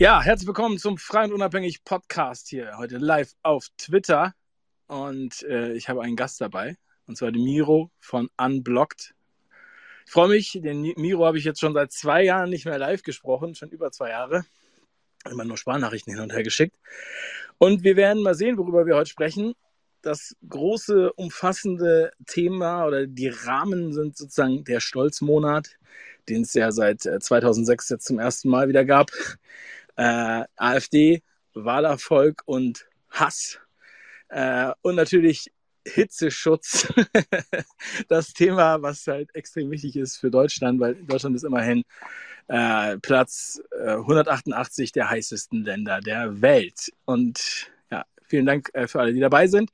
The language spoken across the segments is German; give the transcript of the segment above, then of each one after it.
Ja, herzlich willkommen zum Frei und Unabhängig Podcast hier. Heute live auf Twitter. Und äh, ich habe einen Gast dabei. Und zwar den Miro von Unblocked. Ich freue mich. Den Miro habe ich jetzt schon seit zwei Jahren nicht mehr live gesprochen. Schon über zwei Jahre. Immer nur Sparnachrichten hin und her geschickt. Und wir werden mal sehen, worüber wir heute sprechen. Das große, umfassende Thema oder die Rahmen sind sozusagen der Stolzmonat, den es ja seit 2006 äh, jetzt zum ersten Mal wieder gab äh, AfD, Wahlerfolg und Hass äh, und natürlich Hitzeschutz. das Thema, was halt extrem wichtig ist für Deutschland, weil Deutschland ist immerhin äh, Platz äh, 188 der heißesten Länder der Welt. Und ja, vielen Dank äh, für alle, die dabei sind.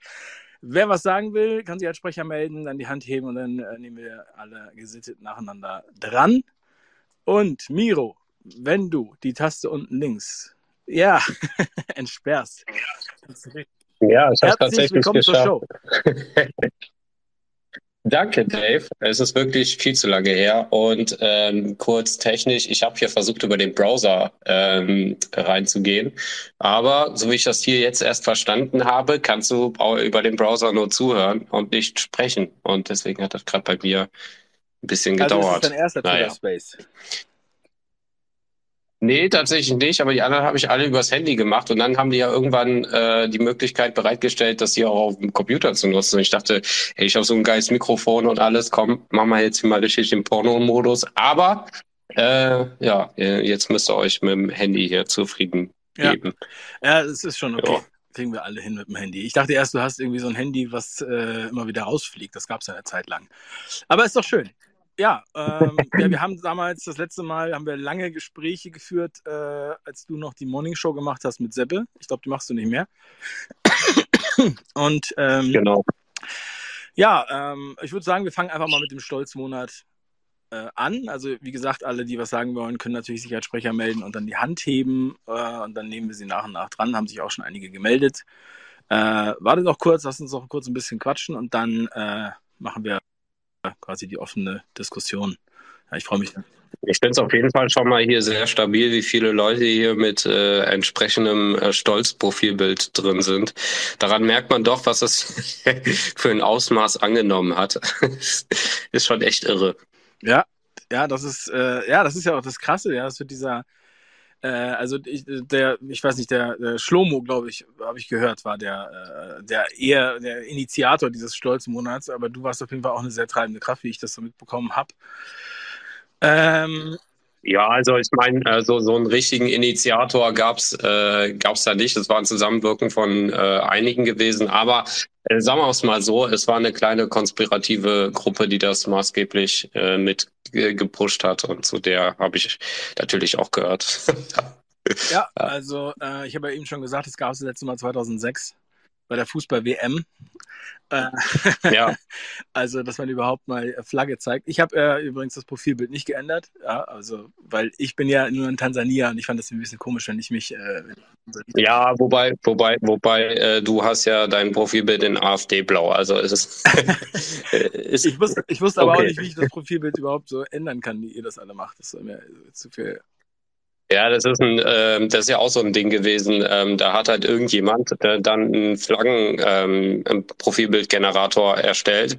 Wer was sagen will, kann sich als Sprecher melden, dann die Hand heben und dann äh, nehmen wir alle gesittet nacheinander dran. Und Miro, wenn du die Taste unten links, ja, entsperrst. Ja, ich habe tatsächlich geschafft. Danke, Dave. Es ist wirklich viel zu lange her. Und ähm, kurz technisch, ich habe hier versucht, über den Browser ähm, reinzugehen. Aber so wie ich das hier jetzt erst verstanden habe, kannst du über den Browser nur zuhören und nicht sprechen. Und deswegen hat das gerade bei mir ein bisschen gedauert. Also das ist dein erster naja. Space. Nee, tatsächlich nicht, aber die anderen habe ich alle übers Handy gemacht und dann haben die ja irgendwann äh, die Möglichkeit bereitgestellt, das hier auch auf dem Computer zu nutzen. Und ich dachte, hey, ich habe so ein geiles Mikrofon und alles, komm, machen wir jetzt hier mal richtig den Porno-Modus. Aber äh, ja, jetzt müsst ihr euch mit dem Handy hier zufrieden geben. Ja, es ist schon okay. Ja. Kriegen wir alle hin mit dem Handy. Ich dachte erst, du hast irgendwie so ein Handy, was äh, immer wieder rausfliegt. Das gab es ja eine Zeit lang. Aber ist doch schön. Ja, ähm, ja, wir haben damals das letzte Mal haben wir lange Gespräche geführt, äh, als du noch die Morning Show gemacht hast mit Seppe. Ich glaube, die machst du nicht mehr. Und ähm, genau. Ja, ähm, ich würde sagen, wir fangen einfach mal mit dem Stolzmonat äh, an. Also wie gesagt, alle, die was sagen wollen, können natürlich sich als Sprecher melden und dann die Hand heben äh, und dann nehmen wir sie nach und nach dran. Haben sich auch schon einige gemeldet. Äh, warte noch kurz, lass uns noch kurz ein bisschen quatschen und dann äh, machen wir quasi die offene Diskussion. Ja, ich freue mich. Ich finde es auf jeden Fall schon mal hier sehr stabil, wie viele Leute hier mit äh, entsprechendem äh, Stolzprofilbild drin sind. Daran merkt man doch, was es für ein Ausmaß angenommen hat. ist schon echt irre. Ja, ja, das ist äh, ja, das ist ja auch das Krasse. Ja, das wird dieser äh, also ich, der, ich weiß nicht, der, der Schlomo, glaube ich, habe ich gehört, war der, äh, der eher der Initiator dieses Stolzmonats, aber du warst auf jeden Fall auch eine sehr treibende Kraft, wie ich das so mitbekommen habe. Ähm, ja, also ich meine, äh, so, so einen richtigen Initiator gab's äh, gab's da nicht. Es war ein Zusammenwirken von äh, einigen gewesen. Aber äh, sagen wir es mal so, es war eine kleine konspirative Gruppe, die das maßgeblich äh, mit äh, gepusht hat. Und zu der habe ich natürlich auch gehört. ja, also äh, ich habe ja eben schon gesagt, es gab es das letzte Mal 2006 bei der Fußball-WM. Äh, ja. also, dass man überhaupt mal Flagge zeigt. Ich habe äh, übrigens das Profilbild nicht geändert, ja, also, weil ich bin ja nur in Tansania und ich fand das ein bisschen komisch, wenn ich mich. Äh, ja, wobei, wobei, wobei, äh, du hast ja dein Profilbild in AfD-Blau, also ist es. ist, ich wusste, ich wusste okay. aber auch nicht, wie ich das Profilbild überhaupt so ändern kann, wie ihr das alle macht. Das ist mir zu viel ja, das ist ein, äh, das ist ja auch so ein Ding gewesen. Ähm, da hat halt irgendjemand äh, dann einen Flaggen-Profilbildgenerator ähm, erstellt.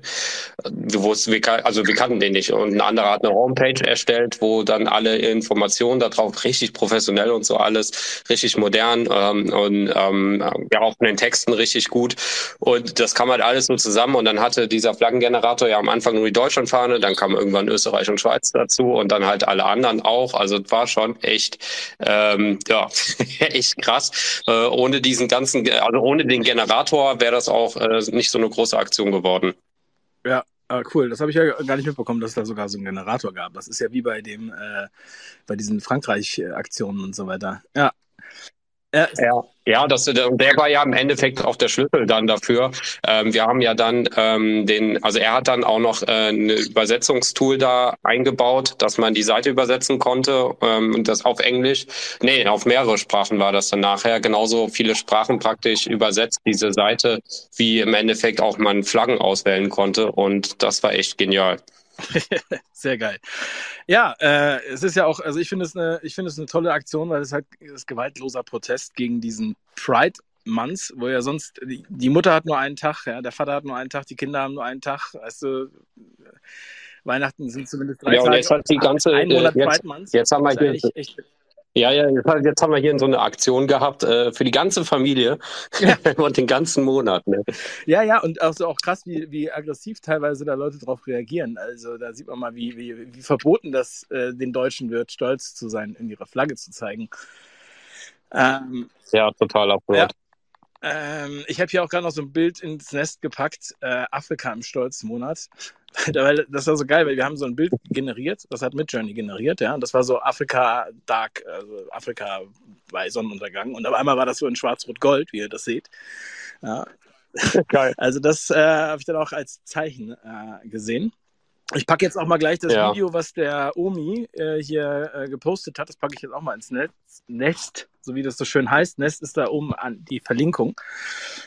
Wo es, wir, also wir kannten den nicht. Und ein anderer hat eine Homepage erstellt, wo dann alle Informationen darauf richtig professionell und so alles, richtig modern ähm, und ähm, ja auch in den Texten richtig gut. Und das kam halt alles so zusammen. Und dann hatte dieser Flaggengenerator ja am Anfang nur die Deutschlandfahne, dann kam irgendwann Österreich und Schweiz dazu und dann halt alle anderen auch. Also war schon echt ähm, ja, echt krass. Äh, ohne diesen ganzen, also ohne den Generator wäre das auch äh, nicht so eine große Aktion geworden. Ja, Ah, cool, das habe ich ja gar nicht mitbekommen, dass es da sogar so einen Generator gab. Das ist ja wie bei dem, äh, bei diesen Frankreich-Aktionen und so weiter. Ja, ja, ja, das, der war ja im Endeffekt auch der Schlüssel dann dafür. Ähm, wir haben ja dann ähm, den, also er hat dann auch noch äh, ein Übersetzungstool da eingebaut, dass man die Seite übersetzen konnte ähm, und das auf Englisch. Nee, auf mehrere Sprachen war das dann nachher. Genauso viele Sprachen praktisch übersetzt diese Seite, wie im Endeffekt auch man Flaggen auswählen konnte und das war echt genial. Sehr geil. Ja, äh, es ist ja auch, also ich finde es eine, ich finde es eine tolle Aktion, weil es halt ist gewaltloser Protest gegen diesen Pride Month, wo ja sonst die, die, Mutter hat nur einen Tag, ja, der Vater hat nur einen Tag, die Kinder haben nur einen Tag, weißt du, Weihnachten sind zumindest drei ja, und Tage. Jetzt hat die ganze, ein Monat jetzt, Pride Month. Jetzt haben wir hier, echt, ja, ja, jetzt haben wir hier so eine Aktion gehabt äh, für die ganze Familie ja. und den ganzen Monat. Ne? Ja, ja, und auch so auch krass, wie, wie aggressiv teilweise da Leute darauf reagieren. Also da sieht man mal, wie, wie, wie verboten das äh, den Deutschen wird, stolz zu sein, in ihre Flagge zu zeigen. Ähm, ja, total absurd. Ja. Ähm, ich habe hier auch gerade noch so ein Bild ins Nest gepackt, äh, Afrika im Stolzmonat. weil das war so geil, weil wir haben so ein Bild generiert, das hat Midjourney generiert, ja, und das war so Afrika Dark, also Afrika bei Sonnenuntergang und auf einmal war das so in Schwarz-Rot-Gold, wie ihr das seht. Ja. Geil. Also das äh, habe ich dann auch als Zeichen äh, gesehen. Ich packe jetzt auch mal gleich das ja. Video, was der Omi äh, hier äh, gepostet hat. Das packe ich jetzt auch mal ins Netz. Nest, so wie das so schön heißt. Nest ist da oben an die Verlinkung.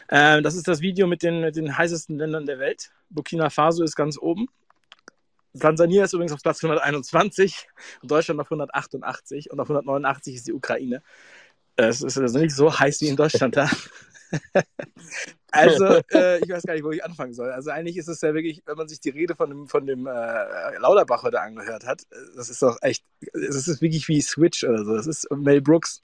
Äh, das ist das Video mit den, mit den heißesten Ländern der Welt. Burkina Faso ist ganz oben. Tansania ist übrigens auf Platz 121 und Deutschland auf 188 und auf 189 ist die Ukraine. Es ist also nicht so heiß wie in Deutschland da. Also, äh, ich weiß gar nicht, wo ich anfangen soll. Also eigentlich ist es ja wirklich, wenn man sich die Rede von dem, von dem äh, Lauderbach heute angehört hat, das ist doch echt, es ist wirklich wie Switch oder so. Das ist Mel Brooks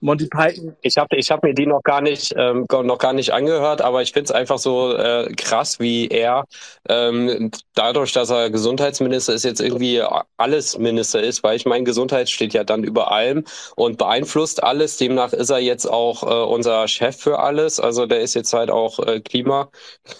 Monty Python. Ich habe ich hab mir die noch gar nicht, ähm, noch gar nicht angehört, aber ich finde es einfach so äh, krass, wie er ähm, dadurch, dass er Gesundheitsminister ist, jetzt irgendwie alles Minister ist, weil ich meine, Gesundheit steht ja dann über allem und beeinflusst alles. Demnach ist er jetzt auch äh, unser Chef für alles. Also der ist jetzt halt auch äh, Klima,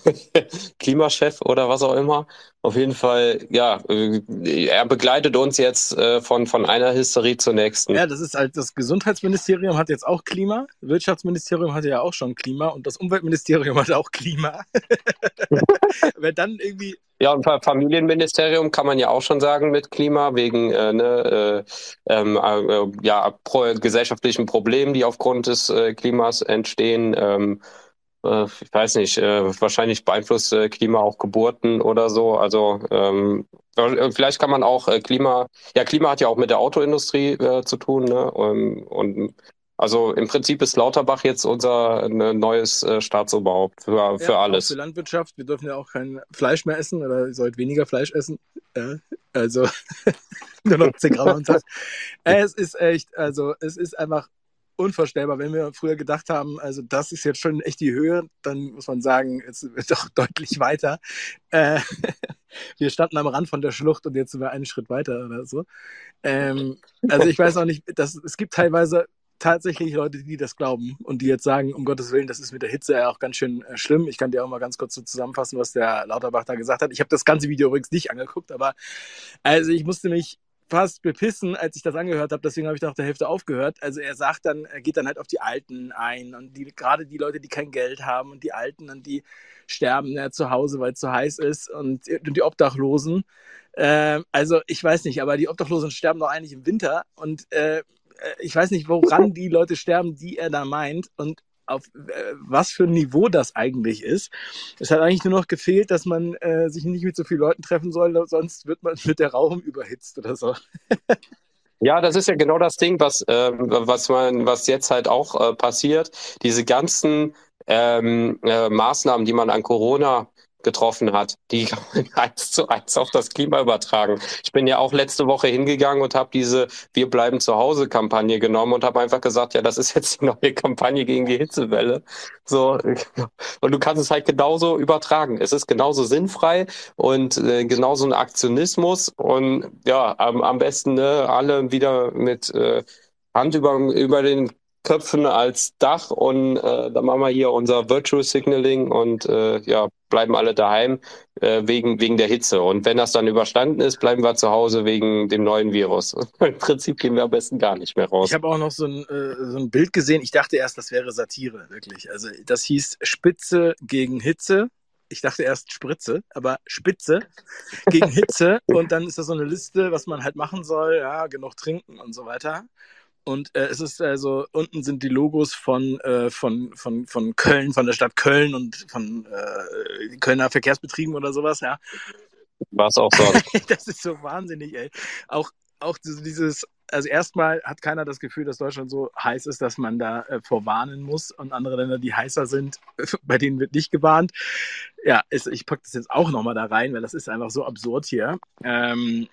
Klimachef oder was auch immer. Auf jeden Fall, ja, äh, er begleitet uns jetzt äh, von, von einer Hysterie zur nächsten. Ja, das ist halt, das Gesundheitsministerium hat jetzt auch Klima, Wirtschaftsministerium hatte ja auch schon Klima und das Umweltministerium hat auch Klima. Wenn dann irgendwie. Ja, und Familienministerium kann man ja auch schon sagen mit Klima, wegen äh, ne, äh, ähm, äh, ja, pro, gesellschaftlichen Problemen, die aufgrund des äh, Klimas entstehen. Ähm, äh, ich weiß nicht, äh, wahrscheinlich beeinflusst äh, Klima auch Geburten oder so. Also ähm, vielleicht kann man auch Klima, ja, Klima hat ja auch mit der Autoindustrie äh, zu tun, ne? Und, und also im Prinzip ist Lauterbach jetzt unser ne, neues äh, Staatsoberhaupt für, für ja, alles. Für Landwirtschaft, wir dürfen ja auch kein Fleisch mehr essen oder ihr sollt weniger Fleisch essen. Also nur noch 10 Gramm am Tag. es ist echt, also es ist einfach unvorstellbar. Wenn wir früher gedacht haben, also das ist jetzt schon echt die Höhe, dann muss man sagen, es wird doch deutlich weiter. Äh, wir standen am Rand von der Schlucht und jetzt sind wir einen Schritt weiter oder so. Ähm, also ich weiß auch nicht, dass, es gibt teilweise tatsächlich Leute, die das glauben und die jetzt sagen, um Gottes Willen, das ist mit der Hitze ja auch ganz schön äh, schlimm. Ich kann dir auch mal ganz kurz so zusammenfassen, was der Lauterbach da gesagt hat. Ich habe das ganze Video übrigens nicht angeguckt, aber also ich musste mich fast bepissen, als ich das angehört habe. Deswegen habe ich nach der Hälfte aufgehört. Also er sagt dann, er geht dann halt auf die Alten ein und die, gerade die Leute, die kein Geld haben und die Alten und die sterben ja, zu Hause, weil es zu heiß ist und, und die Obdachlosen. Äh, also ich weiß nicht, aber die Obdachlosen sterben doch eigentlich im Winter und äh, ich weiß nicht, woran die Leute sterben, die er da meint. Und auf äh, was für ein Niveau das eigentlich ist. Es hat eigentlich nur noch gefehlt, dass man äh, sich nicht mit so vielen Leuten treffen soll, sonst wird man mit der Raum überhitzt oder so. Ja, das ist ja genau das Ding, was, äh, was man, was jetzt halt auch äh, passiert. Diese ganzen ähm, äh, Maßnahmen, die man an Corona getroffen hat, die eins zu eins auf das Klima übertragen. Ich bin ja auch letzte Woche hingegangen und habe diese Wir bleiben zu Hause Kampagne genommen und habe einfach gesagt, ja, das ist jetzt die neue Kampagne gegen die Hitzewelle. So und du kannst es halt genauso übertragen. Es ist genauso sinnfrei und äh, genauso ein Aktionismus und ja, am, am besten ne, alle wieder mit äh, Hand über, über den Köpfen als Dach und äh, dann machen wir hier unser Virtual Signaling und äh, ja, bleiben alle daheim äh, wegen, wegen der Hitze. Und wenn das dann überstanden ist, bleiben wir zu Hause wegen dem neuen Virus. Im Prinzip gehen wir am besten gar nicht mehr raus. Ich habe auch noch so ein, äh, so ein Bild gesehen. Ich dachte erst, das wäre Satire, wirklich. Also das hieß Spitze gegen Hitze. Ich dachte erst Spritze, aber Spitze gegen Hitze. Und dann ist da so eine Liste, was man halt machen soll. Ja, genug trinken und so weiter. Und äh, es ist also, unten sind die Logos von, äh, von, von, von Köln, von der Stadt Köln und von äh, Kölner Verkehrsbetrieben oder sowas, ja. Was auch sonst. das ist so wahnsinnig, ey. Auch, auch dieses, also erstmal hat keiner das Gefühl, dass Deutschland so heiß ist, dass man da äh, vorwarnen muss und andere Länder, die heißer sind, bei denen wird nicht gewarnt. Ja, ist, ich packe das jetzt auch nochmal da rein, weil das ist einfach so absurd hier. Ähm,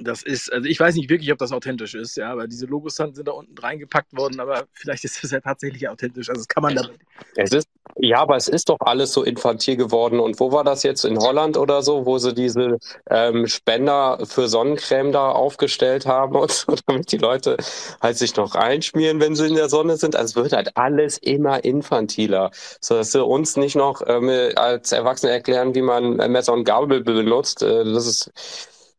das ist, also ich weiß nicht wirklich, ob das authentisch ist, ja, weil diese Logos sind da unten reingepackt worden, aber vielleicht ist es ja tatsächlich authentisch. Also das kann man da. Es ist, ja, aber es ist doch alles so infantil geworden. Und wo war das jetzt? In Holland oder so, wo sie diese ähm, Spender für Sonnencreme da aufgestellt haben und so, damit die Leute halt sich noch reinschmieren, wenn sie in der Sonne sind. Also es wird halt alles immer infantiler. So dass sie uns nicht noch ähm, als Erwachsene erklären, wie man Messer und Gabel benutzt. Äh, das ist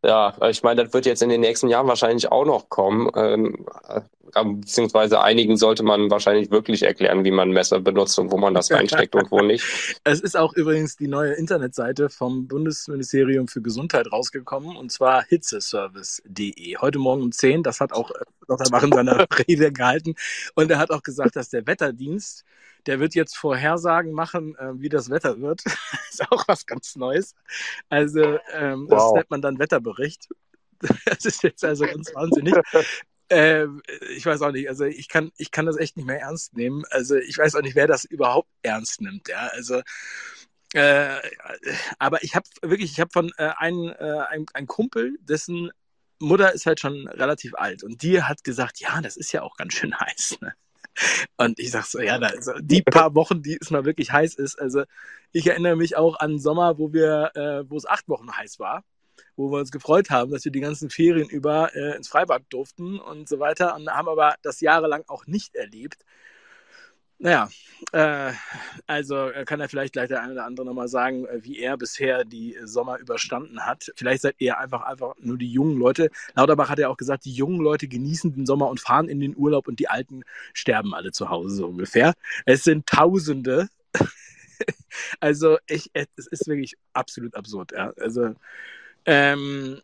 ja, ich meine, das wird jetzt in den nächsten Jahren wahrscheinlich auch noch kommen. Ähm, äh, beziehungsweise einigen sollte man wahrscheinlich wirklich erklären, wie man Messer benutzt und wo man das reinsteckt und wo nicht. Es ist auch übrigens die neue Internetseite vom Bundesministerium für Gesundheit rausgekommen und zwar hitzeservice.de. Heute Morgen um 10, das hat auch Dr. Bach in seiner Rede gehalten und er hat auch gesagt, dass der Wetterdienst der wird jetzt Vorhersagen machen, äh, wie das Wetter wird. ist auch was ganz Neues. Also ähm, wow. das nennt man dann Wetterbericht. das ist jetzt also ganz wahnsinnig. Äh, ich weiß auch nicht, also ich kann, ich kann das echt nicht mehr ernst nehmen. Also ich weiß auch nicht, wer das überhaupt ernst nimmt. Ja, also äh, aber ich habe wirklich, ich habe von äh, einem, äh, einem, einem Kumpel, dessen Mutter ist halt schon relativ alt und die hat gesagt, ja, das ist ja auch ganz schön heiß. Ne? Und ich sag so, ja, also die paar Wochen, die es mal wirklich heiß ist. Also ich erinnere mich auch an Sommer, wo wir, äh, wo es acht Wochen heiß war, wo wir uns gefreut haben, dass wir die ganzen Ferien über äh, ins Freibad durften und so weiter. Und haben aber das jahrelang auch nicht erlebt. Naja, äh, also kann er vielleicht gleich der eine oder andere nochmal sagen, äh, wie er bisher die Sommer überstanden hat. Vielleicht seid ihr einfach, einfach nur die jungen Leute. Lauterbach hat ja auch gesagt, die jungen Leute genießen den Sommer und fahren in den Urlaub und die Alten sterben alle zu Hause, so ungefähr. Es sind Tausende. also ich, es ist wirklich absolut absurd. Ja. Also ähm,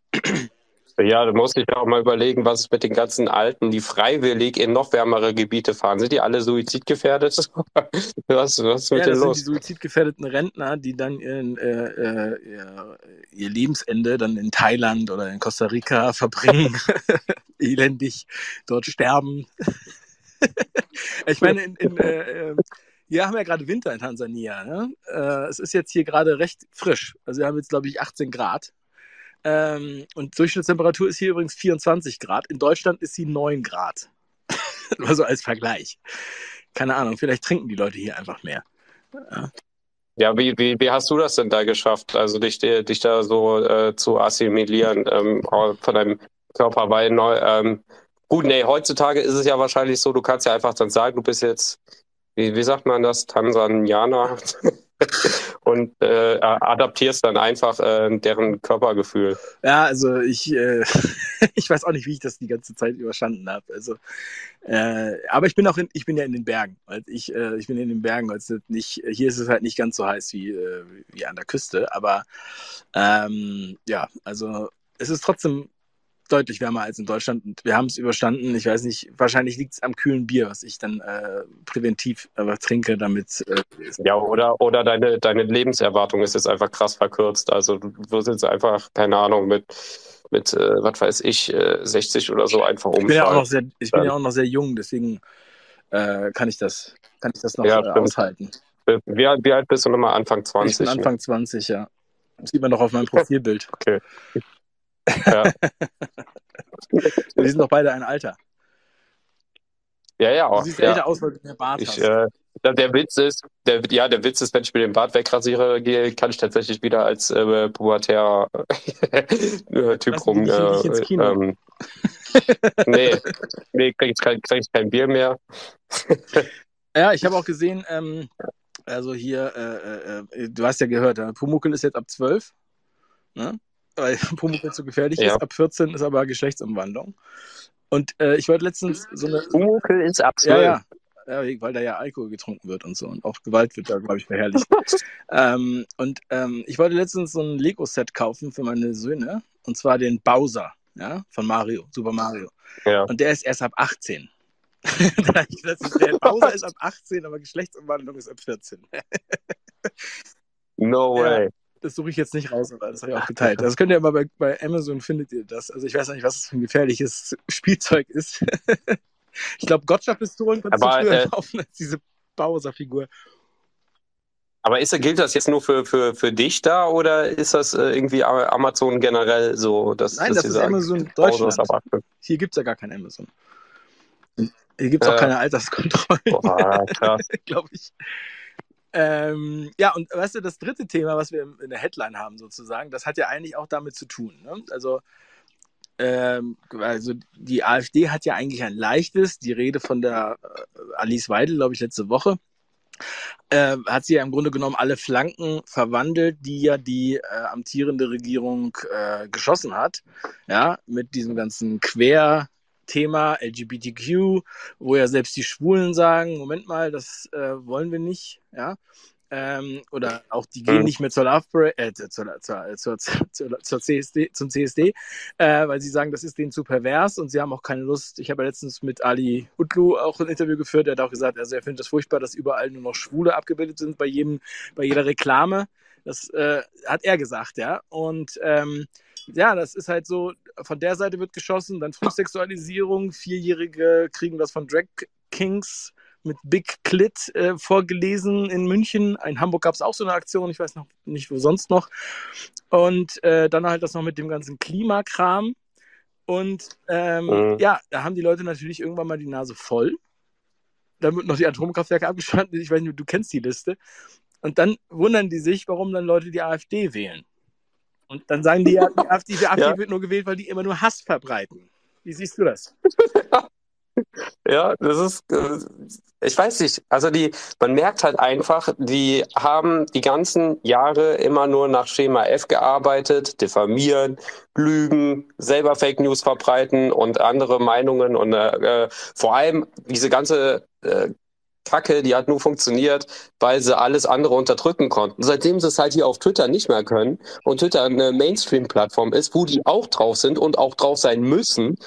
ja, du musst dich auch mal überlegen, was ist mit den ganzen Alten, die freiwillig in noch wärmere Gebiete fahren. Sind die alle suizidgefährdet? was, was mit ja, das los? sind die suizidgefährdeten Rentner, die dann ihren, äh, äh, ihr, ihr Lebensende dann in Thailand oder in Costa Rica verbringen, elendig dort sterben. ich meine, in, in äh, wir haben ja gerade Winter in Tansania. Ne? Äh, es ist jetzt hier gerade recht frisch. Also wir haben jetzt, glaube ich, 18 Grad. Ähm, und Durchschnittstemperatur ist hier übrigens 24 Grad. In Deutschland ist sie 9 Grad. Nur so als Vergleich. Keine Ahnung, vielleicht trinken die Leute hier einfach mehr. Ja. Ja, wie, wie, wie hast du das denn da geschafft, also dich, dich da so äh, zu assimilieren ähm, von deinem Körper? Weil neu, ähm, gut, nee, heutzutage ist es ja wahrscheinlich so, du kannst ja einfach dann sagen, du bist jetzt, wie, wie sagt man das, Tansanianer? und äh, adaptierst dann einfach äh, deren Körpergefühl. Ja, also ich, äh, ich weiß auch nicht, wie ich das die ganze Zeit überstanden habe. Also, äh, aber ich bin auch in, ich bin ja in den Bergen. Also ich, äh, ich bin in den Bergen, also nicht, hier ist es halt nicht ganz so heiß wie, äh, wie an der Küste, aber ähm, ja, also es ist trotzdem deutlich wärmer als in Deutschland und wir haben es überstanden. Ich weiß nicht, wahrscheinlich liegt es am kühlen Bier, was ich dann äh, präventiv einfach trinke, damit. Äh, ja, oder, oder deine, deine Lebenserwartung ist jetzt einfach krass verkürzt. Also du wirst jetzt einfach, keine Ahnung, mit, mit äh, was weiß ich, 60 äh, oder so einfach umfallen. Ich bin ja auch noch sehr, ich bin ja auch noch sehr jung, deswegen äh, kann ich das, kann ich das noch ja, äh, aushalten. Wie, wie alt bist du nochmal? Anfang 20? Ich bin Anfang ne? 20, ja. Das sieht man doch auf meinem Profilbild. Okay. Ja. Wir sind doch beide ein Alter. Ja, ja. Auch, du siehst ja. älter aus, weil du mehr Bart ich, hast. Äh, der Witz ist, der, ja, der Witz ist, wenn ich mir den Bart wegrasiere, gehe, kann ich tatsächlich wieder als äh, pubertärer äh, Typ rum. Äh, ähm, nee, nee krieg ich, kein, krieg ich kein Bier mehr. ja, ich habe auch gesehen, ähm, also hier, äh, äh, du hast ja gehört, Pumuckel ist jetzt ab 12. Ne? Weil Pumuckl zu gefährlich ja. ist. Ab 14 ist aber Geschlechtsumwandlung. Und äh, ich wollte letztens so eine. Pumuckl ist ab 12. Ja, ja. Ja, weil da ja Alkohol getrunken wird und so. Und auch Gewalt wird da, glaube ich, verherrlicht. ähm, und ähm, ich wollte letztens so ein Lego-Set kaufen für meine Söhne. Und zwar den Bowser, ja, von Mario, Super Mario. Ja. Und der ist erst ab 18. der Bowser ist ab 18, aber Geschlechtsumwandlung ist ab 14. no way. Das suche ich jetzt nicht raus, aber das habe ich auch geteilt. Das könnt ihr aber bei, bei Amazon findet ihr das. Also ich weiß nicht, was das für ein gefährliches Spielzeug ist. ich glaube, Gotcha-Pistolen konntest du früher äh, kaufen als diese Bowser-Figur. Aber ist, gilt das jetzt nur für, für, für dich da oder ist das äh, irgendwie Amazon generell so? Dass, Nein, dass das ist sagen, Amazon Deutschland. Hier gibt es ja gar kein Amazon. Hier gibt es auch keine Alterskontrollen. Glaube ich. Ähm, ja, und weißt du, das dritte Thema, was wir in der Headline haben, sozusagen, das hat ja eigentlich auch damit zu tun. Ne? Also, ähm, also die AfD hat ja eigentlich ein leichtes, die Rede von der äh, Alice Weidel, glaube ich, letzte Woche, äh, hat sie ja im Grunde genommen alle Flanken verwandelt, die ja die äh, amtierende Regierung äh, geschossen hat. Ja, mit diesem ganzen Quer- Thema LGBTQ, wo ja selbst die Schwulen sagen, Moment mal, das äh, wollen wir nicht, ja. Ähm, oder auch die gehen mhm. nicht mehr zur Love Parade, äh, zur, zur, zur, zur, zur CSD, zum CSD, äh, weil sie sagen, das ist denen zu pervers und sie haben auch keine Lust. Ich habe ja letztens mit Ali Utlu auch ein Interview geführt, der hat auch gesagt, also er findet es furchtbar, dass überall nur noch Schwule abgebildet sind bei jedem, bei jeder Reklame. Das äh, hat er gesagt, ja. Und ähm, ja, das ist halt so, von der Seite wird geschossen, dann Frühsexualisierung, Vierjährige kriegen das von Drag Kings mit Big Clit äh, vorgelesen in München. In Hamburg gab es auch so eine Aktion, ich weiß noch nicht, wo sonst noch. Und äh, dann halt das noch mit dem ganzen Klimakram. Und ähm, mhm. ja, da haben die Leute natürlich irgendwann mal die Nase voll. Dann wird noch die Atomkraftwerke abgeschaltet. Ich weiß nicht, du kennst die Liste. Und dann wundern die sich, warum dann Leute die AfD wählen. Und dann sagen die ja, die AfD, die AfD ja. wird nur gewählt, weil die immer nur Hass verbreiten. Wie siehst du das? Ja, das ist, äh, ich weiß nicht. Also die, man merkt halt einfach, die haben die ganzen Jahre immer nur nach Schema F gearbeitet, diffamieren, lügen, selber Fake News verbreiten und andere Meinungen und äh, vor allem diese ganze äh, Kacke, die hat nur funktioniert, weil sie alles andere unterdrücken konnten. Seitdem sie es halt hier auf Twitter nicht mehr können und Twitter eine Mainstream-Plattform ist, wo die auch drauf sind und auch drauf sein müssen,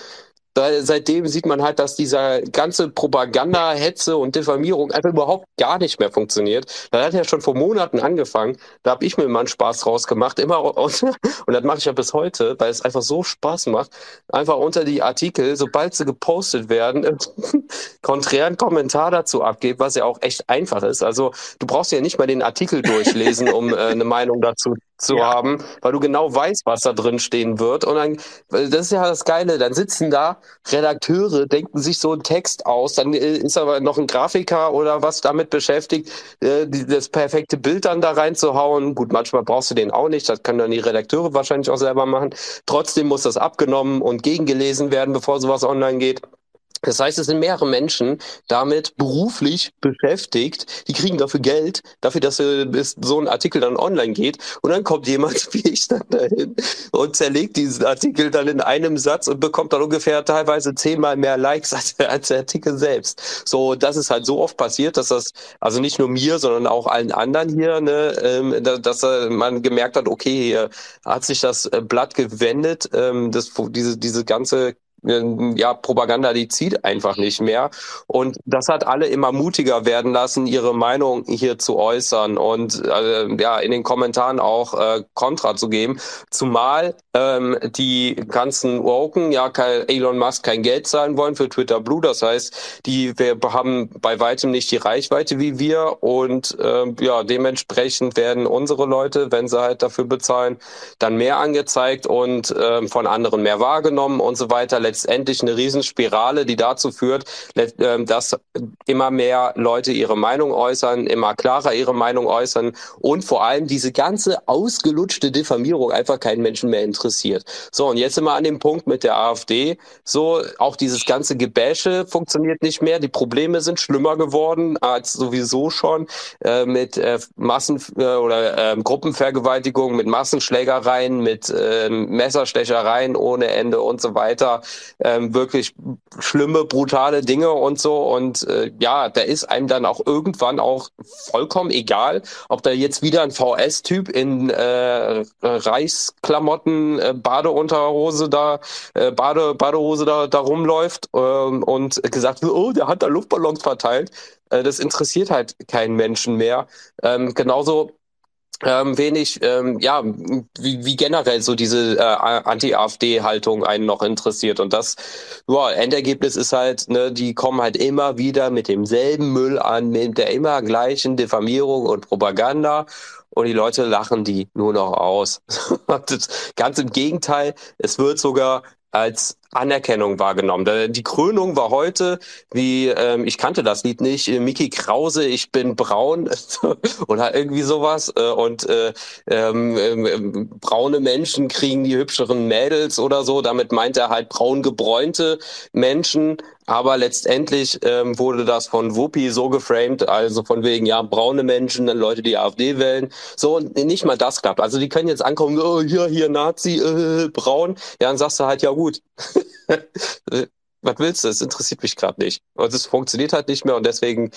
da, seitdem sieht man halt, dass dieser ganze Propaganda, Hetze und Diffamierung einfach überhaupt gar nicht mehr funktioniert. Das hat ja schon vor Monaten angefangen. Da habe ich mir mal einen Spaß rausgemacht. Immer und, und das mache ich ja bis heute, weil es einfach so Spaß macht. Einfach unter die Artikel, sobald sie gepostet werden, konträren Kommentar dazu abgeben, was ja auch echt einfach ist. Also du brauchst ja nicht mal den Artikel durchlesen, um äh, eine Meinung dazu zu ja. haben, weil du genau weißt, was da drin stehen wird. Und dann, das ist ja das Geile, dann sitzen da Redakteure, denken sich so einen Text aus, dann äh, ist aber noch ein Grafiker oder was damit beschäftigt, äh, das perfekte Bild dann da reinzuhauen. Gut, manchmal brauchst du den auch nicht, das können dann die Redakteure wahrscheinlich auch selber machen. Trotzdem muss das abgenommen und gegengelesen werden, bevor sowas online geht. Das heißt, es sind mehrere Menschen damit beruflich beschäftigt. Die kriegen dafür Geld, dafür, dass so ein Artikel dann online geht. Und dann kommt jemand wie ich dann dahin und zerlegt diesen Artikel dann in einem Satz und bekommt dann ungefähr teilweise zehnmal mehr Likes als, als der Artikel selbst. So, das ist halt so oft passiert, dass das, also nicht nur mir, sondern auch allen anderen hier, ne, ähm, dass man gemerkt hat, okay, hier hat sich das Blatt gewendet, ähm, das, diese, diese ganze ja, Propaganda, die zieht einfach nicht mehr. Und das hat alle immer mutiger werden lassen, ihre Meinung hier zu äußern und äh, ja, in den Kommentaren auch äh, Kontra zu geben. Zumal ähm, die ganzen Woken ja kein, Elon Musk kein Geld zahlen wollen für Twitter Blue. Das heißt, die wir haben bei weitem nicht die Reichweite wie wir und äh, ja, dementsprechend werden unsere Leute, wenn sie halt dafür bezahlen, dann mehr angezeigt und äh, von anderen mehr wahrgenommen und so weiter letztendlich eine Riesenspirale, die dazu führt, ähm, dass immer mehr Leute ihre Meinung äußern, immer klarer ihre Meinung äußern und vor allem diese ganze ausgelutschte Diffamierung einfach keinen Menschen mehr interessiert. So, und jetzt sind wir an dem Punkt mit der AfD. So, auch dieses ganze Gebäsche funktioniert nicht mehr. Die Probleme sind schlimmer geworden als sowieso schon äh, mit äh, Massen- äh, oder äh, Gruppenvergewaltigung, mit Massenschlägereien, mit äh, Messerstechereien ohne Ende und so weiter ähm, wirklich schlimme, brutale Dinge und so. Und äh, ja, da ist einem dann auch irgendwann auch vollkommen egal, ob da jetzt wieder ein VS-Typ in äh, Reichsklamotten, äh, Badeunterhose da, äh, Bade, Badehose da, da rumläuft äh, und gesagt wird, oh, der hat da Luftballons verteilt. Äh, das interessiert halt keinen Menschen mehr. Ähm, genauso ähm, wenig, ähm, ja, wie, wie generell so diese äh, Anti-AfD-Haltung einen noch interessiert. Und das, ja, Endergebnis ist halt, ne, die kommen halt immer wieder mit demselben Müll an, mit der immer gleichen Diffamierung und Propaganda. Und die Leute lachen die nur noch aus. Ganz im Gegenteil, es wird sogar als Anerkennung wahrgenommen. Die Krönung war heute, wie ähm, ich kannte das Lied nicht, äh, Mickey Krause, ich bin braun oder irgendwie sowas. Äh, und äh, ähm, ähm, braune Menschen kriegen die hübscheren Mädels oder so. Damit meint er halt braun gebräunte Menschen. Aber letztendlich ähm, wurde das von Wuppi so geframed, also von wegen, ja, braune Menschen, dann Leute, die AfD wählen. So, und nicht mal das klappt. Also die können jetzt ankommen, oh, hier, hier, Nazi, äh, braun. Ja, dann sagst du halt, ja gut. Was willst du? Es interessiert mich gerade nicht. Also es funktioniert halt nicht mehr und deswegen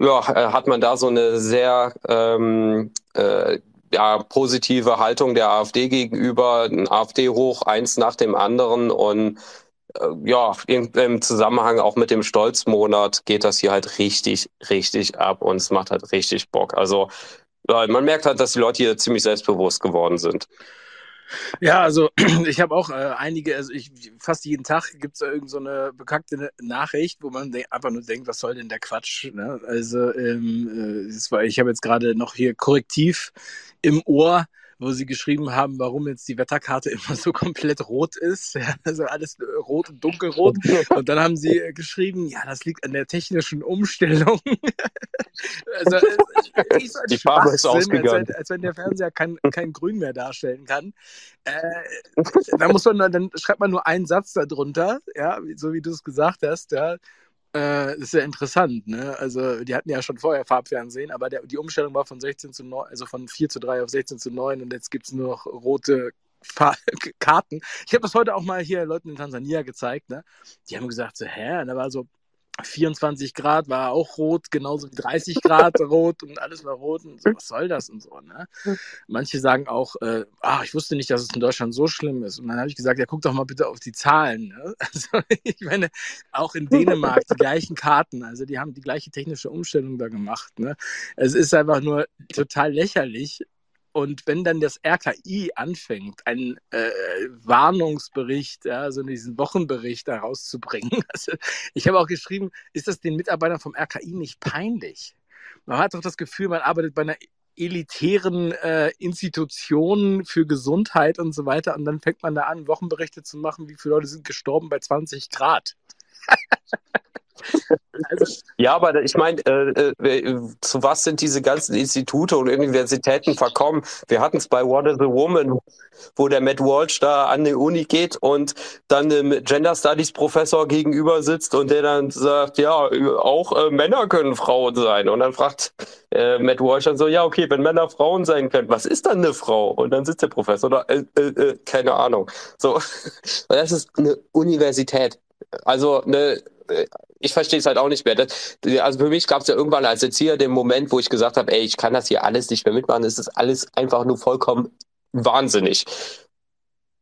ja, äh, hat man da so eine sehr ähm, äh, ja, positive Haltung der AfD gegenüber, ein AfD hoch, eins nach dem anderen und ja, im, Zusammenhang auch mit dem Stolzmonat geht das hier halt richtig, richtig ab und es macht halt richtig Bock. Also ja, man merkt halt, dass die Leute hier ziemlich selbstbewusst geworden sind. Ja, also ich habe auch äh, einige, also ich fast jeden Tag gibt es irgend so eine bekackte Nachricht, wo man einfach nur denkt, was soll denn der Quatsch? Ne? Also ähm, äh, war, ich habe jetzt gerade noch hier Korrektiv im Ohr wo sie geschrieben haben, warum jetzt die Wetterkarte immer so komplett rot ist. Ja, also alles rot und dunkelrot. Und dann haben sie geschrieben, ja, das liegt an der technischen Umstellung. also, es, so die Farbe ist ausgegangen. Als, als, wenn der Fernseher kein, kein Grün mehr darstellen kann. Äh, da muss man, dann schreibt man nur einen Satz darunter, ja, so wie du es gesagt hast, ja. Äh, ist ja interessant, ne? Also, die hatten ja schon vorher Farbfernsehen, aber der, die Umstellung war von 16 zu 9, also von 4 zu 3 auf 16 zu 9 und jetzt gibt es nur noch rote Fahr Karten. Ich habe das heute auch mal hier Leuten in Tansania gezeigt, ne? Die haben gesagt, so, hä? Und da war so, 24 Grad war auch rot, genauso wie 30 Grad rot und alles war rot und so, was soll das und so, ne? Manche sagen auch, äh, ach, ich wusste nicht, dass es in Deutschland so schlimm ist. Und dann habe ich gesagt, ja, guck doch mal bitte auf die Zahlen. Ne? Also ich meine, auch in Dänemark die gleichen Karten, also die haben die gleiche technische Umstellung da gemacht. Ne? Es ist einfach nur total lächerlich, und wenn dann das RKI anfängt, einen äh, Warnungsbericht, ja, so diesen Wochenbericht herauszubringen, also ich habe auch geschrieben, ist das den Mitarbeitern vom RKI nicht peinlich? Man hat doch das Gefühl, man arbeitet bei einer elitären äh, Institutionen für Gesundheit und so weiter und dann fängt man da an, Wochenberichte zu machen, wie viele Leute sind gestorben bei 20 Grad. Also, ja, aber ich meine, äh, äh, zu was sind diese ganzen Institute und Universitäten verkommen? Wir hatten es bei What is a Woman, wo der Matt Walsh da an die Uni geht und dann dem Gender Studies Professor gegenüber sitzt und der dann sagt, ja, auch äh, Männer können Frauen sein. Und dann fragt äh, Matt Walsh dann so, ja, okay, wenn Männer Frauen sein können, was ist dann eine Frau? Und dann sitzt der Professor da, äh, äh, äh keine Ahnung. So, das ist eine Universität. Also eine ich verstehe es halt auch nicht mehr. Das, also für mich gab es ja irgendwann als Erzieher den Moment, wo ich gesagt habe, ey, ich kann das hier alles nicht mehr mitmachen. Es ist alles einfach nur vollkommen wahnsinnig.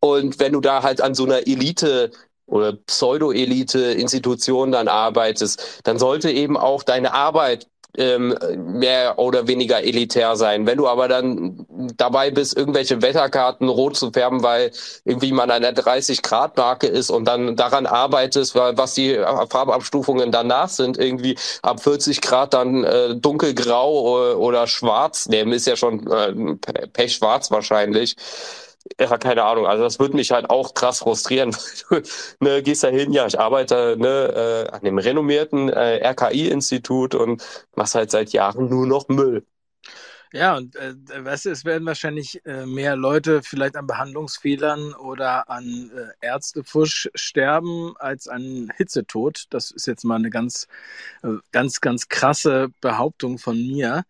Und wenn du da halt an so einer Elite oder Pseudo-Elite-Institution dann arbeitest, dann sollte eben auch deine Arbeit ähm, mehr oder weniger elitär sein. Wenn du aber dann dabei bist, irgendwelche Wetterkarten rot zu färben, weil irgendwie man an der 30-Grad-Marke ist und dann daran arbeitest, weil was die Farbabstufungen danach sind, irgendwie ab 40 Grad dann äh, dunkelgrau oder, oder schwarz, ne, ist ja schon äh, pechschwarz wahrscheinlich ja, keine Ahnung. Also das würde mich halt auch krass frustrieren. du ne, gehst da hin, ja, ich arbeite ne, äh, an dem renommierten äh, RKI-Institut und machst halt seit Jahren nur noch Müll. Ja, und äh, weißt du, es werden wahrscheinlich äh, mehr Leute vielleicht an Behandlungsfehlern oder an äh, Ärztefusch sterben als an Hitzetod. Das ist jetzt mal eine ganz, äh, ganz, ganz krasse Behauptung von mir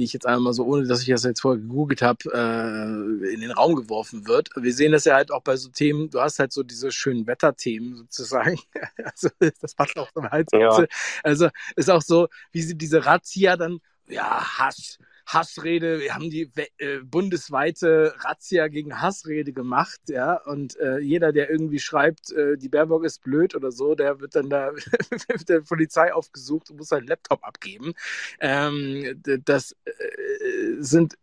die ich jetzt einmal so, ohne dass ich das jetzt vorher gegoogelt habe, äh, in den Raum geworfen wird. Wir sehen das ja halt auch bei so Themen, du hast halt so diese schönen Wetterthemen sozusagen. also das passt auch zum Hals. Ja. Also ist auch so, wie sie diese Razzia dann, ja, Hass, Hassrede, wir haben die äh, bundesweite Razzia gegen Hassrede gemacht, ja, und äh, jeder, der irgendwie schreibt, äh, die Baerbock ist blöd oder so, der wird dann da mit der Polizei aufgesucht und muss seinen Laptop abgeben. Ähm, das äh, sind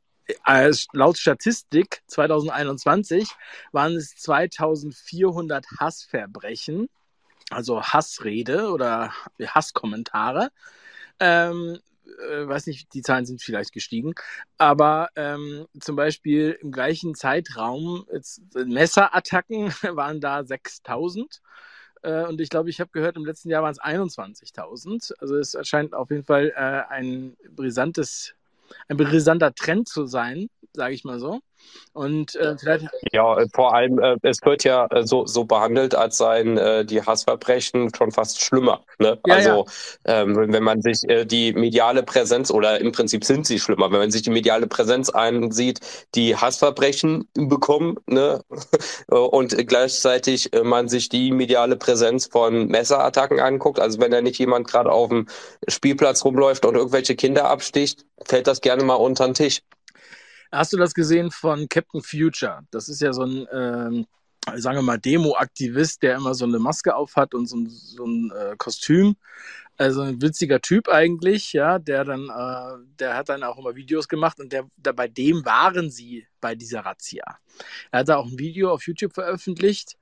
äh, laut Statistik 2021 waren es 2400 Hassverbrechen, also Hassrede oder Hasskommentare. Ähm, äh, weiß nicht, die Zahlen sind vielleicht gestiegen, aber ähm, zum Beispiel im gleichen Zeitraum jetzt, Messerattacken waren da 6000 äh, und ich glaube, ich habe gehört, im letzten Jahr waren es 21.000. Also es erscheint auf jeden Fall äh, ein brisantes, ein brisanter Trend zu sein, sage ich mal so. Und äh, vielleicht. Ja, vor allem, äh, es wird ja äh, so, so behandelt, als seien äh, die Hassverbrechen schon fast schlimmer. Ne? Ja, also, ja. Ähm, wenn man sich äh, die mediale Präsenz, oder im Prinzip sind sie schlimmer, wenn man sich die mediale Präsenz einsieht, die Hassverbrechen bekommen, ne? und gleichzeitig äh, man sich die mediale Präsenz von Messerattacken anguckt, also wenn da nicht jemand gerade auf dem Spielplatz rumläuft und irgendwelche Kinder absticht, fällt das gerne mal unter den Tisch. Hast du das gesehen von Captain Future? Das ist ja so ein, ähm, sagen wir mal, Demo-Aktivist, der immer so eine Maske aufhat und so ein, so ein äh, Kostüm. Also ein witziger Typ eigentlich, ja, der dann, äh, der hat dann auch immer Videos gemacht und der, der, bei dem waren sie bei dieser Razzia. Er hat da auch ein Video auf YouTube veröffentlicht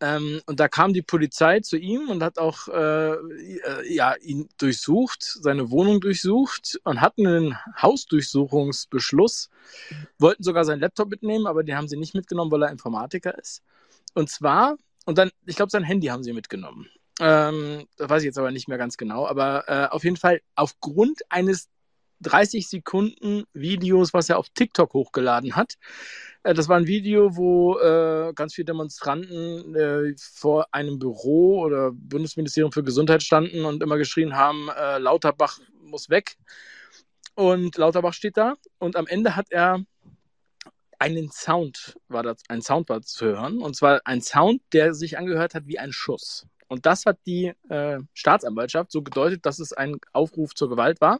ähm, und da kam die Polizei zu ihm und hat auch äh, äh, ja, ihn durchsucht, seine Wohnung durchsucht und hatten einen Hausdurchsuchungsbeschluss, wollten sogar seinen Laptop mitnehmen, aber den haben sie nicht mitgenommen, weil er Informatiker ist. Und zwar, und dann, ich glaube, sein Handy haben sie mitgenommen. Ähm, das weiß ich jetzt aber nicht mehr ganz genau, aber äh, auf jeden Fall aufgrund eines 30 Sekunden Videos, was er auf TikTok hochgeladen hat, äh, das war ein Video, wo äh, ganz viele Demonstranten äh, vor einem Büro oder Bundesministerium für Gesundheit standen und immer geschrien haben, äh, Lauterbach muss weg. Und Lauterbach steht da und am Ende hat er einen Sound, war das, ein Sound war zu hören, und zwar ein Sound, der sich angehört hat wie ein Schuss. Und das hat die äh, Staatsanwaltschaft so gedeutet, dass es ein Aufruf zur Gewalt war.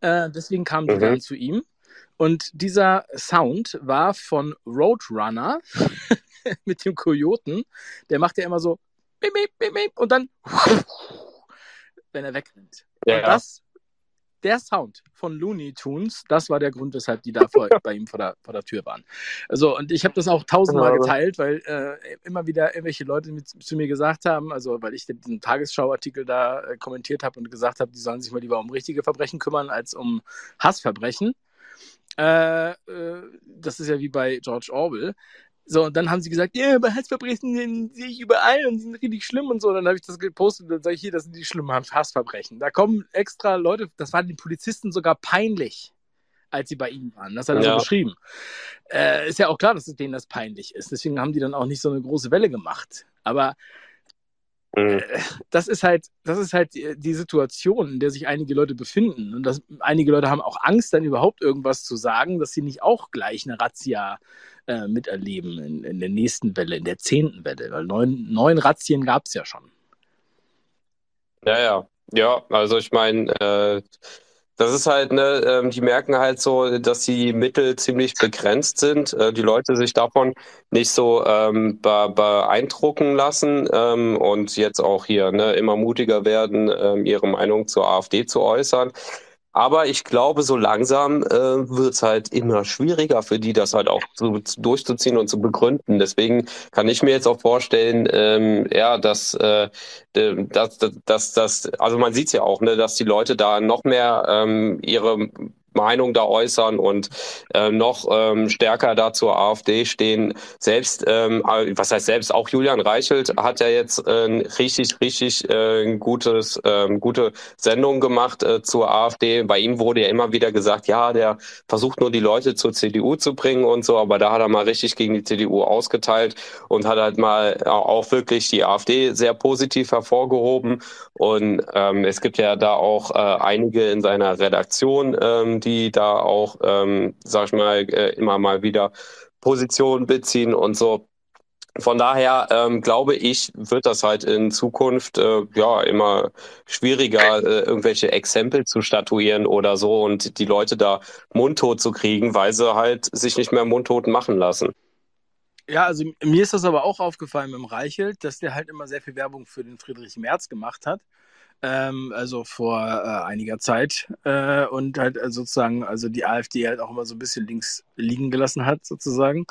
Äh, deswegen kamen die mhm. dann zu ihm und dieser Sound war von Roadrunner mit dem Kojoten. Der macht ja immer so und dann, wenn er wegrennt. Ja, und das, der Sound von Looney Tunes, das war der Grund, weshalb die da vor, bei ihm vor der, vor der Tür waren. Also, und ich habe das auch tausendmal genau. geteilt, weil äh, immer wieder irgendwelche Leute mit, zu mir gesagt haben, also weil ich diesen Tagesschau-Artikel da äh, kommentiert habe und gesagt habe, die sollen sich mal lieber um richtige Verbrechen kümmern als um Hassverbrechen. Äh, äh, das ist ja wie bei George Orwell. So, und dann haben sie gesagt, ja, aber Hassverbrechen sehe ich überall und sind richtig schlimm und so. Und dann habe ich das gepostet und dann sage ich, hier, das sind die schlimmen Hassverbrechen. Da kommen extra Leute, das war den Polizisten sogar peinlich, als sie bei ihnen waren. Das hat er ja. so beschrieben. Äh, ist ja auch klar, dass denen das peinlich ist. Deswegen haben die dann auch nicht so eine große Welle gemacht. Aber Mhm. Äh, das ist halt, das ist halt die Situation, in der sich einige Leute befinden. Und das, einige Leute haben auch Angst, dann überhaupt irgendwas zu sagen, dass sie nicht auch gleich eine Razzia äh, miterleben in, in, der nächsten Welle, in der zehnten Welle. Weil neun, neun Razzien gab es ja schon. Ja, ja. Ja, also ich meine, äh, das ist halt, ne, ähm, die merken halt so, dass die Mittel ziemlich begrenzt sind. Äh, die Leute sich davon nicht so ähm, be beeindrucken lassen ähm, und jetzt auch hier ne, immer mutiger werden, ähm, ihre Meinung zur AfD zu äußern. Aber ich glaube, so langsam äh, wird es halt immer schwieriger für die, das halt auch zu, durchzuziehen und zu begründen. Deswegen kann ich mir jetzt auch vorstellen, ähm, ja, dass, äh, dass, dass, dass, also man sieht es ja auch, ne, dass die Leute da noch mehr ähm, ihre Meinung da äußern und äh, noch ähm, stärker da zur AfD stehen. Selbst, ähm, was heißt selbst, auch Julian Reichelt hat ja jetzt äh, richtig, richtig äh, gutes, äh, gute Sendung gemacht äh, zur AfD. Bei ihm wurde ja immer wieder gesagt, ja, der versucht nur die Leute zur CDU zu bringen und so, aber da hat er mal richtig gegen die CDU ausgeteilt und hat halt mal auch wirklich die AfD sehr positiv hervorgehoben. Und ähm, es gibt ja da auch äh, einige in seiner Redaktion, ähm, die da auch, ähm, sag ich mal, äh, immer mal wieder Positionen beziehen und so. Von daher ähm, glaube ich, wird das halt in Zukunft äh, ja immer schwieriger, äh, irgendwelche Exempel zu statuieren oder so und die Leute da mundtot zu kriegen, weil sie halt sich nicht mehr mundtot machen lassen. Ja, also mir ist das aber auch aufgefallen mit dem Reichelt, dass der halt immer sehr viel Werbung für den Friedrich Merz gemacht hat ähm, also vor äh, einiger Zeit äh, und halt äh, sozusagen, also die AfD halt auch immer so ein bisschen links liegen gelassen hat, sozusagen.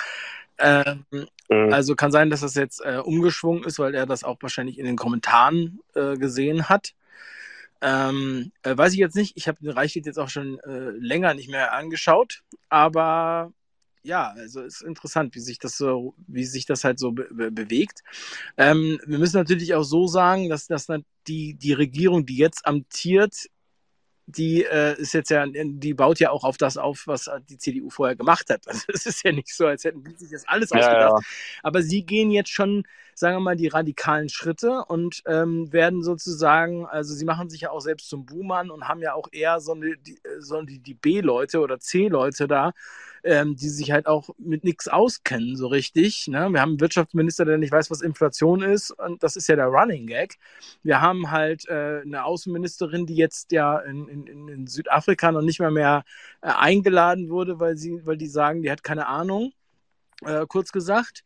Ähm, mhm. Also kann sein, dass das jetzt äh, umgeschwungen ist, weil er das auch wahrscheinlich in den Kommentaren äh, gesehen hat. Ähm, äh, weiß ich jetzt nicht. Ich habe den Reichlied jetzt auch schon länger nicht mehr angeschaut, aber ja, also ist interessant, wie sich das so, wie sich das halt so be bewegt. Ähm, wir müssen natürlich auch so sagen, dass, dass die, die Regierung, die jetzt amtiert, die äh, ist jetzt ja, die baut ja auch auf das auf, was die CDU vorher gemacht hat. Also es ist ja nicht so, als hätten die sich das alles ausgedacht. Ja. Aber sie gehen jetzt schon, sagen wir mal, die radikalen Schritte und ähm, werden sozusagen, also sie machen sich ja auch selbst zum Buhmann und haben ja auch eher so, eine, die, so die, B-Leute oder C-Leute da, ähm, die sich halt auch mit nichts auskennen so richtig. Ne? Wir haben einen Wirtschaftsminister, der nicht weiß, was Inflation ist und das ist ja der Running Gag. Wir haben halt äh, eine Außenministerin, die jetzt ja in, in, in Südafrika noch nicht mal mehr äh, eingeladen wurde, weil sie, weil die sagen, die hat keine Ahnung, äh, kurz gesagt.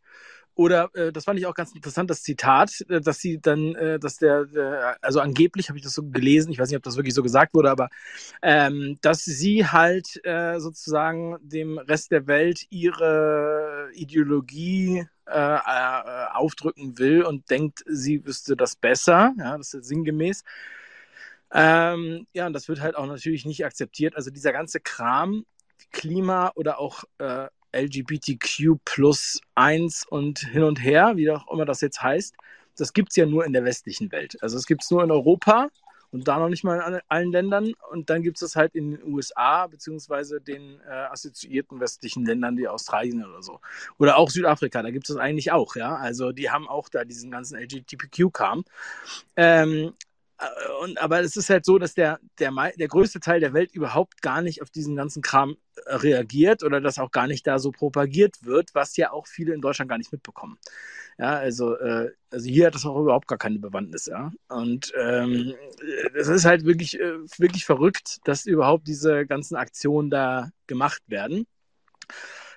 Oder äh, das fand ich auch ganz interessant, das Zitat, äh, dass sie dann, äh, dass der, der also angeblich habe ich das so gelesen, ich weiß nicht, ob das wirklich so gesagt wurde, aber ähm, dass sie halt äh, sozusagen dem Rest der Welt ihre Ideologie äh, äh, aufdrücken will und denkt, sie wüsste das besser. Ja, das ist sinngemäß. Ähm, ja, und das wird halt auch natürlich nicht akzeptiert. Also dieser ganze Kram, Klima oder auch äh, LGBTQ plus eins und hin und her, wie auch immer das jetzt heißt, das gibt es ja nur in der westlichen Welt. Also es gibt es nur in Europa und da noch nicht mal in allen Ländern. Und dann gibt es das halt in den USA, beziehungsweise den äh, assoziierten westlichen Ländern, wie Australien oder so. Oder auch Südafrika, da gibt es das eigentlich auch, ja. Also die haben auch da diesen ganzen LGBTQ-Kram. Ähm, äh, und, aber es ist halt so, dass der, der, der größte Teil der Welt überhaupt gar nicht auf diesen ganzen Kram äh, reagiert oder das auch gar nicht da so propagiert wird, was ja auch viele in Deutschland gar nicht mitbekommen. Ja, also, äh, also hier hat das auch überhaupt gar keine Bewandtnis, ja. Und ähm, ist halt wirklich, äh, wirklich verrückt, dass überhaupt diese ganzen Aktionen da gemacht werden.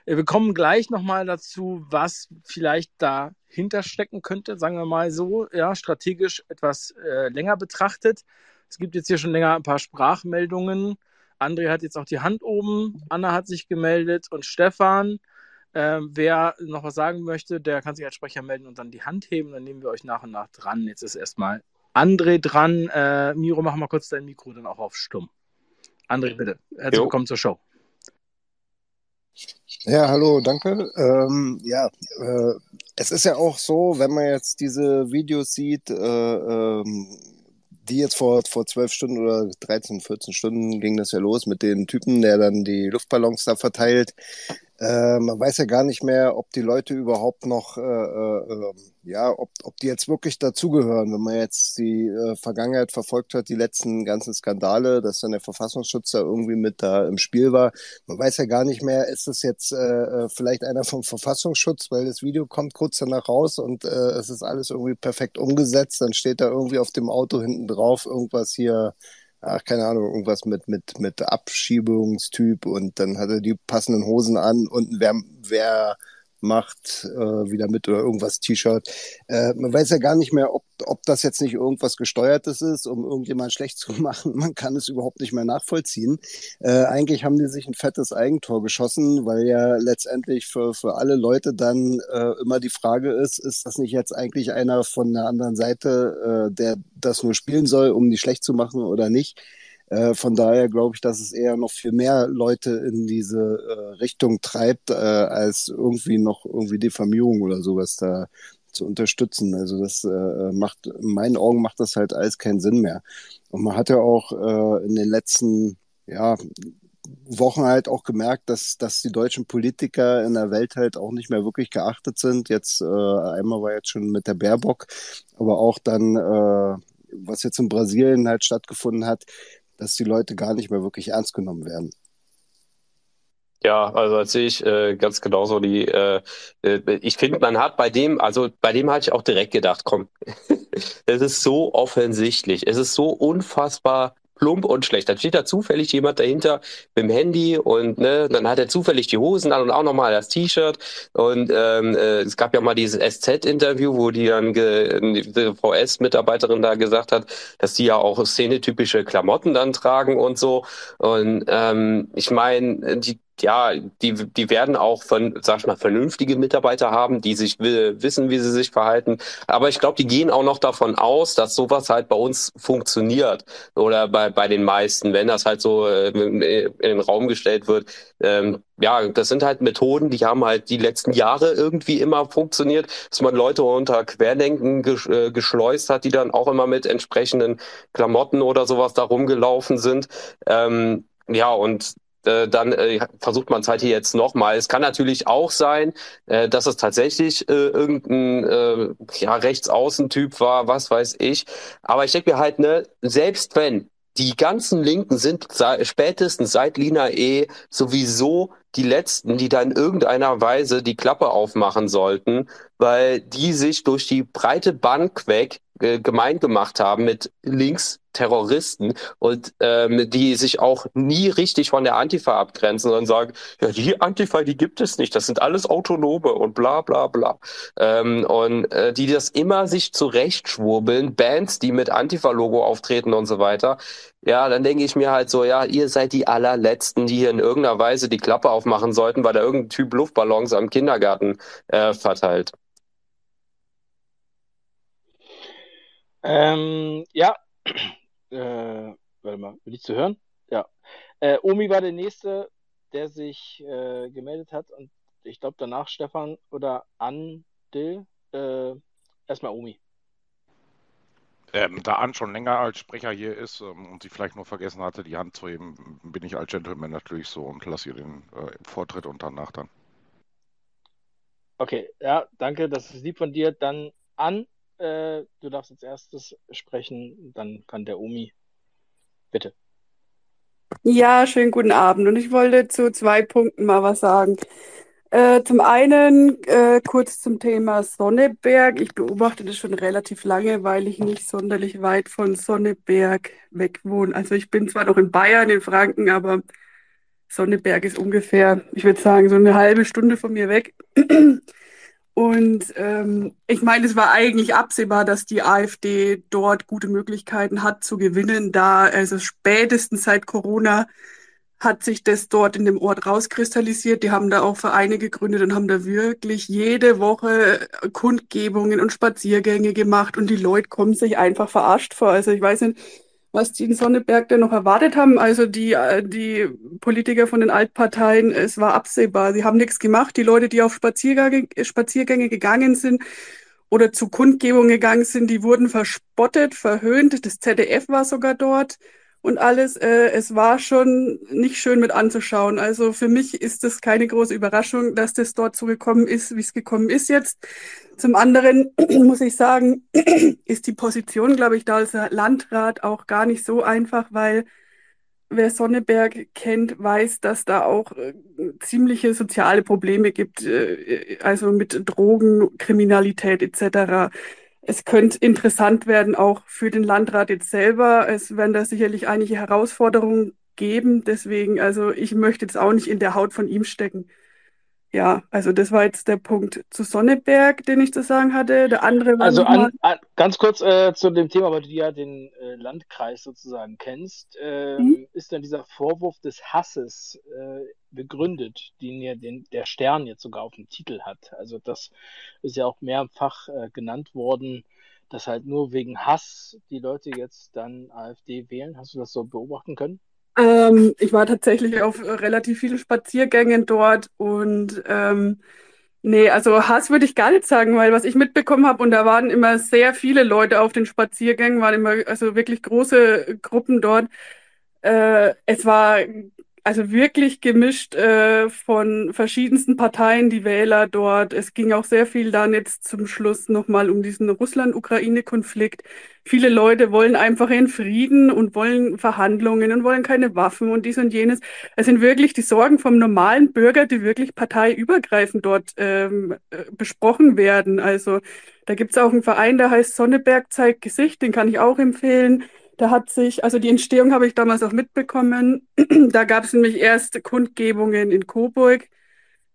Wir kommen gleich nochmal dazu, was vielleicht dahinter stecken könnte, sagen wir mal so, ja, strategisch etwas äh, länger betrachtet. Es gibt jetzt hier schon länger ein paar Sprachmeldungen. André hat jetzt auch die Hand oben, Anna hat sich gemeldet und Stefan. Ähm, wer noch was sagen möchte, der kann sich als Sprecher melden und dann die Hand heben. Dann nehmen wir euch nach und nach dran. Jetzt ist erstmal André dran. Äh, Miro, mach mal kurz dein Mikro dann auch auf stumm. André, bitte. Herzlich jo. willkommen zur Show. Ja, hallo, danke. Ähm, ja, äh, es ist ja auch so, wenn man jetzt diese Videos sieht, äh, ähm, die jetzt vor, vor zwölf Stunden oder 13, 14 Stunden ging das ja los mit den Typen, der dann die Luftballons da verteilt. Äh, man weiß ja gar nicht mehr, ob die Leute überhaupt noch, äh, äh, ähm, ja, ob, ob die jetzt wirklich dazugehören. Wenn man jetzt die äh, Vergangenheit verfolgt hat, die letzten ganzen Skandale, dass dann der Verfassungsschutz da irgendwie mit da im Spiel war. Man weiß ja gar nicht mehr, ist das jetzt äh, äh vielleicht einer vom Verfassungsschutz, weil das Video kommt kurz danach raus und es ist alles irgendwie perfekt umgesetzt. Dann steht da irgendwie auf dem Auto hinten drauf irgendwas hier ach, keine Ahnung, irgendwas mit, mit, mit Abschiebungstyp und dann hat er die passenden Hosen an und wer, wer macht äh, wieder mit oder irgendwas T-Shirt. Äh, man weiß ja gar nicht mehr, ob, ob das jetzt nicht irgendwas Gesteuertes ist, um irgendjemand schlecht zu machen. Man kann es überhaupt nicht mehr nachvollziehen. Äh, eigentlich haben die sich ein fettes Eigentor geschossen, weil ja letztendlich für, für alle Leute dann äh, immer die Frage ist, ist das nicht jetzt eigentlich einer von der anderen Seite, äh, der das nur spielen soll, um die schlecht zu machen oder nicht? Äh, von daher glaube ich, dass es eher noch viel mehr Leute in diese äh, Richtung treibt, äh, als irgendwie noch irgendwie Diffamierung oder sowas da zu unterstützen. Also das äh, macht, in meinen Augen macht das halt alles keinen Sinn mehr. Und man hat ja auch äh, in den letzten, ja, Wochen halt auch gemerkt, dass, dass die deutschen Politiker in der Welt halt auch nicht mehr wirklich geachtet sind. Jetzt äh, einmal war jetzt schon mit der Baerbock, aber auch dann, äh, was jetzt in Brasilien halt stattgefunden hat, dass die Leute gar nicht mehr wirklich ernst genommen werden. Ja, also sehe ich äh, ganz genauso. Die, äh, äh, ich finde, man hat bei dem, also bei dem hatte ich auch direkt gedacht, komm, es ist so offensichtlich, es ist so unfassbar plump und schlecht. Dann steht da zufällig jemand dahinter mit dem Handy und ne, dann hat er zufällig die Hosen an und auch nochmal das T-Shirt. Und ähm, äh, es gab ja mal dieses SZ-Interview, wo die dann die VS-Mitarbeiterin da gesagt hat, dass die ja auch szenetypische Klamotten dann tragen und so. Und ähm, ich meine, die ja, die, die werden auch von, sag ich mal, vernünftige Mitarbeiter haben, die sich wissen, wie sie sich verhalten. Aber ich glaube, die gehen auch noch davon aus, dass sowas halt bei uns funktioniert oder bei, bei den meisten, wenn das halt so äh, in den Raum gestellt wird. Ähm, ja, das sind halt Methoden, die haben halt die letzten Jahre irgendwie immer funktioniert, dass man Leute unter Querdenken äh, geschleust hat, die dann auch immer mit entsprechenden Klamotten oder sowas da rumgelaufen sind. Ähm, ja, und äh, dann äh, versucht man es halt hier jetzt nochmal. Es kann natürlich auch sein, äh, dass es tatsächlich äh, irgendein äh, ja, Rechtsaußentyp war, was weiß ich. Aber ich denke mir halt, ne, selbst wenn die ganzen Linken sind spätestens seit Lina E sowieso die letzten, die da in irgendeiner Weise die Klappe aufmachen sollten, weil die sich durch die breite Bank weg äh, gemein gemacht haben mit Linksterroristen und ähm, die sich auch nie richtig von der Antifa abgrenzen, sondern sagen, ja, die Antifa, die gibt es nicht, das sind alles Autonome und bla bla bla. Ähm, und äh, die das immer sich zurechtschwurbeln, Bands, die mit Antifa-Logo auftreten und so weiter. Ja, dann denke ich mir halt so, ja, ihr seid die allerletzten, die hier in irgendeiner Weise die Klappe aufmachen sollten, weil da irgendein Typ Luftballons am Kindergarten äh, verteilt. Ähm, ja, äh, warte mal, will ich zu hören? Ja. Äh, Omi war der Nächste, der sich äh, gemeldet hat und ich glaube danach Stefan oder Andil. Äh, erstmal Omi. Ähm, da An schon länger als Sprecher hier ist ähm, und sie vielleicht nur vergessen hatte, die Hand zu heben, bin ich als Gentleman natürlich so und lasse ihr den äh, Vortritt und danach dann. Okay, ja, danke, das ist lieb von dir. Dann An äh, du darfst als erstes sprechen, dann kann der Omi. Bitte. Ja, schönen guten Abend. Und ich wollte zu zwei Punkten mal was sagen. Äh, zum einen äh, kurz zum Thema Sonneberg. Ich beobachte das schon relativ lange, weil ich nicht sonderlich weit von Sonneberg weg wohne. Also ich bin zwar noch in Bayern, in Franken, aber Sonneberg ist ungefähr, ich würde sagen, so eine halbe Stunde von mir weg. Und ähm, ich meine, es war eigentlich absehbar, dass die AfD dort gute Möglichkeiten hat zu gewinnen, da also spätestens seit Corona hat sich das dort in dem Ort rauskristallisiert. Die haben da auch Vereine gegründet und haben da wirklich jede Woche Kundgebungen und Spaziergänge gemacht und die Leute kommen sich einfach verarscht vor. Also ich weiß nicht, was die in Sonneberg denn noch erwartet haben. Also die, äh, die Politiker von den Altparteien, es war absehbar. Sie haben nichts gemacht. Die Leute, die auf Spaziergänge, Spaziergänge gegangen sind oder zu Kundgebungen gegangen sind, die wurden verspottet, verhöhnt. Das ZDF war sogar dort und alles. Äh, es war schon nicht schön mit anzuschauen. Also für mich ist es keine große Überraschung, dass das dort so gekommen ist, wie es gekommen ist jetzt. Zum anderen muss ich sagen, ist die Position, glaube ich, da als Landrat auch gar nicht so einfach, weil wer Sonneberg kennt, weiß, dass da auch äh, ziemliche soziale Probleme gibt, äh, also mit Drogen, Kriminalität etc. Es könnte interessant werden, auch für den Landrat jetzt selber. Es werden da sicherlich einige Herausforderungen geben. Deswegen, also ich möchte jetzt auch nicht in der Haut von ihm stecken. Ja, also das war jetzt der Punkt zu Sonneberg, den ich zu sagen hatte. Der andere war. Also an, an, ganz kurz äh, zu dem Thema, weil du ja den äh, Landkreis sozusagen kennst. Äh, mhm. Ist denn dieser Vorwurf des Hasses äh, begründet, den ja den, der Stern jetzt sogar auf dem Titel hat? Also das ist ja auch mehrfach äh, genannt worden, dass halt nur wegen Hass die Leute jetzt dann AfD wählen. Hast du das so beobachten können? Ähm, ich war tatsächlich auf relativ vielen Spaziergängen dort und ähm, nee, also Hass würde ich gar nicht sagen, weil was ich mitbekommen habe, und da waren immer sehr viele Leute auf den Spaziergängen, waren immer also wirklich große Gruppen dort. Äh, es war also wirklich gemischt äh, von verschiedensten Parteien, die Wähler dort. Es ging auch sehr viel dann jetzt zum Schluss nochmal um diesen Russland-Ukraine-Konflikt. Viele Leute wollen einfach in Frieden und wollen Verhandlungen und wollen keine Waffen und dies und jenes. Es sind wirklich die Sorgen vom normalen Bürger, die wirklich parteiübergreifend dort ähm, äh, besprochen werden. Also da gibt's auch einen Verein, der heißt Sonneberg zeigt Gesicht, den kann ich auch empfehlen Da hat sich, also die Entstehung habe ich damals auch mitbekommen. da gab es nämlich erst Kundgebungen in Coburg,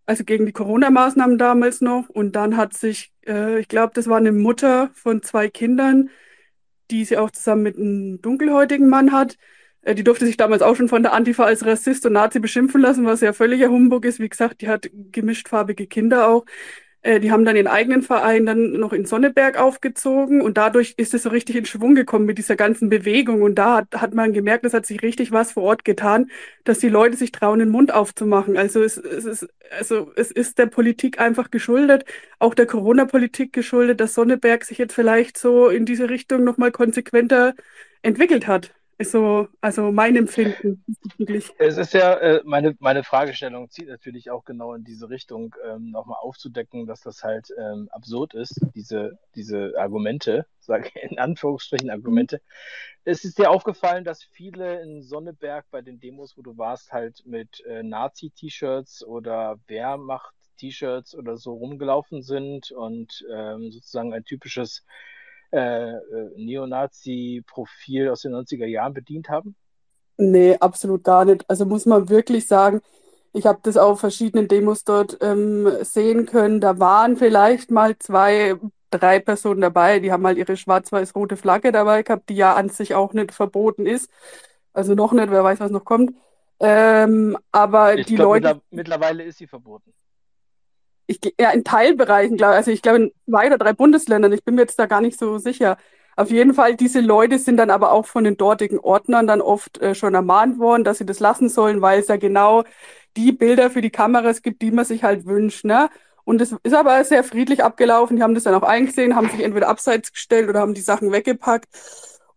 also gegen die Corona-Maßnahmen damals noch. Und dann hat sich, äh, ich glaube, das war eine Mutter von zwei Kindern, die sie auch zusammen mit einem dunkelhäutigen Mann hat. Äh, die durfte sich damals auch schon von der Antifa als Rassist und Nazi beschimpfen lassen, was ja völliger Humbug ist. Wie gesagt, die hat gemischtfarbige Kinder auch. Äh, die haben dann ihren eigenen Verein dann noch in Sonneberg aufgezogen und dadurch ist es so richtig in Schwung gekommen mit dieser ganzen Bewegung. Und da hat, hat man gemerkt, es hat sich richtig was vor Ort getan, dass die Leute sich trauen, den Mund aufzumachen. Also es, es ist, also es ist der Politik einfach geschuldet, auch der Corona-Politik geschuldet, dass Sonneberg sich jetzt vielleicht so in diese Richtung nochmal konsequenter entwickelt hat ist so, also mein Empfinden. Es ist ja, äh, meine, meine Fragestellung zieht natürlich auch genau in diese Richtung, ähm, nochmal aufzudecken, dass das halt ähm, absurd ist, diese, diese Argumente, sage in Anführungsstrichen Argumente. Es ist dir aufgefallen, dass viele in Sonneberg bei den Demos, wo du warst, halt mit äh, Nazi-T-Shirts oder Wehrmacht-T-Shirts oder so rumgelaufen sind und ähm, sozusagen ein typisches äh, äh, Neonazi-Profil aus den 90er Jahren bedient haben? Nee, absolut gar nicht. Also muss man wirklich sagen, ich habe das auf verschiedenen Demos dort ähm, sehen können. Da waren vielleicht mal zwei, drei Personen dabei, die haben halt ihre schwarz-weiß-rote Flagge dabei gehabt, die ja an sich auch nicht verboten ist. Also noch nicht, wer weiß, was noch kommt. Ähm, aber ich die glaub, Leute. Mittlerweile ist sie verboten ich, ja, in Teilbereichen, glaube also ich glaube in zwei oder drei Bundesländern, ich bin mir jetzt da gar nicht so sicher. Auf jeden Fall, diese Leute sind dann aber auch von den dortigen Ordnern dann oft äh, schon ermahnt worden, dass sie das lassen sollen, weil es ja genau die Bilder für die Kameras gibt, die man sich halt wünscht. Ne? Und es ist aber sehr friedlich abgelaufen. Die haben das dann auch eingesehen, haben sich entweder abseits gestellt oder haben die Sachen weggepackt.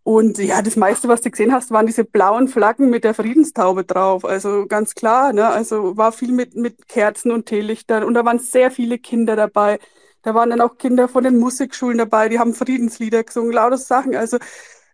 Und ja, das meiste, was du gesehen hast, waren diese blauen Flaggen mit der Friedenstaube drauf. Also ganz klar, ne? Also war viel mit, mit Kerzen und Teelichtern und da waren sehr viele Kinder dabei. Da waren dann auch Kinder von den Musikschulen dabei, die haben Friedenslieder gesungen, lauter Sachen. Also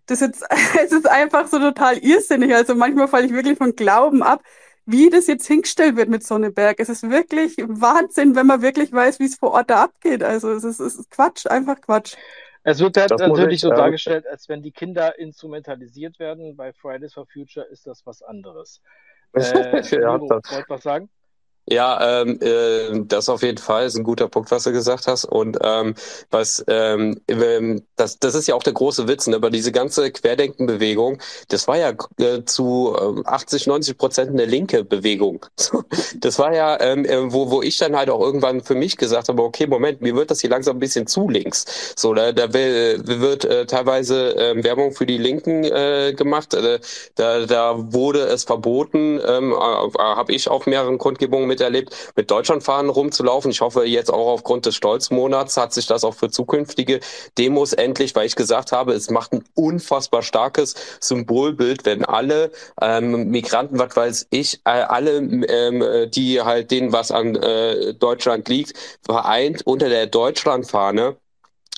das ist, es ist einfach so total irrsinnig. Also manchmal falle ich wirklich von Glauben ab, wie das jetzt hingestellt wird mit Sonneberg. Es ist wirklich Wahnsinn, wenn man wirklich weiß, wie es vor Ort da abgeht. Also es ist, es ist Quatsch, einfach Quatsch. Es wird halt natürlich so dargestellt, als wenn die Kinder instrumentalisiert werden. Bei Fridays for Future ist das was anderes. Äh, ja, wollt was sagen? Ja, ähm, äh, das auf jeden Fall ist ein guter Punkt, was du gesagt hast. Und ähm, was ähm, ähm das, das ist ja auch der große Witz, ne? aber diese ganze Querdenkenbewegung, das war ja äh, zu äh, 80, 90 Prozent eine linke Bewegung. das war ja, ähm, äh, wo, wo ich dann halt auch irgendwann für mich gesagt habe, okay, Moment, mir wird das hier langsam ein bisschen zu links. So, da, da wird äh, teilweise äh, Werbung für die Linken äh, gemacht. Äh, da, da wurde es verboten, ähm, äh, habe ich auf mehreren Kundgebungen miterlebt, mit Deutschlandfahnen rumzulaufen. Ich hoffe, jetzt auch aufgrund des Stolzmonats hat sich das auch für zukünftige Demos endlich, weil ich gesagt habe, es macht ein unfassbar starkes Symbolbild, wenn alle ähm, Migranten, was weiß ich, äh, alle, ähm, die halt denen was an äh, Deutschland liegt, vereint unter der Deutschlandfahne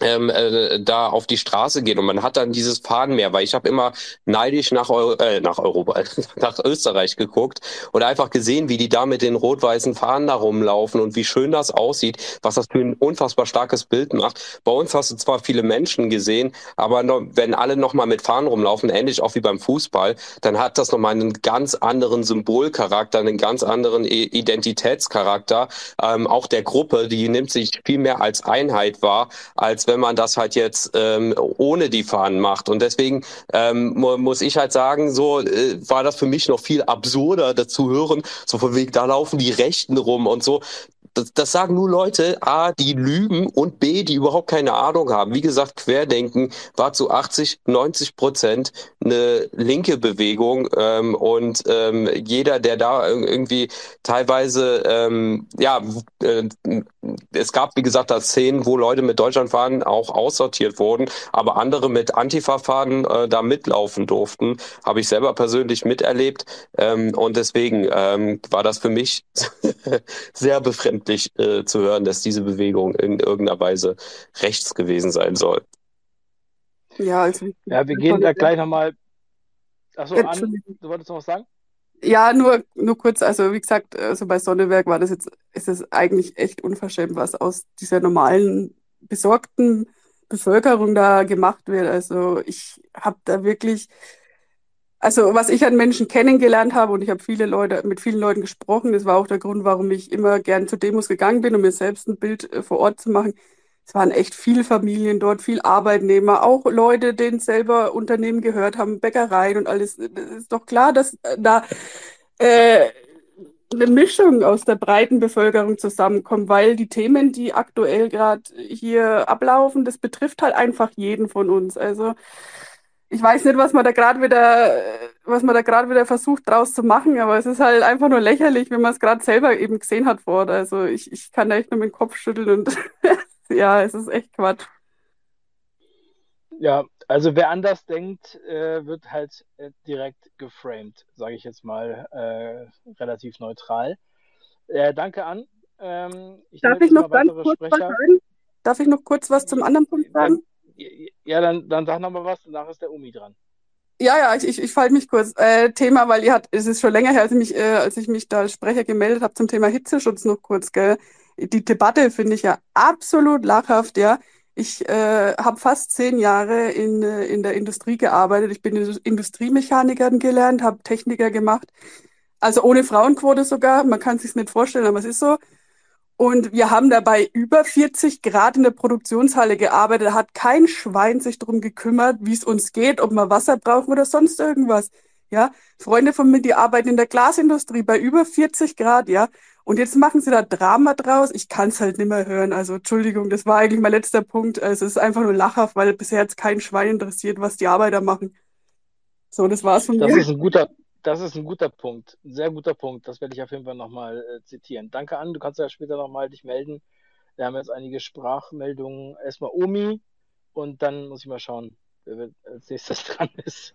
ähm, äh, da auf die Straße gehen und man hat dann dieses Fahnenmeer, weil ich habe immer neidisch nach, Euro, äh, nach Europa, nach Österreich geguckt und einfach gesehen, wie die da mit den rot-weißen Fahnen da rumlaufen und wie schön das aussieht, was das für ein unfassbar starkes Bild macht. Bei uns hast du zwar viele Menschen gesehen, aber noch, wenn alle nochmal mit Fahnen rumlaufen, ähnlich auch wie beim Fußball, dann hat das nochmal einen ganz anderen Symbolcharakter, einen ganz anderen Identitätscharakter, ähm, auch der Gruppe, die nimmt sich viel mehr als Einheit wahr, als wenn man das halt jetzt ähm, ohne die Fahnen macht. Und deswegen ähm, muss ich halt sagen, so äh, war das für mich noch viel absurder dazu hören, so von wegen, da laufen die Rechten rum und so das, das sagen nur Leute, A, die lügen und B, die überhaupt keine Ahnung haben. Wie gesagt, Querdenken war zu 80, 90 Prozent eine linke Bewegung ähm, und ähm, jeder, der da irgendwie teilweise, ähm, ja, äh, es gab, wie gesagt, da Szenen, wo Leute mit Deutschlandfahnen auch aussortiert wurden, aber andere mit Antifa-Fahnen äh, da mitlaufen durften. Habe ich selber persönlich miterlebt ähm, und deswegen ähm, war das für mich sehr befremdlich äh, zu hören, dass diese Bewegung in irgendeiner Weise rechts gewesen sein soll. Ja, also, ja wir gehen da gleich nochmal. Achso, An, du wolltest noch was sagen? Ja, nur, nur kurz, also wie gesagt, also bei Sonneberg war das jetzt, ist es eigentlich echt unverschämt, was aus dieser normalen besorgten Bevölkerung da gemacht wird. Also ich habe da wirklich, also was ich an Menschen kennengelernt habe und ich habe viele Leute mit vielen Leuten gesprochen, das war auch der Grund, warum ich immer gern zu Demos gegangen bin, um mir selbst ein Bild äh, vor Ort zu machen. Es waren echt viele Familien dort, viel Arbeitnehmer, auch Leute, denen selber Unternehmen gehört haben, Bäckereien und alles. Das ist doch klar, dass äh, da äh, eine Mischung aus der breiten Bevölkerung zusammenkommt, weil die Themen, die aktuell gerade hier ablaufen, das betrifft halt einfach jeden von uns. Also ich weiß nicht, was man da gerade wieder, was man da gerade wieder versucht draus zu machen, aber es ist halt einfach nur lächerlich, wenn man es gerade selber eben gesehen hat vor Ort. Also ich, ich kann da echt nur mit dem Kopf schütteln und ja, es ist echt Quatsch. Ja, also wer anders denkt, äh, wird halt äh, direkt geframed, sage ich jetzt mal äh, relativ neutral. Danke an. Ähm, ich Darf ich noch ganz kurz Sprecher. was sagen? Darf ich noch kurz was zum anderen Punkt sagen? Ja, dann, dann sag noch mal was, danach ist der Umi dran. Ja, ja, ich, ich, ich falte mich kurz. Äh, Thema, weil ihr hat, es ist schon länger her, als ich mich, äh, als ich mich da als Sprecher gemeldet habe zum Thema Hitzeschutz noch kurz, gell? Die Debatte finde ich ja absolut lachhaft, ja. Ich äh, habe fast zehn Jahre in, äh, in der Industrie gearbeitet. Ich bin Industriemechanikerin gelernt, habe Techniker gemacht. Also ohne Frauenquote sogar. Man kann sich nicht vorstellen, aber es ist so. Und wir haben dabei über 40 Grad in der Produktionshalle gearbeitet. Da hat kein Schwein sich drum gekümmert, wie es uns geht, ob wir Wasser brauchen oder sonst irgendwas. Ja, Freunde von mir, die arbeiten in der Glasindustrie bei über 40 Grad, ja. Und jetzt machen sie da Drama draus. Ich kann es halt nicht mehr hören. Also Entschuldigung, das war eigentlich mein letzter Punkt. Also es ist einfach nur lachhaft, weil bisher jetzt kein Schwein interessiert, was die Arbeiter machen. So, das war's von das mir. Ist ein guter, das ist ein guter Punkt. Ein sehr guter Punkt. Das werde ich auf jeden Fall nochmal äh, zitieren. Danke an. Du kannst ja später nochmal dich melden. Wir haben jetzt einige Sprachmeldungen. Erstmal Omi und dann muss ich mal schauen, wer als nächstes dran ist.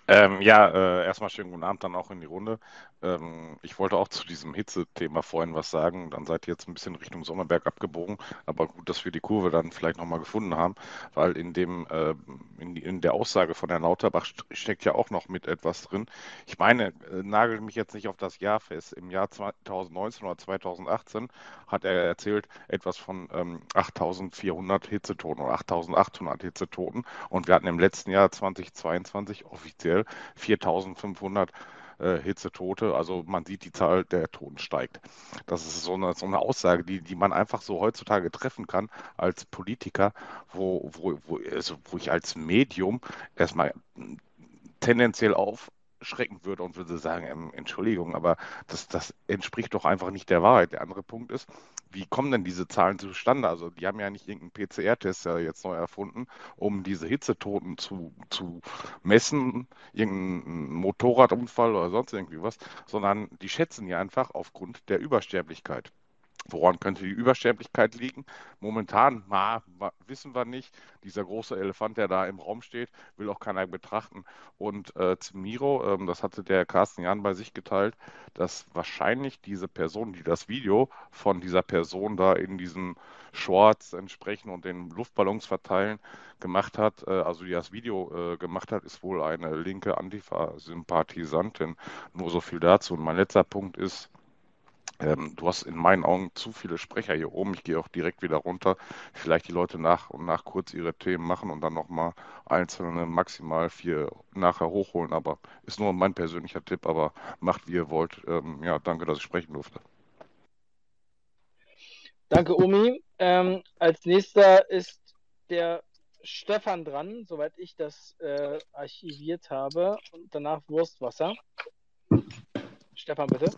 Ähm, ja, äh, erstmal schönen guten Abend dann auch in die Runde. Ähm, ich wollte auch zu diesem Hitze-Thema vorhin was sagen. Dann seid ihr jetzt ein bisschen Richtung Sommerberg abgebogen. Aber gut, dass wir die Kurve dann vielleicht nochmal gefunden haben, weil in dem, äh, in, in, der Aussage von Herrn Lauterbach steckt ja auch noch mit etwas drin. Ich meine, äh, nagel mich jetzt nicht auf das Jahr fest. Im Jahr 2019 oder 2018 hat er erzählt etwas von ähm, 8400 Hitzetoten oder 8800 Hitzetoten. Und wir hatten im letzten Jahr 2022 offiziell 4500 äh, Hitzetote. Also man sieht, die Zahl der Toten steigt. Das ist so eine, so eine Aussage, die, die man einfach so heutzutage treffen kann als Politiker, wo, wo, wo, also wo ich als Medium erstmal tendenziell auf schrecken würde und würde sagen, ähm, Entschuldigung, aber das, das entspricht doch einfach nicht der Wahrheit. Der andere Punkt ist, wie kommen denn diese Zahlen zustande? Also die haben ja nicht irgendeinen PCR-Test ja jetzt neu erfunden, um diese Hitzetoten zu, zu messen, irgendeinen Motorradunfall oder sonst irgendwie was, sondern die schätzen ja einfach aufgrund der Übersterblichkeit. Woran könnte die Übersterblichkeit liegen? Momentan ma, wissen wir nicht. Dieser große Elefant, der da im Raum steht, will auch keiner betrachten. Und äh, Miro, ähm, das hatte der Carsten Jan bei sich geteilt, dass wahrscheinlich diese Person, die das Video von dieser Person da in diesen Shorts entsprechen und den Luftballons verteilen, gemacht hat, äh, also die das Video äh, gemacht hat, ist wohl eine linke Antifa-Sympathisantin. Nur so viel dazu. Und mein letzter Punkt ist, ähm, du hast in meinen Augen zu viele Sprecher hier oben. Ich gehe auch direkt wieder runter. Vielleicht die Leute nach und nach kurz ihre Themen machen und dann nochmal einzelne maximal vier nachher hochholen. Aber ist nur mein persönlicher Tipp, aber macht wie ihr wollt. Ähm, ja, danke, dass ich sprechen durfte. Danke, Omi. Ähm, als nächster ist der Stefan dran, soweit ich das äh, archiviert habe. Und danach Wurstwasser. Stefan, bitte.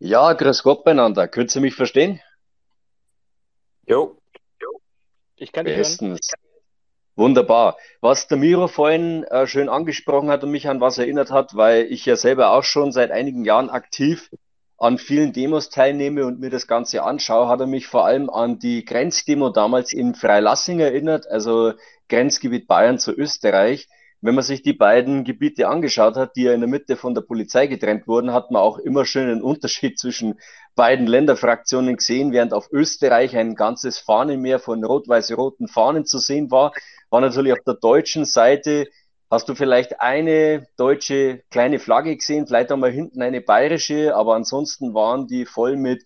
Ja, grüß Gott beieinander. Könnt ihr mich verstehen? Jo. Ich kann dich Bestens. Hören. Wunderbar. Was der Miro vorhin äh, schön angesprochen hat und mich an was erinnert hat, weil ich ja selber auch schon seit einigen Jahren aktiv an vielen Demos teilnehme und mir das Ganze anschaue, hat er mich vor allem an die Grenzdemo damals in Freilassing erinnert, also Grenzgebiet Bayern zu Österreich wenn man sich die beiden Gebiete angeschaut hat, die ja in der Mitte von der Polizei getrennt wurden, hat man auch immer schön einen Unterschied zwischen beiden Länderfraktionen gesehen, während auf Österreich ein ganzes Fahnenmeer von rot-weiß-roten Fahnen zu sehen war, war natürlich auf der deutschen Seite. Hast du vielleicht eine deutsche kleine Flagge gesehen, vielleicht einmal hinten eine bayerische, aber ansonsten waren die voll mit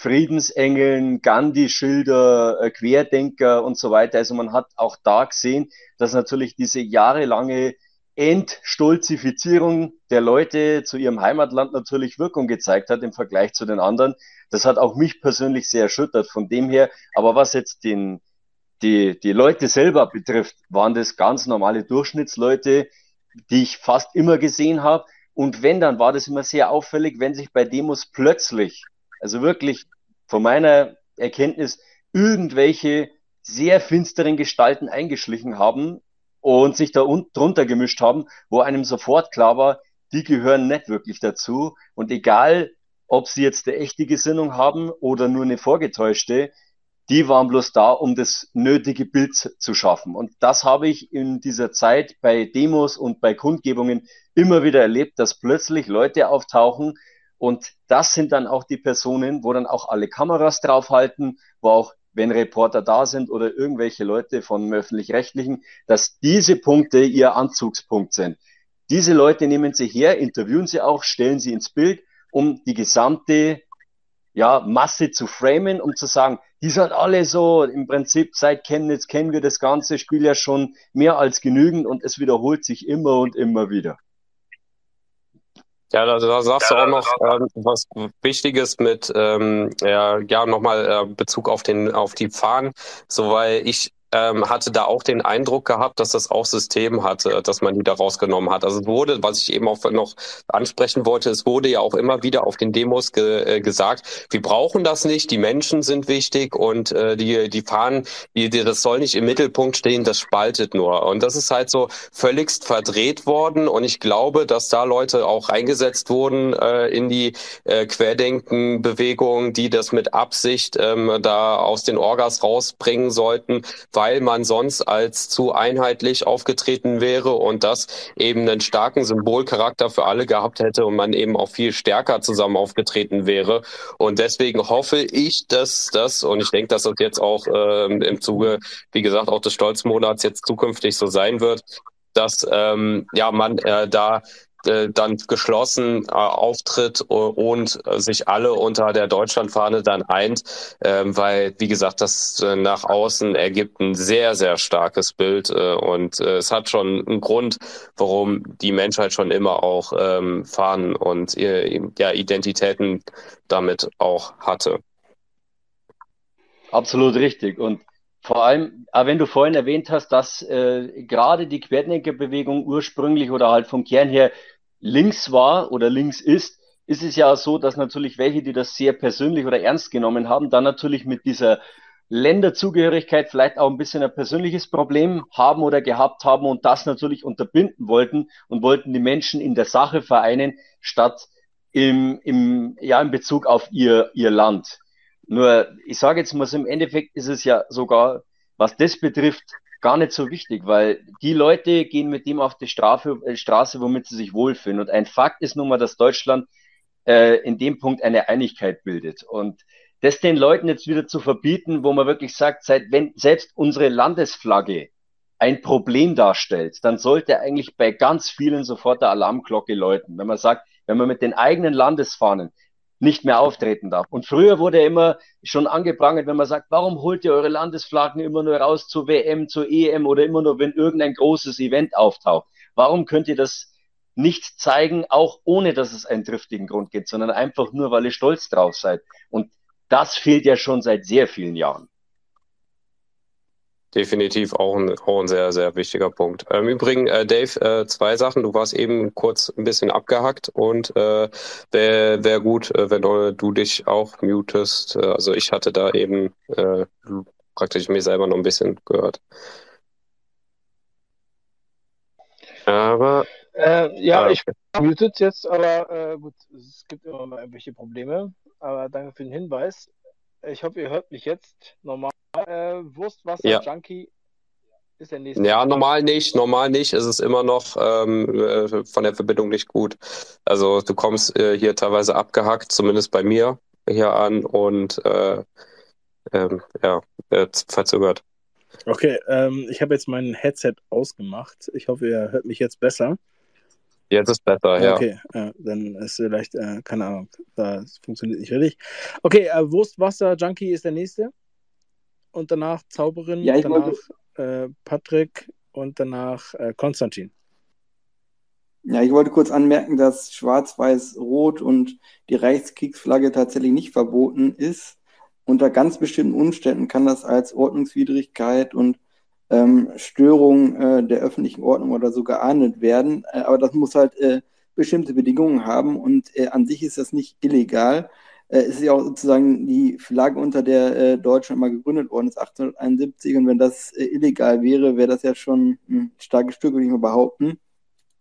Friedensengeln, Gandhi-Schilder, äh, Querdenker und so weiter. Also man hat auch da gesehen, dass natürlich diese jahrelange Entstolzifizierung der Leute zu ihrem Heimatland natürlich Wirkung gezeigt hat im Vergleich zu den anderen. Das hat auch mich persönlich sehr erschüttert von dem her. Aber was jetzt den, die, die Leute selber betrifft, waren das ganz normale Durchschnittsleute, die ich fast immer gesehen habe. Und wenn, dann war das immer sehr auffällig, wenn sich bei Demos plötzlich, also wirklich von meiner Erkenntnis, irgendwelche sehr finsteren Gestalten eingeschlichen haben, und sich da drunter gemischt haben, wo einem sofort klar war, die gehören nicht wirklich dazu. Und egal, ob sie jetzt eine echte Gesinnung haben oder nur eine vorgetäuschte, die waren bloß da, um das nötige Bild zu schaffen. Und das habe ich in dieser Zeit bei Demos und bei Kundgebungen immer wieder erlebt, dass plötzlich Leute auftauchen und das sind dann auch die Personen, wo dann auch alle Kameras draufhalten, wo auch wenn Reporter da sind oder irgendwelche Leute von öffentlich-rechtlichen, dass diese Punkte ihr Anzugspunkt sind. Diese Leute nehmen sie her, interviewen sie auch, stellen sie ins Bild, um die gesamte ja, Masse zu framen, um zu sagen, die sind alle so, im Prinzip seit Chemnitz kennen wir das ganze Spiel ja schon mehr als genügend und es wiederholt sich immer und immer wieder. Ja, da, da sagst ja, du auch noch ähm, was Wichtiges mit, ähm, ja, ja nochmal äh, Bezug auf den, auf die Fahnen, so weil ich ähm, hatte da auch den Eindruck gehabt, dass das auch System hatte, dass man die da rausgenommen hat. Also wurde, was ich eben auch noch ansprechen wollte, es wurde ja auch immer wieder auf den Demos ge äh, gesagt, wir brauchen das nicht, die Menschen sind wichtig und äh, die, die Fahnen, die, die, das soll nicht im Mittelpunkt stehen, das spaltet nur. Und das ist halt so völligst verdreht worden und ich glaube, dass da Leute auch reingesetzt wurden äh, in die äh, Querdenken-Bewegung, die das mit Absicht ähm, da aus den Orgas rausbringen sollten, weil man sonst als zu einheitlich aufgetreten wäre und das eben einen starken Symbolcharakter für alle gehabt hätte und man eben auch viel stärker zusammen aufgetreten wäre. Und deswegen hoffe ich, dass das, und ich denke, dass das jetzt auch ähm, im Zuge, wie gesagt, auch des Stolzmonats jetzt zukünftig so sein wird, dass ähm, ja man äh, da äh, dann geschlossen äh, auftritt und äh, sich alle unter der Deutschlandfahne dann eint, äh, weil, wie gesagt, das äh, nach außen ergibt ein sehr, sehr starkes Bild äh, und äh, es hat schon einen Grund, warum die Menschheit schon immer auch ähm, Fahnen und äh, ja, Identitäten damit auch hatte. Absolut richtig. Und vor allem, auch wenn du vorhin erwähnt hast, dass äh, gerade die Querdenkerbewegung ursprünglich oder halt vom Kern her links war oder links ist, ist es ja so, dass natürlich welche, die das sehr persönlich oder ernst genommen haben, dann natürlich mit dieser Länderzugehörigkeit vielleicht auch ein bisschen ein persönliches Problem haben oder gehabt haben und das natürlich unterbinden wollten und wollten die Menschen in der Sache vereinen, statt im, im, ja, in Bezug auf ihr, ihr Land. Nur, ich sage jetzt mal im Endeffekt ist es ja sogar, was das betrifft, gar nicht so wichtig, weil die Leute gehen mit dem auf die Strafe, äh, Straße, womit sie sich wohlfühlen. Und ein Fakt ist nun mal, dass Deutschland äh, in dem Punkt eine Einigkeit bildet. Und das den Leuten jetzt wieder zu verbieten, wo man wirklich sagt, seit wenn selbst unsere Landesflagge ein Problem darstellt, dann sollte eigentlich bei ganz vielen sofort der Alarmglocke läuten. Wenn man sagt, wenn man mit den eigenen Landesfahnen nicht mehr auftreten darf. Und früher wurde immer schon angeprangert, wenn man sagt, warum holt ihr eure Landesflaggen immer nur raus zur WM, zur EM oder immer nur, wenn irgendein großes Event auftaucht? Warum könnt ihr das nicht zeigen, auch ohne dass es einen triftigen Grund gibt, sondern einfach nur, weil ihr stolz drauf seid? Und das fehlt ja schon seit sehr vielen Jahren definitiv auch ein, auch ein sehr, sehr wichtiger Punkt. Im Übrigen, äh, Dave, äh, zwei Sachen. Du warst eben kurz ein bisschen abgehackt und äh, wäre wär gut, äh, wenn du, du dich auch mutest. Äh, also ich hatte da eben äh, praktisch mir selber noch ein bisschen gehört. Aber äh, ja, ah, ich mutet jetzt, aber äh, gut, es gibt immer mal irgendwelche Probleme. Aber danke für den Hinweis. Ich hoffe, ihr hört mich jetzt normal äh, Wurstwasser ja. Junkie ist der nächste. Ja, normal nicht. Normal nicht. Es ist immer noch ähm, äh, von der Verbindung nicht gut. Also du kommst äh, hier teilweise abgehackt, zumindest bei mir hier an und äh, ähm, ja, verzögert. Okay, ähm, ich habe jetzt mein Headset ausgemacht. Ich hoffe, ihr hört mich jetzt besser. Jetzt ist besser, ja. Okay, ja, dann ist vielleicht, äh, keine Ahnung, das funktioniert nicht richtig. Okay, äh, Wurstwasser Junkie ist der nächste. Und danach Zauberin, Ja, danach äh, Patrick und danach äh, Konstantin. Ja, ich wollte kurz anmerken, dass Schwarz-Weiß-Rot und die Reichskriegsflagge tatsächlich nicht verboten ist. Unter ganz bestimmten Umständen kann das als Ordnungswidrigkeit und ähm, Störung äh, der öffentlichen Ordnung oder so geahndet werden. Äh, aber das muss halt äh, bestimmte Bedingungen haben und äh, an sich ist das nicht illegal. Äh, ist ja auch sozusagen die Flagge, unter der äh, Deutschland mal gegründet worden ist, 1871. Und wenn das äh, illegal wäre, wäre das ja schon ein starkes Stück, würde ich mal behaupten.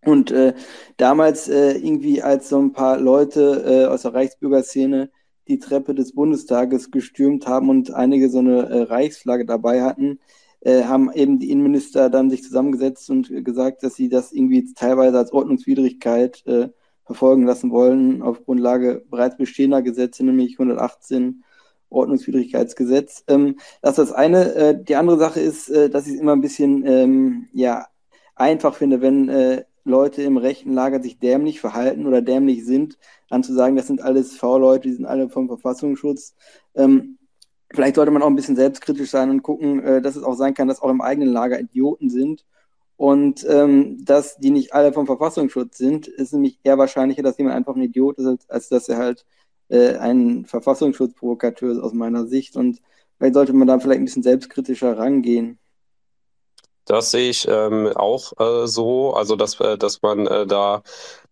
Und äh, damals äh, irgendwie, als so ein paar Leute äh, aus der Reichsbürgerszene die Treppe des Bundestages gestürmt haben und einige so eine äh, Reichsflagge dabei hatten, äh, haben eben die Innenminister dann sich zusammengesetzt und äh, gesagt, dass sie das irgendwie teilweise als Ordnungswidrigkeit äh, verfolgen lassen wollen auf Grundlage bereits bestehender Gesetze, nämlich 118 Ordnungswidrigkeitsgesetz. Ähm, das ist das eine. Äh, die andere Sache ist, äh, dass ich es immer ein bisschen ähm, ja, einfach finde, wenn äh, Leute im rechten Lager sich dämlich verhalten oder dämlich sind, dann zu sagen, das sind alles V-Leute, die sind alle vom Verfassungsschutz. Ähm, vielleicht sollte man auch ein bisschen selbstkritisch sein und gucken, äh, dass es auch sein kann, dass auch im eigenen Lager Idioten sind. Und ähm, dass die nicht alle vom Verfassungsschutz sind, ist nämlich eher wahrscheinlicher, dass jemand einfach ein Idiot ist, als, dass er halt äh, ein Verfassungsschutzprovokateur ist aus meiner Sicht. Und vielleicht sollte man da vielleicht ein bisschen selbstkritischer rangehen. Das sehe ich ähm, auch äh, so, also dass, äh, dass man äh, da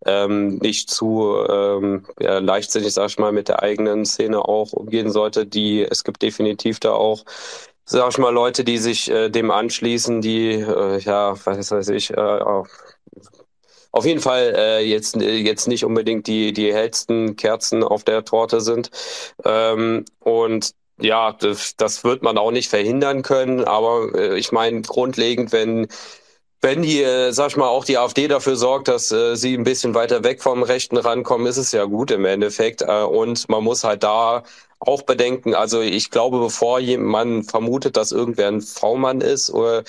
ähm, nicht zu ähm, ja, leichtsinnig, sag ich mal, mit der eigenen Szene auch umgehen sollte. Die, es gibt definitiv da auch, sag ich mal, Leute, die sich äh, dem anschließen, die, äh, ja, was weiß ich, äh, auf jeden Fall äh, jetzt, jetzt nicht unbedingt die, die hellsten Kerzen auf der Torte sind. Ähm, und ja, das, das wird man auch nicht verhindern können, aber äh, ich meine, grundlegend, wenn wenn hier, sag ich mal, auch die AfD dafür sorgt, dass äh, sie ein bisschen weiter weg vom Rechten rankommen, ist es ja gut im Endeffekt. Äh, und man muss halt da auch bedenken, also ich glaube, bevor man vermutet, dass irgendwer ein V-Mann ist, oder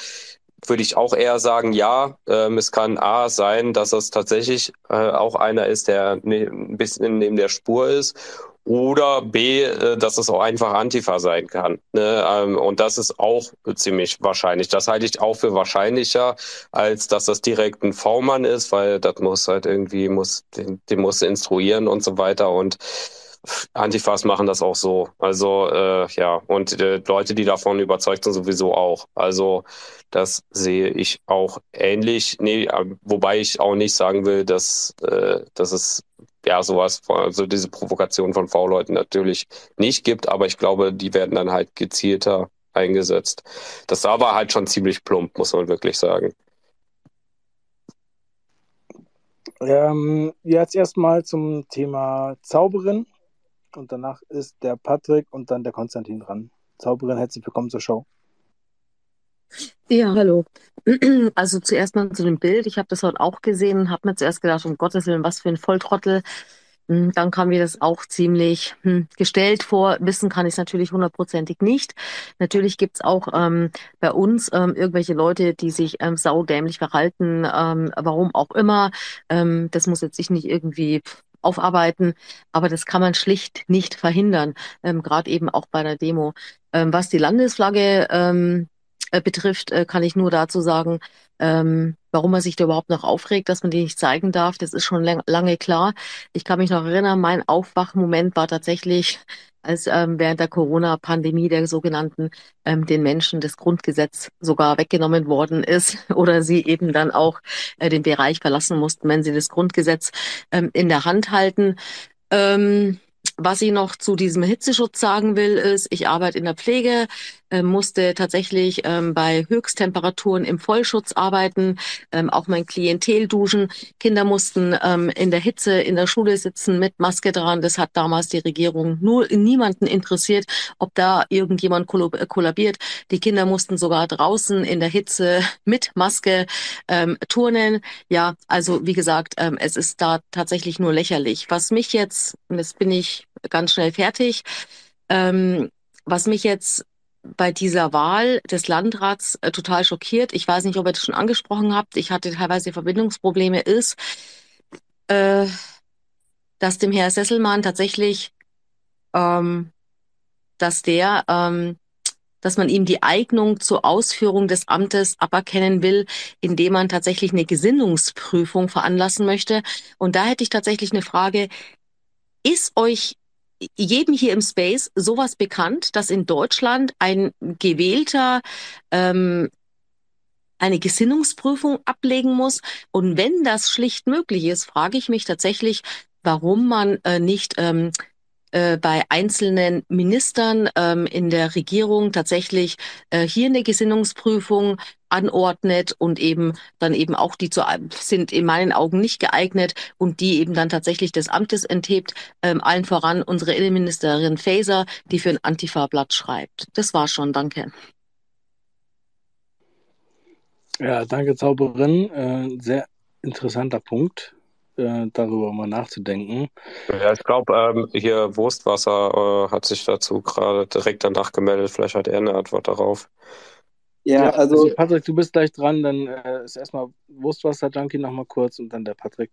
würde ich auch eher sagen, ja, ähm, es kann A sein, dass es tatsächlich äh, auch einer ist, der ne, ein bisschen neben der Spur ist oder B, äh, dass es auch einfach Antifa sein kann. Ne? Ähm, und das ist auch ziemlich wahrscheinlich. Das halte ich auch für wahrscheinlicher, als dass das direkt ein V-Mann ist, weil das muss halt irgendwie, muss, den, den muss instruieren und so weiter. Und Antifas machen das auch so. Also äh, ja, und äh, Leute, die davon überzeugt sind, sowieso auch. Also das sehe ich auch ähnlich. Nee, wobei ich auch nicht sagen will, dass, äh, dass es ja sowas, also diese Provokation von V-Leuten natürlich nicht gibt, aber ich glaube, die werden dann halt gezielter eingesetzt. Das war aber halt schon ziemlich plump, muss man wirklich sagen. Ähm, jetzt erstmal zum Thema Zauberin und danach ist der Patrick und dann der Konstantin dran. Zauberin, herzlich willkommen zur Show. Ja, hallo. Also zuerst mal zu dem Bild. Ich habe das heute auch gesehen und habe mir zuerst gedacht, um Gottes Willen, was für ein Volltrottel. Hm, Dann kam mir das auch ziemlich hm, gestellt vor. Wissen kann ich es natürlich hundertprozentig nicht. Natürlich gibt's auch ähm, bei uns ähm, irgendwelche Leute, die sich ähm, saudämlich verhalten, ähm, warum auch immer. Ähm, das muss jetzt ich nicht irgendwie aufarbeiten, aber das kann man schlicht nicht verhindern, ähm, gerade eben auch bei der Demo. Ähm, was die Landesflagge ähm, äh, betrifft, äh, kann ich nur dazu sagen, ähm, warum man sich da überhaupt noch aufregt, dass man die nicht zeigen darf. Das ist schon lang, lange klar. Ich kann mich noch erinnern, mein Aufwachmoment war tatsächlich, als ähm, während der Corona-Pandemie der sogenannten ähm, den Menschen das Grundgesetz sogar weggenommen worden ist oder sie eben dann auch äh, den Bereich verlassen mussten, wenn sie das Grundgesetz ähm, in der Hand halten. Ähm, was ich noch zu diesem Hitzeschutz sagen will, ist, ich arbeite in der Pflege, äh, musste tatsächlich ähm, bei Höchsttemperaturen im Vollschutz arbeiten, ähm, auch mein Klientel duschen. Kinder mussten ähm, in der Hitze in der Schule sitzen mit Maske dran. Das hat damals die Regierung nur niemanden interessiert, ob da irgendjemand kollab- kollabiert. Die Kinder mussten sogar draußen in der Hitze mit Maske ähm, turnen. Ja, also wie gesagt, ähm, es ist da tatsächlich nur lächerlich. Was mich jetzt, und jetzt bin ich ganz schnell fertig, ähm, was mich jetzt bei dieser Wahl des Landrats äh, total schockiert. Ich weiß nicht, ob ihr das schon angesprochen habt. Ich hatte teilweise Verbindungsprobleme. Ist, äh, dass dem Herr Sesselmann tatsächlich, ähm, dass der, ähm, dass man ihm die Eignung zur Ausführung des Amtes aberkennen will, indem man tatsächlich eine Gesinnungsprüfung veranlassen möchte. Und da hätte ich tatsächlich eine Frage. Ist euch jedem hier im Space sowas bekannt, dass in Deutschland ein gewählter ähm, eine Gesinnungsprüfung ablegen muss. Und wenn das schlicht möglich ist, frage ich mich tatsächlich, warum man äh, nicht ähm, äh, bei einzelnen Ministern ähm, in der Regierung tatsächlich äh, hier eine Gesinnungsprüfung anordnet und eben dann eben auch die zu, sind in meinen Augen nicht geeignet und die eben dann tatsächlich des Amtes enthebt, ähm, allen voran unsere Innenministerin Faeser, die für ein Antifa-Blatt schreibt. Das war schon, danke. Ja, danke, Zauberin. Äh, sehr interessanter Punkt, äh, darüber mal nachzudenken. Ja, ich glaube, ähm, hier Wurstwasser äh, hat sich dazu gerade direkt danach gemeldet. Vielleicht hat er eine Antwort darauf. Ja, ja also, also, Patrick, du bist gleich dran. Dann äh, ist erstmal Wurstwasser-Junkie nochmal kurz und dann der Patrick.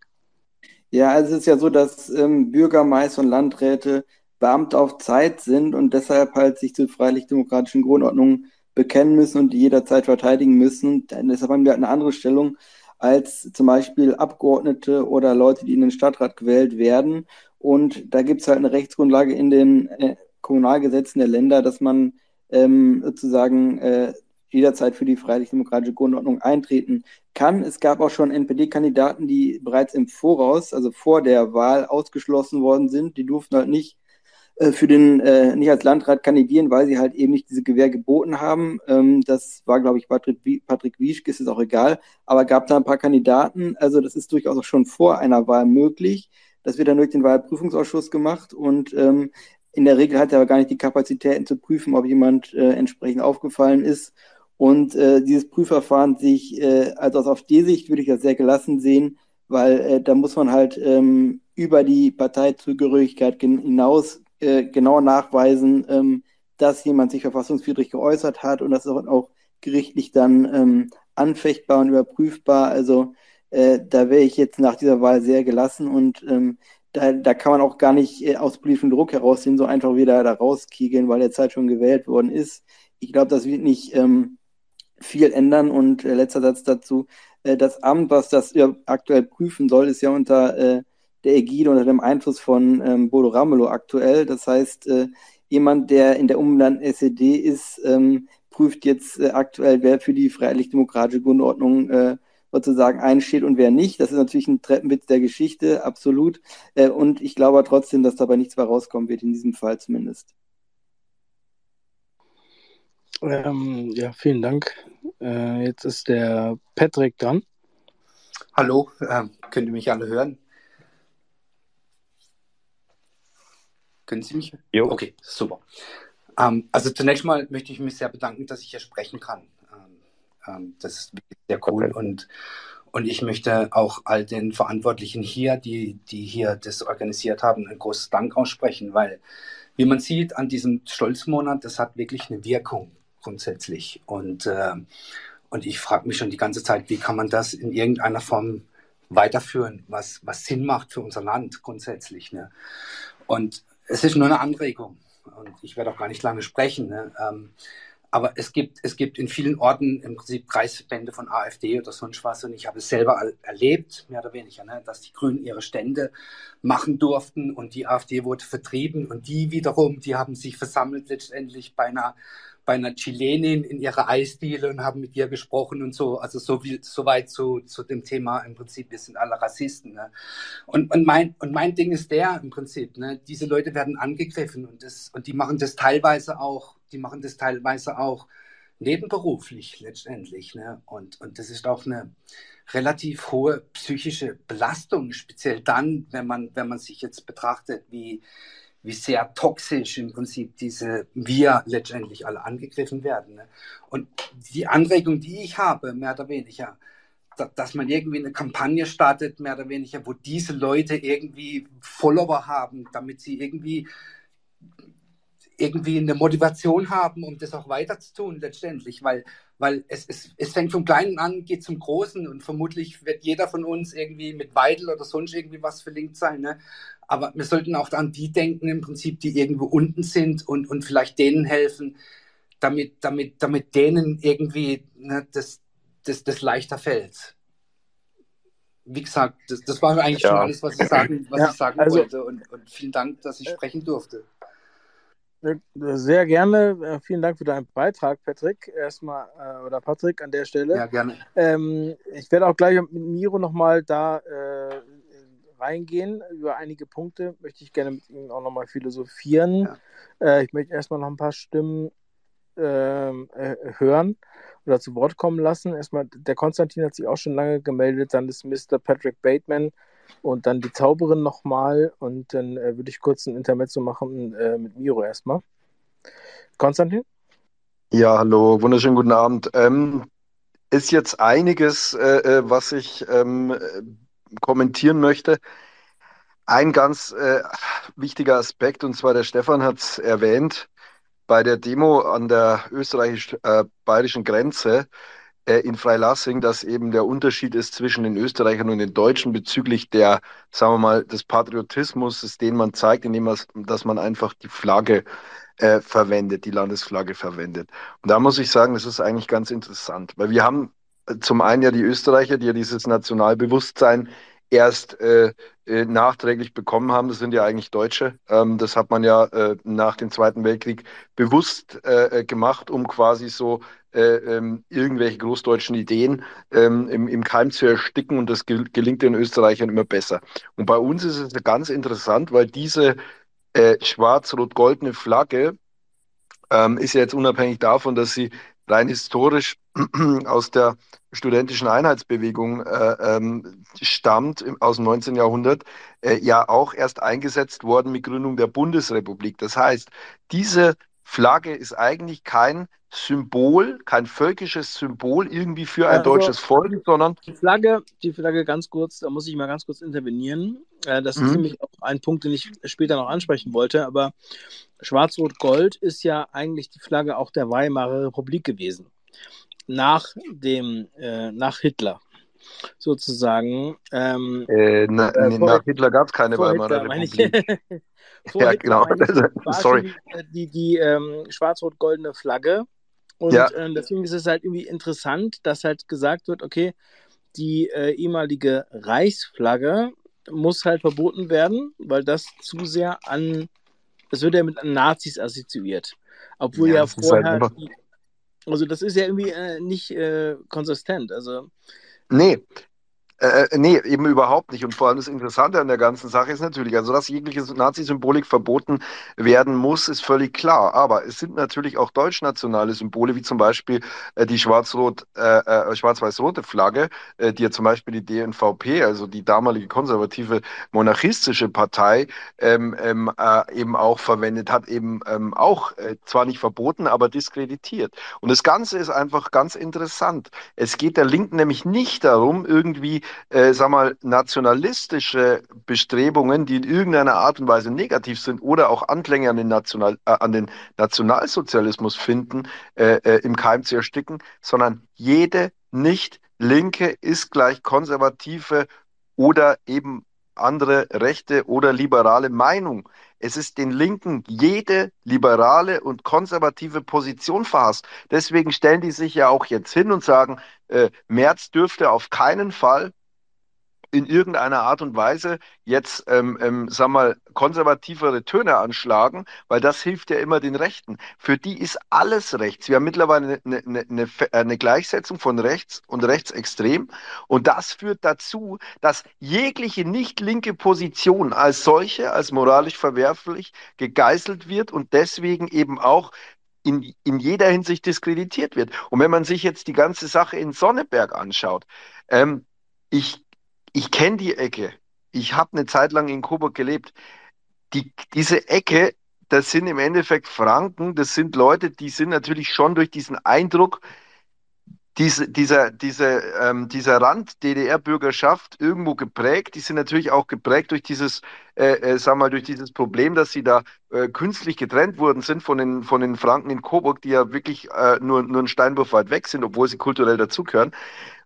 Ja, also es ist ja so, dass ähm, Bürgermeister und Landräte Beamte auf Zeit sind und deshalb halt sich zur freiheitlich-demokratischen Grundordnung bekennen müssen und die jederzeit verteidigen müssen. Denn deshalb haben wir halt eine andere Stellung als zum Beispiel Abgeordnete oder Leute, die in den Stadtrat gewählt werden. Und da gibt es halt eine Rechtsgrundlage in den äh, Kommunalgesetzen der Länder, dass man ähm, sozusagen äh, jederzeit für die freiheitlich-demokratische Grundordnung eintreten kann. Es gab auch schon NPD-Kandidaten, die bereits im Voraus, also vor der Wahl, ausgeschlossen worden sind. Die durften halt nicht äh, für den äh, nicht als Landrat kandidieren, weil sie halt eben nicht diese Gewähr geboten haben. Ähm, das war, glaube ich, Patrick, Patrick Wieschke, ist es auch egal. Aber gab da ein paar Kandidaten. Also das ist durchaus auch schon vor einer Wahl möglich. Das wird dann durch den Wahlprüfungsausschuss gemacht und ähm, in der Regel hat er aber gar nicht die Kapazitäten zu prüfen, ob jemand äh, entsprechend aufgefallen ist. Und äh, dieses Prüfverfahren sich, äh, also aus AfD-Sicht würde ich das sehr gelassen sehen, weil äh, da muss man halt ähm, über die Parteizugehörigkeit hinaus äh, genau nachweisen, ähm, dass jemand sich verfassungswidrig geäußert hat und das ist auch gerichtlich dann ähm, anfechtbar und überprüfbar. Also äh, da wäre ich jetzt nach dieser Wahl sehr gelassen und ähm, da, da kann man auch gar nicht äh, aus politischem Druck heraussehen, so einfach wieder da rauskiegeln, weil der Zeit schon gewählt worden ist. Ich glaube, das wird nicht ähm, viel ändern und äh, letzter Satz dazu. Äh, das Amt, was das ja, aktuell prüfen soll, ist ja unter äh, der Ägide unter dem Einfluss von ähm, Bodo Ramelow aktuell. Das heißt, äh, jemand, der in der umbenannten SED ist, ähm, prüft jetzt äh, aktuell, wer für die freiheitlich-demokratische Grundordnung äh, sozusagen einsteht und wer nicht. Das ist natürlich ein Treppenwitz der Geschichte, absolut. Und ich glaube trotzdem, dass dabei nichts mehr rauskommen wird, in diesem Fall zumindest. Ähm, ja, vielen Dank. Äh, jetzt ist der Patrick dran. Hallo, äh, könnt ihr mich alle hören? Können Sie mich? Jo. Okay, super. Ähm, also zunächst mal möchte ich mich sehr bedanken, dass ich hier sprechen kann. Ähm, ähm, das ist sehr cool okay. und und ich möchte auch all den Verantwortlichen hier, die, die hier das organisiert haben, ein großes Dank aussprechen, weil, wie man sieht, an diesem Stolzmonat, das hat wirklich eine Wirkung grundsätzlich. Und, äh, und ich frage mich schon die ganze Zeit, wie kann man das in irgendeiner Form weiterführen, was, was Sinn macht für unser Land grundsätzlich. Ne? Und es ist nur eine Anregung und ich werde auch gar nicht lange sprechen. Ne? Ähm, aber es gibt, es gibt in vielen Orten im Prinzip Kreisverbände von AfD oder sonst was und ich habe es selber erlebt, mehr oder weniger, ne? dass die Grünen ihre Stände machen durften und die AfD wurde vertrieben und die wiederum, die haben sich versammelt letztendlich bei einer bei einer Chilenin in ihrer Eisdiele und haben mit ihr gesprochen und so. Also so viel, so weit zu, zu dem Thema im Prinzip, wir sind alle Rassisten. Ne? Und, und, mein, und mein Ding ist der im Prinzip, ne? diese Leute werden angegriffen und, das, und die machen das teilweise auch, die machen das teilweise auch nebenberuflich letztendlich. Ne? Und, und das ist auch eine relativ hohe psychische Belastung, speziell dann, wenn man, wenn man sich jetzt betrachtet, wie, wie sehr toxisch im Prinzip diese wir letztendlich alle angegriffen werden. Ne? Und die Anregung, die ich habe, mehr oder weniger, dass man irgendwie eine Kampagne startet, mehr oder weniger, wo diese Leute irgendwie Follower haben, damit sie irgendwie irgendwie eine Motivation haben, um das auch weiter zu tun letztendlich, weil, weil es, es, es fängt vom Kleinen an, geht zum Großen und vermutlich wird jeder von uns irgendwie mit Weidel oder sonst irgendwie was verlinkt sein. Ne? Aber wir sollten auch an die denken im Prinzip, die irgendwo unten sind und, und vielleicht denen helfen, damit, damit, damit denen irgendwie ne, das, das, das leichter fällt. Wie gesagt, das, das war eigentlich ja. schon alles, was ich sagen, was ja, ich sagen also, wollte. Und, und vielen Dank, dass ich sprechen durfte. Sehr gerne. Äh, vielen Dank für deinen Beitrag, Patrick. Erstmal, äh, oder Patrick an der Stelle. Ja, gerne. Ähm, ich werde auch gleich mit Miro nochmal da äh, reingehen. Über einige Punkte möchte ich gerne mit ihm auch nochmal philosophieren. Ja. Äh, ich möchte erstmal noch ein paar Stimmen ähm, äh, hören oder zu Wort kommen lassen. Erstmal, der Konstantin hat sich auch schon lange gemeldet, dann ist Mr. Patrick Bateman und dann die Zauberin nochmal und dann äh, würde ich kurz ein Intermezzo machen äh, mit Miro erstmal. Konstantin? Ja, hallo, wunderschönen guten Abend. Ähm, ist jetzt einiges, äh, äh was ich ähm, kommentieren möchte. Ein ganz äh, wichtiger Aspekt, und zwar der Stefan hat es erwähnt, bei der Demo an der österreichisch-bayerischen Grenze äh, in Freilassing, dass eben der Unterschied ist zwischen den Österreichern und den Deutschen bezüglich der, sagen wir mal, des Patriotismus, den man zeigt, indem man, dass man einfach die Flagge äh, verwendet, die Landesflagge verwendet. Und da muss ich sagen, das ist eigentlich ganz interessant, weil wir haben äh, zum einen ja die Österreicher, die ja dieses Nationalbewusstsein erst äh, äh, nachträglich bekommen haben. Das sind ja eigentlich Deutsche. Ähm, das hat man ja äh, nach dem Zweiten Weltkrieg bewusst äh, äh gemacht, um quasi so äh, ähm, irgendwelche großdeutschen Ideen ähm, im, im Keim zu ersticken. Und das gel gelingt den Österreichern immer besser. Und bei uns ist es ganz interessant, weil diese schwarz-rot-goldene Flagge ähm, ist ja jetzt unabhängig davon, dass sie rein historisch aus der studentischen Einheitsbewegung äh, ähm, stammt, aus dem 19. Jahrhundert, äh, ja auch erst eingesetzt worden mit Gründung der Bundesrepublik. Das heißt, diese Flagge ist eigentlich kein Symbol, kein völkisches Symbol irgendwie für ein also, deutsches Volk, sondern. Die Flagge, die Flagge ganz kurz, da muss ich mal ganz kurz intervenieren. Äh, das mhm. ist nämlich auch ein Punkt, den ich später noch ansprechen wollte, aber Schwarz-Rot-Gold ist ja eigentlich die Flagge auch der Weimarer Republik gewesen. Nach dem, äh, nach Hitler sozusagen. Ähm, äh, na, äh, nee, nach Hitler gab es keine Weimarer Republik. ja, genau. Sorry. Die, die, die ähm, schwarz-rot-goldene Flagge. Und ja. äh, deswegen ist es halt irgendwie interessant, dass halt gesagt wird, okay, die äh, ehemalige Reichsflagge muss halt verboten werden, weil das zu sehr an, das wird ja mit Nazis assoziiert. Obwohl ja, ja halt vorher, halt die, also das ist ja irgendwie äh, nicht äh, konsistent. Also Nee, äh, äh, nee, eben überhaupt nicht. Und vor allem das Interessante an der ganzen Sache ist natürlich, also dass jegliche Nazi-Symbolik verboten werden muss, ist völlig klar. Aber es sind natürlich auch deutschnationale Symbole, wie zum Beispiel äh, die schwarz-rot, äh, äh, schwarz-weiß-rote Flagge, äh, die ja zum Beispiel die DNVP, also die damalige konservative monarchistische Partei, ähm, ähm, eben auch verwendet hat, eben ähm, auch zwar nicht verboten, aber diskreditiert. Und das Ganze ist einfach ganz interessant. Es geht der Linken nämlich nicht darum, irgendwie äh, sag mal, nationalistische Bestrebungen, die in irgendeiner Art und Weise negativ sind oder auch Anklänge an den, National, äh, an den Nationalsozialismus finden, äh, äh, im Keim zu ersticken, sondern jede nicht linke ist gleich konservative oder eben andere rechte oder liberale Meinung. Es ist den Linken jede liberale und konservative Position verhasst. Deswegen stellen die sich ja auch jetzt hin und sagen, äh, Merz dürfte auf keinen Fall in irgendeiner Art und Weise jetzt, ähm, ähm, sag mal, konservativere Töne anschlagen, weil das hilft ja immer den Rechten. Für die ist alles rechts. Wir haben mittlerweile eine, eine, eine, eine Gleichsetzung von rechts und rechtsextrem und das führt dazu, dass jegliche nicht linke Position als solche, als moralisch verwerflich gegeißelt wird und deswegen eben auch in, in jeder Hinsicht diskreditiert wird. Und wenn man sich jetzt die ganze Sache in Sonneberg anschaut, ähm, ich ich kenne die Ecke. Ich habe eine Zeit lang in Coburg gelebt. Die, diese Ecke, das sind im Endeffekt Franken, das sind Leute, die sind natürlich schon durch diesen Eindruck diese, dieser, diese, ähm, dieser Rand DDR-Bürgerschaft irgendwo geprägt. Die sind natürlich auch geprägt durch dieses, äh, äh, sag mal, durch dieses Problem, dass sie da äh, künstlich getrennt worden sind von den, von den Franken in Coburg, die ja wirklich äh, nur, nur einen Steinwurf weit weg sind, obwohl sie kulturell dazugehören.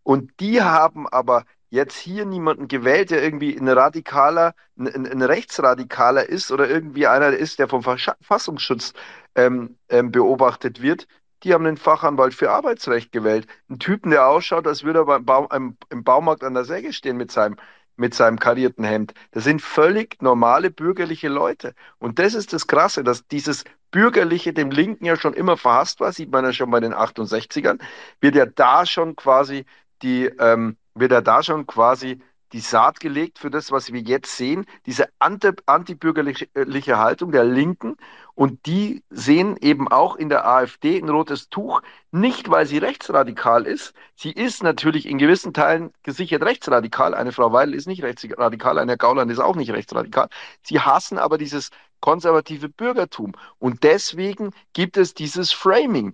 Und die haben aber jetzt hier niemanden gewählt, der irgendwie ein radikaler, ein, ein Rechtsradikaler ist oder irgendwie einer ist, der vom Verfassungsschutz ähm, ähm, beobachtet wird, die haben einen Fachanwalt für Arbeitsrecht gewählt. Einen Typen, der ausschaut, als würde er beim Baum, im, im Baumarkt an der Säge stehen mit seinem, mit seinem karierten Hemd. Das sind völlig normale bürgerliche Leute. Und das ist das Krasse, dass dieses Bürgerliche dem Linken ja schon immer verhasst war, sieht man ja schon bei den 68ern, wird ja da schon quasi die, ähm, wird ja da schon quasi die Saat gelegt für das, was wir jetzt sehen, diese antibürgerliche Haltung der Linken. Und die sehen eben auch in der AfD ein rotes Tuch, nicht weil sie rechtsradikal ist. Sie ist natürlich in gewissen Teilen gesichert rechtsradikal. Eine Frau Weil ist nicht rechtsradikal, eine Gauland ist auch nicht rechtsradikal. Sie hassen aber dieses konservative Bürgertum. Und deswegen gibt es dieses Framing.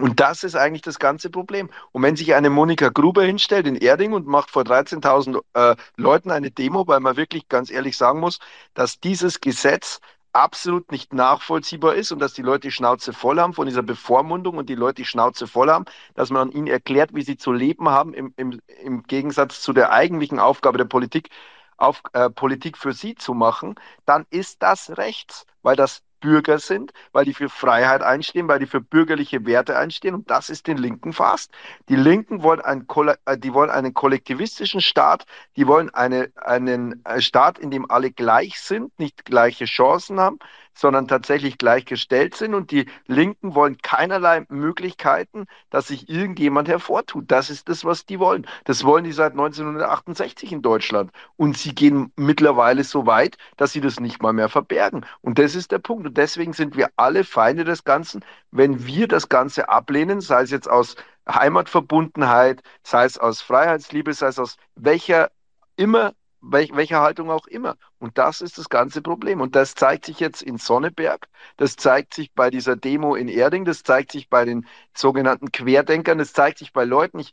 Und das ist eigentlich das ganze Problem. Und wenn sich eine Monika Gruber hinstellt in Erding und macht vor 13.000 äh, Leuten eine Demo, weil man wirklich ganz ehrlich sagen muss, dass dieses Gesetz absolut nicht nachvollziehbar ist und dass die Leute die Schnauze voll haben von dieser Bevormundung und die Leute die Schnauze voll haben, dass man ihnen erklärt, wie sie zu leben haben, im, im, im Gegensatz zu der eigentlichen Aufgabe der Politik, auf, äh, Politik für sie zu machen, dann ist das rechts, weil das Bürger sind, weil die für Freiheit einstehen, weil die für bürgerliche Werte einstehen. Und das ist den Linken fast. Die Linken wollen, ein, äh, die wollen einen kollektivistischen Staat, die wollen eine, einen äh, Staat, in dem alle gleich sind, nicht gleiche Chancen haben, sondern tatsächlich gleichgestellt sind. Und die Linken wollen keinerlei Möglichkeiten, dass sich irgendjemand hervortut. Das ist das, was die wollen. Das wollen die seit 1968 in Deutschland. Und sie gehen mittlerweile so weit, dass sie das nicht mal mehr verbergen. Und das ist der Punkt. Und deswegen sind wir alle Feinde des Ganzen, wenn wir das Ganze ablehnen, sei es jetzt aus Heimatverbundenheit, sei es aus Freiheitsliebe, sei es aus welcher immer welch, welcher Haltung auch immer. Und das ist das ganze Problem. Und das zeigt sich jetzt in Sonneberg, das zeigt sich bei dieser Demo in Erding, das zeigt sich bei den sogenannten Querdenkern, das zeigt sich bei Leuten. Ich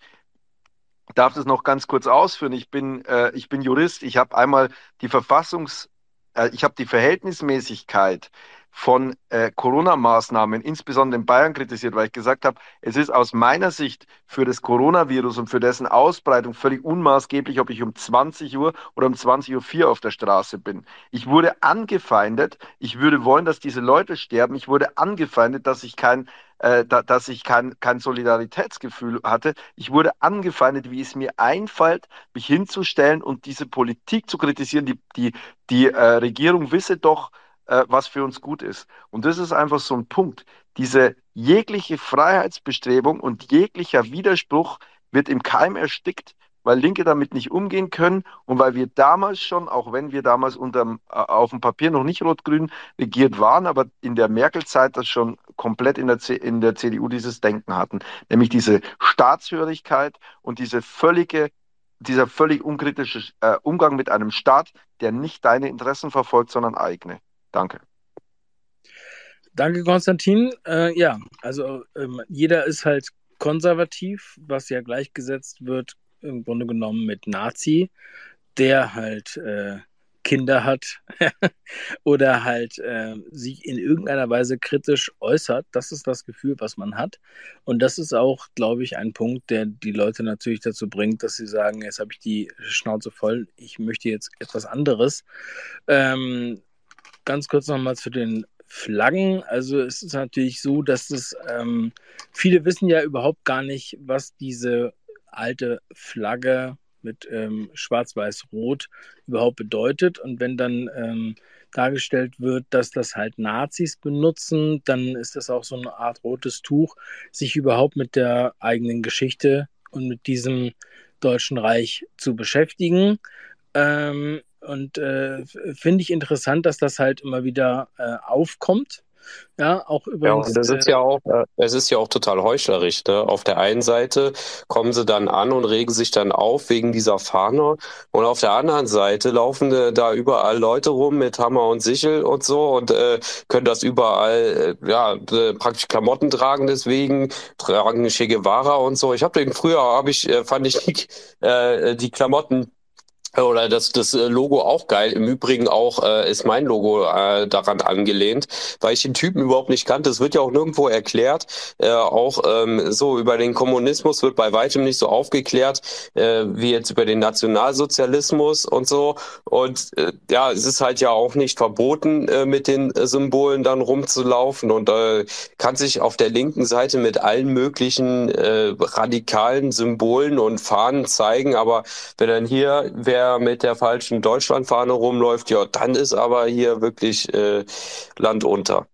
darf das noch ganz kurz ausführen. Ich bin, äh, ich bin Jurist. Ich habe einmal die Verfassungs, äh, ich habe die Verhältnismäßigkeit von äh, Corona-Maßnahmen, insbesondere in Bayern, kritisiert, weil ich gesagt habe, es ist aus meiner Sicht für das und für dessen Ausbreitung völlig unmaßgeblich, ob ich um 20 Uhr oder um 20.04 Uhr auf der Straße bin. Ich wurde angefeindet, ich würde wollen, dass diese Leute sterben, ich wurde angefeindet, dass ich kein äh, da, dass ich kein, kein Solidaritätsgefühl hatte. Ich wurde angefeindet, wie es mir einfällt, mich hinzustellen und diese Politik zu kritisieren. Die, die, die äh, Regierung wisse doch, äh, was für uns gut ist. Und das ist einfach so ein Punkt. Diese jegliche Freiheitsbestrebung und jeglicher Widerspruch wird im Keim erstickt, weil Linke damit nicht umgehen können und weil wir damals schon, auch wenn wir damals unterm, äh, auf dem Papier noch nicht rot-grün regiert waren, aber in der Merkel-Zeit das schon komplett in der, C in der CDU dieses Denken hatten, nämlich diese Staatshörigkeit und diese völlige dieser völlig unkritische äh, Umgang mit einem Staat, der nicht deine Interessen verfolgt, sondern eigene. Danke. Danke, Konstantin. Äh, ja, also ähm, jeder ist halt konservativ, was ja gleichgesetzt wird im Grunde genommen mit Nazi, der halt äh, Kinder hat oder halt äh, sich in irgendeiner Weise kritisch äußert. Das ist das Gefühl, was man hat. Und das ist auch, glaube ich, ein Punkt, der die Leute natürlich dazu bringt, dass sie sagen, jetzt habe ich die Schnauze voll, ich möchte jetzt etwas anderes. Ähm, ganz kurz nochmal zu den Flaggen. Also es ist natürlich so, dass es ähm, viele wissen ja überhaupt gar nicht, was diese alte Flagge mit ähm, Schwarz-Weiß-Rot überhaupt bedeutet. Und wenn dann ähm, dargestellt wird, dass das halt Nazis benutzen, dann ist das auch so eine Art rotes Tuch, sich überhaupt mit der eigenen Geschichte und mit diesem Deutschen Reich zu beschäftigen. Ähm, und äh, finde ich interessant, dass das halt immer wieder äh, aufkommt. Ja, auch übrigens. Ja, das ist äh, ja auch, äh, es ist ja auch total heuchlerisch. Ne? Auf der einen Seite kommen sie dann an und regen sich dann auf wegen dieser Fahne. Und auf der anderen Seite laufen äh, da überall Leute rum mit Hammer und Sichel und so und äh, können das überall, äh, ja, praktisch Klamotten tragen deswegen, tragen Che Guevara und so. Ich habe den früher, habe ich, fand ich die, äh, die Klamotten oder das, das äh, Logo auch geil. Im Übrigen auch äh, ist mein Logo äh, daran angelehnt, weil ich den Typen überhaupt nicht kannte. Es wird ja auch nirgendwo erklärt. Äh, auch ähm, so über den Kommunismus wird bei weitem nicht so aufgeklärt äh, wie jetzt über den Nationalsozialismus und so. Und äh, ja, es ist halt ja auch nicht verboten, äh, mit den Symbolen dann rumzulaufen und äh, kann sich auf der linken Seite mit allen möglichen äh, radikalen Symbolen und Fahnen zeigen. Aber wenn dann hier wer mit der falschen Deutschlandfahne rumläuft, ja, dann ist aber hier wirklich äh, Land unter.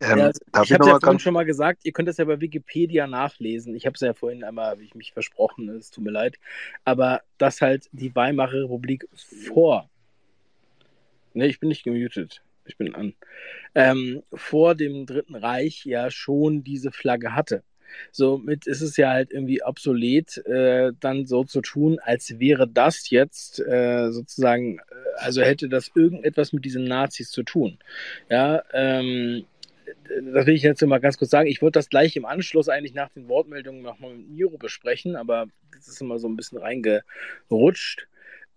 Ähm, ja, also ich habe ja vorhin schon mal gesagt, ihr könnt das ja bei Wikipedia nachlesen. Ich habe es ja vorhin einmal, wie ich mich versprochen, es tut mir leid, aber dass halt die Weimarer Republik vor, ne, ich bin nicht gemutet, ich bin an, ähm, vor dem Dritten Reich ja schon diese Flagge hatte. Somit ist es ja halt irgendwie obsolet, äh, dann so zu tun, als wäre das jetzt äh, sozusagen, äh, also hätte das irgendetwas mit diesen Nazis zu tun. Ja, ähm, das will ich jetzt mal ganz kurz sagen. Ich wollte das gleich im Anschluss eigentlich nach den Wortmeldungen nochmal mit Miro besprechen, aber das ist immer so ein bisschen reingerutscht.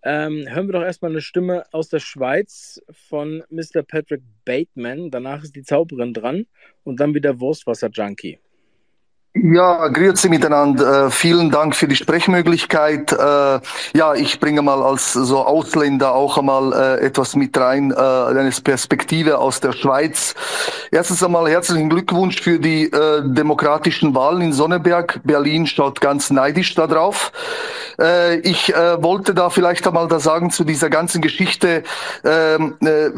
Ähm, hören wir doch erstmal eine Stimme aus der Schweiz von Mr. Patrick Bateman. Danach ist die Zauberin dran und dann wieder Wurstwasser-Junkie. Ja, grüezi miteinander. Äh, vielen Dank für die Sprechmöglichkeit. Äh, ja, ich bringe mal als so Ausländer auch einmal äh, etwas mit rein, äh, eine Perspektive aus der Schweiz. Erstens einmal herzlichen Glückwunsch für die äh, demokratischen Wahlen in Sonneberg. Berlin schaut ganz neidisch da drauf. Äh, ich äh, wollte da vielleicht einmal da sagen zu dieser ganzen Geschichte ähm, äh,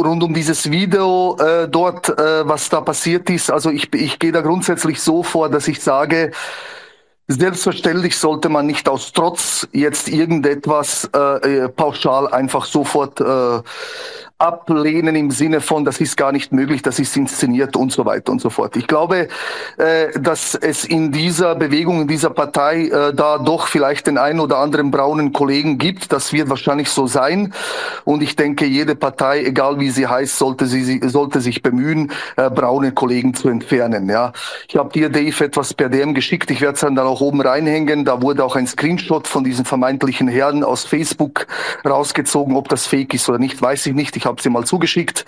rund um dieses Video äh, dort, äh, was da passiert ist. Also ich, ich gehe da grundsätzlich so vor, dass ich sage, Selbstverständlich sollte man nicht aus Trotz jetzt irgendetwas äh, äh pauschal einfach sofort äh, ablehnen im Sinne von, das ist gar nicht möglich, das ist inszeniert und so weiter und so fort. Ich glaube, äh, dass es in dieser Bewegung, in dieser Partei äh, da doch vielleicht den einen oder anderen braunen Kollegen gibt. Das wird wahrscheinlich so sein. Und ich denke, jede Partei, egal wie sie heißt, sollte, sie, sollte sich bemühen, äh, braune Kollegen zu entfernen. Ja, Ich habe dir, Dave, etwas per DM geschickt. Ich werde es dann auch oben reinhängen. Da wurde auch ein Screenshot von diesen vermeintlichen Herren aus Facebook rausgezogen. Ob das fake ist oder nicht, weiß ich nicht. Ich habe sie mal zugeschickt,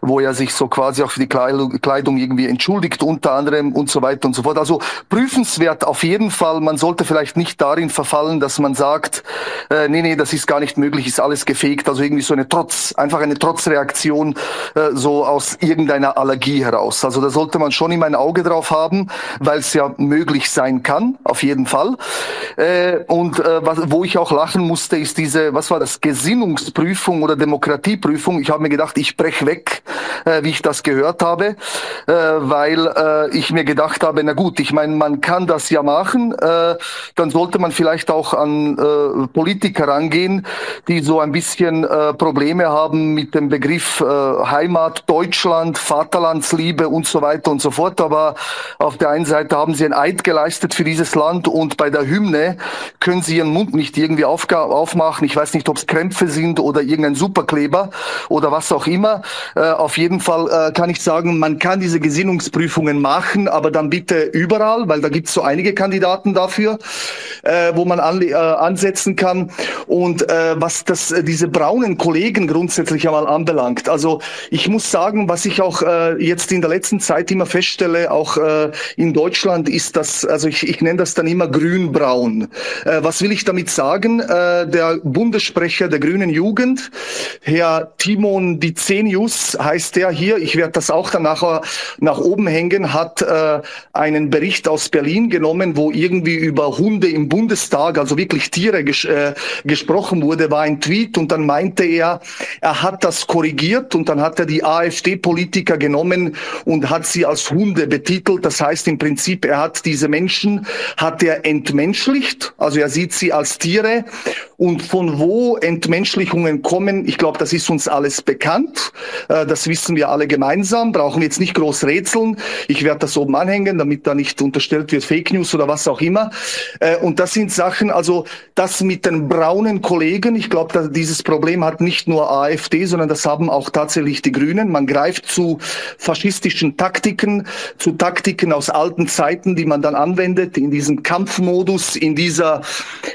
wo er sich so quasi auch für die Kleidung irgendwie entschuldigt, unter anderem und so weiter und so fort. Also prüfenswert auf jeden Fall. Man sollte vielleicht nicht darin verfallen, dass man sagt, äh, nee, nee, das ist gar nicht möglich, ist alles gefegt. Also irgendwie so eine Trotz, einfach eine Trotzreaktion äh, so aus irgendeiner Allergie heraus. Also da sollte man schon immer ein Auge drauf haben, weil es ja möglich sein kann, auf jeden Fall. Äh, und äh, was, wo ich auch lachen musste, ist diese, was war das, Gesinnungsprüfung oder Demokratieprüfung. Ich habe mir gedacht, ich brech weg, äh, wie ich das gehört habe, äh, weil äh, ich mir gedacht habe, na gut, ich meine, man kann das ja machen, äh, dann sollte man vielleicht auch an äh, Politiker rangehen, die so ein bisschen äh, Probleme haben mit dem Begriff äh, Heimat, Deutschland, Vaterlandsliebe und so weiter und so fort. Aber auf der einen Seite haben sie ein Eid geleistet für dieses Land und bei der Hymne können sie ihren Mund nicht irgendwie aufmachen. Ich weiß nicht, ob es Krämpfe sind oder irgendein Superkleber oder was auch immer. Äh, auf jeden Fall äh, kann ich sagen, man kann diese Gesinnungsprüfungen machen, aber dann bitte überall, weil da gibt es so einige Kandidaten dafür, äh, wo man an, äh, ansetzen kann. Und äh, was das, äh, diese braunen Kollegen grundsätzlich einmal anbelangt, also ich muss sagen, was ich auch äh, jetzt in der letzten Zeit immer feststelle, auch äh, in Deutschland, ist das, also ich, ich nenne das dann immer grün-braun. Äh, was will ich damit sagen? Äh, der Bundessprecher der Grünen Jugend, Herr Timo Simon Dicenius heißt der hier, ich werde das auch dann nachher nach oben hängen, hat äh, einen Bericht aus Berlin genommen, wo irgendwie über Hunde im Bundestag, also wirklich Tiere ges äh, gesprochen wurde, war ein Tweet und dann meinte er, er hat das korrigiert und dann hat er die AfD-Politiker genommen und hat sie als Hunde betitelt. Das heißt im Prinzip, er hat diese Menschen, hat er entmenschlicht, also er sieht sie als Tiere. Und von wo Entmenschlichungen kommen, ich glaube, das ist uns alles bekannt. Äh, das wissen wir alle gemeinsam. Brauchen wir jetzt nicht groß rätseln. Ich werde das oben anhängen, damit da nicht unterstellt wird Fake News oder was auch immer. Äh, und das sind Sachen, also das mit den braunen Kollegen, ich glaube, dieses Problem hat nicht nur AfD, sondern das haben auch tatsächlich die Grünen. Man greift zu faschistischen Taktiken, zu Taktiken aus alten Zeiten, die man dann anwendet in diesem Kampfmodus, in dieser,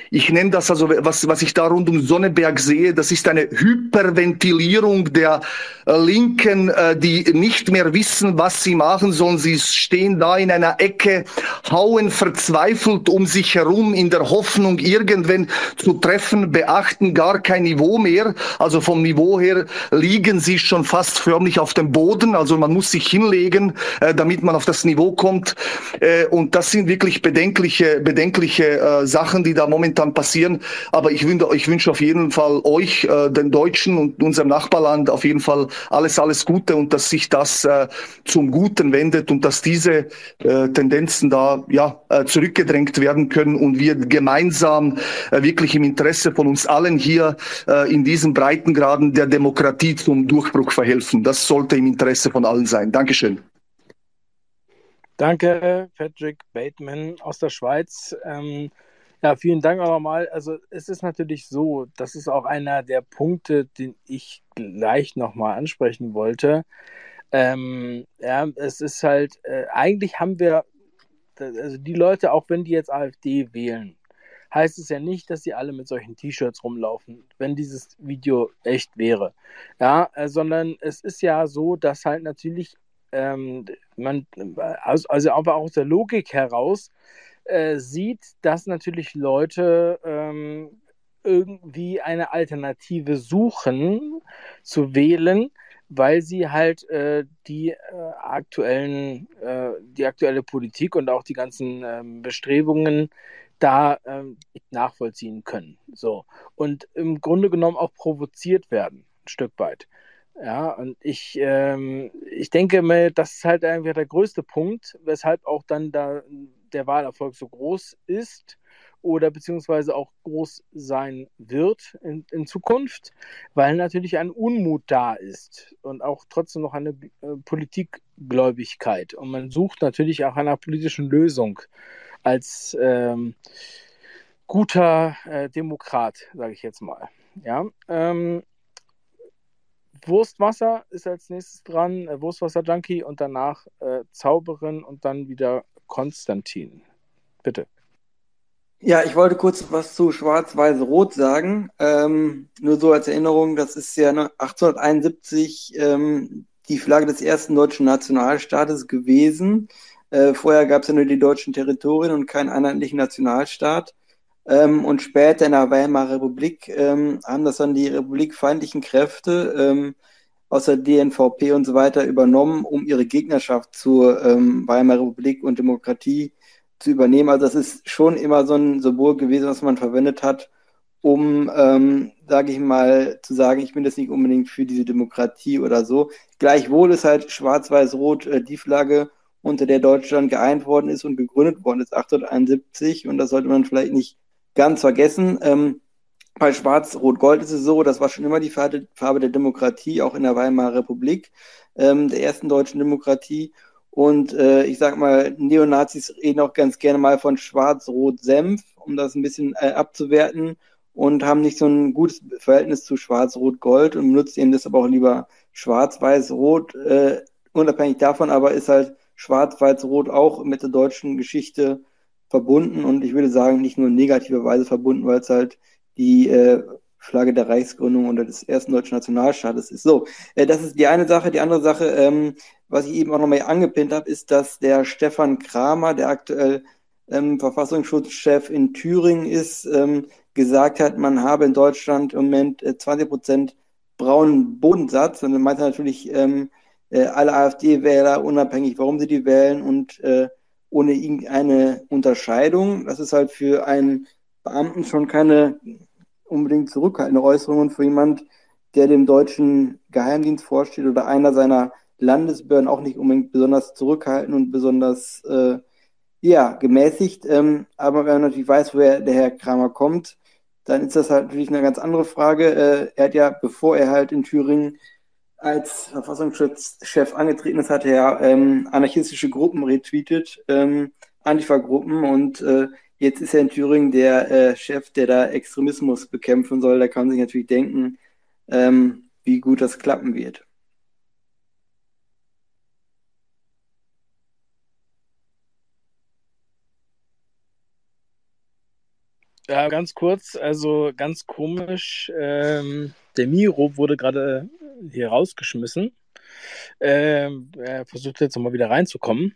ich nenne das also, was, was ich da rund um Sonneberg sehe, das ist eine Hyperventilierung der äh, Linken, äh, die nicht mehr wissen, was sie machen sollen. Sie stehen da in einer Ecke, hauen verzweifelt um sich herum in der Hoffnung, irgendwann zu treffen, beachten gar kein Niveau mehr. Also vom Niveau her liegen sie schon fast förmlich auf dem Boden. Also man muss sich hinlegen, äh, damit man auf das Niveau kommt. Und das sind wirklich bedenkliche, bedenkliche Sachen, die da momentan passieren. Aber ich wünsche, ich wünsche auf jeden Fall euch, den Deutschen und unserem Nachbarland auf jeden Fall alles, alles Gute und dass sich das äh, zum Guten wendet und dass diese äh, Tendenzen da ja äh, zurückgedrängt werden können und wir gemeinsam äh, wirklich im Interesse von uns allen hier äh, in diesen Breitengraden der Demokratie zum Durchbruch verhelfen. Das sollte im Interesse von allen sein. Dankeschön. Danke, Patrick Bateman aus der Schweiz. Ähm, ja, vielen Dank auch nochmal. Also es ist natürlich so, das ist auch einer der Punkte, den ich gleich nochmal ansprechen wollte. Ähm, ja, es ist halt, äh, eigentlich haben wir, also die Leute, auch wenn die jetzt AfD wählen, heißt es ja nicht, dass sie alle mit solchen T-Shirts rumlaufen, wenn dieses Video echt wäre. Ja, äh, sondern es ist ja so, dass halt natürlich ähm, man, also, also einfach aus der Logik heraus, äh, sieht, dass natürlich Leute ähm, irgendwie eine Alternative suchen zu wählen, weil sie halt äh, die äh, aktuellen, äh, die aktuelle Politik und auch die ganzen ähm, Bestrebungen da ähm, nachvollziehen können. So. Und im Grunde genommen auch provoziert werden, ein Stück weit. Ja, und ich, ähm, ich denke mir, das ist halt irgendwie der größte Punkt, weshalb auch dann da der Wahlerfolg so groß ist oder beziehungsweise auch groß sein wird in, in Zukunft, weil natürlich ein Unmut da ist und auch trotzdem noch eine äh, Politikgläubigkeit. Und man sucht natürlich auch einer politischen Lösung als ähm, guter äh, Demokrat, sage ich jetzt mal. Ja, ähm, Wurstwasser ist als nächstes dran, äh, Wurstwasser-Junkie und danach äh, Zauberin und dann wieder Konstantin. Bitte. Ja, ich wollte kurz was zu Schwarz-Weiß-Rot sagen. Ähm, nur so als Erinnerung, das ist ja 1871 ähm, die Flagge des ersten deutschen Nationalstaates gewesen. Äh, vorher gab es ja nur die deutschen Territorien und keinen einheitlichen Nationalstaat. Ähm, und später in der Weimarer Republik ähm, haben das dann die republikfeindlichen Kräfte ähm, aus der DNVP und so weiter übernommen, um ihre Gegnerschaft zur ähm, Weimarer Republik und Demokratie zu übernehmen. Also das ist schon immer so ein Symbol gewesen, was man verwendet hat, um, ähm, sage ich mal, zu sagen, ich bin das nicht unbedingt für diese Demokratie oder so. Gleichwohl ist halt Schwarz-Weiß-Rot äh, die Flagge, unter der Deutschland geeint worden ist und gegründet worden ist, 1871. Und das sollte man vielleicht nicht ganz vergessen. Ähm, bei Schwarz-Rot-Gold ist es so, das war schon immer die Farbe der Demokratie, auch in der Weimarer Republik, ähm, der ersten deutschen Demokratie. Und äh, ich sag mal, Neonazis reden auch ganz gerne mal von Schwarz-Rot-Senf, um das ein bisschen äh, abzuwerten und haben nicht so ein gutes Verhältnis zu Schwarz-Rot-Gold und benutzen eben das aber auch lieber Schwarz-Weiß-Rot. Äh, unabhängig davon aber ist halt Schwarz-Weiß-Rot auch mit der deutschen Geschichte verbunden und ich würde sagen, nicht nur in negativer Weise verbunden, weil es halt die äh, Flagge der Reichsgründung oder des ersten deutschen Nationalstaates ist. So, äh, das ist die eine Sache. Die andere Sache, ähm, was ich eben auch nochmal angepinnt habe, ist, dass der Stefan Kramer, der aktuell ähm, Verfassungsschutzchef in Thüringen ist, ähm, gesagt hat, man habe in Deutschland im Moment äh, 20 Prozent braunen Bodensatz. Und dann meint er natürlich ähm, äh, alle AfD-Wähler, unabhängig, warum sie die wählen und äh, ohne irgendeine Unterscheidung. Das ist halt für einen Beamten schon keine unbedingt zurückhaltende Äußerung und für jemand, der dem deutschen Geheimdienst vorsteht oder einer seiner Landesbehörden auch nicht unbedingt besonders zurückhaltend und besonders äh, ja, gemäßigt. Ähm, aber wenn man natürlich weiß, woher der Herr Kramer kommt, dann ist das halt natürlich eine ganz andere Frage. Äh, er hat ja, bevor er halt in Thüringen als Verfassungsschutzchef angetreten ist, hat er ähm, anarchistische Gruppen retweetet, ähm, Antifa-Gruppen und äh, jetzt ist er in Thüringen der äh, Chef, der da Extremismus bekämpfen soll. Da kann man sich natürlich denken, ähm, wie gut das klappen wird. Ja, ganz kurz, also ganz komisch. Ähm, der Miro wurde gerade hier rausgeschmissen. Ähm, er versucht jetzt nochmal wieder reinzukommen.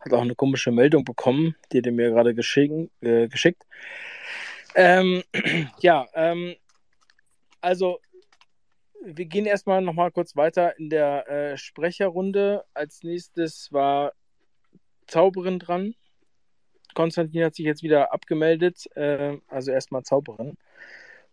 Hat auch eine komische Meldung bekommen, die hat er mir gerade äh, geschickt. Ähm, ja, ähm, also wir gehen erstmal nochmal kurz weiter in der äh, Sprecherrunde. Als nächstes war Zauberin dran. Konstantin hat sich jetzt wieder abgemeldet, äh, also erstmal Zauberin.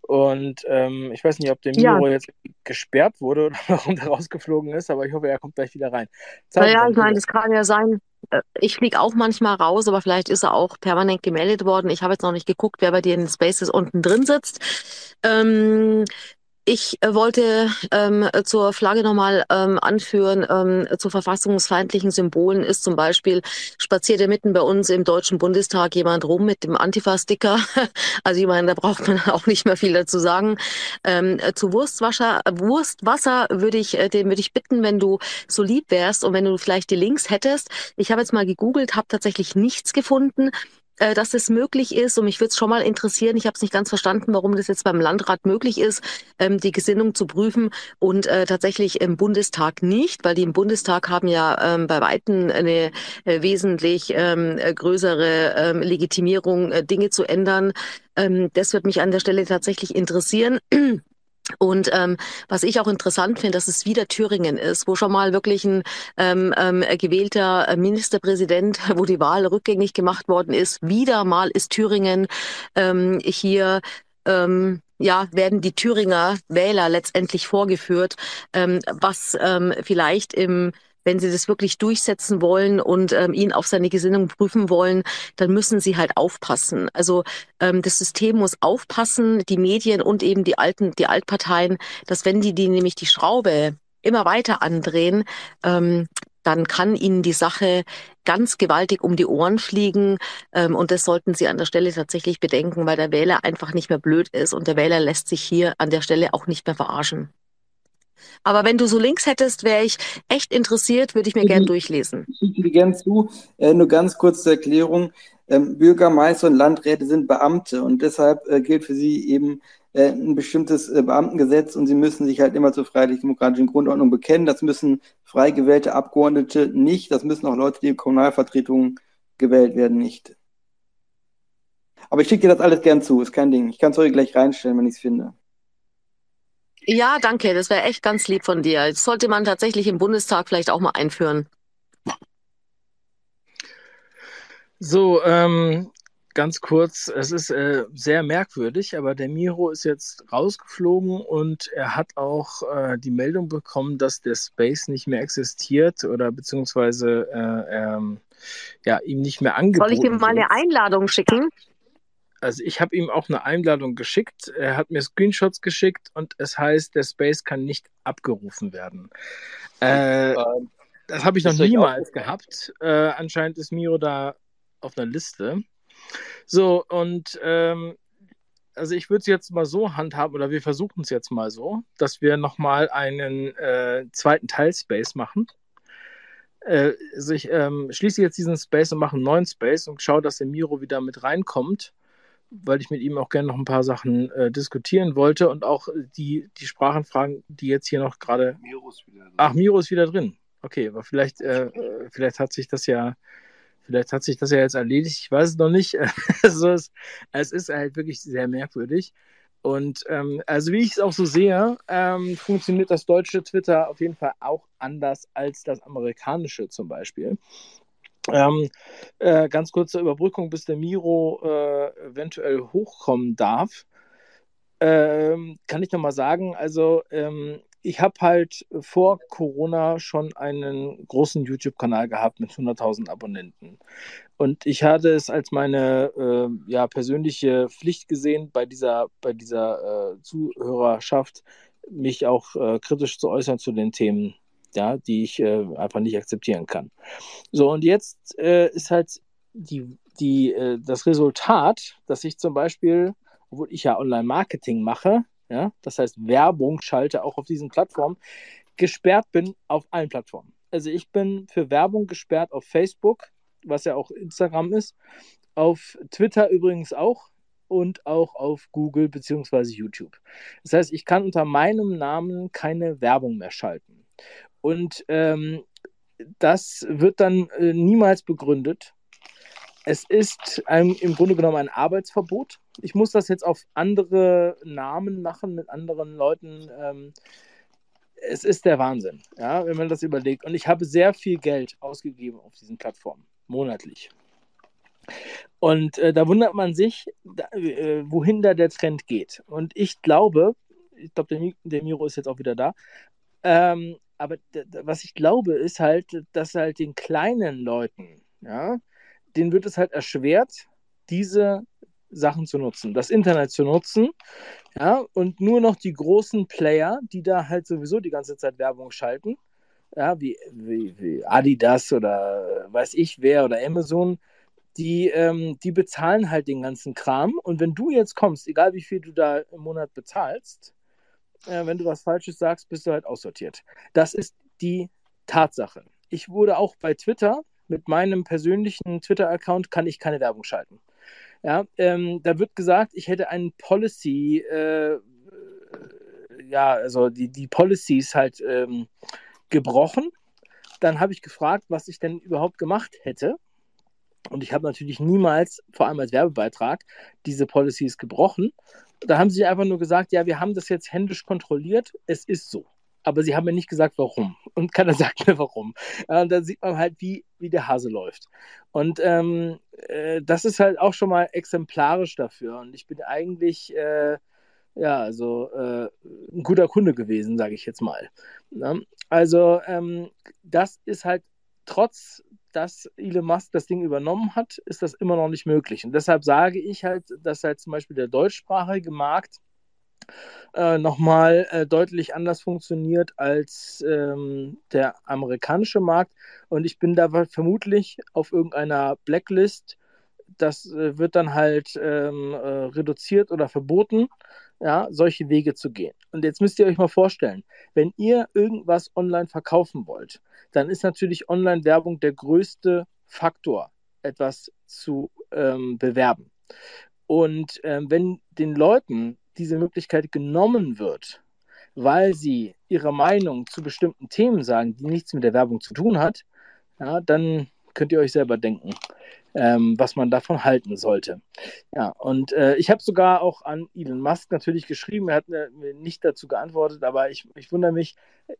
Und ähm, ich weiß nicht, ob der Miro ja. jetzt gesperrt wurde oder warum der rausgeflogen ist, aber ich hoffe, er kommt gleich wieder rein. Zauberin, naja, ich meine, das kann ja sein. Äh, ich fliege auch manchmal raus, aber vielleicht ist er auch permanent gemeldet worden. Ich habe jetzt noch nicht geguckt, wer bei dir in den Spaces unten drin sitzt. Ähm, ich äh, wollte ähm, zur Flagge nochmal ähm, anführen, ähm, zu verfassungsfeindlichen Symbolen ist zum Beispiel, spazierte mitten bei uns im Deutschen Bundestag jemand rum mit dem Antifa-Sticker. Also ich meine, da braucht man auch nicht mehr viel dazu sagen. Ähm, zu Wurstwasser, Wurstwasser würde ich, äh, den würde ich bitten, wenn du so lieb wärst und wenn du vielleicht die Links hättest. Ich habe jetzt mal gegoogelt, habe tatsächlich nichts gefunden äh, dass es möglich ist. Und mich würde es schon mal interessieren, ich habe es nicht ganz verstanden, warum das jetzt beim Landrat möglich ist, ähm, die Gesinnung zu prüfen und äh, tatsächlich im Bundestag nicht, weil die im Bundestag haben ja ähm, bei Weitem eine äh, wesentlich ähm, größere ähm, Legitimierung, äh, Dinge zu ändern. Ähm, das wird mich an der Stelle tatsächlich interessieren. Und ähm, was ich auch interessant finde, dass es wieder Thüringen ist, wo schon mal wirklich ein ähm, ähm, gewählter Ministerpräsident, wo die Wahl rückgängig gemacht worden ist, wieder mal ist Thüringen ähm, hier. Ähm, ja, werden die Thüringer Wähler letztendlich vorgeführt, ähm, was ähm, vielleicht im wenn sie das wirklich durchsetzen wollen und ähm, ihn auf seine Gesinnung prüfen wollen, dann müssen sie halt aufpassen. Also ähm, das System muss aufpassen, die Medien und eben die alten, die Altparteien, dass wenn die, die nämlich die Schraube immer weiter andrehen, ähm, dann kann ihnen die Sache ganz gewaltig um die Ohren fliegen. Ähm, und das sollten Sie an der Stelle tatsächlich bedenken, weil der Wähler einfach nicht mehr blöd ist und der Wähler lässt sich hier an der Stelle auch nicht mehr verarschen. Aber wenn du so Links hättest, wäre ich echt interessiert, würde ich mir gern durchlesen. Ich schicke die gern zu. Äh, nur ganz kurz zur Erklärung. Ähm, Bürgermeister und Landräte sind Beamte und deshalb äh, gilt für sie eben äh, ein bestimmtes äh, Beamtengesetz und sie müssen sich halt immer zur freiheitlich-demokratischen Grundordnung bekennen. Das müssen frei gewählte Abgeordnete nicht. Das müssen auch Leute, die in Kommunalvertretungen gewählt werden, nicht. Aber ich schicke dir das alles gern zu, ist kein Ding. Ich kann es euch gleich reinstellen, wenn ich es finde. Ja, danke. Das wäre echt ganz lieb von dir. Das sollte man tatsächlich im Bundestag vielleicht auch mal einführen. So, ähm, ganz kurz, es ist äh, sehr merkwürdig, aber der Miro ist jetzt rausgeflogen und er hat auch äh, die Meldung bekommen, dass der Space nicht mehr existiert oder beziehungsweise äh, ähm, ja, ihm nicht mehr angeboten wird. Soll ich ihm mal eine Einladung schicken? Also ich habe ihm auch eine Einladung geschickt. Er hat mir Screenshots geschickt und es heißt, der Space kann nicht abgerufen werden. Äh, das habe ich noch niemals gehabt. Äh, anscheinend ist Miro da auf einer Liste. So, und ähm, also ich würde es jetzt mal so handhaben, oder wir versuchen es jetzt mal so, dass wir nochmal einen äh, zweiten Teil Space machen. Äh, also ich ähm, schließe jetzt diesen Space und mache einen neuen Space und schaue, dass der Miro wieder mit reinkommt weil ich mit ihm auch gerne noch ein paar Sachen äh, diskutieren wollte und auch die, die Sprachenfragen, die jetzt hier noch gerade. Miro ist wieder drin. Ach, Miro ist wieder drin. Okay, aber vielleicht, äh, vielleicht hat sich das ja, vielleicht hat sich das ja jetzt erledigt. Ich weiß es noch nicht. also es, es ist halt wirklich sehr merkwürdig. Und ähm, also wie ich es auch so sehe, ähm, funktioniert das deutsche Twitter auf jeden Fall auch anders als das amerikanische zum Beispiel. Ähm, äh, ganz kurze Überbrückung, bis der Miro äh, eventuell hochkommen darf. Ähm, kann ich nochmal sagen, also ähm, ich habe halt vor Corona schon einen großen YouTube-Kanal gehabt mit 100.000 Abonnenten. Und ich hatte es als meine äh, ja, persönliche Pflicht gesehen, bei dieser, bei dieser äh, Zuhörerschaft mich auch äh, kritisch zu äußern zu den Themen, ja, die ich äh, einfach nicht akzeptieren kann. So, und jetzt äh, ist halt die, die, äh, das Resultat, dass ich zum Beispiel, obwohl ich ja Online-Marketing mache, ja, das heißt Werbung schalte auch auf diesen Plattformen, gesperrt bin auf allen Plattformen. Also ich bin für Werbung gesperrt auf Facebook, was ja auch Instagram ist, auf Twitter übrigens auch und auch auf Google bzw. YouTube. Das heißt, ich kann unter meinem Namen keine Werbung mehr schalten. Und ähm, das wird dann äh, niemals begründet. Es ist ein, im Grunde genommen ein Arbeitsverbot. Ich muss das jetzt auf andere Namen machen mit anderen Leuten. Ähm, es ist der Wahnsinn, ja, wenn man das überlegt. Und ich habe sehr viel Geld ausgegeben auf diesen Plattformen, monatlich. Und äh, da wundert man sich, da, äh, wohin da der Trend geht. Und ich glaube, ich glaube, der, der Miro ist jetzt auch wieder da. Ähm, aber was ich glaube, ist halt, dass halt den kleinen Leuten, ja, denen wird es halt erschwert, diese Sachen zu nutzen, das Internet zu nutzen, ja, und nur noch die großen Player, die da halt sowieso die ganze Zeit Werbung schalten, ja, wie, wie, wie Adidas oder weiß ich wer oder Amazon, die, ähm, die bezahlen halt den ganzen Kram. Und wenn du jetzt kommst, egal wie viel du da im Monat bezahlst, äh, wenn du was Falsches sagst, bist du halt aussortiert. Das ist die Tatsache. Ich wurde auch bei Twitter, mit meinem persönlichen Twitter-Account kann ich keine Werbung schalten. Ja, ähm, da wird gesagt, ich hätte einen Policy, äh, ja, also die, die Policies halt ähm, gebrochen. Dann habe ich gefragt, was ich denn überhaupt gemacht hätte. Und ich habe natürlich niemals, vor allem als Werbebeitrag, diese Policies gebrochen. Da haben sie einfach nur gesagt, ja, wir haben das jetzt händisch kontrolliert, es ist so. Aber sie haben mir nicht gesagt, warum. Und keiner sagt mir, warum. Und da sieht man halt, wie, wie der Hase läuft. Und ähm, äh, das ist halt auch schon mal exemplarisch dafür. Und ich bin eigentlich, äh, ja, also äh, ein guter Kunde gewesen, sage ich jetzt mal. Ne? Also ähm, das ist halt trotz dass Elon Musk das Ding übernommen hat, ist das immer noch nicht möglich. Und deshalb sage ich halt, dass halt zum Beispiel der deutschsprachige Markt äh, nochmal äh, deutlich anders funktioniert als ähm, der amerikanische Markt. Und ich bin da vermutlich auf irgendeiner Blacklist. Das äh, wird dann halt ähm, äh, reduziert oder verboten, ja, solche Wege zu gehen. Und jetzt müsst ihr euch mal vorstellen, wenn ihr irgendwas online verkaufen wollt, dann ist natürlich Online-Werbung der größte Faktor, etwas zu ähm, bewerben. Und ähm, wenn den Leuten diese Möglichkeit genommen wird, weil sie ihre Meinung zu bestimmten Themen sagen, die nichts mit der Werbung zu tun hat, ja, dann könnt ihr euch selber denken, ähm, was man davon halten sollte. Ja, und äh, ich habe sogar auch an Elon Musk natürlich geschrieben, er hat mir, mir nicht dazu geantwortet, aber ich, ich wundere mich,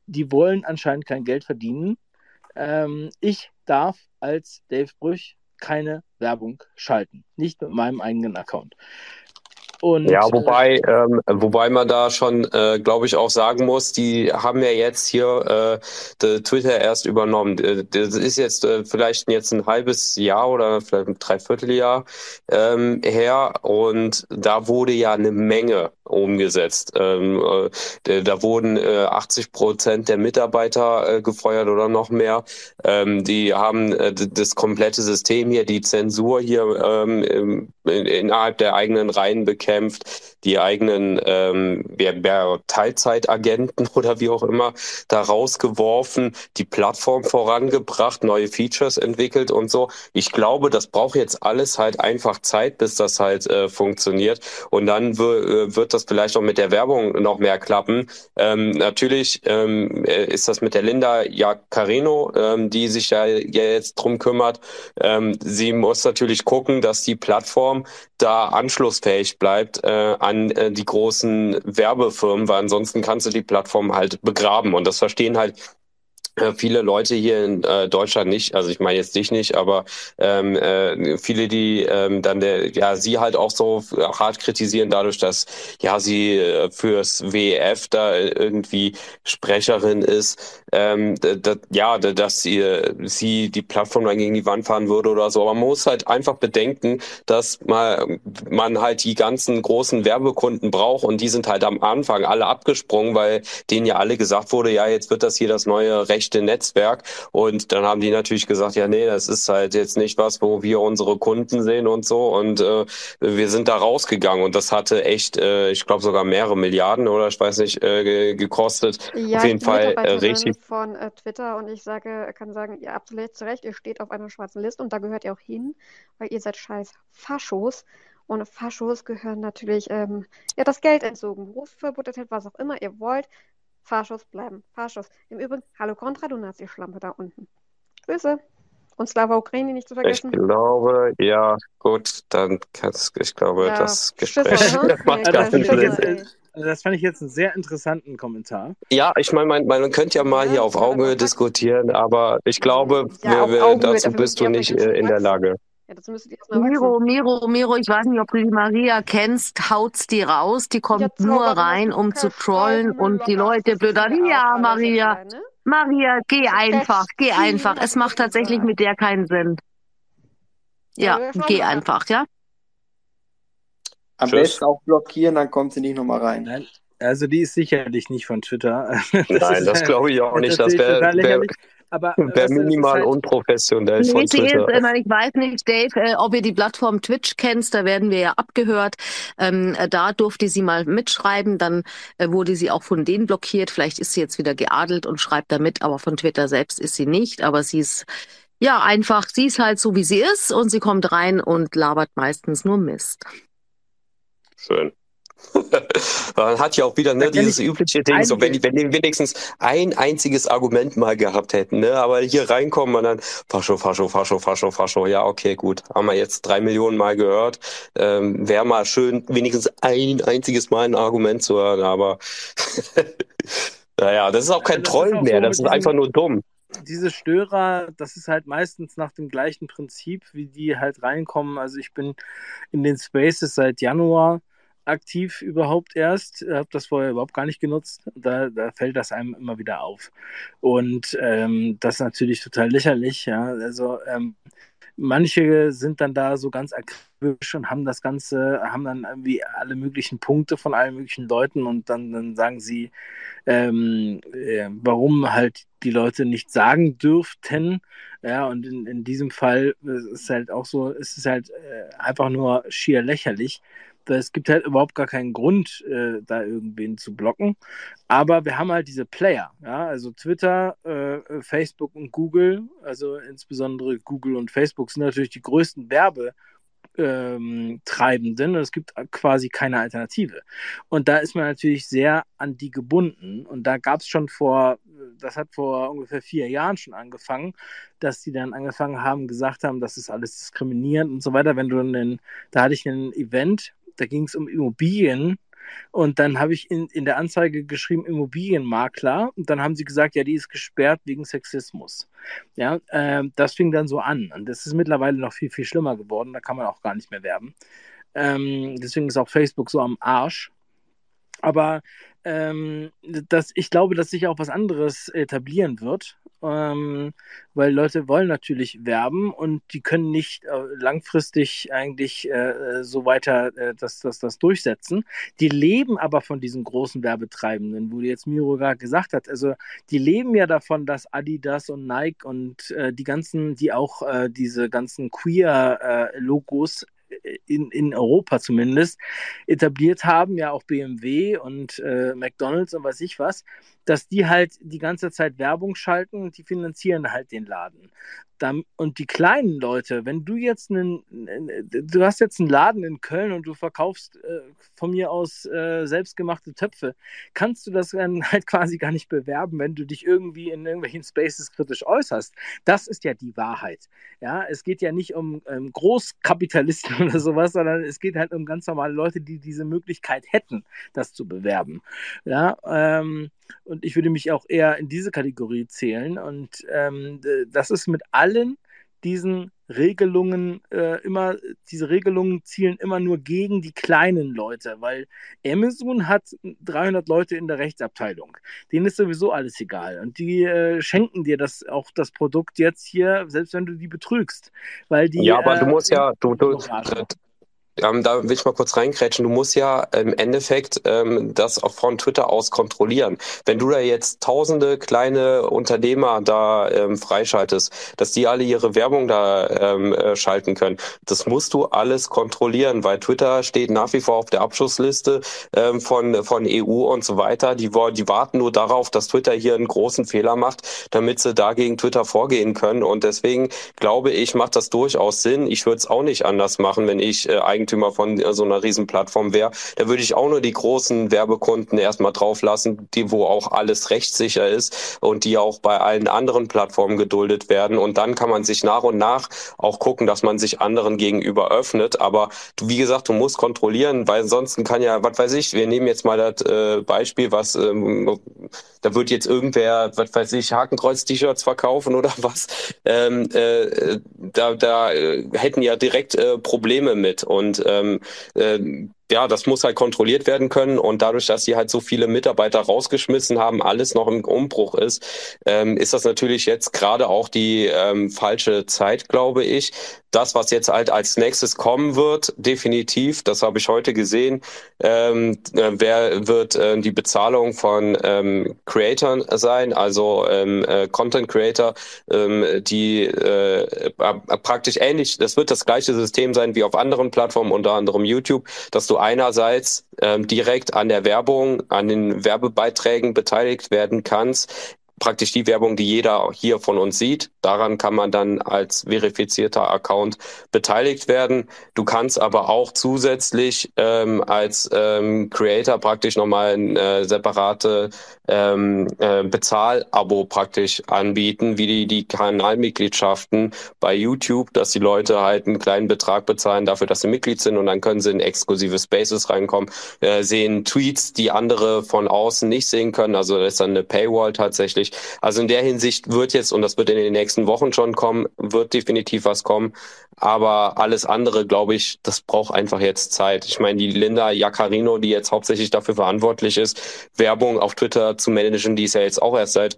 die wollen anscheinend kein Geld verdienen. Ähm, ich darf als Dave Brüch keine Werbung schalten, nicht mit meinem eigenen Account. Und, ja, wobei, äh, ähm, wobei man da schon, äh, glaube ich, auch sagen muss, die haben ja jetzt hier äh, Twitter erst übernommen. Das ist jetzt äh, vielleicht jetzt ein halbes Jahr oder vielleicht ein Dreivierteljahr ähm, her und da wurde ja eine Menge umgesetzt. Ähm, äh, da wurden äh, 80 Prozent der Mitarbeiter äh, gefeuert oder noch mehr. Ähm, die haben äh, das komplette System hier, die Zensur hier ähm, innerhalb der eigenen Reihen bekämpft, die eigenen ähm, Teilzeitagenten oder wie auch immer da rausgeworfen, die Plattform vorangebracht, neue Features entwickelt und so. Ich glaube, das braucht jetzt alles halt einfach Zeit, bis das halt äh, funktioniert. Und dann äh, wird das vielleicht auch mit der Werbung noch mehr klappen. Ähm, natürlich ähm, äh, ist das mit der Linda Jacarino, ähm, die sich ja, ja jetzt drum kümmert. Ähm, sie muss natürlich gucken, dass die Plattform da anschlussfähig bleibt äh, an äh, die großen Werbefirmen, weil ansonsten kannst du die Plattform halt begraben. Und das verstehen halt viele Leute hier in äh, Deutschland nicht, also ich meine jetzt dich nicht, aber ähm, äh, viele, die ähm, dann der, ja sie halt auch so hart kritisieren, dadurch, dass ja sie äh, fürs WEF da irgendwie Sprecherin ist, ähm, ja, dass sie, sie die Plattform dann gegen die Wand fahren würde oder so. Aber man muss halt einfach bedenken, dass mal, man halt die ganzen großen Werbekunden braucht und die sind halt am Anfang alle abgesprungen, weil denen ja alle gesagt wurde, ja, jetzt wird das hier das neue Recht echte Netzwerk. Und dann haben die natürlich gesagt, ja, nee, das ist halt jetzt nicht was, wo wir unsere Kunden sehen und so. Und äh, wir sind da rausgegangen und das hatte echt, äh, ich glaube sogar mehrere Milliarden oder ich weiß nicht, äh, gekostet. Ja, auf jeden Fall äh, richtig. von äh, Twitter und ich sage, kann sagen, ihr habt zu Recht, ihr steht auf einer schwarzen Liste und da gehört ihr auch hin, weil ihr seid scheiß Faschos. Und Faschos gehören natürlich, ähm, ja, das Geld entzogen, Berufsverbot, was auch immer ihr wollt. Fahrschuss bleiben. Fahrschuss. Im Übrigen, hallo Kontra, du Nazi-Schlampe da unten. Grüße. Und Slava Ukraini nicht zu vergessen. Ich glaube, ja, gut, dann kannst ich glaube, ja, das Gespräch Schüsse, macht gar nicht Sinn. Das fand ich jetzt einen sehr interessanten Kommentar. Ja, ich meine, man, man könnte ja mal ja, hier auf Augenhöhe diskutieren, aber ich glaube, ja, wir, wir, dazu bist du nicht äh, in der Lage. Ja, das müsstet ihr erstmal Miro, Miro, Miro, ich weiß nicht, ob du die Maria kennst, haut's die raus, die kommt ja, nur rein, um zu trollen und die Leute blöd an. Ja, Maria? Maria, geh einfach, geh einfach. Es macht tatsächlich mit der keinen Sinn. Ja, geh einfach, ja? Am Tschüss. besten auch blockieren, dann kommt sie nicht nochmal rein. Nein. Also die ist sicherlich nicht von Twitter. Das Nein, das glaube ich auch nicht. Das wäre wär, aber Wäre minimal halt unprofessionell von Twitter. Ist, ich weiß nicht, Dave, äh, ob ihr die Plattform Twitch kennst, da werden wir ja abgehört. Ähm, äh, da durfte sie mal mitschreiben, dann äh, wurde sie auch von denen blockiert. Vielleicht ist sie jetzt wieder geadelt und schreibt da mit, aber von Twitter selbst ist sie nicht. Aber sie ist ja einfach, sie ist halt so, wie sie ist und sie kommt rein und labert meistens nur Mist. Schön. Man hat ja auch wieder ne, dieses übliche Ding, so wenn die, wenn die wenigstens ein einziges Argument mal gehabt hätten, ne, aber hier reinkommen und dann Fascho, Fascho, Fascho, Fascho, Fascho, ja, okay, gut, haben wir jetzt drei Millionen Mal gehört, ähm, wäre mal schön, wenigstens ein einziges Mal ein Argument zu hören, aber naja, das ist auch kein also Troll mehr, so das ist einfach nur dumm diese Störer, das ist halt meistens nach dem gleichen Prinzip, wie die halt reinkommen. Also ich bin in den Spaces seit Januar aktiv überhaupt erst, habe das vorher überhaupt gar nicht genutzt. Da, da fällt das einem immer wieder auf. Und ähm, das ist natürlich total lächerlich, ja. Also ähm, manche sind dann da so ganz akribisch und haben das Ganze, haben dann irgendwie alle möglichen Punkte von allen möglichen Leuten und dann, dann sagen sie, ähm, äh, warum halt die Leute nicht sagen dürften. Ja, und in, in diesem Fall ist es halt auch so, ist es halt äh, einfach nur schier lächerlich es gibt halt überhaupt gar keinen Grund, äh, da irgendwen zu blocken. Aber wir haben halt diese Player, ja, also Twitter, äh, Facebook und Google, also insbesondere Google und Facebook sind natürlich die größten Werbe. Ähm, Treibenden und es gibt quasi keine Alternative. Und da ist man natürlich sehr an die gebunden. Und da gab es schon vor, das hat vor ungefähr vier Jahren schon angefangen, dass die dann angefangen haben, gesagt haben, das ist alles diskriminierend und so weiter. Wenn du einen, da hatte ich ein Event da ging es um Immobilien. Und dann habe ich in, in der Anzeige geschrieben Immobilienmakler. Und dann haben sie gesagt, ja, die ist gesperrt wegen Sexismus. Ja, äh, das fing dann so an. Und das ist mittlerweile noch viel, viel schlimmer geworden. Da kann man auch gar nicht mehr werben. Ähm, deswegen ist auch Facebook so am Arsch. Aber ähm, dass ich glaube, dass sich auch was anderes etablieren wird, ähm, weil Leute wollen natürlich werben und die können nicht äh, langfristig eigentlich äh, so weiter äh, das, das, das durchsetzen. Die leben aber von diesen großen Werbetreibenden, wo jetzt Miro gerade gesagt hat. Also die leben ja davon, dass Adidas und Nike und äh, die ganzen, die auch äh, diese ganzen Queer-Logos äh, in, in Europa zumindest etabliert haben, ja auch BMW und äh, McDonalds und was ich was, dass die halt die ganze Zeit Werbung schalten und die finanzieren halt den Laden. Und die kleinen Leute, wenn du jetzt einen, du hast jetzt einen Laden in Köln und du verkaufst äh, von mir aus äh, selbstgemachte Töpfe, kannst du das dann halt quasi gar nicht bewerben, wenn du dich irgendwie in irgendwelchen Spaces kritisch äußerst. Das ist ja die Wahrheit. Ja, es geht ja nicht um ähm, Großkapitalisten oder sowas, sondern es geht halt um ganz normale Leute, die diese Möglichkeit hätten, das zu bewerben. Ja, ähm, und und ich würde mich auch eher in diese Kategorie zählen. Und ähm, das ist mit allen diesen Regelungen äh, immer, diese Regelungen zielen immer nur gegen die kleinen Leute, weil Amazon hat 300 Leute in der Rechtsabteilung. Denen ist sowieso alles egal. Und die äh, schenken dir das auch das Produkt jetzt hier, selbst wenn du die betrügst. Weil die, ja, aber äh, du musst ja, du, du, ähm, da will ich mal kurz reinkrätschen. Du musst ja im Endeffekt ähm, das auch von Twitter aus kontrollieren. Wenn du da jetzt tausende kleine Unternehmer da ähm, freischaltest, dass die alle ihre Werbung da ähm, äh, schalten können, das musst du alles kontrollieren, weil Twitter steht nach wie vor auf der Abschussliste ähm, von, von EU und so weiter. Die, die warten nur darauf, dass Twitter hier einen großen Fehler macht, damit sie dagegen Twitter vorgehen können. Und deswegen glaube ich, macht das durchaus Sinn. Ich würde es auch nicht anders machen, wenn ich äh, eigentlich Eigentümer von so einer Riesenplattform wäre, da würde ich auch nur die großen Werbekunden erstmal drauf lassen, die wo auch alles rechtssicher ist und die auch bei allen anderen Plattformen geduldet werden. Und dann kann man sich nach und nach auch gucken, dass man sich anderen gegenüber öffnet. Aber wie gesagt, du musst kontrollieren, weil ansonsten kann ja, was weiß ich, wir nehmen jetzt mal das äh, Beispiel, was ähm, da wird jetzt irgendwer, was weiß ich, Hakenkreuz-T-Shirts verkaufen oder was. Ähm, äh, da da äh, hätten ja direkt äh, Probleme mit. Und ähm, äh, ja, das muss halt kontrolliert werden können und dadurch, dass sie halt so viele Mitarbeiter rausgeschmissen haben, alles noch im Umbruch ist, ähm, ist das natürlich jetzt gerade auch die ähm, falsche Zeit, glaube ich. Das, was jetzt halt als nächstes kommen wird, definitiv, das habe ich heute gesehen, ähm, äh, wer wird äh, die Bezahlung von ähm, Creatoren sein, also ähm, äh, Content Creator, ähm, die äh, praktisch ähnlich, das wird das gleiche System sein wie auf anderen Plattformen, unter anderem YouTube, dass du einerseits ähm, direkt an der Werbung, an den Werbebeiträgen beteiligt werden kannst, praktisch die Werbung, die jeder hier von uns sieht. Daran kann man dann als verifizierter Account beteiligt werden. Du kannst aber auch zusätzlich ähm, als ähm, Creator praktisch nochmal ein äh, separate ähm, äh, Bezahlabo praktisch anbieten, wie die, die Kanalmitgliedschaften bei YouTube, dass die Leute halt einen kleinen Betrag bezahlen dafür, dass sie Mitglied sind und dann können sie in exklusive Spaces reinkommen, äh, sehen Tweets, die andere von außen nicht sehen können. Also das ist dann eine Paywall tatsächlich möglich. Also in der Hinsicht wird jetzt, und das wird in den nächsten Wochen schon kommen, wird definitiv was kommen. Aber alles andere, glaube ich, das braucht einfach jetzt Zeit. Ich meine, die Linda Jaccarino, die jetzt hauptsächlich dafür verantwortlich ist, Werbung auf Twitter zu managen, die ist ja jetzt auch erst seit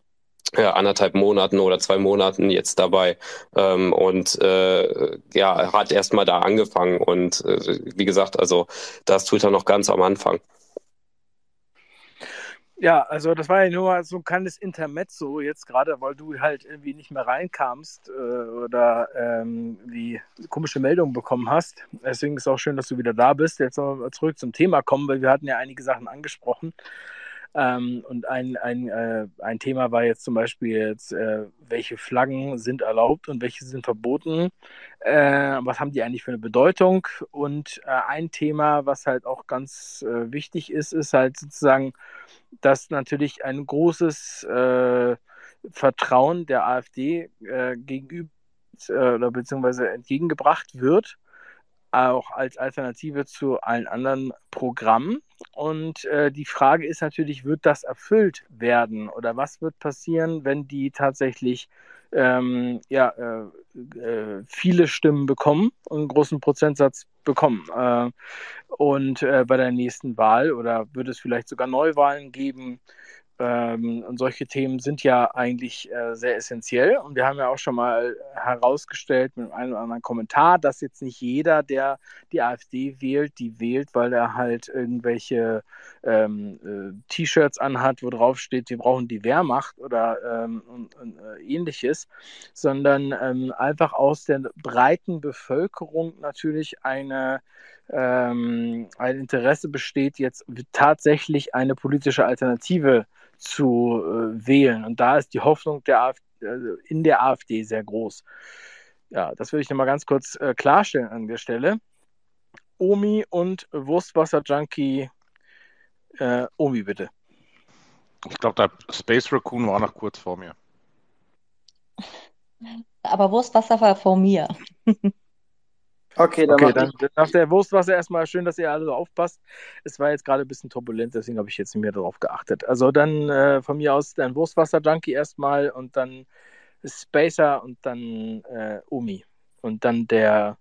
ja, äh, anderthalb Monaten oder zwei Monaten jetzt dabei ähm, und äh, ja, hat erstmal da angefangen und äh, wie gesagt, also da ist Twitter noch ganz am Anfang. Ja, also das war ja nur mal so ein kleines Intermezzo jetzt gerade, weil du halt irgendwie nicht mehr reinkamst äh, oder ähm, die komische Meldung bekommen hast. Deswegen ist es auch schön, dass du wieder da bist. Jetzt noch mal zurück zum Thema kommen, weil wir hatten ja einige Sachen angesprochen. Ähm, und ein, ein, äh, ein Thema war jetzt zum Beispiel jetzt, äh, welche Flaggen sind erlaubt und welche sind verboten. Äh, was haben die eigentlich für eine Bedeutung? Und äh, ein Thema, was halt auch ganz äh, wichtig ist, ist halt sozusagen, dass natürlich ein großes äh, Vertrauen der AfD gegenüber oder beziehungsweise entgegengebracht wird auch als Alternative zu allen anderen Programmen. Und äh, die Frage ist natürlich, wird das erfüllt werden oder was wird passieren, wenn die tatsächlich ähm, ja, äh, äh, viele Stimmen bekommen und einen großen Prozentsatz bekommen. Äh, und äh, bei der nächsten Wahl oder wird es vielleicht sogar Neuwahlen geben? Ähm, und solche Themen sind ja eigentlich äh, sehr essentiell. Und wir haben ja auch schon mal herausgestellt mit einem oder anderen Kommentar, dass jetzt nicht jeder, der die AfD wählt, die wählt, weil er halt irgendwelche ähm, äh, T-Shirts anhat, wo drauf steht, wir brauchen die Wehrmacht oder ähm, und, und, äh, ähnliches, sondern ähm, einfach aus der breiten Bevölkerung natürlich eine ähm, ein Interesse besteht, jetzt tatsächlich eine politische Alternative zu äh, wählen. Und da ist die Hoffnung der AfD, also in der AfD sehr groß. Ja, das würde ich nochmal ganz kurz äh, klarstellen an der Stelle. Omi und Wurstwasser-Junkie. Äh, Omi, bitte. Ich glaube, der Space Raccoon war noch kurz vor mir. Aber Wurstwasser war vor mir. Okay, dann, okay, dann nach der Wurstwasser erstmal schön, dass ihr alle so aufpasst. Es war jetzt gerade ein bisschen turbulent, deswegen habe ich jetzt nicht mehr darauf geachtet. Also dann äh, von mir aus dein Wurstwasser-Junkie erstmal und dann Spacer und dann äh, Umi. Und dann der,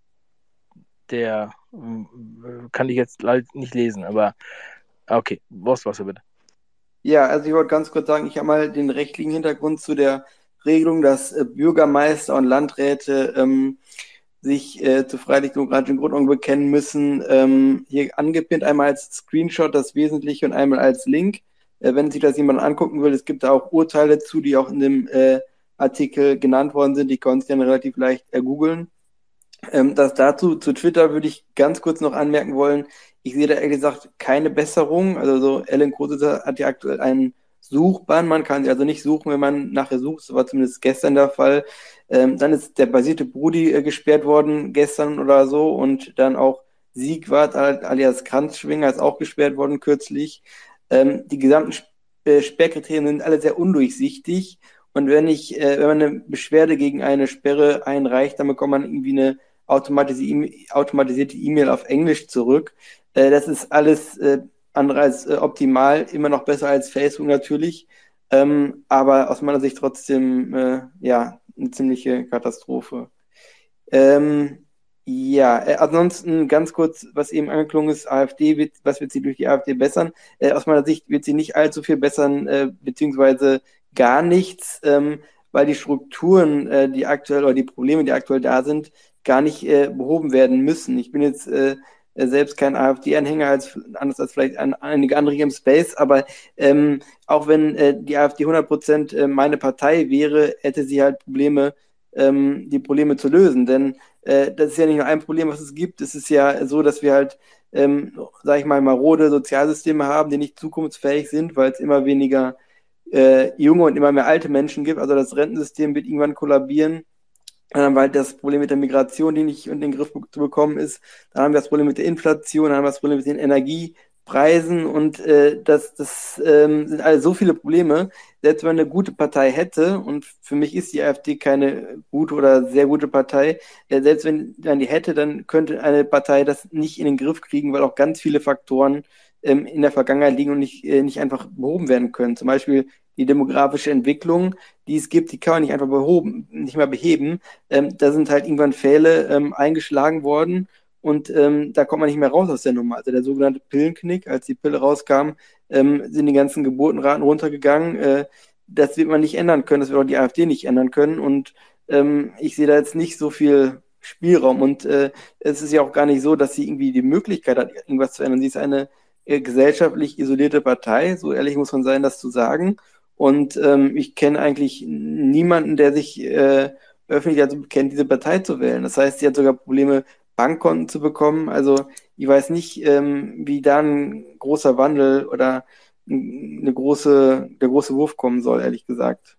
der, äh, kann ich jetzt nicht lesen, aber okay, Wurstwasser bitte. Ja, also ich wollte ganz kurz sagen, ich habe mal den rechtlichen Hintergrund zu der Regelung, dass äh, Bürgermeister und Landräte ähm, sich äh, zur freiheitlich-demokratischen Grundordnung bekennen müssen. Ähm, hier angepinnt einmal als Screenshot das Wesentliche und einmal als Link. Äh, wenn sich das jemand angucken will, es gibt da auch Urteile zu, die auch in dem äh, Artikel genannt worden sind. Die können Sie dann relativ leicht ergoogeln. Ähm, das dazu, zu Twitter würde ich ganz kurz noch anmerken wollen. Ich sehe da ehrlich gesagt keine Besserung. Also so Ellen Kruse hat ja aktuell einen Suchbann. Man kann sie also nicht suchen, wenn man nachher sucht. Das war zumindest gestern der Fall. Ähm, dann ist der basierte Brudi äh, gesperrt worden gestern oder so und dann auch Siegwart alias Kranzschwinger ist auch gesperrt worden kürzlich. Ähm, die gesamten äh, Sperrkriterien sind alle sehr undurchsichtig und wenn ich, äh, wenn man eine Beschwerde gegen eine Sperre einreicht, dann bekommt man irgendwie eine automatisierte E-Mail auf Englisch zurück. Äh, das ist alles äh, andere als äh, optimal, immer noch besser als Facebook natürlich, ähm, aber aus meiner Sicht trotzdem äh, ja eine ziemliche Katastrophe. Ähm, ja, äh, ansonsten ganz kurz, was eben angeklungen ist, AfD wird, was wird sie durch die AfD bessern? Äh, aus meiner Sicht wird sie nicht allzu viel bessern, äh, beziehungsweise gar nichts, ähm, weil die Strukturen, äh, die aktuell oder die Probleme, die aktuell da sind, gar nicht äh, behoben werden müssen. Ich bin jetzt äh, selbst kein AfD-Anhänger, als, anders als vielleicht ein, einige andere hier im Space, aber ähm, auch wenn äh, die AfD 100% äh, meine Partei wäre, hätte sie halt Probleme, ähm, die Probleme zu lösen. Denn äh, das ist ja nicht nur ein Problem, was es gibt. Es ist ja so, dass wir halt, ähm, sag ich mal, marode Sozialsysteme haben, die nicht zukunftsfähig sind, weil es immer weniger äh, junge und immer mehr alte Menschen gibt. Also das Rentensystem wird irgendwann kollabieren. Dann haben wir halt das Problem mit der Migration, die nicht in den Griff zu bekommen ist. Dann haben wir das Problem mit der Inflation, dann haben wir das Problem mit den Energiepreisen und äh, das, das ähm, sind alle so viele Probleme. Selbst wenn man eine gute Partei hätte, und für mich ist die AfD keine gute oder sehr gute Partei, äh, selbst wenn man die hätte, dann könnte eine Partei das nicht in den Griff kriegen, weil auch ganz viele Faktoren ähm, in der Vergangenheit liegen und nicht, äh, nicht einfach behoben werden können. Zum Beispiel die demografische Entwicklung, die es gibt, die kann man nicht einfach behoben, nicht mehr beheben. Ähm, da sind halt irgendwann Pfähle ähm, eingeschlagen worden und ähm, da kommt man nicht mehr raus aus der Nummer. Also der sogenannte Pillenknick, als die Pille rauskam, ähm, sind die ganzen Geburtenraten runtergegangen. Äh, das wird man nicht ändern können, das wird auch die AfD nicht ändern können und ähm, ich sehe da jetzt nicht so viel Spielraum und äh, es ist ja auch gar nicht so, dass sie irgendwie die Möglichkeit hat, irgendwas zu ändern. Sie ist eine äh, gesellschaftlich isolierte Partei, so ehrlich muss man sein, das zu sagen. Und ähm, ich kenne eigentlich niemanden, der sich äh, öffentlich dazu bekennt, diese Partei zu wählen. Das heißt, sie hat sogar Probleme, Bankkonten zu bekommen. Also ich weiß nicht, ähm, wie da ein großer Wandel oder eine große, der große Wurf kommen soll, ehrlich gesagt.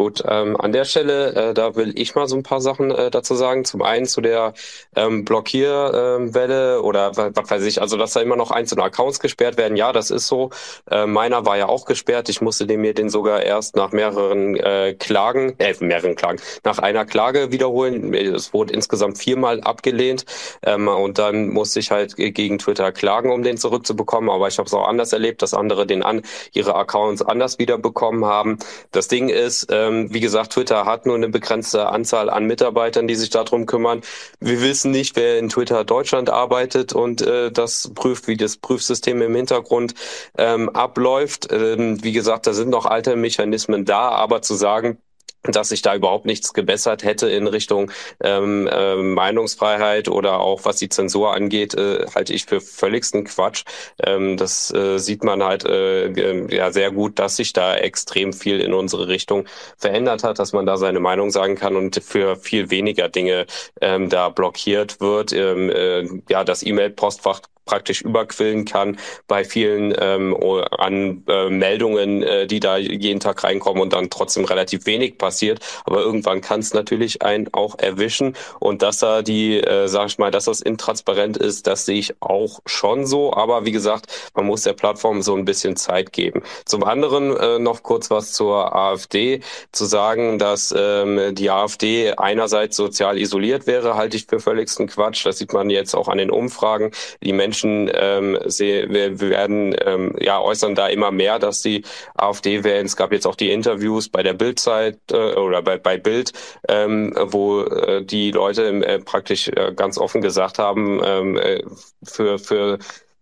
Gut, ähm, an der Stelle, äh, da will ich mal so ein paar Sachen äh, dazu sagen. Zum einen zu der ähm, Blockierwelle ähm, oder was weiß ich, also dass da immer noch einzelne Accounts gesperrt werden. Ja, das ist so. Äh, meiner war ja auch gesperrt. Ich musste den mir den sogar erst nach mehreren äh, Klagen, äh, mehreren Klagen, nach einer Klage wiederholen. Es wurde insgesamt viermal abgelehnt ähm, und dann musste ich halt gegen Twitter klagen, um den zurückzubekommen. Aber ich habe es auch anders erlebt, dass andere den an ihre Accounts anders wiederbekommen haben. Das Ding ist, äh, ähm, wie gesagt, Twitter hat nur eine begrenzte Anzahl an Mitarbeitern, die sich darum kümmern. Wir wissen nicht, wer in Twitter Deutschland arbeitet und äh, das prüft, wie das Prüfsystem im Hintergrund ähm, abläuft. Ähm, wie gesagt, da sind noch alte Mechanismen da, aber zu sagen, dass sich da überhaupt nichts gebessert hätte in Richtung ähm, äh, Meinungsfreiheit oder auch was die Zensur angeht, äh, halte ich für völligsten Quatsch. Ähm, das äh, sieht man halt äh, ja sehr gut, dass sich da extrem viel in unsere Richtung verändert hat, dass man da seine Meinung sagen kann und für viel weniger Dinge ähm, da blockiert wird. Ähm, äh, ja, das E-Mail-Postfach praktisch überquillen kann bei vielen ähm, an äh, Meldungen, äh, die da jeden Tag reinkommen und dann trotzdem relativ wenig passiert. Aber irgendwann kann es natürlich einen auch erwischen und dass da die, äh, sag ich mal, dass das intransparent ist, das sehe ich auch schon so. Aber wie gesagt, man muss der Plattform so ein bisschen Zeit geben. Zum anderen äh, noch kurz was zur AfD. Zu sagen, dass ähm, die AfD einerseits sozial isoliert wäre, halte ich für völligsten Quatsch. Das sieht man jetzt auch an den Umfragen. Die Menschen ähm, sehen, wir werden ähm, ja äußern da immer mehr, dass die AfD wählen. Es gab jetzt auch die Interviews bei der Bildzeit äh, oder bei, bei Bild, ähm, wo äh, die Leute äh, praktisch äh, ganz offen gesagt haben, ähm, äh, für für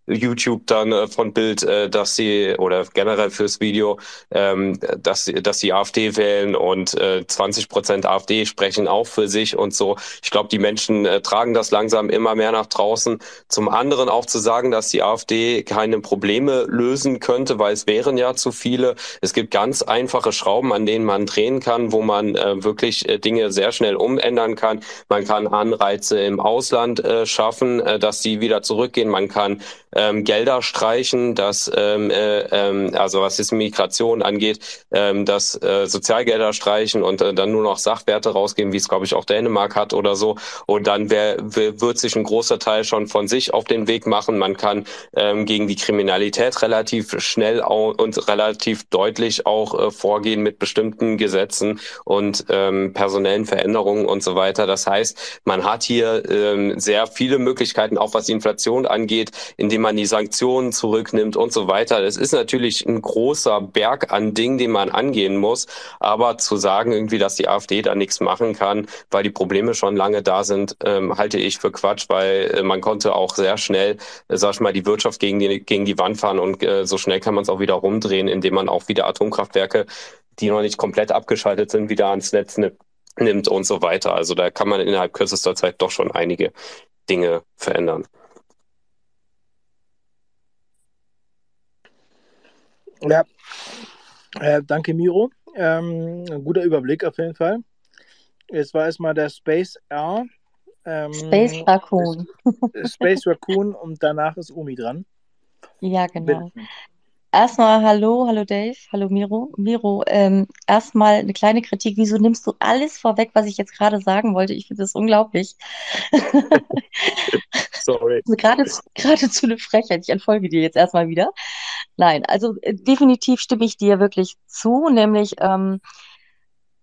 YouTube dann äh, von Bild, äh, dass sie oder generell fürs Video, ähm, dass sie, dass sie AfD wählen und äh, 20 Prozent AfD sprechen auch für sich und so. Ich glaube, die Menschen äh, tragen das langsam immer mehr nach draußen. Zum anderen auch zu sagen, dass die AfD keine Probleme lösen könnte, weil es wären ja zu viele. Es gibt ganz einfache Schrauben, an denen man drehen kann, wo man äh, wirklich äh, Dinge sehr schnell umändern kann. Man kann Anreize im Ausland äh, schaffen, äh, dass sie wieder zurückgehen. Man kann ähm, Gelder streichen, dass ähm, äh, ähm, also was jetzt Migration angeht, ähm, dass äh, Sozialgelder streichen und äh, dann nur noch Sachwerte rausgeben, wie es glaube ich auch Dänemark hat oder so. Und dann wär, wird sich ein großer Teil schon von sich auf den Weg machen. Man kann ähm, gegen die Kriminalität relativ schnell und relativ deutlich auch äh, vorgehen mit bestimmten Gesetzen und ähm, personellen Veränderungen und so weiter. Das heißt, man hat hier ähm, sehr viele Möglichkeiten, auch was die Inflation angeht, indem man man die Sanktionen zurücknimmt und so weiter. Das ist natürlich ein großer Berg an Dingen, den man angehen muss. Aber zu sagen irgendwie, dass die AfD da nichts machen kann, weil die Probleme schon lange da sind, ähm, halte ich für Quatsch, weil äh, man konnte auch sehr schnell, äh, sag ich mal, die Wirtschaft gegen die, gegen die Wand fahren und äh, so schnell kann man es auch wieder rumdrehen, indem man auch wieder Atomkraftwerke, die noch nicht komplett abgeschaltet sind, wieder ans Netz nimmt und so weiter. Also da kann man innerhalb kürzester Zeit doch schon einige Dinge verändern. Ja, äh, danke Miro. Ähm, ein guter Überblick auf jeden Fall. Jetzt war erstmal der Space R. Ähm, Space Raccoon. Space Raccoon und danach ist Umi dran. Ja, genau. Bitte. Erstmal hallo, hallo Dave, hallo Miro. Miro, ähm, erstmal eine kleine Kritik. Wieso nimmst du alles vorweg, was ich jetzt gerade sagen wollte? Ich finde das unglaublich. Sorry. gerade, geradezu eine Frechheit. Ich entfolge dir jetzt erstmal wieder. Nein, also äh, definitiv stimme ich dir wirklich zu, nämlich ähm,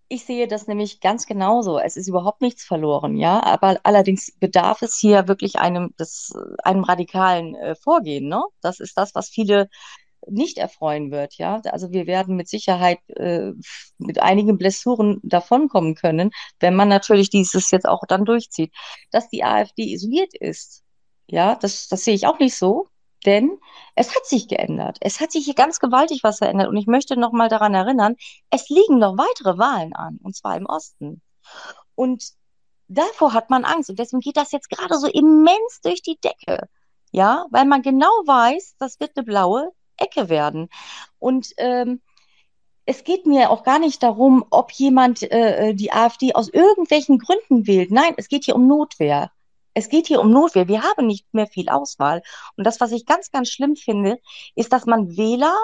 ich sehe das nämlich ganz genauso. Es ist überhaupt nichts verloren, ja. Aber allerdings bedarf es hier wirklich einem, das, einem radikalen äh, Vorgehen, ne? Das ist das, was viele nicht erfreuen wird, ja. Also wir werden mit Sicherheit äh, mit einigen Blessuren davonkommen können, wenn man natürlich dieses jetzt auch dann durchzieht. Dass die AfD isoliert ist, ja, das, das sehe ich auch nicht so, denn es hat sich geändert. Es hat sich hier ganz gewaltig was verändert. Und ich möchte noch mal daran erinnern, es liegen noch weitere Wahlen an, und zwar im Osten. Und davor hat man Angst. Und deswegen geht das jetzt gerade so immens durch die Decke. Ja, weil man genau weiß, das wird eine blaue Ecke werden. Und ähm, es geht mir auch gar nicht darum, ob jemand äh, die AfD aus irgendwelchen Gründen wählt. Nein, es geht hier um Notwehr. Es geht hier um Notwehr. Wir haben nicht mehr viel Auswahl. Und das, was ich ganz, ganz schlimm finde, ist, dass man Wähler,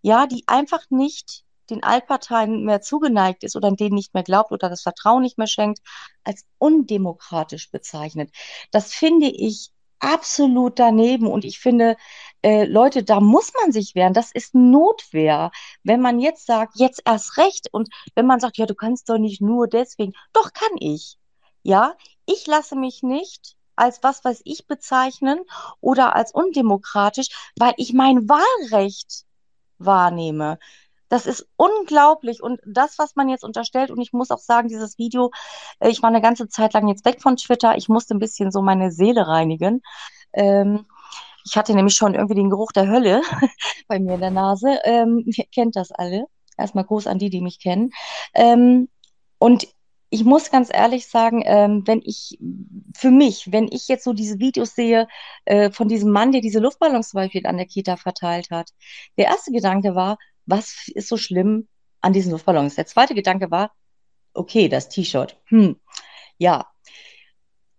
ja, die einfach nicht den Altparteien mehr zugeneigt ist oder denen nicht mehr glaubt oder das Vertrauen nicht mehr schenkt, als undemokratisch bezeichnet. Das finde ich absolut daneben. Und ich finde, äh, Leute, da muss man sich wehren. Das ist Notwehr. Wenn man jetzt sagt, jetzt erst recht und wenn man sagt, ja, du kannst doch nicht nur deswegen, doch kann ich. Ja, ich lasse mich nicht als was weiß ich bezeichnen oder als undemokratisch, weil ich mein Wahlrecht wahrnehme. Das ist unglaublich. Und das, was man jetzt unterstellt, und ich muss auch sagen, dieses Video, äh, ich war eine ganze Zeit lang jetzt weg von Twitter. Ich musste ein bisschen so meine Seele reinigen. Ähm, ich hatte nämlich schon irgendwie den Geruch der Hölle bei mir in der Nase. Ähm, ihr kennt das alle. Erstmal groß an die, die mich kennen. Ähm, und ich muss ganz ehrlich sagen, ähm, wenn ich, für mich, wenn ich jetzt so diese Videos sehe äh, von diesem Mann, der diese Luftballons zum Beispiel an der Kita verteilt hat, der erste Gedanke war, was ist so schlimm an diesen Luftballons? Der zweite Gedanke war, okay, das T-Shirt. Hm, ja.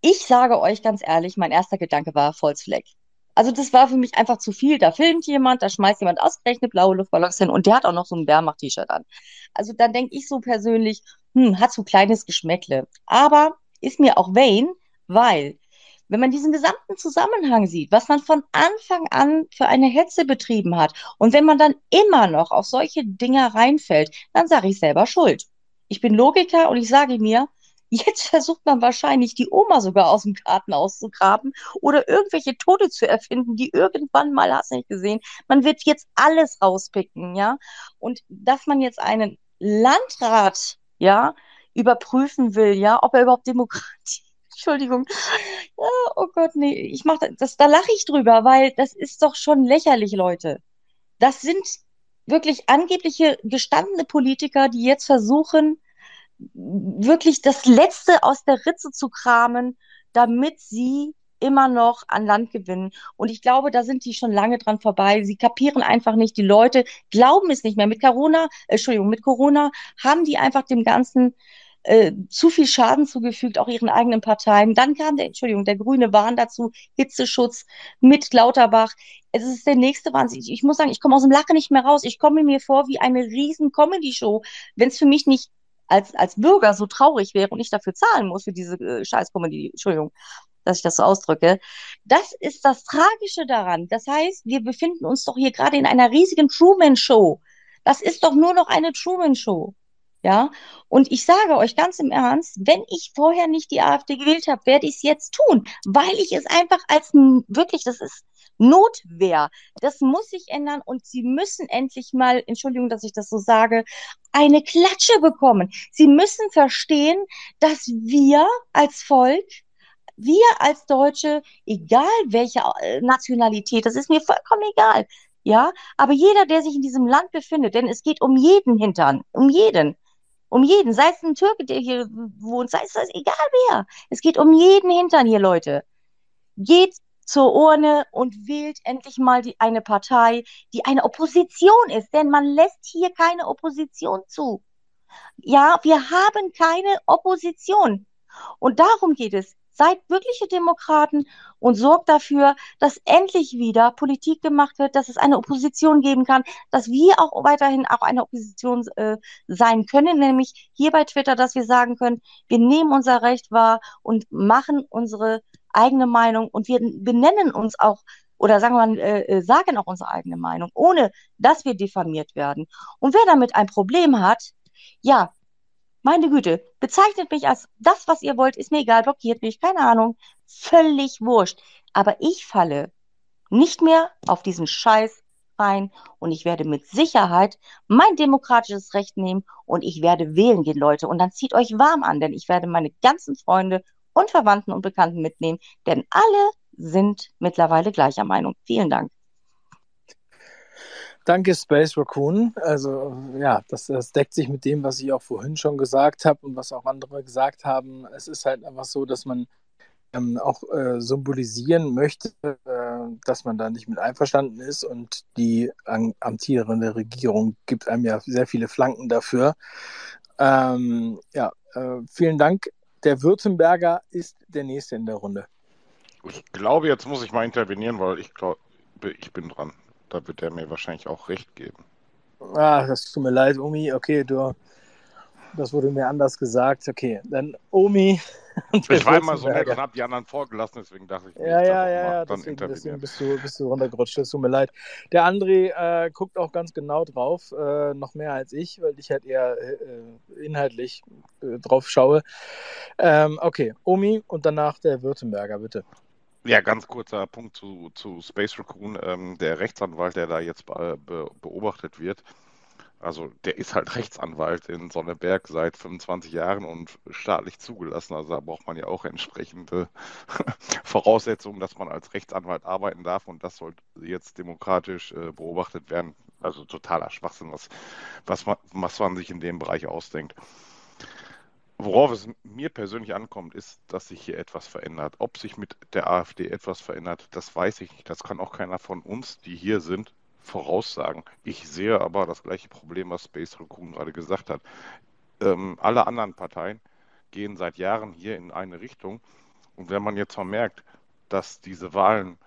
Ich sage euch ganz ehrlich, mein erster Gedanke war Volksfleck. Also das war für mich einfach zu viel. Da filmt jemand, da schmeißt jemand ausgerechnet blaue Luftballons hin und der hat auch noch so ein Wehrmacht-T-Shirt an. Also da denke ich so persönlich, hm, hat so kleines Geschmäckle. Aber ist mir auch vain, weil wenn man diesen gesamten Zusammenhang sieht, was man von Anfang an für eine Hetze betrieben hat und wenn man dann immer noch auf solche Dinge reinfällt, dann sage ich selber Schuld. Ich bin Logiker und ich sage mir, Jetzt versucht man wahrscheinlich, die Oma sogar aus dem Garten auszugraben oder irgendwelche Tode zu erfinden, die irgendwann mal, hast du nicht gesehen, man wird jetzt alles rauspicken, ja. Und dass man jetzt einen Landrat, ja, überprüfen will, ja, ob er überhaupt Demokratie, Entschuldigung, oh Gott, nee, ich mach das, da lache ich drüber, weil das ist doch schon lächerlich, Leute. Das sind wirklich angebliche gestandene Politiker, die jetzt versuchen, wirklich das Letzte aus der Ritze zu kramen, damit sie immer noch an Land gewinnen. Und ich glaube, da sind die schon lange dran vorbei. Sie kapieren einfach nicht. Die Leute glauben es nicht mehr. Mit Corona, äh, Entschuldigung, mit Corona haben die einfach dem Ganzen äh, zu viel Schaden zugefügt, auch ihren eigenen Parteien. Dann kam der, Entschuldigung, der grüne Wahn dazu, Hitzeschutz mit Lauterbach. Es ist der nächste Wahnsinn. Ich, ich muss sagen, ich komme aus dem Lachen nicht mehr raus. Ich komme mir vor wie eine riesen Comedy-Show. Wenn es für mich nicht als, als Bürger so traurig wäre und ich dafür zahlen muss für diese äh, Scheißkomödie, Entschuldigung, dass ich das so ausdrücke. Das ist das Tragische daran. Das heißt, wir befinden uns doch hier gerade in einer riesigen Truman-Show. Das ist doch nur noch eine Truman-Show. Ja, und ich sage euch ganz im Ernst, wenn ich vorher nicht die AfD gewählt habe, werde ich es jetzt tun, weil ich es einfach als wirklich, das ist Notwehr. Das muss sich ändern und sie müssen endlich mal, Entschuldigung, dass ich das so sage, eine Klatsche bekommen. Sie müssen verstehen, dass wir als Volk wir als Deutsche, egal welche äh, Nationalität, das ist mir vollkommen egal, ja, aber jeder, der sich in diesem Land befindet, denn es geht um jeden Hintern, um jeden, um jeden, sei es ein Türke, der hier wohnt, sei es egal wer, es geht um jeden Hintern hier, Leute. Geht zur Urne und wählt endlich mal die, eine Partei, die eine Opposition ist, denn man lässt hier keine Opposition zu. Ja, wir haben keine Opposition. Und darum geht es. Seid wirkliche Demokraten und sorgt dafür, dass endlich wieder Politik gemacht wird, dass es eine Opposition geben kann, dass wir auch weiterhin auch eine Opposition äh, sein können, nämlich hier bei Twitter, dass wir sagen können, wir nehmen unser Recht wahr und machen unsere eigene Meinung und wir benennen uns auch oder sagen wir, äh, äh, sagen auch unsere eigene Meinung, ohne dass wir diffamiert werden. Und wer damit ein Problem hat, ja, meine Güte, bezeichnet mich als das, was ihr wollt, ist mir egal, blockiert mich, keine Ahnung, völlig wurscht. Aber ich falle nicht mehr auf diesen Scheiß rein und ich werde mit Sicherheit mein demokratisches Recht nehmen und ich werde wählen gehen, Leute. Und dann zieht euch warm an, denn ich werde meine ganzen Freunde und Verwandten und Bekannten mitnehmen, denn alle sind mittlerweile gleicher Meinung. Vielen Dank. Danke, Space Raccoon. Also ja, das, das, deckt sich mit dem, was ich auch vorhin schon gesagt habe und was auch andere gesagt haben. Es ist halt einfach so, dass man ähm, auch äh, symbolisieren möchte, äh, dass man da nicht mit einverstanden ist und die an, amtierende Regierung gibt einem ja sehr viele Flanken dafür. Ähm, ja, äh, vielen Dank der Württemberger ist der Nächste in der Runde. Ich glaube, jetzt muss ich mal intervenieren, weil ich glaube, ich bin dran. Da wird er mir wahrscheinlich auch recht geben. Ah, das tut mir leid, Omi. Okay, du, das wurde mir anders gesagt. Okay, dann Omi. Ich war immer so nett und habe die anderen vorgelassen, deswegen dachte ich, ja, ja, ja, ja, deswegen, deswegen bist, du, bist du runtergerutscht. Das tut mir leid. Der André äh, guckt auch ganz genau drauf, äh, noch mehr als ich, weil ich halt eher äh, inhaltlich äh, drauf schaue. Ähm, okay, Omi und danach der Württemberger, bitte. Ja, ganz kurzer Punkt zu, zu Space Raccoon. Ähm, der Rechtsanwalt, der da jetzt be beobachtet wird, also der ist halt Rechtsanwalt in Sonneberg seit 25 Jahren und staatlich zugelassen. Also da braucht man ja auch entsprechende Voraussetzungen, dass man als Rechtsanwalt arbeiten darf und das sollte jetzt demokratisch äh, beobachtet werden. Also totaler Schwachsinn, was, was, man, was man sich in dem Bereich ausdenkt. Worauf es mir persönlich ankommt, ist, dass sich hier etwas verändert. Ob sich mit der AfD etwas verändert, das weiß ich nicht. Das kann auch keiner von uns, die hier sind, voraussagen. Ich sehe aber das gleiche Problem, was Space Raccoon gerade gesagt hat. Ähm, alle anderen Parteien gehen seit Jahren hier in eine Richtung. Und wenn man jetzt vermerkt, dass diese Wahlen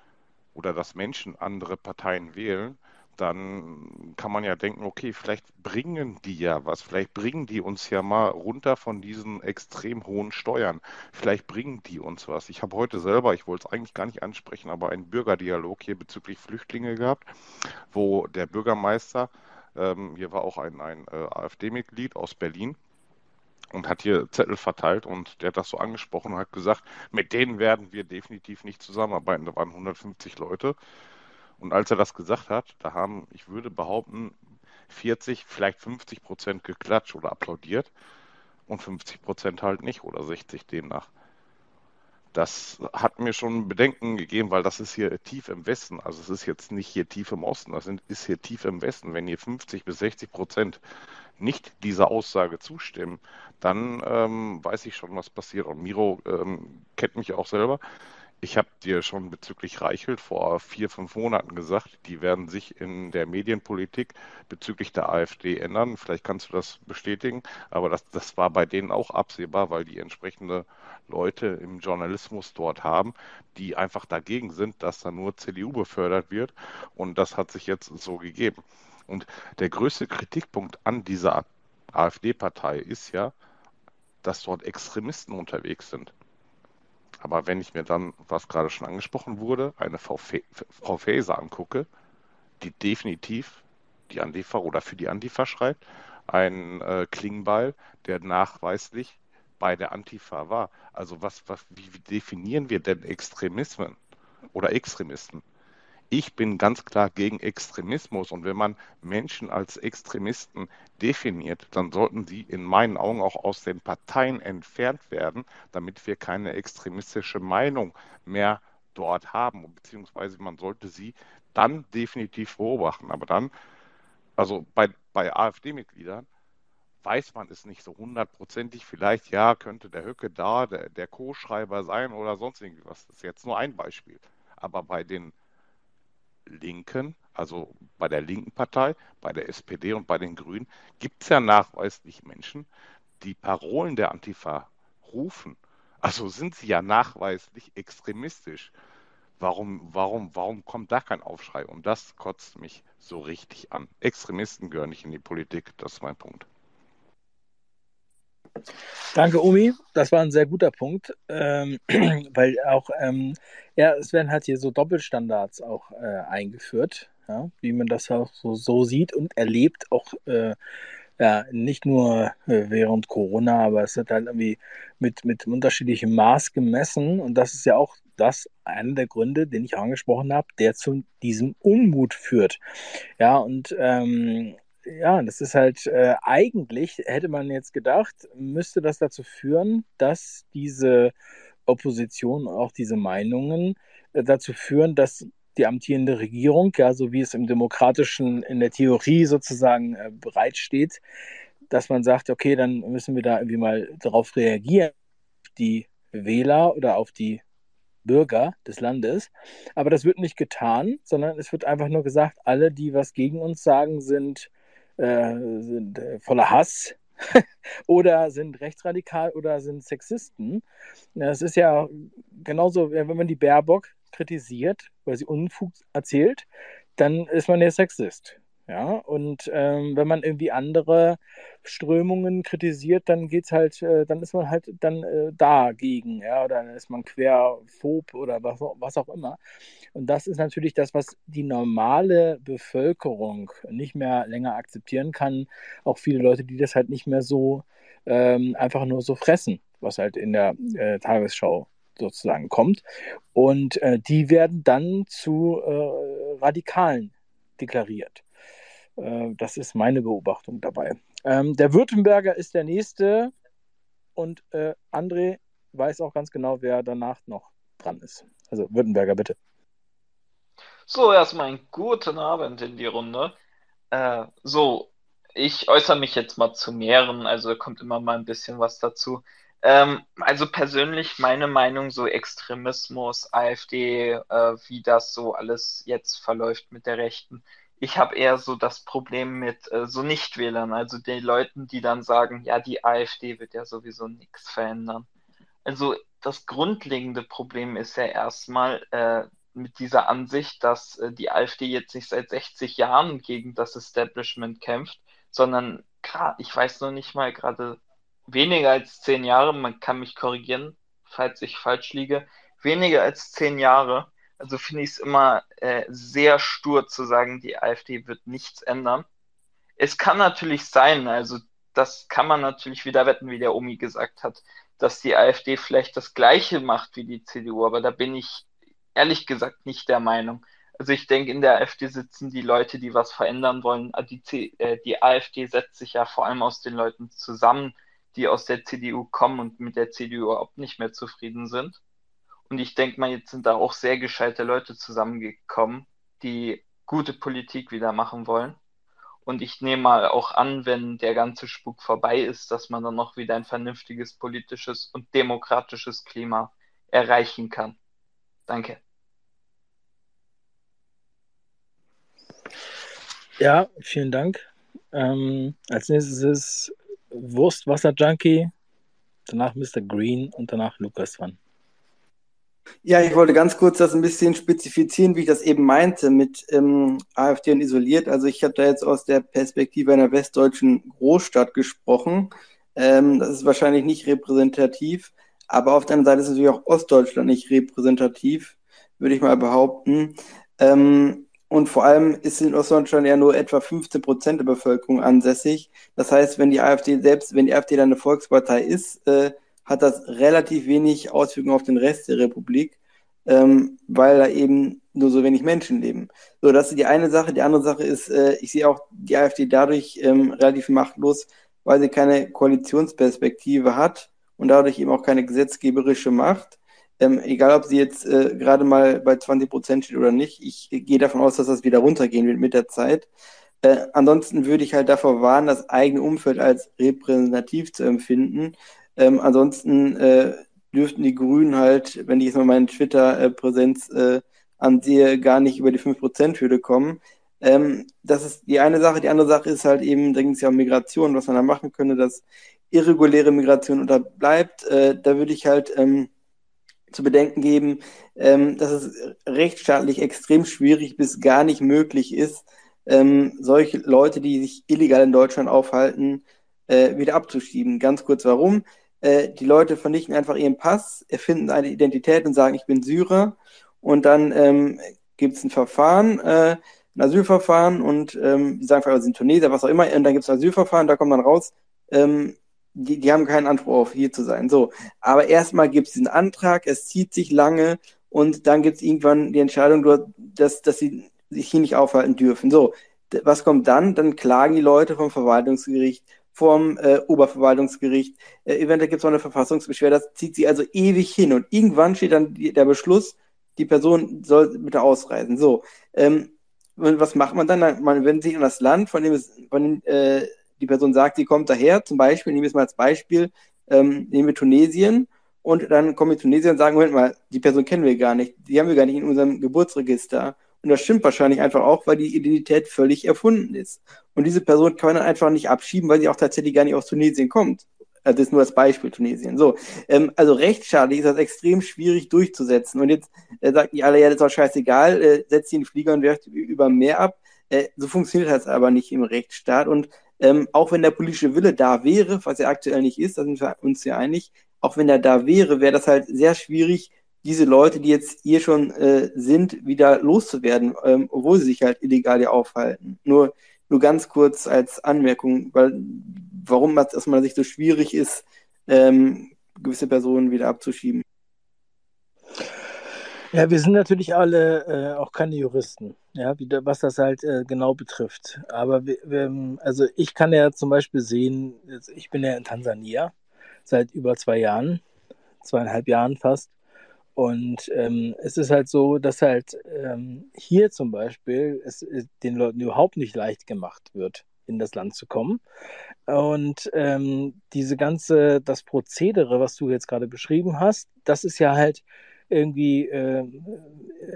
oder dass Menschen andere Parteien wählen, dann kann man ja denken, okay, vielleicht bringen die ja was, vielleicht bringen die uns ja mal runter von diesen extrem hohen Steuern, vielleicht bringen die uns was. Ich habe heute selber, ich wollte es eigentlich gar nicht ansprechen, aber einen Bürgerdialog hier bezüglich Flüchtlinge gehabt, wo der Bürgermeister, ähm, hier war auch ein, ein äh, AfD-Mitglied aus Berlin, und hat hier Zettel verteilt und der hat das so angesprochen und hat gesagt, mit denen werden wir definitiv nicht zusammenarbeiten. Da waren 150 Leute und als er das gesagt hat, da haben, ich würde behaupten, 40, vielleicht 50 Prozent geklatscht oder applaudiert und 50 Prozent halt nicht oder 60 demnach. Das hat mir schon Bedenken gegeben, weil das ist hier tief im Westen. Also es ist jetzt nicht hier tief im Osten, das ist hier tief im Westen. Wenn hier 50 bis 60 Prozent nicht dieser Aussage zustimmen, dann ähm, weiß ich schon, was passiert. Und Miro ähm, kennt mich auch selber. Ich habe dir schon bezüglich Reichelt vor vier, fünf Monaten gesagt, die werden sich in der Medienpolitik bezüglich der AfD ändern. Vielleicht kannst du das bestätigen, aber das, das war bei denen auch absehbar, weil die entsprechende Leute im Journalismus dort haben, die einfach dagegen sind, dass da nur CDU befördert wird. Und das hat sich jetzt so gegeben. Und der größte Kritikpunkt an dieser AfD-Partei ist ja, dass dort Extremisten unterwegs sind. Aber wenn ich mir dann, was gerade schon angesprochen wurde, eine Frau, Faeser angucke, die definitiv die Antifa oder für die Antifa schreibt, ein äh, Klingbeil, der nachweislich bei der Antifa war. Also was, was, wie definieren wir denn Extremismen oder Extremisten? Ich bin ganz klar gegen Extremismus und wenn man Menschen als Extremisten definiert, dann sollten sie in meinen Augen auch aus den Parteien entfernt werden, damit wir keine extremistische Meinung mehr dort haben, beziehungsweise man sollte sie dann definitiv beobachten. Aber dann, also bei, bei AfD-Mitgliedern, weiß man es nicht so hundertprozentig. Vielleicht, ja, könnte der Höcke da der, der Co-Schreiber sein oder sonst irgendwas. Das ist jetzt nur ein Beispiel. Aber bei den Linken, also bei der linken Partei, bei der SPD und bei den Grünen, gibt es ja nachweislich Menschen, die Parolen der Antifa rufen. Also sind sie ja nachweislich extremistisch. Warum, warum, warum kommt da kein Aufschrei? Und das kotzt mich so richtig an. Extremisten gehören nicht in die Politik, das ist mein Punkt. Danke, Omi. Das war ein sehr guter Punkt, ähm, weil auch, ähm, ja, es werden halt hier so Doppelstandards auch äh, eingeführt, ja, wie man das auch so, so sieht und erlebt, auch äh, ja, nicht nur äh, während Corona, aber es wird halt irgendwie mit, mit unterschiedlichem Maß gemessen und das ist ja auch das einer der Gründe, den ich angesprochen habe, der zu diesem Unmut führt. Ja, und ähm, ja, das ist halt äh, eigentlich, hätte man jetzt gedacht, müsste das dazu führen, dass diese Opposition, auch diese Meinungen äh, dazu führen, dass die amtierende Regierung, ja, so wie es im demokratischen, in der Theorie sozusagen äh, bereitsteht, dass man sagt, okay, dann müssen wir da irgendwie mal darauf reagieren, die Wähler oder auf die Bürger des Landes. Aber das wird nicht getan, sondern es wird einfach nur gesagt, alle, die was gegen uns sagen, sind äh, sind äh, voller Hass oder sind rechtsradikal oder sind Sexisten. Das ist ja genauso, wenn man die Baerbock kritisiert, weil sie Unfug erzählt, dann ist man der Sexist. Ja, und ähm, wenn man irgendwie andere Strömungen kritisiert, dann geht's halt, äh, dann ist man halt dann äh, dagegen, ja, oder dann ist man querphob oder was, was auch immer. Und das ist natürlich das, was die normale Bevölkerung nicht mehr länger akzeptieren kann. Auch viele Leute, die das halt nicht mehr so ähm, einfach nur so fressen, was halt in der äh, Tagesschau sozusagen kommt. Und äh, die werden dann zu äh, Radikalen deklariert. Äh, das ist meine Beobachtung dabei. Ähm, der Württemberger ist der nächste und äh, André weiß auch ganz genau, wer danach noch dran ist. Also Württemberger, bitte. So, erstmal einen guten Abend in die Runde. Äh, so, ich äußere mich jetzt mal zu mehreren, also kommt immer mal ein bisschen was dazu. Ähm, also persönlich meine Meinung, so Extremismus, AfD, äh, wie das so alles jetzt verläuft mit der Rechten, ich habe eher so das Problem mit äh, so Nichtwählern, also den Leuten, die dann sagen, ja, die AfD wird ja sowieso nichts verändern. Also das grundlegende Problem ist ja erstmal, äh, mit dieser Ansicht, dass äh, die AfD jetzt nicht seit 60 Jahren gegen das Establishment kämpft, sondern gerade, ich weiß noch nicht mal, gerade weniger als zehn Jahre, man kann mich korrigieren, falls ich falsch liege, weniger als zehn Jahre. Also finde ich es immer äh, sehr stur zu sagen, die AfD wird nichts ändern. Es kann natürlich sein, also das kann man natürlich wieder wetten, wie der Omi gesagt hat, dass die AfD vielleicht das Gleiche macht wie die CDU, aber da bin ich ehrlich gesagt nicht der Meinung. Also ich denke, in der AfD sitzen die Leute, die was verändern wollen. Ah, die, C äh, die AfD setzt sich ja vor allem aus den Leuten zusammen, die aus der CDU kommen und mit der CDU überhaupt nicht mehr zufrieden sind. Und ich denke mal, jetzt sind da auch sehr gescheite Leute zusammengekommen, die gute Politik wieder machen wollen. Und ich nehme mal auch an, wenn der ganze Spuk vorbei ist, dass man dann noch wieder ein vernünftiges politisches und demokratisches Klima erreichen kann. Danke. Ja, vielen Dank. Ähm, als nächstes ist Wurstwasser-Junkie, danach Mr. Green und danach Lukas dran. Ja, ich wollte ganz kurz das ein bisschen spezifizieren, wie ich das eben meinte mit ähm, AfD und isoliert. Also ich habe da jetzt aus der Perspektive einer westdeutschen Großstadt gesprochen. Ähm, das ist wahrscheinlich nicht repräsentativ, aber auf der anderen Seite ist natürlich auch Ostdeutschland nicht repräsentativ, würde ich mal behaupten. Ähm, und vor allem ist in Ostdeutschland ja nur etwa 15 Prozent der Bevölkerung ansässig. Das heißt, wenn die AfD selbst, wenn die AfD dann eine Volkspartei ist, äh, hat das relativ wenig Auswirkungen auf den Rest der Republik, ähm, weil da eben nur so wenig Menschen leben. So, das ist die eine Sache. Die andere Sache ist, äh, ich sehe auch die AfD dadurch ähm, relativ machtlos, weil sie keine Koalitionsperspektive hat und dadurch eben auch keine gesetzgeberische Macht. Ähm, egal, ob sie jetzt äh, gerade mal bei 20 Prozent steht oder nicht, ich gehe davon aus, dass das wieder runtergehen wird mit der Zeit. Äh, ansonsten würde ich halt davor warnen, das eigene Umfeld als repräsentativ zu empfinden, ähm, ansonsten äh, dürften die Grünen halt, wenn ich jetzt mal meine Twitter-Präsenz äh, ansehe, gar nicht über die 5%-Hürde kommen. Ähm, das ist die eine Sache. Die andere Sache ist halt eben, da ging es ja um Migration, was man da machen könnte, dass irreguläre Migration unterbleibt. Äh, da würde ich halt ähm, zu bedenken geben, ähm, dass es rechtsstaatlich extrem schwierig bis gar nicht möglich ist, ähm, solche Leute, die sich illegal in Deutschland aufhalten, äh, wieder abzuschieben. Ganz kurz warum. Äh, die Leute vernichten einfach ihren Pass, erfinden eine Identität und sagen, ich bin Syrer. Und dann ähm, gibt es ein Verfahren, äh, ein Asylverfahren und ähm, die sagen einfach, sie sind Tunesier, was auch immer. Und dann gibt es ein Asylverfahren, da kommt dann raus, ähm, die, die haben keinen Anspruch auf hier zu sein. So, aber erstmal gibt es diesen Antrag, es zieht sich lange und dann gibt es irgendwann die Entscheidung, dass, dass sie sich hier nicht aufhalten dürfen. So, was kommt dann? Dann klagen die Leute vom Verwaltungsgericht vom äh, Oberverwaltungsgericht. Äh, eventuell gibt es noch eine Verfassungsbeschwerde. Das zieht sich also ewig hin. Und irgendwann steht dann die, der Beschluss, die Person soll bitte ausreisen. So. Ähm, und was macht man dann? Man wendet sich an das Land, von dem, es, von dem äh, die Person sagt, sie kommt daher. Zum Beispiel, nehmen wir es mal als Beispiel, ähm, nehmen wir Tunesien. Und dann kommen die Tunesier und sagen, Moment mal, die Person kennen wir gar nicht. Die haben wir gar nicht in unserem Geburtsregister. Und das stimmt wahrscheinlich einfach auch, weil die Identität völlig erfunden ist. Und diese Person kann man dann einfach nicht abschieben, weil sie auch tatsächlich gar nicht aus Tunesien kommt. Also das ist nur das Beispiel Tunesien. So, ähm, also rechtsstaatlich ist das extrem schwierig durchzusetzen. Und jetzt äh, sagen die alle, ja, das ist auch scheißegal, äh, setzt den Flieger und werft über Meer ab. Äh, so funktioniert das aber nicht im Rechtsstaat. Und ähm, auch wenn der politische Wille da wäre, was er aktuell nicht ist, da sind wir uns ja einig, auch wenn er da wäre, wäre das halt sehr schwierig, diese Leute, die jetzt hier schon äh, sind, wieder loszuwerden, ähm, obwohl sie sich halt illegal hier aufhalten. Nur, nur ganz kurz als Anmerkung, weil warum aus meiner Sicht so schwierig ist, ähm, gewisse Personen wieder abzuschieben. Ja, wir sind natürlich alle äh, auch keine Juristen, ja, wie, was das halt äh, genau betrifft. Aber wir, wir, also ich kann ja zum Beispiel sehen, ich bin ja in Tansania seit über zwei Jahren, zweieinhalb Jahren fast. Und ähm, es ist halt so, dass halt ähm, hier zum Beispiel es, es den Leuten überhaupt nicht leicht gemacht wird, in das Land zu kommen. Und ähm, diese ganze, das Prozedere, was du jetzt gerade beschrieben hast, das ist ja halt irgendwie äh,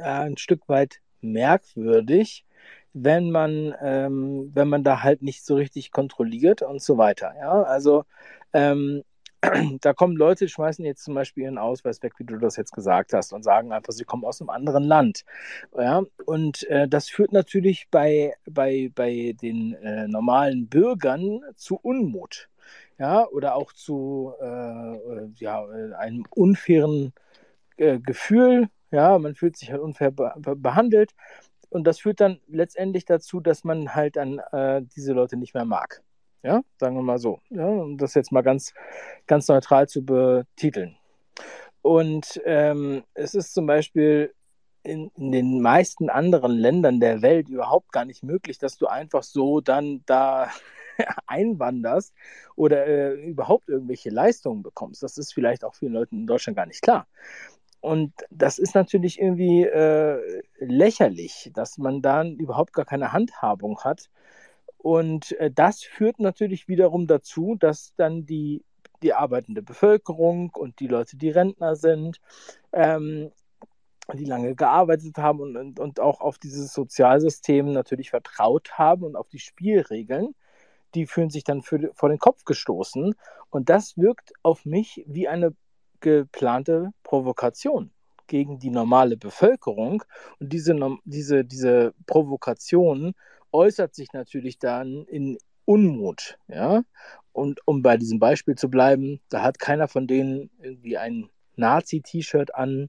ein Stück weit merkwürdig, wenn man, ähm, wenn man da halt nicht so richtig kontrolliert und so weiter. Ja, also ähm, da kommen Leute, schmeißen jetzt zum Beispiel ihren Ausweis weg, wie du das jetzt gesagt hast, und sagen einfach, sie kommen aus einem anderen Land. Ja? Und äh, das führt natürlich bei, bei, bei den äh, normalen Bürgern zu Unmut. Ja, oder auch zu äh, ja, einem unfairen äh, Gefühl. Ja, man fühlt sich halt unfair be behandelt. Und das führt dann letztendlich dazu, dass man halt dann äh, diese Leute nicht mehr mag. Ja, sagen wir mal so. Ja, um das jetzt mal ganz, ganz neutral zu betiteln. Und ähm, es ist zum Beispiel in, in, den meisten anderen Ländern der Welt überhaupt gar nicht möglich, dass du einfach so dann da einwanderst oder äh, überhaupt irgendwelche Leistungen bekommst. Das ist vielleicht auch vielen Leuten in Deutschland gar nicht klar. Und das ist natürlich irgendwie äh, lächerlich, dass man dann überhaupt gar keine Handhabung hat und äh, das führt natürlich wiederum dazu, dass dann die, die arbeitende Bevölkerung und die Leute, die Rentner sind, ähm, die lange gearbeitet haben und, und, und auch auf dieses Sozialsystem natürlich vertraut haben und auf die Spielregeln, die fühlen sich dann für, vor den Kopf gestoßen. Und das wirkt auf mich wie eine geplante Provokation gegen die normale Bevölkerung. Und diese, diese, diese Provokation äußert sich natürlich dann in Unmut. Ja? Und um bei diesem Beispiel zu bleiben, da hat keiner von denen irgendwie ein Nazi-T-Shirt an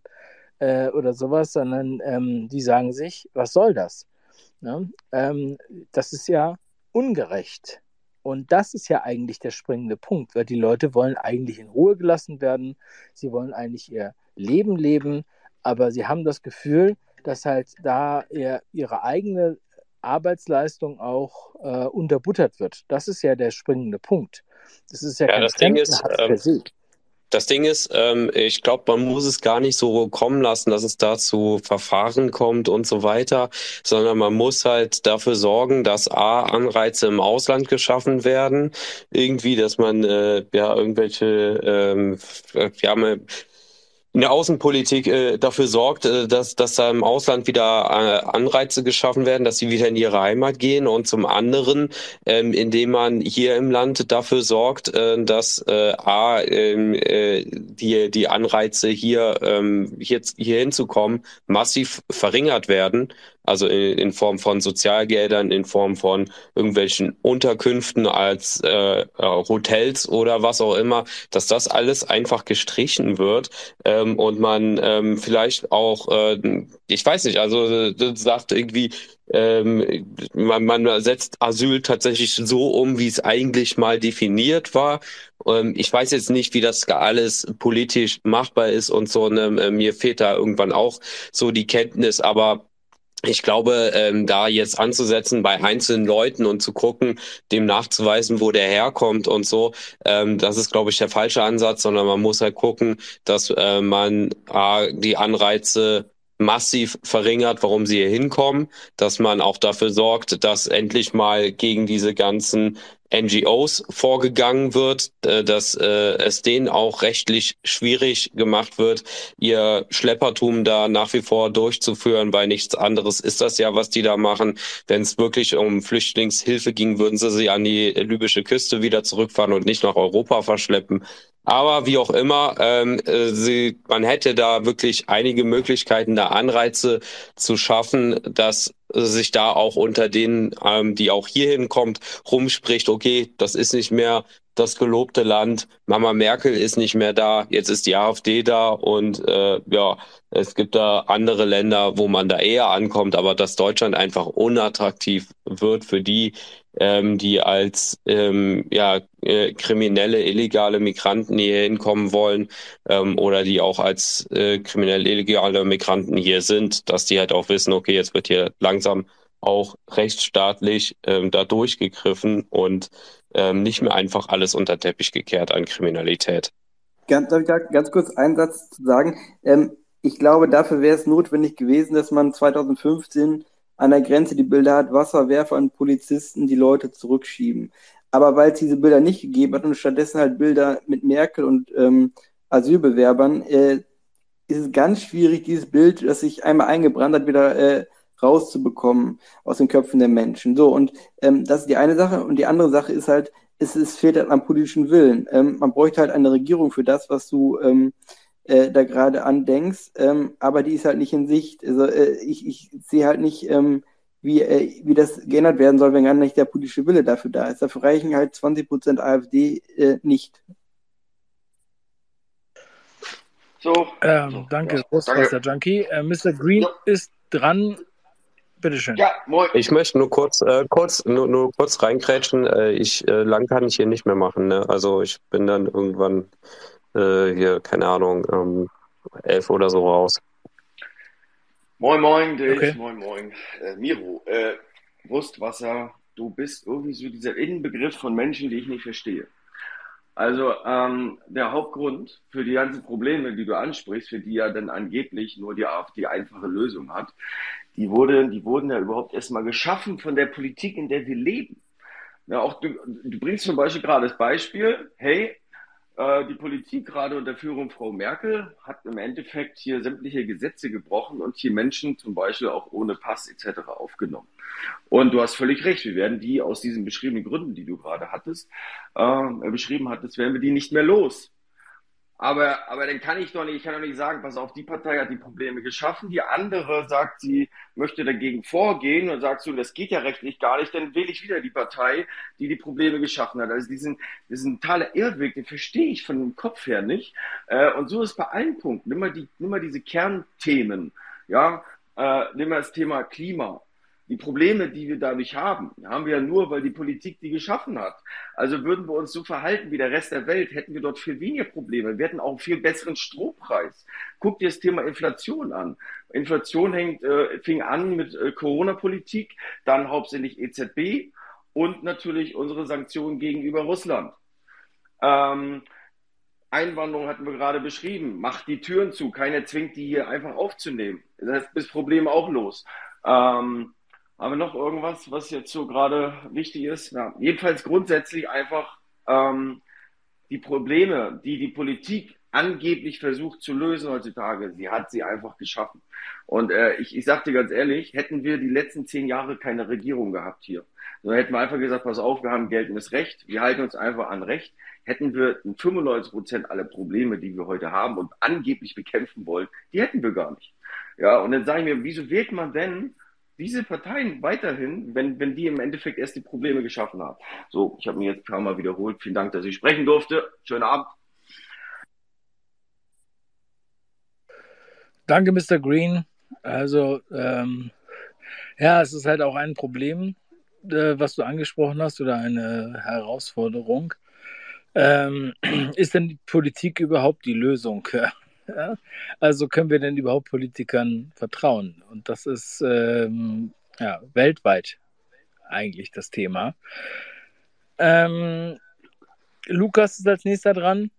äh, oder sowas, sondern ähm, die sagen sich, was soll das? Ja? Ähm, das ist ja ungerecht. Und das ist ja eigentlich der springende Punkt, weil die Leute wollen eigentlich in Ruhe gelassen werden, sie wollen eigentlich ihr Leben leben, aber sie haben das Gefühl, dass halt da ihr, ihre eigene Arbeitsleistung auch äh, unterbuttert wird. Das ist ja der springende Punkt. Das ist ja, ja kein das Ding ist, ähm, das Ding ist, ähm, ich glaube, man muss es gar nicht so kommen lassen, dass es da zu Verfahren kommt und so weiter, sondern man muss halt dafür sorgen, dass A, Anreize im Ausland geschaffen werden, irgendwie, dass man äh, ja irgendwelche ähm, ja, in der Außenpolitik äh, dafür sorgt, äh, dass, dass da im Ausland wieder äh, Anreize geschaffen werden, dass sie wieder in ihre Heimat gehen. Und zum anderen, ähm, indem man hier im Land dafür sorgt, äh, dass äh, a ähm, äh, die die Anreize hier ähm, hier hier hinzukommen massiv verringert werden also in, in, Form von Sozialgeldern, in Form von irgendwelchen Unterkünften als äh, äh, Hotels oder was auch immer, dass das alles einfach gestrichen wird ähm, und man ähm, vielleicht auch, äh, ich weiß nicht, also sagt irgendwie, ähm, man, man setzt Asyl tatsächlich so um, wie es eigentlich mal definiert war. Ähm, ich weiß jetzt nicht, wie das alles politisch machbar ist und so. Ne, mir fehlt da irgendwann auch so die Kenntnis, aber ich glaube, ähm, da jetzt anzusetzen bei einzelnen Leuten und zu gucken, dem nachzuweisen, wo der herkommt und so, ähm, das ist, glaube ich, der falsche Ansatz, sondern man muss halt gucken, dass äh, man äh, die Anreize massiv verringert, warum sie hier hinkommen, dass man auch dafür sorgt, dass endlich mal gegen diese ganzen NGOs vorgegangen wird, äh, dass äh, es denen auch rechtlich schwierig gemacht wird, ihr Schleppertum da nach wie vor durchzuführen, weil nichts anderes ist das ja, was die da machen. Wenn es wirklich um Flüchtlingshilfe ging, würden sie sie an die libysche Küste wieder zurückfahren und nicht nach Europa verschleppen. Aber wie auch immer, ähm, äh, sie, man hätte da wirklich einige Möglichkeiten, da Anreize zu schaffen, dass sich da auch unter denen, ähm, die auch hierhin kommt, rumspricht, okay, das ist nicht mehr das gelobte Land, Mama Merkel ist nicht mehr da, jetzt ist die AfD da und äh, ja, es gibt da andere Länder, wo man da eher ankommt, aber dass Deutschland einfach unattraktiv wird für die, ähm, die als ähm, ja, äh, kriminelle, illegale Migranten hier hinkommen wollen ähm, oder die auch als äh, kriminelle, illegale Migranten hier sind, dass die halt auch wissen, okay, jetzt wird hier langsam auch rechtsstaatlich ähm, da durchgegriffen und ähm, nicht mehr einfach alles unter Teppich gekehrt an Kriminalität. Ganz, ganz kurz einen Satz zu sagen. Ähm, ich glaube, dafür wäre es notwendig gewesen, dass man 2015 an der Grenze die Bilder hat, Wasserwerfer und Polizisten die Leute zurückschieben. Aber weil es diese Bilder nicht gegeben hat und stattdessen halt Bilder mit Merkel und ähm, Asylbewerbern, äh, ist es ganz schwierig, dieses Bild, das sich einmal eingebrannt hat, wieder äh, rauszubekommen aus den Köpfen der Menschen. So, und ähm, das ist die eine Sache. Und die andere Sache ist halt, es, es fehlt halt am politischen Willen. Ähm, man bräuchte halt eine Regierung für das, was du ähm, äh, da gerade andenkst, ähm, aber die ist halt nicht in Sicht. Also äh, ich, ich sehe halt nicht, ähm, wie, äh, wie das geändert werden soll, wenn gar nicht der politische Wille dafür da ist. Dafür reichen halt 20 Prozent AfD äh, nicht. So. Ähm, danke, ja, Großmeister Junkie. Äh, Mr. Green ja. ist dran. Bitteschön. Ja, moin. Ich möchte nur kurz, äh, kurz, nur, nur kurz reinkrätschen. Äh, ich, äh, lang kann ich hier nicht mehr machen. Ne? Also ich bin dann irgendwann äh, hier, keine Ahnung, ähm, elf oder so raus. Moin, moin, Dave, okay. moin, moin. Äh, Miro, äh, Wurstwasser, du bist irgendwie so dieser Innenbegriff von Menschen, die ich nicht verstehe. Also ähm, der Hauptgrund für die ganzen Probleme, die du ansprichst, für die ja dann angeblich nur die AfD einfache Lösung hat, die, wurde, die wurden ja überhaupt erstmal geschaffen von der Politik, in der wir leben. Ja, auch du, du bringst zum Beispiel gerade das Beispiel, hey, die Politik, gerade unter Führung Frau Merkel, hat im Endeffekt hier sämtliche Gesetze gebrochen und hier Menschen zum Beispiel auch ohne Pass etc. aufgenommen. Und du hast völlig recht, wir werden die aus diesen beschriebenen Gründen, die du gerade hattest, äh, beschrieben hattest, werden wir die nicht mehr los. Aber, aber dann kann ich doch nicht, ich kann doch nicht sagen, pass auf, die Partei hat die Probleme geschaffen, die andere sagt, sie möchte dagegen vorgehen und sagst du, das geht ja rechtlich gar nicht, dann wähle ich wieder die Partei, die die Probleme geschaffen hat. Also diesen, diesen totaler Irrweg, den verstehe ich von dem Kopf her nicht. Äh, und so ist bei allen Punkten. Nimm mal, die, nimm mal diese Kernthemen, ja, äh, nimm mal das Thema Klima. Die Probleme, die wir dadurch haben, haben wir ja nur, weil die Politik die geschaffen hat. Also würden wir uns so verhalten wie der Rest der Welt, hätten wir dort viel weniger Probleme. Wir hätten auch einen viel besseren Strompreis. Guck dir das Thema Inflation an. Inflation hängt, äh, fing an mit äh, Corona-Politik, dann hauptsächlich EZB und natürlich unsere Sanktionen gegenüber Russland. Ähm, Einwanderung hatten wir gerade beschrieben. Macht die Türen zu. Keiner zwingt die hier einfach aufzunehmen. Das ist das Problem auch los. Ähm, haben wir noch irgendwas, was jetzt so gerade wichtig ist? Ja, jedenfalls grundsätzlich einfach ähm, die Probleme, die die Politik angeblich versucht zu lösen heutzutage, sie hat sie einfach geschaffen. Und äh, ich, ich sage dir ganz ehrlich, hätten wir die letzten zehn Jahre keine Regierung gehabt hier, dann hätten wir einfach gesagt, pass auf, wir haben geltendes Recht, wir halten uns einfach an Recht, hätten wir 95 Prozent aller Probleme, die wir heute haben und angeblich bekämpfen wollen, die hätten wir gar nicht. Ja, und dann sage ich mir, wieso wählt man denn diese Parteien weiterhin, wenn, wenn die im Endeffekt erst die Probleme geschaffen haben. So, ich habe mir jetzt ein paar Mal wiederholt. Vielen Dank, dass ich sprechen durfte. Schönen Abend. Danke, Mr. Green. Also, ähm, ja, es ist halt auch ein Problem, äh, was du angesprochen hast, oder eine Herausforderung. Ähm, ist denn die Politik überhaupt die Lösung? Ja? Also können wir denn überhaupt Politikern vertrauen? Und das ist ähm, ja, weltweit eigentlich das Thema. Ähm, Lukas ist als nächster dran.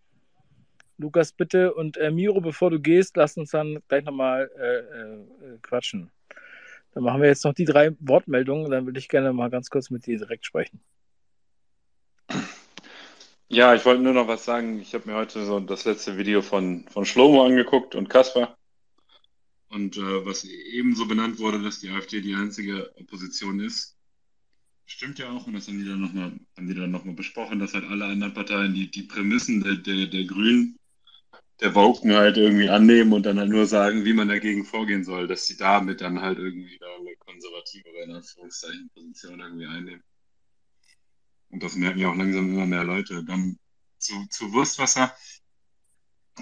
Lukas, bitte. Und äh, Miro, bevor du gehst, lass uns dann gleich nochmal äh, äh, quatschen. Dann machen wir jetzt noch die drei Wortmeldungen. Dann würde ich gerne mal ganz kurz mit dir direkt sprechen. Ja, ich wollte nur noch was sagen. Ich habe mir heute so das letzte Video von, von Schlomo angeguckt und Kasper. Und äh, was ebenso benannt wurde, dass die AfD die einzige Opposition ist, stimmt ja auch. Und das haben die dann nochmal noch besprochen, dass halt alle anderen Parteien die, die Prämissen der, der, der Grünen, der Woken halt irgendwie annehmen und dann halt nur sagen, wie man dagegen vorgehen soll, dass sie damit dann halt irgendwie da eine konservativere, in Anführungszeichen, Position irgendwie einnehmen. Und das merken ja auch langsam immer mehr Leute. Dann zu, zu Wurstwasser.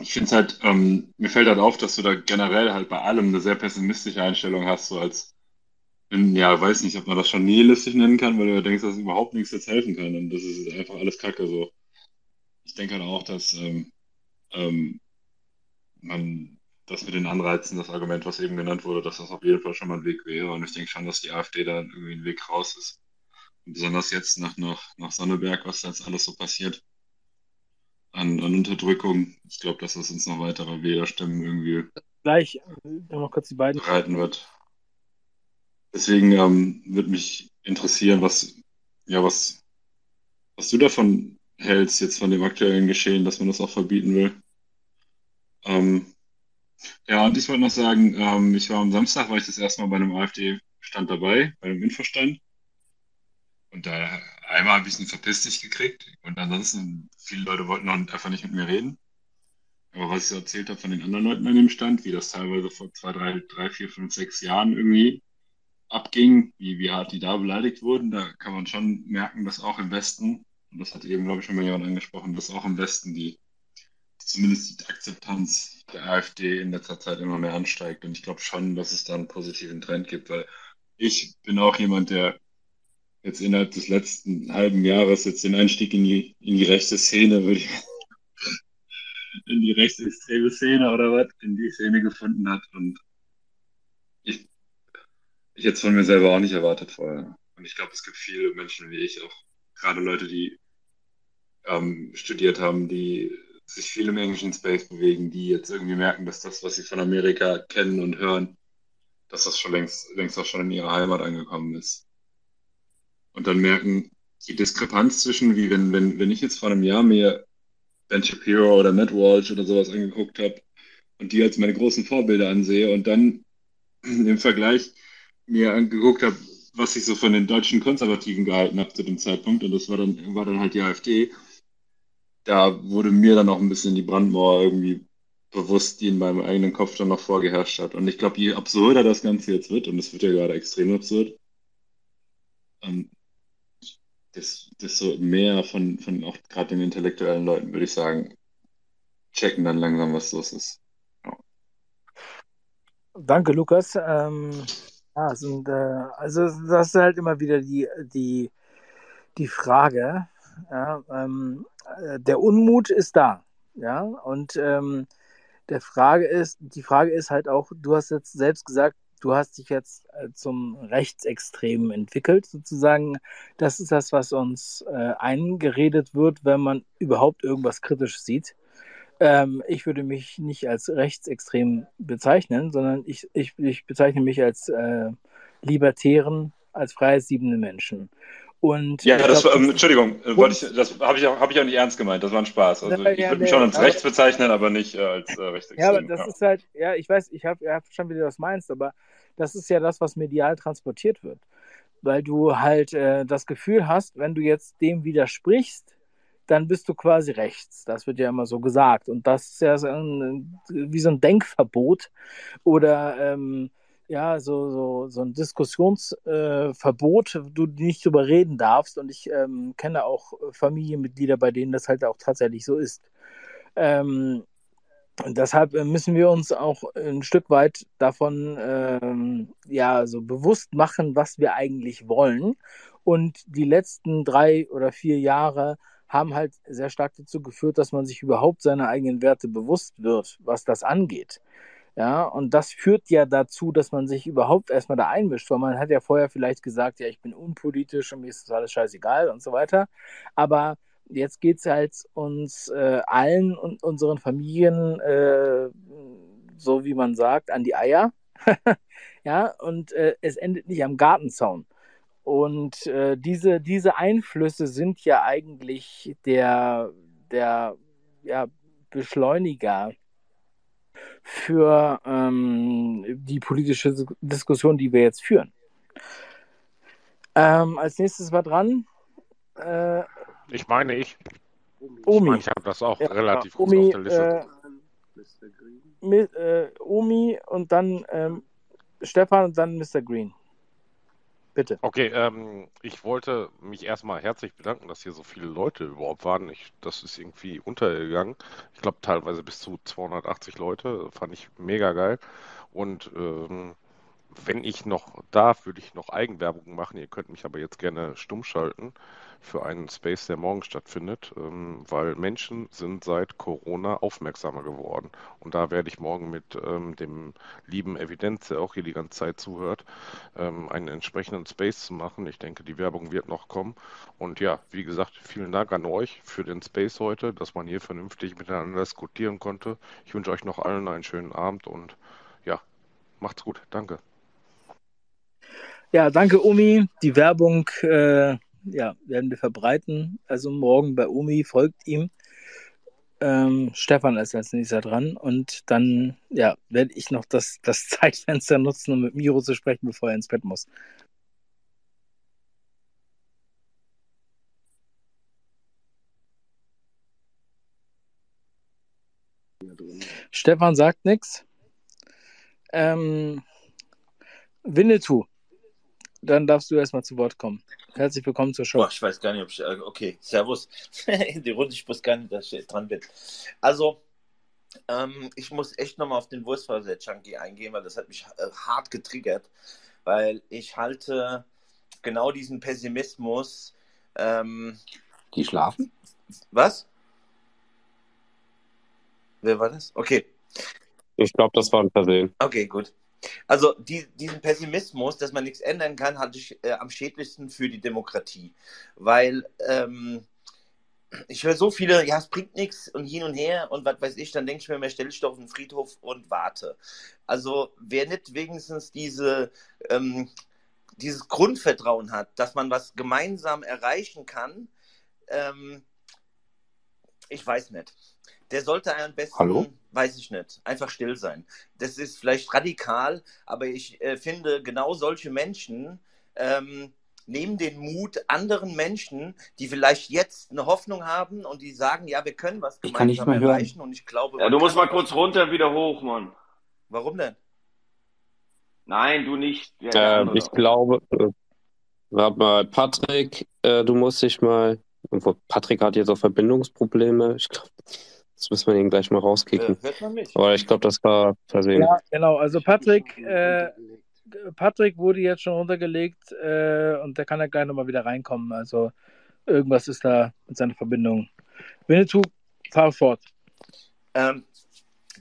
Ich finde es halt, ähm, mir fällt halt auf, dass du da generell halt bei allem eine sehr pessimistische Einstellung hast, so als, ja, weiß nicht, ob man das schon nihilistisch nennen kann, weil du denkst, dass überhaupt nichts jetzt helfen kann und das ist einfach alles Kacke so. Ich denke halt auch, dass ähm, ähm, man das mit den Anreizen, das Argument, was eben genannt wurde, dass das auf jeden Fall schon mal ein Weg wäre und ich denke schon, dass die AfD da irgendwie ein Weg raus ist besonders jetzt nach, nach, nach Sonneberg, was da jetzt alles so passiert an, an Unterdrückung. Ich glaube, dass das uns noch weitere Wählerstimmen irgendwie gleich noch kurz die beiden bereiten wird. Deswegen ähm, würde mich interessieren, was, ja, was, was du davon hältst, jetzt von dem aktuellen Geschehen, dass man das auch verbieten will. Ähm, ja, und ich wollte noch sagen, ähm, ich war am Samstag, war ich das erste Mal bei einem AfD-Stand dabei, bei einem Infostand. Und da einmal habe ich einen verpiss dich gekriegt und ansonsten viele Leute wollten noch einfach nicht mit mir reden. Aber was ich erzählt habe von den anderen Leuten an dem Stand, wie das teilweise vor zwei, drei, drei, vier, fünf, sechs Jahren irgendwie abging, wie, wie hart die da beleidigt wurden, da kann man schon merken, dass auch im Westen, und das hat eben, glaube ich, schon mal jemand angesprochen, dass auch im Westen die, zumindest die Akzeptanz der AfD in letzter Zeit immer mehr ansteigt. Und ich glaube schon, dass es da einen positiven Trend gibt, weil ich bin auch jemand, der jetzt innerhalb des letzten halben Jahres jetzt den Einstieg in die, in die rechte Szene, würde ich, in die rechtsextreme Szene oder was, in die Szene gefunden hat. Und ich, ich jetzt von mir selber auch nicht erwartet vorher. Und ich glaube, es gibt viele Menschen wie ich, auch gerade Leute, die ähm, studiert haben, die sich viel im englischen Space bewegen, die jetzt irgendwie merken, dass das, was sie von Amerika kennen und hören, dass das schon längst, längst auch schon in ihrer Heimat angekommen ist. Und dann merken, die Diskrepanz zwischen, wie wenn, wenn, wenn ich jetzt vor einem Jahr mir Ben Shapiro oder Matt Walsh oder sowas angeguckt habe und die als meine großen Vorbilder ansehe und dann im Vergleich mir angeguckt habe, was ich so von den deutschen Konservativen gehalten habe zu dem Zeitpunkt und das war dann, war dann halt die AfD. Da wurde mir dann auch ein bisschen die Brandmauer irgendwie bewusst, die in meinem eigenen Kopf dann noch vorgeherrscht hat. Und ich glaube, je absurder das Ganze jetzt wird, und es wird ja gerade extrem absurd, ähm, desto mehr von, von auch gerade den intellektuellen Leuten, würde ich sagen, checken dann langsam, was los ist. Ja. Danke, Lukas. Ähm, ja, sind, äh, also das ist halt immer wieder die, die, die Frage. Ja, ähm, äh, der Unmut ist da. Ja, und ähm, der Frage ist, die Frage ist halt auch, du hast jetzt selbst gesagt, du hast dich jetzt äh, zum Rechtsextremen entwickelt, sozusagen. Das ist das, was uns äh, eingeredet wird, wenn man überhaupt irgendwas kritisch sieht. Ähm, ich würde mich nicht als rechtsextrem bezeichnen, sondern ich, ich, ich bezeichne mich als äh, libertären, als freiheitsliebenden Menschen. Und ja, das glaub, ähm, Entschuldigung, äh, ich, das habe ich, auch, hab ich auch nicht ernst gemeint, das war ein Spaß. Also ja, ich würde mich schon als rechts bezeichnen, aber nicht äh, als äh, rechtsextrem. Ja, aber das ja. ist halt, ja, ich weiß, ich habe hab verstanden, wie du das meinst, aber das ist ja das, was medial transportiert wird. Weil du halt äh, das Gefühl hast, wenn du jetzt dem widersprichst, dann bist du quasi rechts. Das wird ja immer so gesagt. Und das ist ja so ein, wie so ein Denkverbot oder ähm, ja, so, so, so ein Diskussionsverbot, äh, du nicht drüber reden darfst. Und ich ähm, kenne auch Familienmitglieder, bei denen das halt auch tatsächlich so ist. Ähm, deshalb äh, müssen wir uns auch ein Stück weit davon ähm, ja so bewusst machen, was wir eigentlich wollen. Und die letzten drei oder vier Jahre haben halt sehr stark dazu geführt, dass man sich überhaupt seiner eigenen Werte bewusst wird, was das angeht. Ja, und das führt ja dazu, dass man sich überhaupt erstmal da einmischt, weil man hat ja vorher vielleicht gesagt, ja, ich bin unpolitisch und mir ist das alles scheißegal und so weiter. Aber jetzt geht es halt uns äh, allen und unseren Familien, äh, so wie man sagt, an die Eier. ja, und äh, es endet nicht am Gartenzaun. Und äh, diese, diese Einflüsse sind ja eigentlich der, der ja, Beschleuniger für ähm, die politische Diskussion, die wir jetzt führen. Ähm, als nächstes war dran. Äh, ich meine, ich. Omi. Ich, meine, ich habe das auch ja, relativ Omi, gut auf der Liste. Äh, mit, äh, Omi und dann ähm, Stefan und dann Mr. Green. Bitte. Okay, ähm, ich wollte mich erstmal herzlich bedanken, dass hier so viele Leute überhaupt waren. Ich, das ist irgendwie untergegangen. Ich glaube teilweise bis zu 280 Leute. Fand ich mega geil. Und ähm, wenn ich noch darf, würde ich noch Eigenwerbung machen. Ihr könnt mich aber jetzt gerne stumm schalten für einen Space, der morgen stattfindet, ähm, weil Menschen sind seit Corona aufmerksamer geworden. Und da werde ich morgen mit ähm, dem lieben Evidenz, der auch hier die ganze Zeit zuhört, ähm, einen entsprechenden Space zu machen. Ich denke, die Werbung wird noch kommen. Und ja, wie gesagt, vielen Dank an euch für den Space heute, dass man hier vernünftig miteinander diskutieren konnte. Ich wünsche euch noch allen einen schönen Abend und ja, macht's gut. Danke. Ja, danke, Omi. Die Werbung äh, ja, werden wir verbreiten. Also morgen bei Umi folgt ihm. Ähm, Stefan ist als nächster dran und dann ja, werde ich noch das, das Zeitfenster nutzen, um mit Miro zu sprechen, bevor er ins Bett muss. Stefan sagt nichts. Ähm, Winnetou dann darfst du erstmal zu Wort kommen. Herzlich willkommen zur Show. Boah, ich weiß gar nicht, ob ich. äh, Okay, Servus. Die Runde, ich wusste gar nicht, dass ich dran bin. Also, ähm, ich muss echt nochmal auf den Wurstfaser-Junkie eingehen, weil das hat mich äh, hart getriggert. Weil ich halte genau diesen Pessimismus. Ähm, Die schlafen? was? Wer war das? Okay. Ich glaube, das war ein Versehen. Okay, gut. Also die, diesen Pessimismus, dass man nichts ändern kann, halte ich äh, am schädlichsten für die Demokratie. Weil ähm, ich höre so viele, ja, es bringt nichts und hin und her und was weiß ich, dann denke ich mir, mehr stelle ich doch auf den Friedhof und warte. Also wer nicht wenigstens diese, ähm, dieses Grundvertrauen hat, dass man was gemeinsam erreichen kann, ähm, ich weiß nicht. Der sollte am besten, Hallo? weiß ich nicht, einfach still sein. Das ist vielleicht radikal, aber ich äh, finde, genau solche Menschen ähm, nehmen den Mut anderen Menschen, die vielleicht jetzt eine Hoffnung haben und die sagen, ja, wir können was Ich kann nicht gemeinsam mehr hören. erreichen und ich glaube, Ja, du musst mal kurz runter, wieder hoch, Mann. Warum denn? Nein, du nicht. Ja, Ähm, andere. ich glaube, äh, warte mal, Patrick, äh, du musst dich mal. Patrick hat jetzt auch Verbindungsprobleme. Ich glaube, das müssen wir ihn gleich mal rauskicken. Äh, hört man mich? Aber ich glaube, das war Versehen. Ja, genau. Also Patrick, äh, Patrick wurde jetzt schon runtergelegt äh, und der kann ja gleich nochmal wieder reinkommen. Also irgendwas ist da mit seiner Verbindung. Winnetou, fahr fort. Ähm,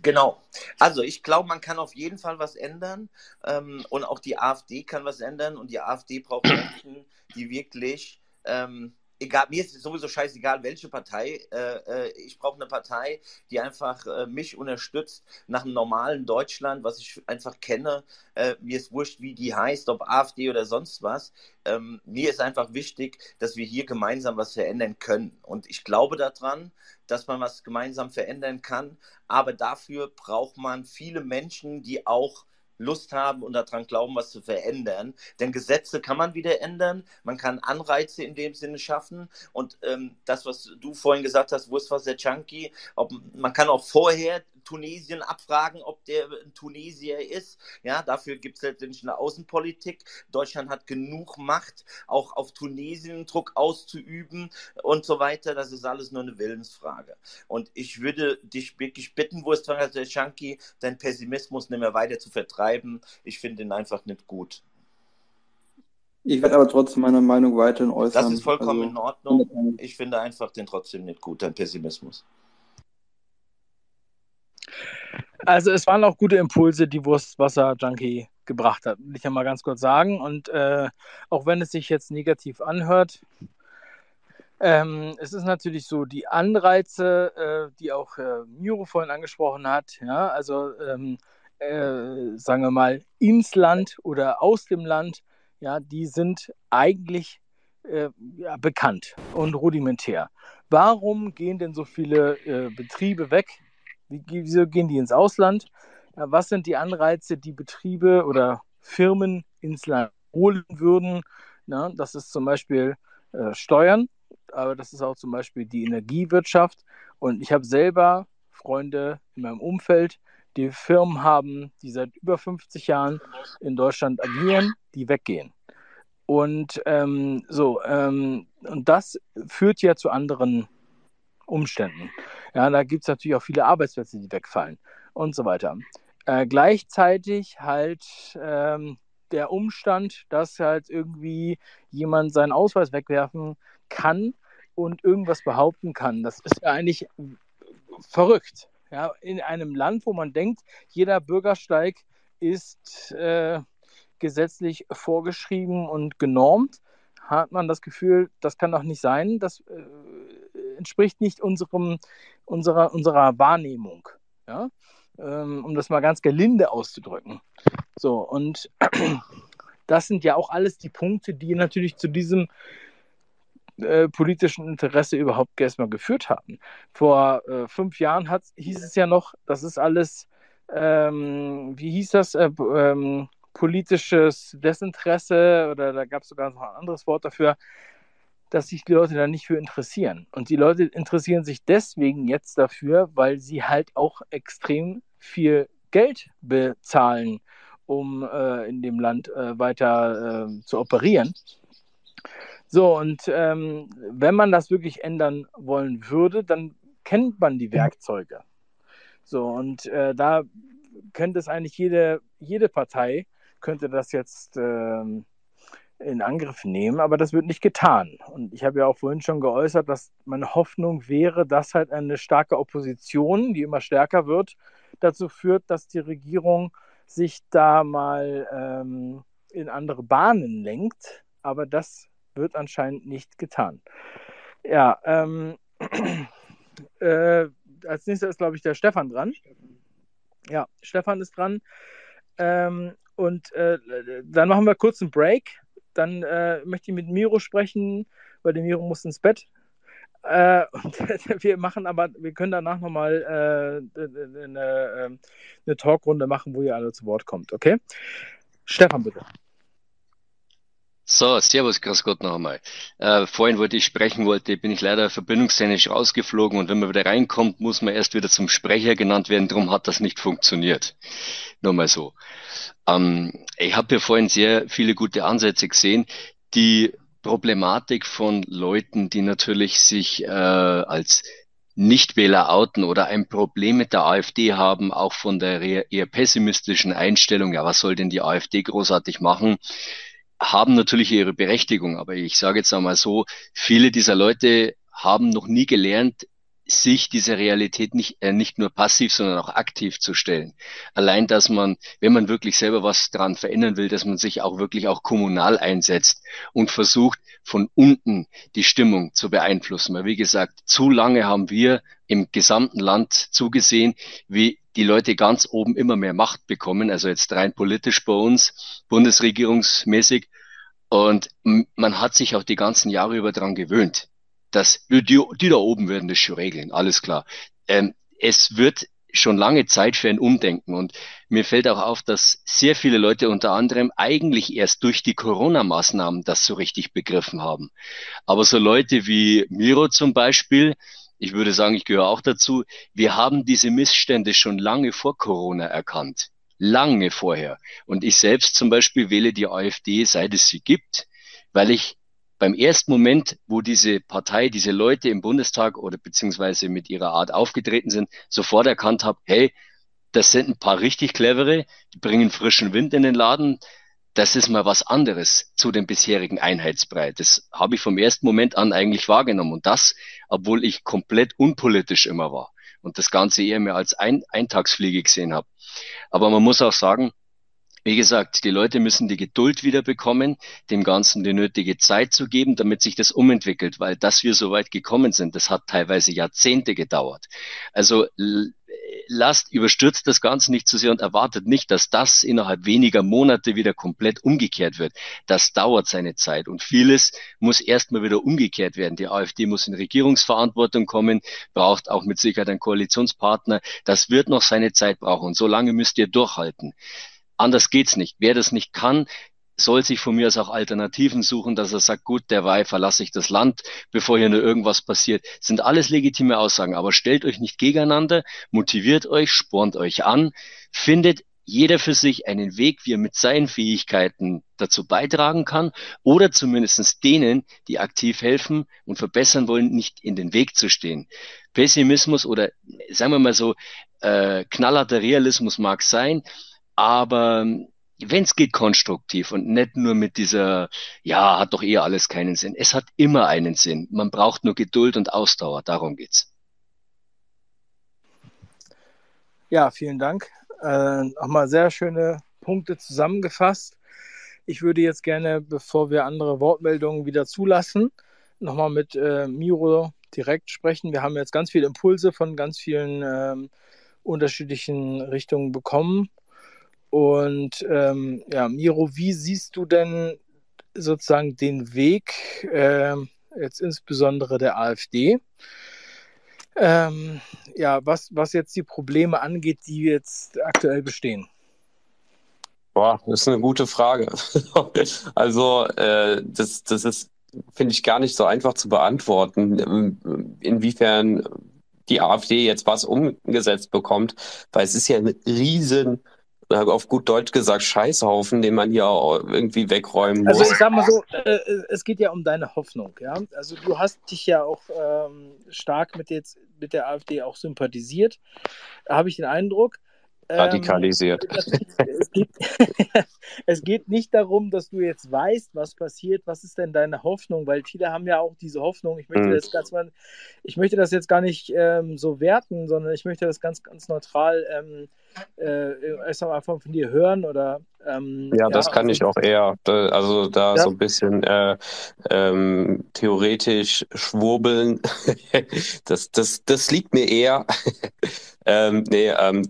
genau. Also ich glaube, man kann auf jeden Fall was ändern ähm, und auch die AfD kann was ändern und die AfD braucht Menschen, die wirklich, ähm, egal, mir ist sowieso scheißegal, welche Partei, äh, äh, ich brauche eine Partei, die einfach äh, mich unterstützt nach einem normalen Deutschland, was ich einfach kenne. Äh, mir ist wurscht, wie die heißt, ob AfD oder sonst was. Ähm, mir ist einfach wichtig, dass wir hier gemeinsam was verändern können. Und ich glaube daran, dass man was gemeinsam verändern kann. Aber dafür braucht man viele Menschen, die auch Lust haben und daran glauben, was zu verändern. Denn Gesetze kann man wieder ändern. Man kann Anreize in dem Sinne schaffen. Und ähm, das, was du vorhin gesagt hast, Wurstwasser Junkie, ob, man kann auch vorher Tunesien abfragen, ob der ein Tunesier ist. Ja, dafür gibt es letztendlich eine Außenpolitik. Deutschland hat genug Macht, auch auf Tunesien Druck auszuüben und so weiter. Das ist alles nur eine Willensfrage. Und ich würde dich wirklich bitten, Wurstwasser Junkie, deinen Pessimismus nicht mehr weiter zu vertreiben. Ich finde ihn einfach nicht gut. Ich werde aber trotzdem meine Meinung weiterhin äußern. Das ist vollkommen Also, in Ordnung. Ich finde einfach den trotzdem nicht gut, dein Pessimismus. Also es waren auch gute Impulse, die Wurstwasser Junkie gebracht hat, will ich ja mal ganz kurz sagen. Und äh, auch wenn es sich jetzt negativ anhört, ähm, es ist natürlich so, die Anreize, äh, die auch äh, Miro vorhin angesprochen hat, ja, also ähm, äh, sagen wir mal ins Land oder aus dem Land, ja, die sind eigentlich äh, ja, bekannt und rudimentär. Warum gehen denn so viele äh, Betriebe weg? Wie, wieso gehen die ins Ausland? Was sind die Anreize, die Betriebe oder Firmen ins Land holen würden? Na, das ist zum Beispiel äh, Steuern, aber das ist auch zum Beispiel die Energiewirtschaft. Und ich habe selber Freunde in meinem Umfeld, die Firmen haben, die seit über 50 Jahren in Deutschland agieren, die weggehen. Und ähm, so, ähm, und das führt ja zu anderen Umständen. Ja, da gibt es natürlich auch viele Arbeitsplätze, die wegfallen und so weiter. Äh, gleichzeitig halt ähm, der Umstand, dass halt irgendwie jemand seinen Ausweis wegwerfen kann und irgendwas behaupten kann. Das ist ja eigentlich verrückt. Ja, in einem Land, wo man denkt, jeder Bürgersteig ist äh, gesetzlich vorgeschrieben und genormt, hat man das Gefühl, das kann doch nicht sein. Das äh, entspricht nicht unserem, unserer, unserer Wahrnehmung. Ja? Ähm, um das mal ganz gelinde auszudrücken. So, und das sind ja auch alles die Punkte, die natürlich zu diesem äh, politischen Interesse überhaupt erstmal geführt haben. Vor äh, fünf Jahren hat, hieß es ja noch, das ist alles, ähm, wie hieß das, äh, ähm, politisches Desinteresse oder da gab es sogar noch ein anderes Wort dafür. Dass sich die Leute da nicht für interessieren. Und die Leute interessieren sich deswegen jetzt dafür, weil sie halt auch extrem viel Geld bezahlen, um äh, in dem Land äh, weiter äh, zu operieren. So, und ähm, wenn man das wirklich ändern wollen würde, dann kennt man die Werkzeuge. So, und äh, da könnte es eigentlich jede, jede Partei könnte das jetzt ähm, in Angriff nehmen, aber das wird nicht getan. Und ich habe ja auch vorhin schon geäußert, dass meine Hoffnung wäre, dass halt eine starke Opposition, die immer stärker wird, dazu führt, dass die Regierung sich da mal ähm, in andere Bahnen lenkt. Aber das wird anscheinend nicht getan. Ja, ähm, äh, als nächster ist, glaube ich, der Stefan dran. Ja, Stefan ist dran. Ähm, und äh, dann machen wir kurz einen Break dann äh, möchte ich mit Miro sprechen, weil der Miro muss ins Bett. Äh, und wir machen aber, wir können danach nochmal äh, eine, ähm, eine Talkrunde machen, wo ihr alle zu Wort kommt, okay? Stefan, bitte. So, servus, grüß Gott noch einmal. Äh, vorhin, wollte ich sprechen wollte, bin ich leider verbindungstechnisch rausgeflogen und wenn man wieder reinkommt, muss man erst wieder zum Sprecher genannt werden, darum hat das nicht funktioniert. Nur mal so. Ähm, ich habe hier vorhin sehr viele gute Ansätze gesehen. Die Problematik von Leuten, die natürlich sich äh, als Nichtwähler outen oder ein Problem mit der AfD haben, auch von der eher pessimistischen Einstellung, ja, was soll denn die AfD großartig machen, haben natürlich ihre Berechtigung. Aber ich sage jetzt einmal so, viele dieser Leute haben noch nie gelernt, sich dieser Realität nicht, äh, nicht nur passiv, sondern auch aktiv zu stellen. Allein, dass man, wenn man wirklich selber was dran verändern will, dass man sich auch wirklich auch kommunal einsetzt und versucht, von unten die Stimmung zu beeinflussen. Weil, wie gesagt, zu lange haben wir im gesamten Land zugesehen, wie die Leute ganz oben immer mehr Macht bekommen, also jetzt rein politisch bei uns, bundesregierungsmäßig. Und man hat sich auch die ganzen Jahre über dran gewöhnt, dass die, die da oben werden das schon regeln, alles klar. Ähm, es wird schon lange Zeit für ein Umdenken. Und mir fällt auch auf, dass sehr viele Leute unter anderem eigentlich erst durch die Corona-Maßnahmen das so richtig begriffen haben. Aber so Leute wie Miro zum Beispiel, ich würde sagen, ich gehöre auch dazu, wir haben diese Missstände schon lange vor Corona erkannt. Lange vorher. Und ich selbst zum Beispiel wähle die AfD, seit es sie gibt, weil ich beim ersten Moment, wo diese Partei, diese Leute im Bundestag oder beziehungsweise mit ihrer Art aufgetreten sind, sofort erkannt habe, hey, das sind ein paar richtig clevere, die bringen frischen Wind in den Laden, das ist mal was anderes zu dem bisherigen Einheitsbrei. Das habe ich vom ersten Moment an eigentlich wahrgenommen. Und das, obwohl ich komplett unpolitisch immer war und das Ganze eher mehr als ein Eintagsfliege gesehen habe. Aber man muss auch sagen, wie gesagt, die Leute müssen die Geduld wieder bekommen, dem Ganzen die nötige Zeit zu geben, damit sich das umentwickelt, weil dass wir so weit gekommen sind, das hat teilweise Jahrzehnte gedauert. Also lasst, überstürzt das Ganze nicht zu sehr und erwartet nicht, dass das innerhalb weniger Monate wieder komplett umgekehrt wird. Das dauert seine Zeit und vieles muss erstmal wieder umgekehrt werden. Die AfD muss in Regierungsverantwortung kommen, braucht auch mit Sicherheit einen Koalitionspartner. Das wird noch seine Zeit brauchen und so lange müsst ihr durchhalten. Anders geht's nicht. Wer das nicht kann, soll sich von mir aus auch Alternativen suchen, dass er sagt, gut, derweil verlasse ich das Land, bevor hier nur irgendwas passiert. Das sind alles legitime Aussagen, aber stellt euch nicht gegeneinander, motiviert euch, spornt euch an, findet jeder für sich einen Weg, wie er mit seinen Fähigkeiten dazu beitragen kann oder zumindest denen, die aktiv helfen und verbessern wollen, nicht in den Weg zu stehen. Pessimismus oder sagen wir mal so, äh, knallharter Realismus mag sein, aber wenn es geht, konstruktiv und nicht nur mit dieser, ja, hat doch eher alles keinen Sinn. Es hat immer einen Sinn. Man braucht nur Geduld und Ausdauer. Darum geht's. Ja, vielen Dank. Äh, Nochmal sehr schöne Punkte zusammengefasst. Ich würde jetzt gerne, bevor wir andere Wortmeldungen wieder zulassen, nochmal mit äh, Miro direkt sprechen. Wir haben jetzt ganz viele Impulse von ganz vielen ähm, unterschiedlichen Richtungen bekommen. Und ähm, ja, Miro, wie siehst du denn sozusagen den Weg, äh, jetzt insbesondere der AfD? Ähm, ja, was, was jetzt die Probleme angeht, die jetzt aktuell bestehen? Boah, das ist eine gute Frage. also, äh, das, das ist finde ich gar nicht so einfach zu beantworten, inwiefern die AfD jetzt was umgesetzt bekommt, weil es ist ja ein riesen auf gut Deutsch gesagt, Scheißhaufen, den man hier irgendwie wegräumen muss. Also ich sag mal so, äh, es geht ja um deine Hoffnung, ja. Also du hast dich ja auch ähm, stark mit jetzt mit der AfD auch sympathisiert, habe ich den Eindruck. Ähm, Radikalisiert. es, geht, es geht nicht darum, dass du jetzt weißt, was passiert. Was ist denn deine Hoffnung? Weil viele haben ja auch diese Hoffnung. Ich möchte mhm. das ganz mal, ich möchte das jetzt gar nicht ähm, so werten, sondern ich möchte das ganz, ganz neutral ähm, äh, erst mal einfach von dir hören oder ähm, ja, das kann ich auch eher. Also da ja. so ein bisschen äh, ähm, theoretisch schwurbeln. das, das, das liegt mir eher. ähm, nee, ähm,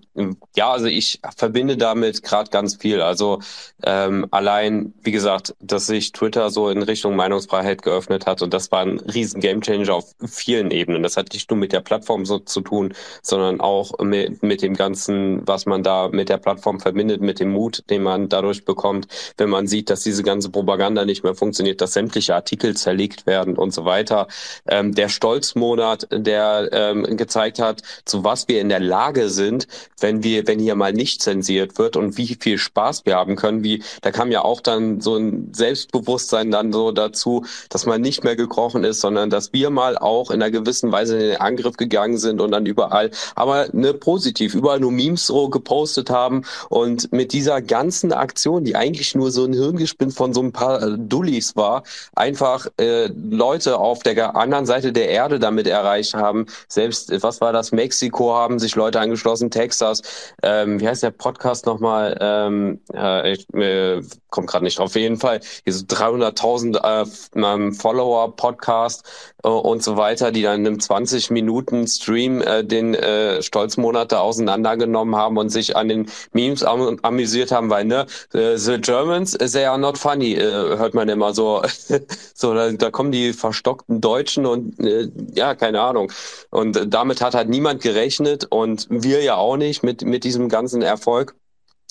ja, also ich verbinde damit gerade ganz viel. Also ähm, allein, wie gesagt, dass sich Twitter so in Richtung Meinungsfreiheit geöffnet hat und das war ein riesen Gamechanger auf vielen Ebenen. Das hat nicht nur mit der Plattform so zu tun, sondern auch mit, mit dem Ganzen, was man da mit der Plattform verbindet, mit dem Mut, den man dadurch bekommt, wenn man sieht, dass diese ganze Propaganda nicht mehr funktioniert, dass sämtliche Artikel zerlegt werden und so weiter. Ähm, der Stolzmonat, der ähm, gezeigt hat, zu was wir in der Lage sind, wenn wir, wenn hier mal nicht zensiert wird und wie viel Spaß wir haben können, wie, da kam ja auch dann so ein Selbstbewusstsein dann so dazu, dass man nicht mehr gekrochen ist, sondern dass wir mal auch in einer gewissen Weise in den Angriff gegangen sind und dann überall, aber ne, positiv, überall nur Memes so gepostet haben und mit dieser ganzen Aktion, die eigentlich nur so ein Hirngespinn von so ein paar äh, Dullis war, einfach äh, Leute auf der anderen Seite der Erde damit erreicht haben. Selbst, was war das, Mexiko haben sich Leute angeschlossen, Texas, ähm, wie heißt der Podcast nochmal? Ähm, äh, ich äh, komme gerade nicht drauf. Auf jeden Fall, diese 300.000 äh, Follower Podcast äh, und so weiter, die dann in einem 20 Minuten Stream äh, den äh, Stolzmonat auseinandergenommen haben und sich an den Memes am amüsiert haben, weil ne, äh, the Germans, they are not funny, äh, hört man immer so. so da, da kommen die verstockten Deutschen und äh, ja, keine Ahnung. Und äh, damit hat halt niemand gerechnet und wir ja auch nicht mit mit diesem ganzen Erfolg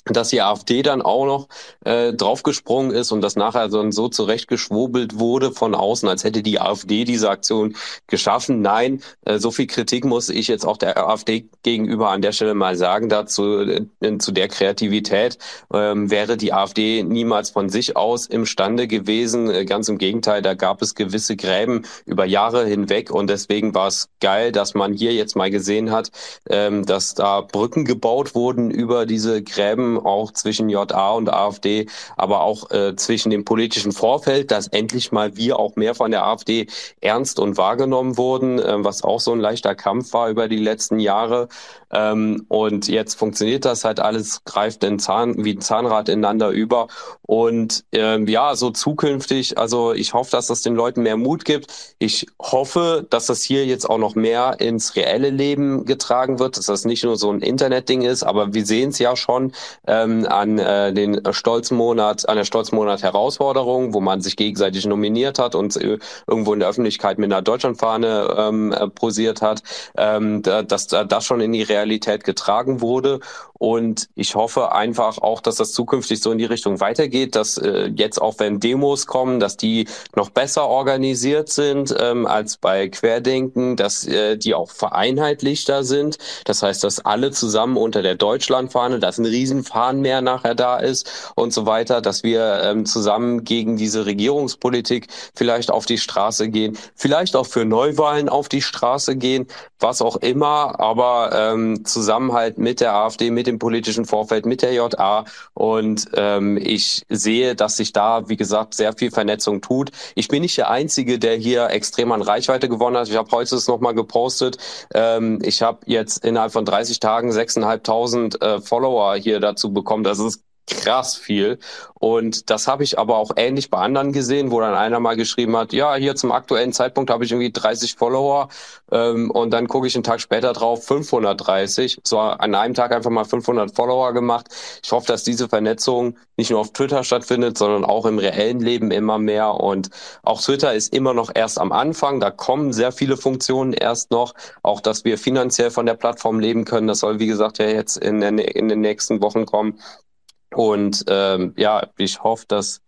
dass die AfD dann auch noch äh, draufgesprungen ist und das nachher so, so zurechtgeschwobelt wurde von außen, als hätte die AfD diese Aktion geschaffen. Nein, äh, so viel Kritik muss ich jetzt auch der AfD gegenüber an der Stelle mal sagen dazu, äh, zu der Kreativität ähm, wäre die AfD niemals von sich aus imstande gewesen. Äh, ganz im Gegenteil, da gab es gewisse Gräben über Jahre hinweg und deswegen war es geil, dass man hier jetzt mal gesehen hat, ähm, dass da Brücken gebaut wurden über diese Gräben auch zwischen JA und AfD, aber auch äh, zwischen dem politischen Vorfeld, dass endlich mal wir auch mehr von der AfD ernst und wahrgenommen wurden, äh, was auch so ein leichter Kampf war über die letzten Jahre. Ähm, und jetzt funktioniert das halt alles, greift in Zahn, wie ein Zahnrad ineinander über. Und ähm, ja, so zukünftig, also ich hoffe, dass das den Leuten mehr Mut gibt. Ich hoffe, dass das hier jetzt auch noch mehr ins reelle Leben getragen wird, dass das nicht nur so ein Internetding ist, aber wir sehen es ja schon ähm, an äh, den Stolzmonat, an der Stolzmonat Herausforderung, wo man sich gegenseitig nominiert hat und äh, irgendwo in der Öffentlichkeit mit einer Deutschlandfahne ähm, äh, posiert hat, ähm, da, dass da das schon in die Realität getragen wurde. Und ich hoffe einfach auch, dass das zukünftig so in die Richtung weitergeht, dass äh, jetzt auch wenn Demos kommen, dass die noch besser organisiert sind ähm, als bei Querdenken, dass äh, die auch vereinheitlichter sind. Das heißt, dass alle zusammen unter der Deutschlandfahne, dass ein Riesenfahnenmeer nachher da ist und so weiter, dass wir ähm, zusammen gegen diese Regierungspolitik vielleicht auf die Straße gehen, vielleicht auch für Neuwahlen auf die Straße gehen, was auch immer, aber ähm, Zusammenhalt mit der AfD, mit dem politischen Vorfeld, mit der JA. Und ähm, ich sehe, dass sich da, wie gesagt, sehr viel Vernetzung tut. Ich bin nicht der Einzige, der hier extrem an Reichweite gewonnen hat. Ich habe heute es nochmal gepostet. Ähm, ich habe jetzt innerhalb von 30 Tagen 6.500 äh, Follower hier dazu bekommen. Das ist krass viel. Und das habe ich aber auch ähnlich bei anderen gesehen, wo dann einer mal geschrieben hat, ja, hier zum aktuellen Zeitpunkt habe ich irgendwie 30 Follower ähm, und dann gucke ich einen Tag später drauf 530. So an einem Tag einfach mal 500 Follower gemacht. Ich hoffe, dass diese Vernetzung nicht nur auf Twitter stattfindet, sondern auch im reellen Leben immer mehr. Und auch Twitter ist immer noch erst am Anfang. Da kommen sehr viele Funktionen erst noch. Auch, dass wir finanziell von der Plattform leben können. Das soll, wie gesagt, ja jetzt in, der, in den nächsten Wochen kommen. Und ähm, ja, ich hoffe, dass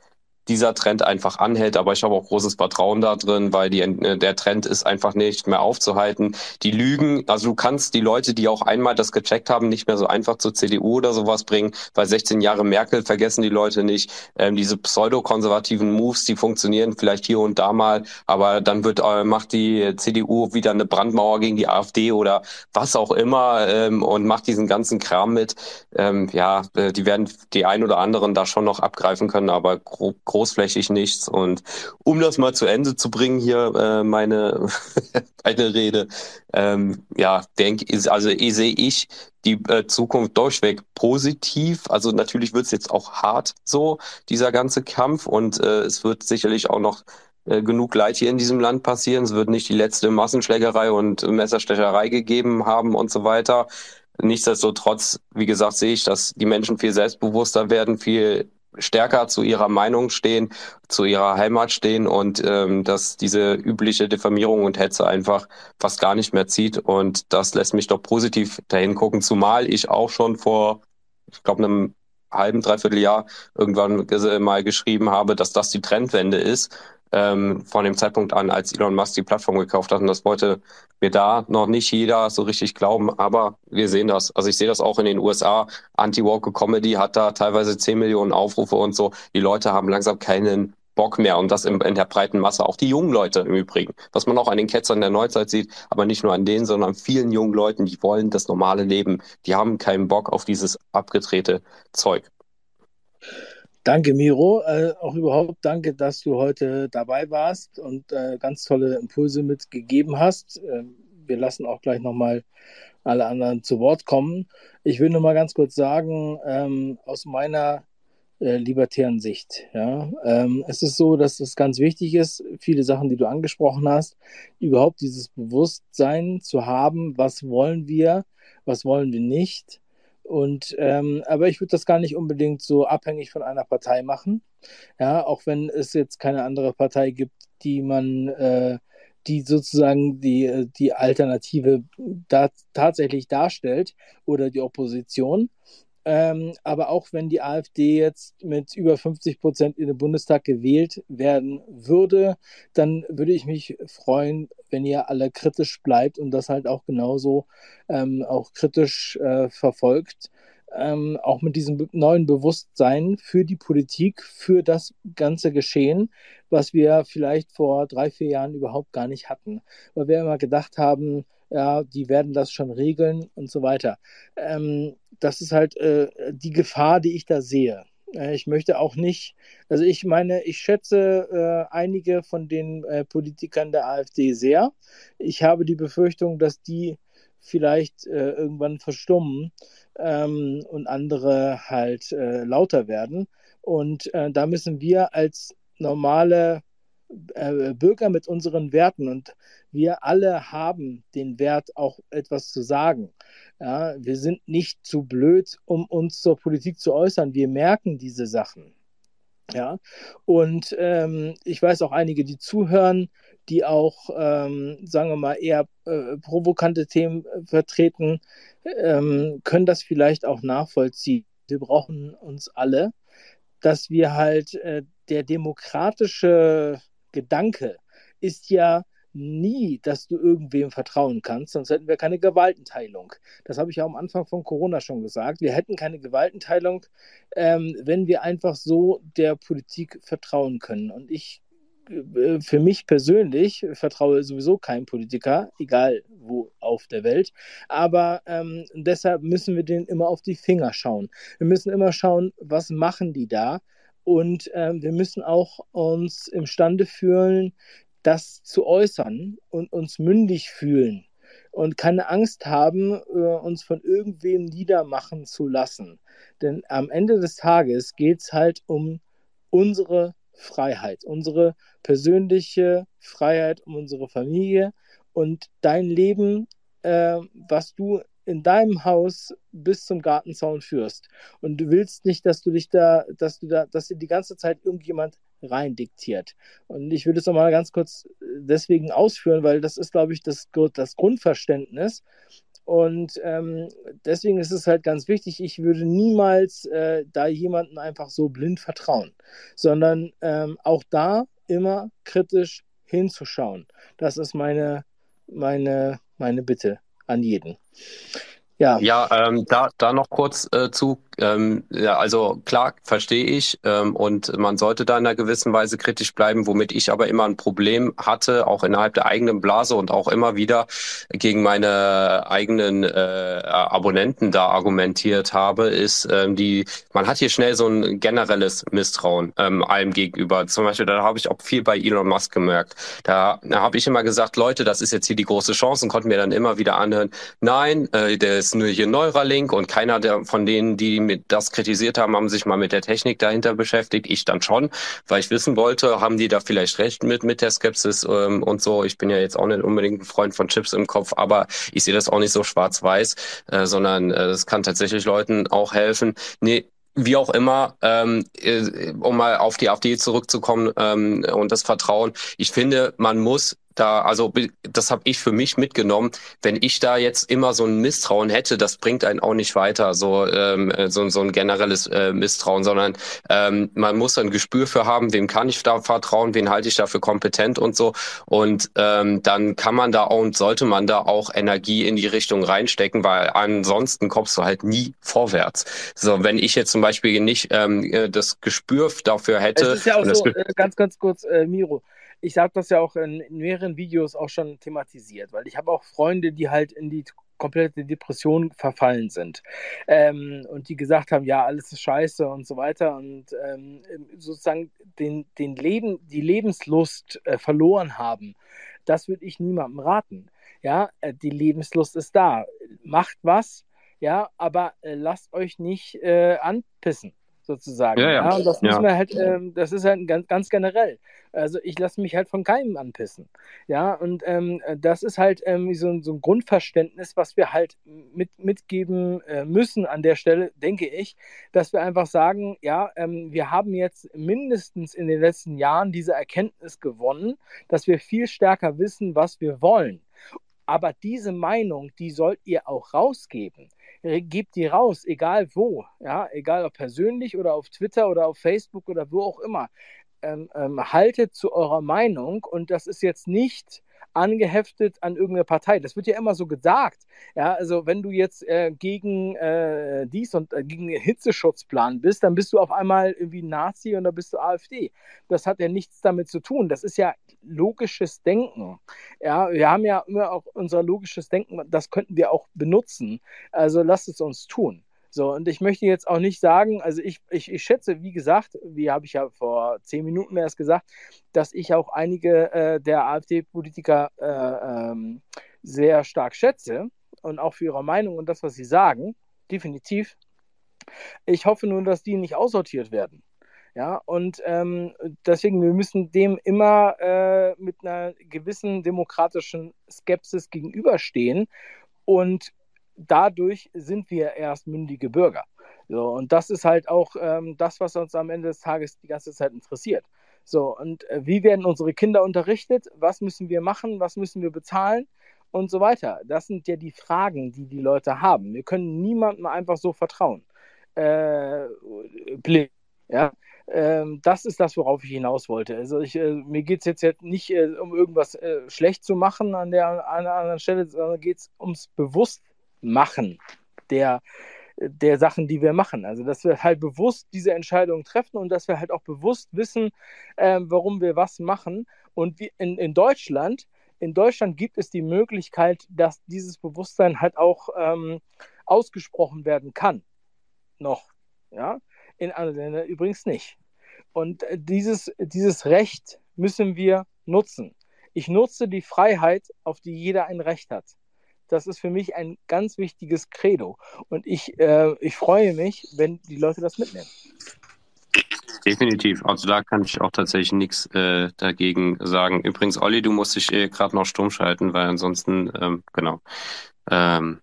dieser Trend einfach anhält. Aber ich habe auch großes Vertrauen da drin, weil die, äh, der Trend ist einfach nicht mehr aufzuhalten. Die Lügen, also du kannst die Leute, die auch einmal das gecheckt haben, nicht mehr so einfach zur CDU oder sowas bringen, weil 16 Jahre Merkel vergessen die Leute nicht. Ähm, diese pseudokonservativen Moves, die funktionieren vielleicht hier und da mal, aber dann wird äh, macht die CDU wieder eine Brandmauer gegen die AfD oder was auch immer ähm, und macht diesen ganzen Kram mit. Ähm, ja, äh, die werden die ein oder anderen da schon noch abgreifen können, aber gro großflächig nichts. Und um das mal zu Ende zu bringen hier, äh, meine, meine Rede, ähm, ja, denke, also sehe ich die äh, Zukunft durchweg positiv. Also natürlich wird es jetzt auch hart so, dieser ganze Kampf. Und äh, es wird sicherlich auch noch äh, genug Leid hier in diesem Land passieren. Es wird nicht die letzte Massenschlägerei und Messerstecherei gegeben haben und so weiter. Nichtsdestotrotz, wie gesagt, sehe ich, dass die Menschen viel selbstbewusster werden, viel stärker zu ihrer Meinung stehen, zu ihrer Heimat stehen und ähm, dass diese übliche Diffamierung und Hetze einfach fast gar nicht mehr zieht. Und das lässt mich doch positiv dahin gucken, zumal ich auch schon vor, ich glaube, einem halben, dreiviertel Jahr irgendwann mal geschrieben habe, dass das die Trendwende ist ähm, von dem Zeitpunkt an, als Elon Musk die Plattform gekauft hat. Und das wollte mir da noch nicht jeder so richtig glauben, aber wir sehen das. Also ich sehe das auch in den USA. Anti-Woke Comedy hat da teilweise 10 Millionen Aufrufe und so. Die Leute haben langsam keinen Bock mehr und das in, in, der breiten Masse. Auch die jungen Leute im Übrigen. Was man auch an den Ketzern der Neuzeit sieht, aber nicht nur an denen, sondern an vielen jungen Leuten, die wollen das normale Leben. Die haben keinen Bock auf dieses abgedrehte Zeug. Danke, Miro. Äh, auch überhaupt danke, dass du heute dabei warst und äh, ganz tolle Impulse mitgegeben hast. Äh, wir lassen auch gleich nochmal alle anderen zu Wort kommen. Ich will nur mal ganz kurz sagen, ähm, aus meiner äh, libertären Sicht. Ja, ähm, es ist so, dass es ganz wichtig ist, viele Sachen, die du angesprochen hast, überhaupt dieses Bewusstsein zu haben, was wollen wir, was wollen wir nicht und ähm, aber ich würde das gar nicht unbedingt so abhängig von einer Partei machen. Ja, auch wenn es jetzt keine andere Partei gibt, die man, äh, die sozusagen die, die Alternative da tatsächlich darstellt oder die Opposition. Ähm, aber auch wenn die AfD jetzt mit über 50 Prozent in den Bundestag gewählt werden würde, dann würde ich mich freuen, wenn ihr alle kritisch bleibt und das halt auch genauso ähm, auch kritisch äh, verfolgt. Ähm, auch mit diesem neuen Bewusstsein für die Politik, für das ganze Geschehen, was wir vielleicht vor drei, vier Jahren überhaupt gar nicht hatten. Weil wir immer gedacht haben, ja, die werden das schon regeln und so weiter. Ähm, das ist halt äh, die Gefahr, die ich da sehe. Äh, ich möchte auch nicht, also ich meine, ich schätze äh, einige von den äh, Politikern der AfD sehr. Ich habe die Befürchtung, dass die vielleicht äh, irgendwann verstummen ähm, und andere halt äh, lauter werden. Und da müssen wir als normale äh, Bürger mit unseren Werten und wir alle haben den Wert, auch etwas zu sagen. Ja, wir sind nicht zu blöd, um uns zur Politik zu äußern. Wir merken diese Sachen. Ja, und ähm, ich weiß auch einige, die zuhören, die auch, ähm, sagen wir mal, eher äh, provokante Themen äh, vertreten, ähm, können das vielleicht auch nachvollziehen. Wir brauchen uns alle, dass wir halt äh, der demokratische Gedanke ist ja nie, dass du irgendwem vertrauen kannst, sonst hätten wir keine Gewaltenteilung. Das habe ich ja am Anfang von Corona schon gesagt. Wir hätten keine Gewaltenteilung, ähm, wenn wir einfach so der Politik vertrauen können. Und ich, äh, für mich persönlich, vertraue sowieso keinem Politiker, egal wo auf der Welt. Aber ähm, deshalb müssen wir denen immer auf die Finger schauen. Wir müssen immer schauen, was machen die da? Und ähm, wir müssen auch uns imstande fühlen, das zu äußern und uns mündig fühlen und keine Angst haben, äh, uns von irgendwem niedermachen zu lassen. Denn am Ende des Tages geht es halt um unsere Freiheit, unsere persönliche Freiheit, um unsere Familie und dein Leben, äh, was du in deinem Haus bis zum Gartenzaun führst und du willst nicht, dass du dich da, dass du da, dass dir die ganze Zeit irgendjemand rein diktiert. Und ich würde es nochmal ganz kurz deswegen ausführen, weil das ist, glaube ich, das, das Grundverständnis. und ähm, deswegen ist es halt ganz wichtig, ich würde niemals äh, da jemanden einfach so blind vertrauen, sondern ähm, auch da immer kritisch hinzuschauen. Das ist meine, meine, meine Bitte an jeden. Ja, ja ähm, da, da noch kurz äh, zu. Ähm, ja, also klar, verstehe ich. Ähm, und man sollte da in einer gewissen Weise kritisch bleiben, womit ich aber immer ein Problem hatte, auch innerhalb der eigenen Blase und auch immer wieder gegen meine eigenen äh, Abonnenten da argumentiert habe, ist ähm, die, man hat hier schnell so ein generelles Misstrauen ähm, allem gegenüber. Zum Beispiel, da habe ich auch viel bei Elon Musk gemerkt. Da, da habe ich immer gesagt, Leute, das ist jetzt hier die große Chance und konnten mir dann immer wieder anhören, nein, äh, der ist nur hier Neuralink und keiner der von denen, die mit das kritisiert haben, haben sich mal mit der Technik dahinter beschäftigt. Ich dann schon, weil ich wissen wollte, haben die da vielleicht recht mit mit der Skepsis ähm, und so. Ich bin ja jetzt auch nicht unbedingt ein Freund von Chips im Kopf, aber ich sehe das auch nicht so schwarz-weiß, äh, sondern es äh, kann tatsächlich Leuten auch helfen. Nee, wie auch immer, ähm, äh, um mal auf die AfD zurückzukommen ähm, und das Vertrauen. Ich finde, man muss da, also das habe ich für mich mitgenommen. Wenn ich da jetzt immer so ein Misstrauen hätte, das bringt einen auch nicht weiter, so ähm, äh, so, so ein generelles äh, Misstrauen, sondern ähm, man muss ein Gespür für haben, wem kann ich da vertrauen, wen halte ich da für kompetent und so. Und ähm, dann kann man da auch und sollte man da auch Energie in die Richtung reinstecken, weil ansonsten kommst du halt nie vorwärts. So, wenn ich jetzt zum Beispiel nicht ähm, äh, das Gespür dafür hätte. Es ist ja auch so, äh, ganz, ganz kurz, äh, Miro ich habe das ja auch in, in, mehreren Videos auch schon thematisiert, weil ich habe auch Freunde, die halt in die komplette Depression verfallen sind ähm, und die gesagt haben, ja, alles ist scheiße und so weiter und ähm, sozusagen den, den Leben, die Lebenslust äh, verloren haben. Das würde ich niemandem raten. Ja, äh, die Lebenslust ist da. Macht was, ja, aber äh, lasst euch nicht äh, anpissen sozusagen. Ja, ja. ja und das wir halt, ähm, das ist halt ganz, ganz generell. Also ich lasse mich halt von keinem anpissen. Ja, und ähm, das ist halt ähm, so, so, ein Grundverständnis, was wir halt mit, mitgeben äh, müssen an der Stelle, denke ich, dass wir einfach sagen, ja, ähm, wir haben jetzt mindestens in den letzten Jahren diese Erkenntnis gewonnen, dass wir viel stärker wissen, was wir wollen. Aber diese Meinung, die sollt ihr auch rausgeben. Gebt die raus, egal wo. Ja, egal ob persönlich oder auf Twitter oder auf Facebook oder wo auch immer. Ähm, ähm, haltet zu eurer Meinung und das ist jetzt nicht angeheftet an irgendeine Partei. Das wird ja immer so gesagt. Ja, also wenn du jetzt äh, gegen äh, dies und äh, gegen Hitzeschutzplan bist, dann bist du auf einmal irgendwie Nazi und dann bist du AfD. Das hat ja nichts damit zu tun. Das ist ja logisches Denken. Ja, wir haben ja immer auch unser logisches Denken, das könnten wir auch benutzen. Also lasst es uns tun. So, und ich möchte jetzt auch nicht sagen, also ich, ich, ich schätze, wie gesagt, wie habe ich ja vor zehn Minuten erst gesagt, dass ich auch einige äh, der AfD-Politiker äh, ähm, sehr stark schätze und auch für ihre Meinung und das, was sie sagen, definitiv. Ich hoffe nur, dass die nicht aussortiert werden. Ja, und ähm, deswegen, wir müssen dem immer äh, mit einer gewissen demokratischen Skepsis gegenüberstehen. Und dadurch sind wir erst mündige Bürger. So, und das ist halt auch ähm, das, was uns am Ende des Tages die ganze Zeit interessiert. So, und äh, wie werden unsere Kinder unterrichtet? Was müssen wir machen? Was müssen wir bezahlen? Und so weiter. Das sind ja die Fragen, die die Leute haben. Wir können niemandem einfach so vertrauen. Äh, blind. Ja, ähm, das ist das, worauf ich hinaus wollte. Also ich, äh, mir geht es jetzt, nicht äh, um irgendwas äh, schlecht zu machen an der, an der anderen Stelle, sondern geht es ums bewusst Machen der, der Sachen, die wir machen. Also, dass wir halt bewusst diese Entscheidungen treffen und dass wir halt auch bewusst wissen, äh, warum wir was machen. Und wie in, in Deutschland, in Deutschland gibt es die Möglichkeit, dass dieses Bewusstsein halt auch ähm, ausgesprochen werden kann. Noch. Ja? In anderen Ländern übrigens nicht. Und äh, dieses, dieses Recht müssen wir nutzen. Ich nutze die Freiheit, auf die jeder ein Recht hat. Das ist für mich ein ganz wichtiges Credo. Und ich, äh, ich freue mich, wenn die Leute das mitnehmen. Definitiv. Also da kann ich auch tatsächlich nichts äh, dagegen sagen. Übrigens, Olli, du musst dich äh, gerade noch stumm schalten, weil ansonsten, ähm, genau. Ähm,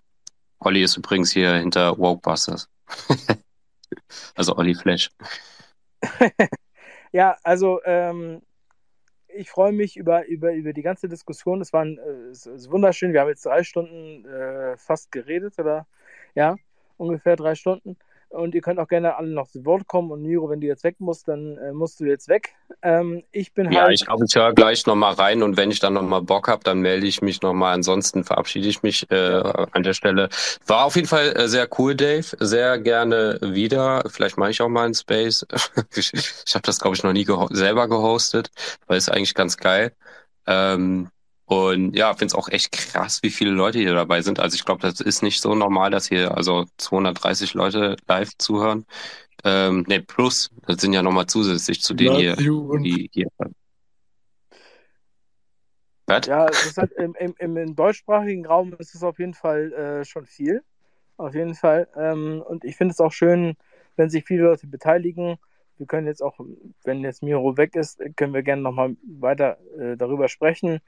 Olli ist übrigens hier hinter Wokebusters. also Olli Flash. ja, also ähm, ich freue mich über, über, über die ganze Diskussion. Es war ein, äh, es ist wunderschön. Wir haben jetzt drei Stunden äh, fast geredet, oder? Ja, ungefähr drei Stunden. Und ihr könnt auch gerne alle noch zu Wort kommen. Und Miro, wenn du jetzt weg musst, dann äh, musst du jetzt weg. Ähm, ich bin ja, halt. ich glaube, ich höre gleich nochmal rein und wenn ich dann nochmal Bock habe, dann melde ich mich nochmal. Ansonsten verabschiede ich mich äh, an der Stelle. War auf jeden Fall äh, sehr cool, Dave. Sehr gerne wieder. Vielleicht mache ich auch mal einen Space. ich ich habe das, glaube ich, noch nie geho selber gehostet, weil es eigentlich ganz geil. Ähm, und ja, finde es auch echt krass, wie viele Leute hier dabei sind. Also ich glaube, das ist nicht so normal, dass hier also 230 Leute live zuhören. Ähm, ne, plus, das sind ja nochmal zusätzlich zu denen hier, die hier. Was? Ja, es ist halt im, im, im, im deutschsprachigen Raum ist es auf jeden Fall äh, schon viel. Auf jeden Fall. Ähm, und ich finde es auch schön, wenn sich viele Leute beteiligen. Wir können jetzt auch, wenn jetzt Miro weg ist, können wir gerne nochmal weiter äh, darüber sprechen.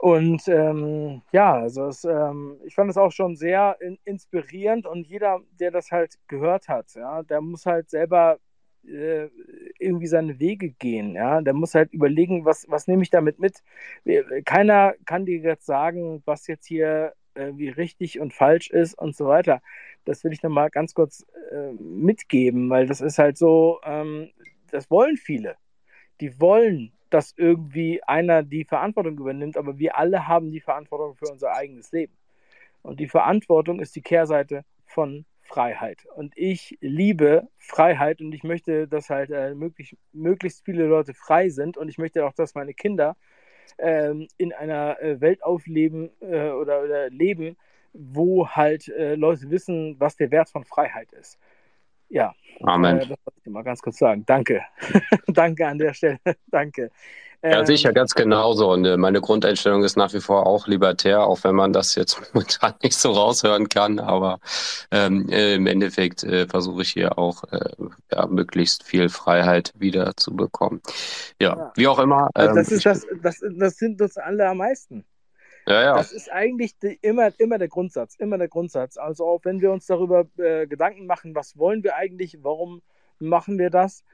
Und ähm, ja, also es, ähm, ich fand es auch schon sehr in, inspirierend und jeder, der das halt gehört hat, ja, der muss halt selber äh, irgendwie seine Wege gehen, ja, der muss halt überlegen, was, was nehme ich damit mit. Keiner kann dir jetzt sagen, was jetzt hier äh, wie richtig und falsch ist und so weiter. Das will ich nochmal ganz kurz äh, mitgeben, weil das ist halt so, ähm, das wollen viele. Die wollen dass irgendwie einer die Verantwortung übernimmt, aber wir alle haben die Verantwortung für unser eigenes Leben. Und die Verantwortung ist die Kehrseite von Freiheit. Und ich liebe Freiheit und ich möchte, dass halt äh, möglich, möglichst viele Leute frei sind und ich möchte auch, dass meine Kinder ähm, in einer äh, Welt aufleben äh, oder, oder, leben, wo halt äh, Leute wissen, was der Wert von Freiheit ist. Ja, Amen. Äh, das wollte ich mal ganz kurz sagen. Danke. Danke an der Stelle. Danke. Ja, sicher, Ähm, ganz genauso. Und äh, meine Grundeinstellung ist nach wie vor auch libertär, auch wenn man das jetzt momentan nicht so raushören kann. Aber ähm, äh, im Endeffekt äh, versuche ich hier auch äh, ja, möglichst viel Freiheit wieder zu bekommen. Ja, ja. wie auch immer. Also Ähm, das ist das, das, das sind uns alle am meisten. Ja, ja. Das ist eigentlich die, immer, immer der Grundsatz, immer der Grundsatz. Also auch wenn wir uns darüber äh, Gedanken machen, was wollen wir eigentlich, warum machen wir das?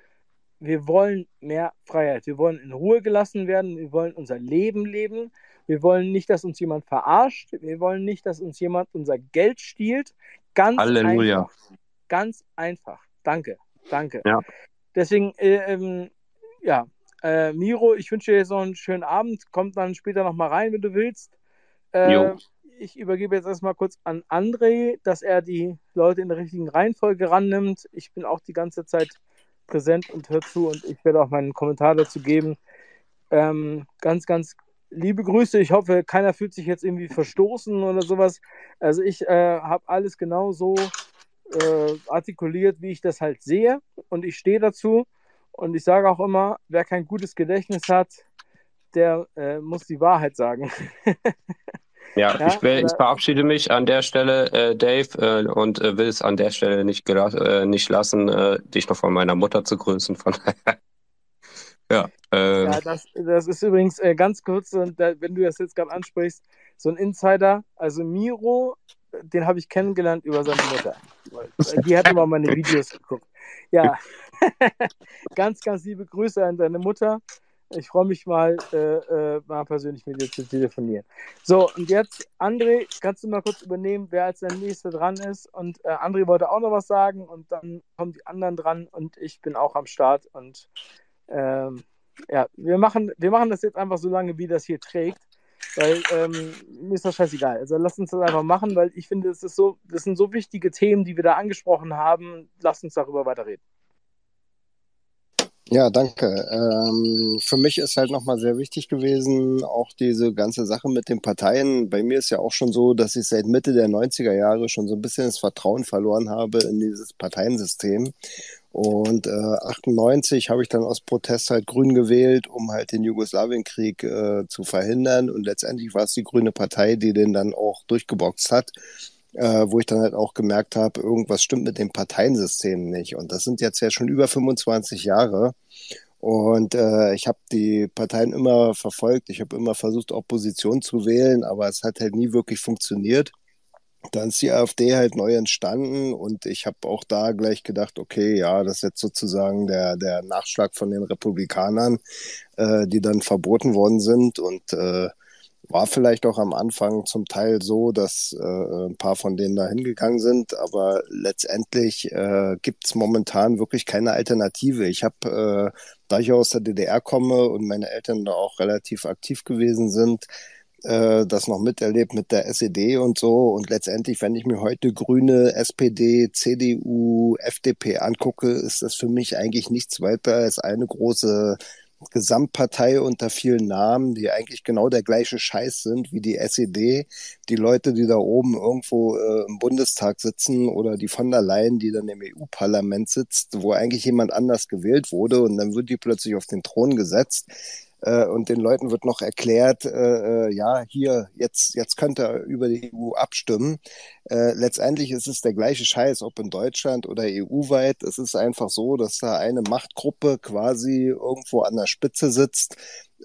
Wir wollen mehr Freiheit. Wir wollen in Ruhe gelassen werden. Wir wollen unser Leben leben. Wir wollen nicht, dass uns jemand verarscht. Wir wollen nicht, dass uns jemand unser Geld stiehlt. Ganz Halleluja. einfach. Ganz einfach. Danke. Danke. Ja. Deswegen, äh, ähm, ja, äh, Miro, ich wünsche dir so einen schönen Abend. Kommt dann später nochmal rein, wenn du willst. Äh, ich übergebe jetzt erstmal kurz an André, dass er die Leute in der richtigen Reihenfolge rannimmt. Ich bin auch die ganze Zeit präsent und höre zu und ich werde auch meinen Kommentar dazu geben. Ähm, ganz, ganz liebe Grüße. Ich hoffe, keiner fühlt sich jetzt irgendwie verstoßen oder sowas. Also ich äh, habe alles genau so äh, artikuliert, wie ich das halt sehe und ich stehe dazu. Und ich sage auch immer, wer kein gutes Gedächtnis hat, der äh, muss die Wahrheit sagen. Ja, ja, ich, will, ich verabschiede mich an der Stelle, äh, Dave, äh, und äh, will es an der Stelle nicht, äh, nicht lassen, äh, dich noch von meiner Mutter zu grüßen. Von ja, ähm, ja, das, das ist übrigens äh, ganz kurz, wenn du das jetzt gerade ansprichst, so ein Insider, also Miro, den habe ich kennengelernt über seine Mutter. Die hat immer meine Videos geguckt. Ja, ganz, ganz liebe Grüße an deine Mutter. Ich freue mich mal, äh, äh, mal persönlich mit dir zu telefonieren. So, und jetzt, André, kannst du mal kurz übernehmen, wer als der Nächste dran ist? Und äh, André wollte auch noch was sagen und dann kommen die anderen dran und ich bin auch am Start. Und ähm, ja, wir machen, wir machen das jetzt einfach so lange, wie das hier trägt. Weil ähm, mir ist das scheißegal. Also lass uns das einfach machen, weil ich finde, es ist so, das sind so wichtige Themen, die wir da angesprochen haben. Lass uns darüber weiterreden. Ja, danke. Ähm, für mich ist halt nochmal sehr wichtig gewesen, auch diese ganze Sache mit den Parteien. Bei mir ist ja auch schon so, dass ich seit Mitte der 90er Jahre schon so ein bisschen das Vertrauen verloren habe in dieses Parteiensystem. Und äh, 98 habe ich dann aus Protest halt Grün gewählt, um halt den Jugoslawienkrieg äh, zu verhindern. Und letztendlich war es die Grüne Partei, die den dann auch durchgeboxt hat äh, wo ich dann halt auch gemerkt habe, irgendwas stimmt mit dem Parteiensystem nicht. Und das sind jetzt ja schon über 25 Jahre. Und äh, ich habe die Parteien immer verfolgt. Ich habe immer versucht, Opposition zu wählen, aber es hat halt nie wirklich funktioniert. dann ist die AfD halt neu entstanden und ich habe auch da gleich gedacht, okay, ja, das ist jetzt sozusagen der, der Nachschlag von den Republikanern, äh, die dann verboten worden sind und äh, war vielleicht auch am Anfang zum Teil so, dass äh, ein paar von denen da hingegangen sind, aber letztendlich äh, gibt es momentan wirklich keine Alternative. Ich habe, äh, da ich aus der DDR komme und meine Eltern da auch relativ aktiv gewesen sind, äh, das noch miterlebt mit der SED und so. Und letztendlich, wenn ich mir heute Grüne, SPD, CDU, FDP angucke, ist das für mich eigentlich nichts weiter als eine große Gesamtpartei unter vielen Namen, die eigentlich genau der gleiche Scheiß sind wie die SED, die Leute, die da oben irgendwo äh, im Bundestag sitzen oder die von der Leyen, die dann im EU-Parlament sitzt, wo eigentlich jemand anders gewählt wurde und dann wird die plötzlich auf den Thron gesetzt äh, und den Leuten wird noch erklärt, äh, äh, ja, hier, jetzt, jetzt könnt ihr über die EU abstimmen. Äh, letztendlich ist es der gleiche Scheiß, ob in Deutschland oder EU-weit. Es ist einfach so, dass da eine Machtgruppe quasi irgendwo an der Spitze sitzt.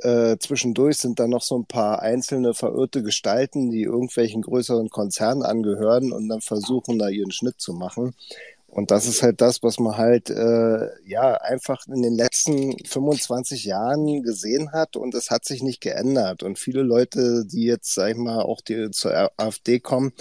Äh, zwischendurch sind da noch so ein paar einzelne verirrte Gestalten, die irgendwelchen größeren Konzernen angehören und dann versuchen, da ihren Schnitt zu machen. Und das ist halt das, was man halt äh, ja einfach in den letzten 25 Jahren gesehen hat und es hat sich nicht geändert. Und viele Leute, die jetzt, sag ich mal, auch die zur AfD kommen,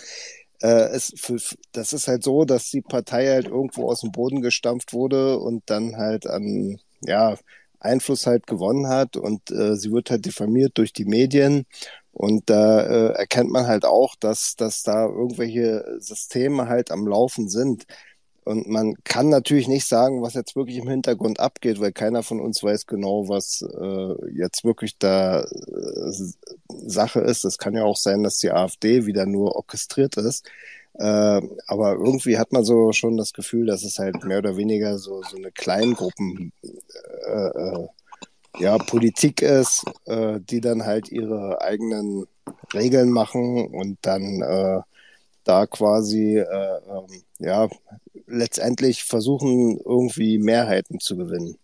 äh, es, für, das ist halt so, dass die Partei halt irgendwo aus dem Boden gestampft wurde und dann halt an ja Einfluss halt gewonnen hat und äh, sie wird halt diffamiert durch die Medien und da äh, erkennt man halt auch, dass, dass da irgendwelche Systeme halt am Laufen sind. Und man kann natürlich nicht sagen, was jetzt wirklich im Hintergrund abgeht, weil keiner von uns weiß genau, was äh, jetzt wirklich da äh, Sache ist. Es kann ja auch sein, dass die AfD wieder nur orchestriert ist. Äh, aber irgendwie hat man so schon das Gefühl, dass es halt mehr oder weniger so, so eine Kleingruppen äh, äh, ja, Politik ist, äh, die dann halt ihre eigenen Regeln machen und dann äh, da quasi äh, ähm, ja letztendlich versuchen irgendwie Mehrheiten zu gewinnen.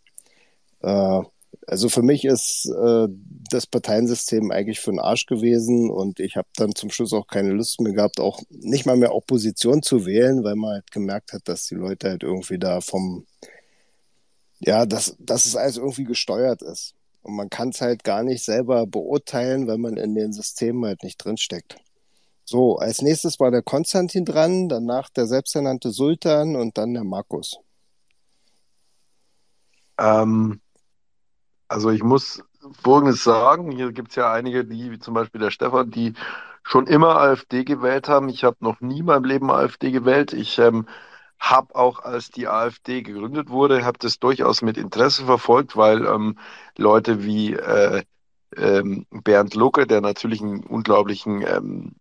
Äh, also für mich ist äh, das Parteiensystem eigentlich für den Arsch gewesen und ich habe dann zum Schluss auch keine Lust mehr gehabt, auch nicht mal mehr Opposition zu wählen, weil man halt gemerkt hat, dass die Leute halt irgendwie da vom ja, dass, dass es alles irgendwie gesteuert ist. Und man kann es halt gar nicht selber beurteilen, weil man in den Systemen halt nicht drinsteckt. So, als nächstes war der Konstantin dran, danach der selbsternannte Sultan und dann der Markus. Ähm, also ich muss Folgendes sagen, hier gibt es ja einige, die, wie zum Beispiel der Stefan, die schon immer AfD gewählt haben. Ich habe noch nie in meinem Leben AfD gewählt. Ich ähm, habe auch, als die AfD gegründet wurde, habe das durchaus mit Interesse verfolgt, weil ähm, Leute wie äh, ähm, Bernd Lucke, der natürlich einen unglaublichen ähm,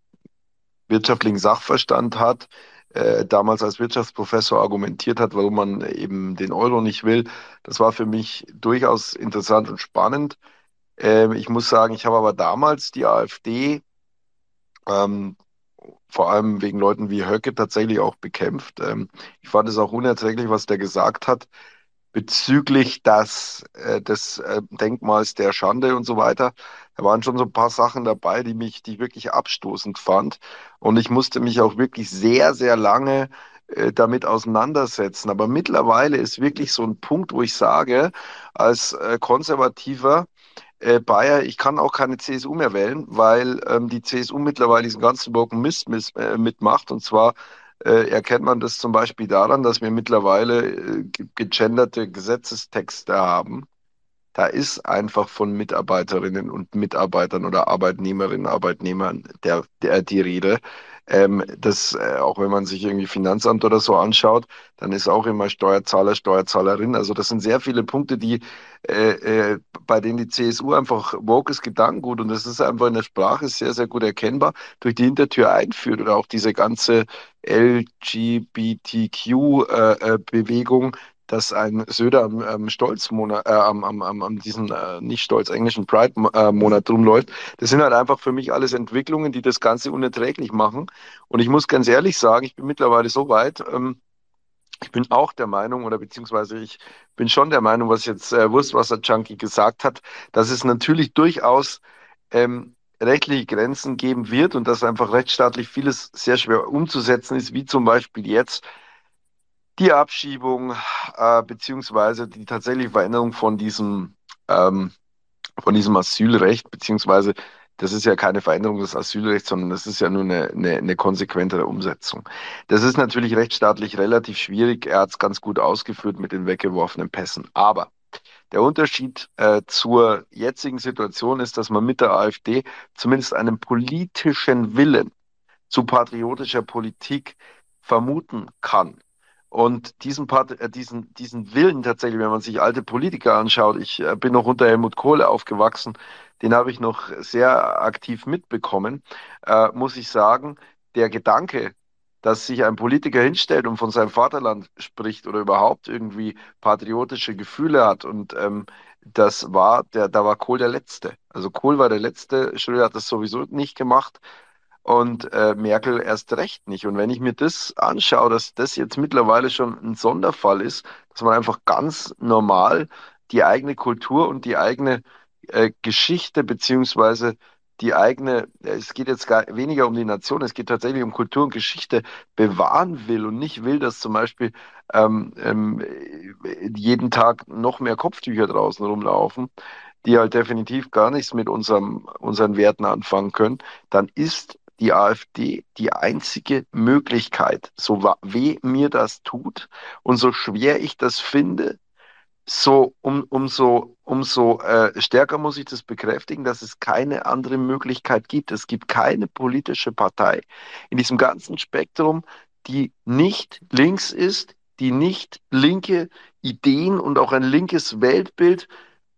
wirtschaftlichen Sachverstand hat, äh, damals als Wirtschaftsprofessor argumentiert hat, warum man eben den Euro nicht will. Das war für mich durchaus interessant und spannend. Ähm, ich muss sagen, ich habe aber damals die AfD ähm, vor allem wegen Leuten wie Höcke tatsächlich auch bekämpft. Ähm, ich fand es auch unerträglich, was der gesagt hat bezüglich das, äh, des äh, Denkmals der Schande und so weiter. Da waren schon so ein paar Sachen dabei, die mich, die ich wirklich abstoßend fand. Und ich musste mich auch wirklich sehr, sehr lange äh, damit auseinandersetzen. Aber mittlerweile ist wirklich so ein Punkt, wo ich sage, als äh, konservativer äh, Bayer, ich kann auch keine CSU mehr wählen, weil ähm, die CSU mittlerweile diesen ganzen Broken Mist äh, mitmacht. Und zwar äh, erkennt man das zum Beispiel daran, dass wir mittlerweile äh, gegenderte Gesetzestexte haben. Da ist einfach von Mitarbeiterinnen und Mitarbeitern oder Arbeitnehmerinnen, Arbeitnehmern der, der die Rede. Ähm, das, äh, auch wenn man sich irgendwie Finanzamt oder so anschaut, dann ist auch immer Steuerzahler, Steuerzahlerin. Also das sind sehr viele Punkte, die äh, äh, bei denen die CSU einfach wokes Gedankengut und das ist einfach in der Sprache sehr, sehr gut erkennbar, durch die Hintertür einführt oder auch diese ganze LGBTQ-Bewegung, äh, dass ein Söder am, am Stolzmonat, äh, am, am, am, am diesen äh, nicht stolz englischen Pride-Monat rumläuft. Das sind halt einfach für mich alles Entwicklungen, die das Ganze unerträglich machen. Und ich muss ganz ehrlich sagen, ich bin mittlerweile so weit, ähm, ich bin auch der Meinung, oder beziehungsweise ich bin schon der Meinung, was jetzt äh, Wurstwasser Junkie gesagt hat, dass es natürlich durchaus ähm, rechtliche Grenzen geben wird und dass einfach rechtsstaatlich vieles sehr schwer umzusetzen ist, wie zum Beispiel jetzt die Abschiebung äh, beziehungsweise die tatsächliche Veränderung von diesem ähm, von diesem Asylrecht beziehungsweise das ist ja keine Veränderung des Asylrechts, sondern das ist ja nur eine, eine, eine konsequentere Umsetzung. Das ist natürlich rechtsstaatlich relativ schwierig. Er hat es ganz gut ausgeführt mit den weggeworfenen Pässen. Aber der Unterschied äh, zur jetzigen Situation ist, dass man mit der AfD zumindest einen politischen Willen zu patriotischer Politik vermuten kann. Und diesen, Part, äh, diesen, diesen Willen tatsächlich, wenn man sich alte Politiker anschaut, ich äh, bin noch unter Helmut Kohl aufgewachsen, den habe ich noch sehr aktiv mitbekommen, äh, muss ich sagen, der Gedanke, dass sich ein Politiker hinstellt und von seinem Vaterland spricht oder überhaupt irgendwie patriotische Gefühle hat und ähm, das war, der, da war Kohl der Letzte. Also Kohl war der Letzte, Schröder hat das sowieso nicht gemacht und äh, Merkel erst recht nicht. Und wenn ich mir das anschaue, dass das jetzt mittlerweile schon ein Sonderfall ist, dass man einfach ganz normal die eigene Kultur und die eigene äh, Geschichte beziehungsweise die eigene, es geht jetzt gar weniger um die Nation, es geht tatsächlich um Kultur und Geschichte bewahren will und nicht will, dass zum Beispiel ähm, ähm, jeden Tag noch mehr Kopftücher draußen rumlaufen, die halt definitiv gar nichts mit unserem, unseren Werten anfangen können, dann ist die AfD die einzige Möglichkeit, so weh mir das tut und so schwer ich das finde, so um, umso, umso äh, stärker muss ich das bekräftigen, dass es keine andere Möglichkeit gibt. Es gibt keine politische Partei in diesem ganzen Spektrum, die nicht links ist, die nicht linke Ideen und auch ein linkes Weltbild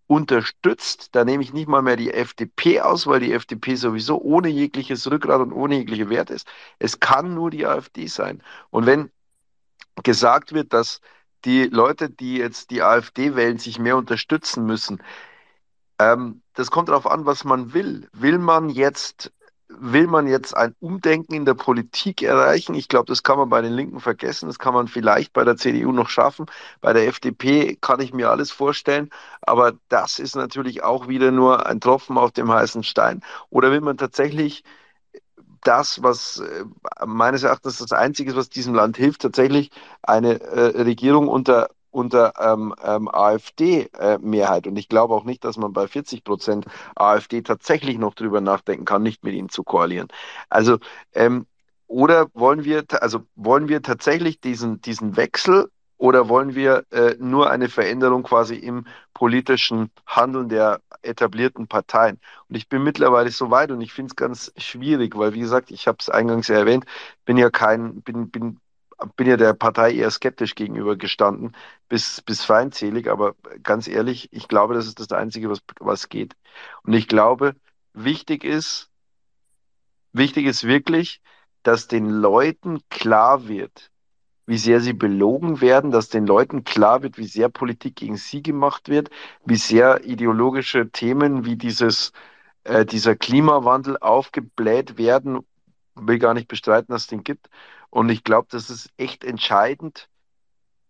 unterstützt. Da nehme ich nicht mal mehr die FDP aus, weil die FDP sowieso ohne jegliches Rückgrat und ohne jegliche Wert ist. Es kann nur die AfD sein. Und wenn gesagt wird, dass die Leute, die jetzt die AfD wählen, sich mehr unterstützen müssen, ähm, das kommt darauf an, was man will. Will man jetzt will man jetzt ein Umdenken in der Politik erreichen? Ich glaube, das kann man bei den Linken vergessen. Das kann man vielleicht bei der CDU noch schaffen. Bei der FDP kann ich mir alles vorstellen. Aber das ist natürlich auch wieder nur ein Tropfen auf dem heißen Stein. Oder will man tatsächlich das, was äh, meines Erachtens das Einzige ist, was diesem Land hilft, tatsächlich eine äh, Regierung unter unter ähm, ähm, AfD-Mehrheit. Äh, und ich glaube auch nicht, dass man bei 40 Prozent AfD tatsächlich noch drüber nachdenken kann, nicht mit ihnen zu koalieren. Also, ähm, oder wollen wir, also wollen wir tatsächlich diesen, diesen Wechsel oder wollen wir äh, nur eine Veränderung quasi im politischen Handeln der etablierten Parteien? Und ich bin mittlerweile so weit und ich finde es ganz schwierig, weil wie gesagt, ich habe es eingangs ja erwähnt, bin ja kein, bin, bin bin ja der Partei eher skeptisch gegenüber gestanden, bis, bis feindselig, aber ganz ehrlich, ich glaube, das ist das Einzige, was, was geht. Und ich glaube, wichtig ist, wichtig ist wirklich, dass den Leuten klar wird, wie sehr sie belogen werden, dass den Leuten klar wird, wie sehr Politik gegen sie gemacht wird, wie sehr ideologische Themen wie dieses, äh, dieser Klimawandel aufgebläht werden. Will gar nicht bestreiten, dass es den gibt. Und ich glaube, das ist echt entscheidend,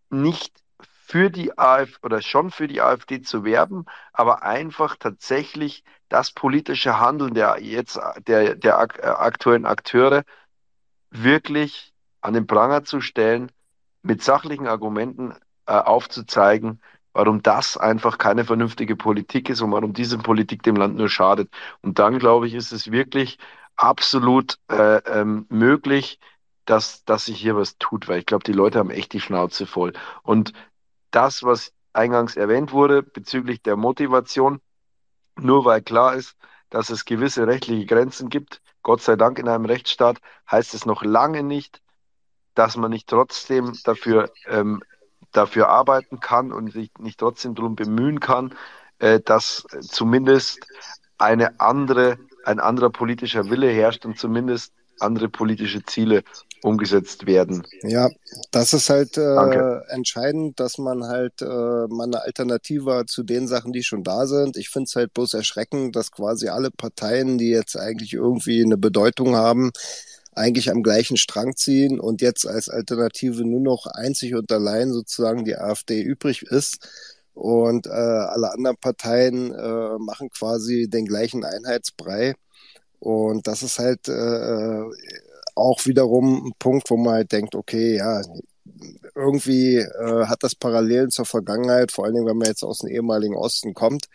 nicht für die AfD oder schon für die AfD zu werben, aber einfach tatsächlich das politische Handeln der jetzt der, der aktuellen Akteure wirklich an den Pranger zu stellen, mit sachlichen Argumenten äh, aufzuzeigen, warum das einfach keine vernünftige Politik ist und warum diese Politik dem Land nur schadet. Und dann, glaube ich, ist es wirklich absolut äh, ähm, möglich, dass, dass sich hier was tut, weil ich glaube, die Leute haben echt die Schnauze voll. Und das, was eingangs erwähnt wurde bezüglich der Motivation, nur weil klar ist, dass es gewisse rechtliche Grenzen gibt, Gott sei Dank in einem Rechtsstaat, heißt es noch lange nicht, dass man nicht trotzdem dafür, ähm, dafür arbeiten kann und sich nicht trotzdem darum bemühen kann, äh, dass zumindest eine andere, ein anderer politischer Wille herrscht und zumindest andere politische Ziele umgesetzt werden. Ja, das ist halt äh, entscheidend, dass man halt äh, mal eine Alternative zu den Sachen, die schon da sind. Ich finde es halt bloß erschreckend, dass quasi alle Parteien, die jetzt eigentlich irgendwie eine Bedeutung haben, eigentlich am gleichen Strang ziehen und jetzt als Alternative nur noch einzig und allein sozusagen die AfD übrig ist. Und äh, alle anderen Parteien äh, machen quasi den gleichen Einheitsbrei Und das ist halt äh, auch wiederum ein Punkt, wo man halt denkt, okay, ja, irgendwie äh, hat das Parallelen zur Vergangenheit, vor allen Dingen, wenn man jetzt aus dem ehemaligen Osten kommt,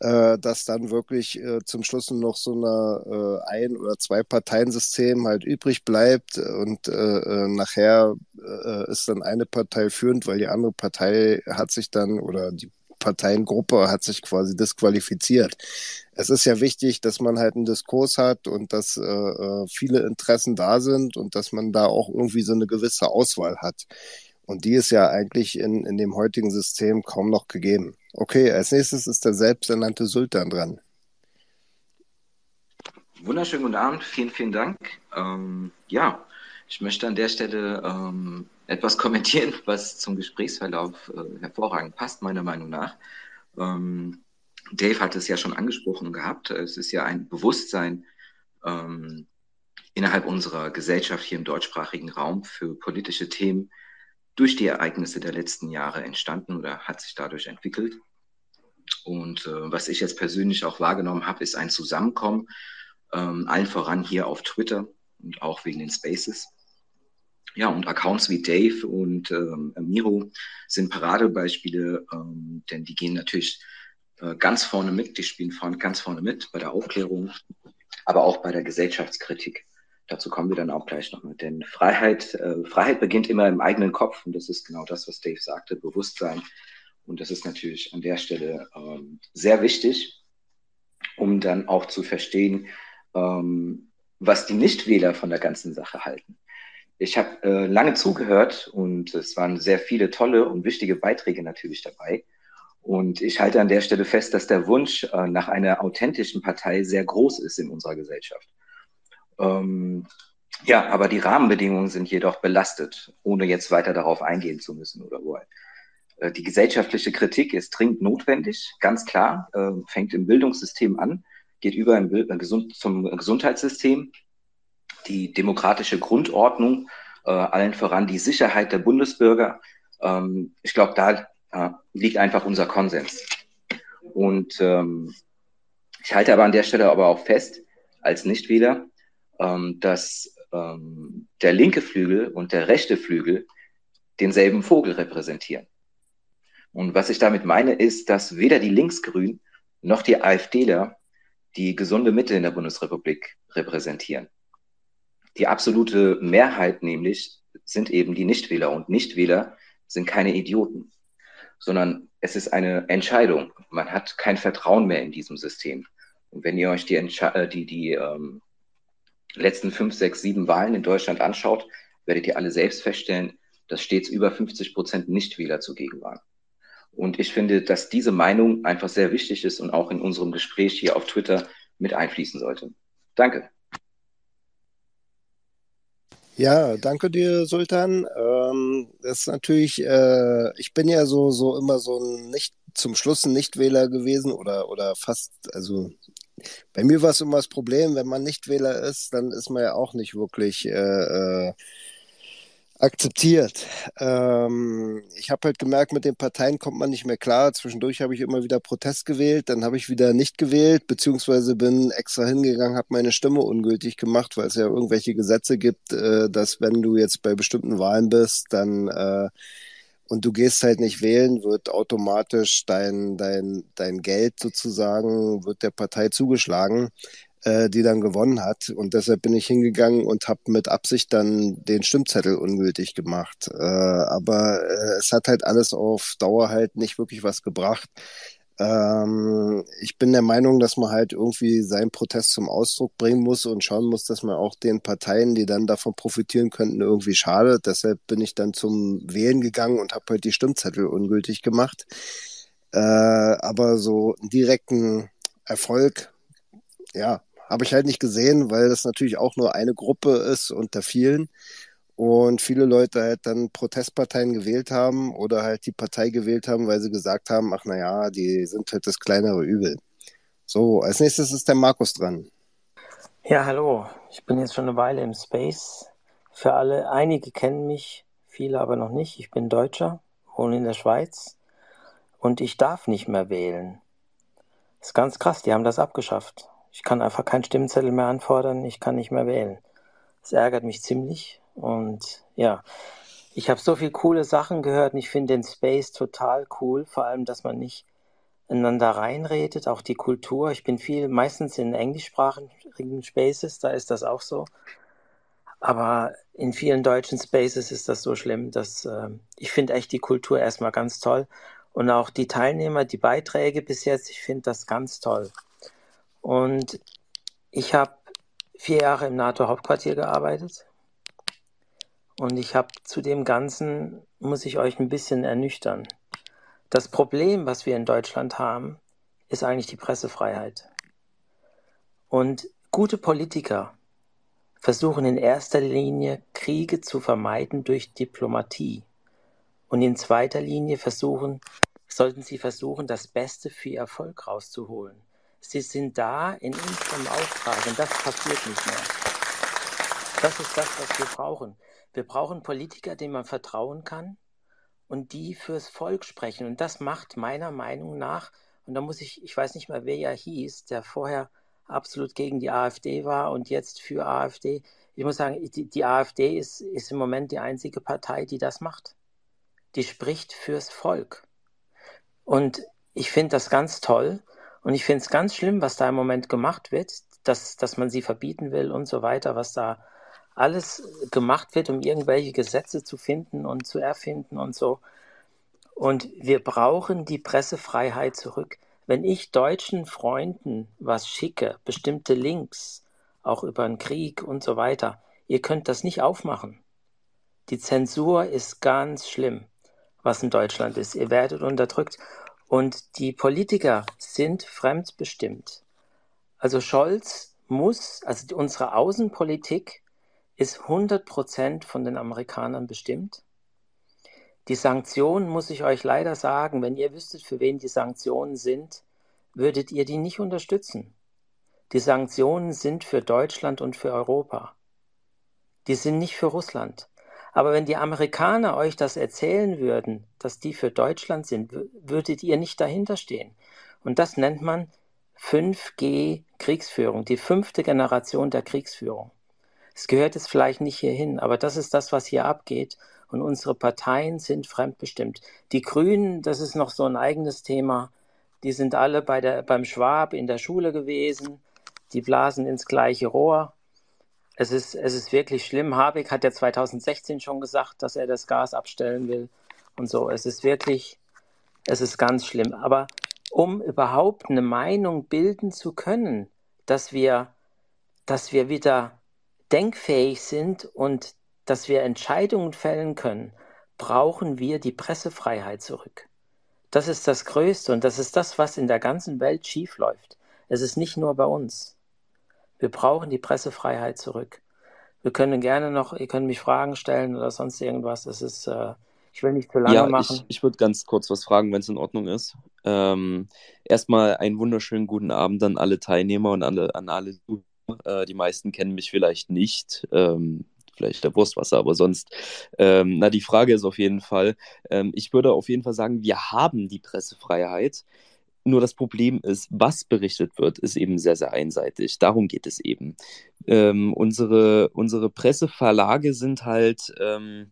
äh, dass dann wirklich äh, zum Schluss noch so eine äh, ein- oder zwei Parteiensystem halt übrig bleibt und äh, äh, nachher äh, ist dann eine Partei führend, weil die andere Partei hat sich dann oder die Parteiengruppe hat sich quasi disqualifiziert. Es ist ja wichtig, dass man halt einen Diskurs hat und dass äh, äh viele Interessen da sind und dass man da auch irgendwie so eine gewisse Auswahl hat. Und die ist ja eigentlich in, in dem heutigen System kaum noch gegeben. Okay, als nächstes ist der selbsternannte Sultan dran. Wunderschönen guten Abend, vielen, vielen Dank. Ähm, ja, ich möchte an der Stelle ähm, etwas kommentieren, was zum Gesprächsverlauf äh, hervorragend passt, meiner Meinung nach. Ähm, Dave hat es ja schon angesprochen gehabt. Es ist ja ein Bewusstsein ähm, innerhalb unserer Gesellschaft hier im deutschsprachigen Raum für politische Themen, durch die Ereignisse der letzten Jahre entstanden oder hat sich dadurch entwickelt. Und äh, was ich jetzt persönlich auch wahrgenommen habe, ist ein Zusammenkommen, ähm, allen voran hier auf Twitter und auch wegen den Spaces. Ja, und Accounts wie Dave und ähm, Miro sind Paradebeispiele, ähm, denn die gehen natürlich äh, ganz vorne mit, die spielen vorne, ganz vorne mit bei der Aufklärung, aber auch bei der Gesellschaftskritik. Dazu kommen wir dann auch gleich nochmal. Denn Freiheit, äh, Freiheit beginnt immer im eigenen Kopf und das ist genau das, was Dave sagte, Bewusstsein. Und das ist natürlich an der Stelle ähm, sehr wichtig, um dann auch zu verstehen, ähm, was die Nichtwähler von der ganzen Sache halten. Ich habe äh, lange zugehört und es waren sehr viele tolle und wichtige Beiträge natürlich dabei. Und ich halte an der Stelle fest, dass der Wunsch äh, nach einer authentischen Partei sehr groß ist in unserer Gesellschaft. Ähm, ja, aber die Rahmenbedingungen sind jedoch belastet, ohne jetzt weiter darauf eingehen zu müssen oder wollen. Äh, die gesellschaftliche Kritik ist dringend notwendig, ganz klar, äh, fängt im Bildungssystem an, geht über im Bild, äh, zum Gesundheitssystem, die demokratische Grundordnung, äh, allen voran die Sicherheit der Bundesbürger. Ähm, ich glaube, da äh, liegt einfach unser Konsens. Und ähm, ich halte aber an der Stelle aber auch fest, als Nichtwähler, ähm, dass ähm, der linke Flügel und der rechte Flügel denselben Vogel repräsentieren. Und was ich damit meine, ist, dass weder die Linksgrünen noch die AfDler die gesunde Mitte in der Bundesrepublik repräsentieren. Die absolute Mehrheit nämlich sind eben die Nichtwähler und Nichtwähler sind keine Idioten, sondern es ist eine Entscheidung. Man hat kein Vertrauen mehr in diesem System. Und wenn ihr euch die, Entsche äh, die, die ähm, letzten fünf, sechs, sieben Wahlen in Deutschland anschaut, werdet ihr alle selbst feststellen, dass stets über 50 Prozent Nichtwähler zugegen waren. Und ich finde, dass diese Meinung einfach sehr wichtig ist und auch in unserem Gespräch hier auf Twitter mit einfließen sollte. Danke. Ja, danke dir, Sultan. Ähm, das ist natürlich, äh, ich bin ja so, so immer so ein nicht zum Schluss ein Nichtwähler gewesen oder, oder fast, also bei mir war es immer das Problem, wenn man Nichtwähler ist, dann ist man ja auch nicht wirklich äh, äh, akzeptiert. Ähm, ich habe halt gemerkt, mit den Parteien kommt man nicht mehr klar. Zwischendurch habe ich immer wieder Protest gewählt, dann habe ich wieder nicht gewählt, beziehungsweise bin extra hingegangen, habe meine Stimme ungültig gemacht, weil es ja irgendwelche Gesetze gibt, äh, dass wenn du jetzt bei bestimmten Wahlen bist, dann äh, und du gehst halt nicht wählen, wird automatisch dein, dein, dein Geld sozusagen, wird der Partei zugeschlagen, äh, die dann gewonnen hat. Und deshalb bin ich hingegangen und habe mit Absicht dann den Stimmzettel ungültig gemacht. Äh, aber äh, es hat halt alles auf Dauer halt nicht wirklich was gebracht. Ähm, ich bin der Meinung, dass man halt irgendwie seinen Protest zum Ausdruck bringen muss und schauen muss, dass man auch den Parteien, die dann davon profitieren könnten, irgendwie schadet. Deshalb bin ich dann zum Wählen gegangen und habe halt die Stimmzettel ungültig gemacht. Äh, aber so einen direkten Erfolg, ja, habe ich halt nicht gesehen, weil das natürlich auch nur eine Gruppe ist unter vielen und viele Leute halt dann Protestparteien gewählt haben oder halt die Partei gewählt haben, weil sie gesagt haben, ach naja, die sind halt das kleinere Übel. So, als nächstes ist der Markus dran. Ja, hallo. Ich bin jetzt schon eine Weile im Space. Für alle, einige kennen mich, viele aber noch nicht. Ich bin Deutscher, wohne in der Schweiz und ich darf nicht mehr wählen. Ist ganz krass, die haben das abgeschafft. Ich kann einfach keinen Stimmzettel mehr anfordern, ich kann nicht mehr wählen. Das ärgert mich ziemlich und ja, ich habe so viele coole Sachen gehört und ich finde den Space total cool, vor allem, dass man nicht ineinander reinredet, auch die Kultur. Ich bin viel, meistens in englischsprachigen Spaces, da ist das auch so. Aber in vielen deutschen Spaces ist das so schlimm, dass äh, ich finde echt die Kultur erstmal ganz toll. Und auch die Teilnehmer, die Beiträge bis jetzt, ich finde das ganz toll. Und ich habe vier Jahre im NATO-Hauptquartier gearbeitet. Und ich habe zu dem Ganzen, muss ich euch ein bisschen ernüchtern. Das Problem, was wir in Deutschland haben, ist eigentlich die Pressefreiheit. Und gute Politiker versuchen in erster Linie Kriege zu vermeiden durch Diplomatie. Und in zweiter Linie versuchen, sollten sie versuchen, das Beste für ihr Volk rauszuholen. Sie sind da in unserem Auftrag und das passiert nicht mehr. Das ist das, was wir brauchen. Wir brauchen Politiker, denen man vertrauen kann, und die fürs Volk sprechen. Und das macht meiner Meinung nach, und da muss ich, ich weiß nicht mehr, wer ja hieß, der vorher absolut gegen die AfD war und jetzt für AfD. Ich muss sagen, die, die AfD ist, ist im Moment die einzige Partei, die das macht. Die spricht fürs Volk. Und ich finde das ganz toll. Und ich finde es ganz schlimm, was da im Moment gemacht wird, dass, dass man sie verbieten will und so weiter, was da alles gemacht wird, um irgendwelche Gesetze zu finden und zu erfinden und so. Und wir brauchen die Pressefreiheit zurück. Wenn ich deutschen Freunden was schicke, bestimmte Links, auch über den Krieg und so weiter, ihr könnt das nicht aufmachen. Die Zensur ist ganz schlimm, was in Deutschland ist. Ihr werdet unterdrückt. Und die Politiker sind fremdbestimmt. Also Scholz muss, also unsere Außenpolitik ist 100% von den Amerikanern bestimmt. Die Sanktionen, muss ich euch leider sagen, wenn ihr wüsstet, für wen die Sanktionen sind, würdet ihr die nicht unterstützen. Die Sanktionen sind für Deutschland und für Europa. Die sind nicht für Russland. Aber wenn die Amerikaner euch das erzählen würden, dass die für Deutschland sind, würdet ihr nicht dahinter stehen. Und das nennt man 5G Kriegsführung, die fünfte Generation der Kriegsführung. Es gehört jetzt vielleicht nicht hierhin, aber das ist das, was hier abgeht. Und unsere Parteien sind fremdbestimmt. Die Grünen, das ist noch so ein eigenes Thema. Die sind alle bei der, beim Schwab in der Schule gewesen. Die blasen ins gleiche Rohr. Es ist, es ist wirklich schlimm. Habeck hat ja 2016 schon gesagt, dass er das Gas abstellen will und so. Es ist wirklich, es ist ganz schlimm. Aber um überhaupt eine Meinung bilden zu können, dass wir, dass wir wieder denkfähig sind und dass wir Entscheidungen fällen können, brauchen wir die Pressefreiheit zurück. Das ist das Größte und das ist das, was in der ganzen Welt schiefläuft. Es ist nicht nur bei uns. Wir brauchen die Pressefreiheit zurück. Wir können gerne noch, ihr könnt mich Fragen stellen oder sonst irgendwas. Es ist, äh, ich will nicht zu lange Ja, machen. ich, ich würde ganz kurz was fragen, wenn es in Ordnung ist. Ähm, erstmal einen wunderschönen guten Abend an alle Teilnehmer und alle, an alle. Äh, die meisten kennen mich vielleicht nicht. Ähm, vielleicht der Wurstwasser, aber sonst. Ähm, na, die Frage ist auf jeden Fall, ähm, ich würde auf jeden Fall sagen, wir haben die Pressefreiheit. Nur das Problem ist, was berichtet wird, ist eben sehr, sehr einseitig. Darum geht es eben. Ähm, unsere, unsere Presseverlage sind halt, ähm,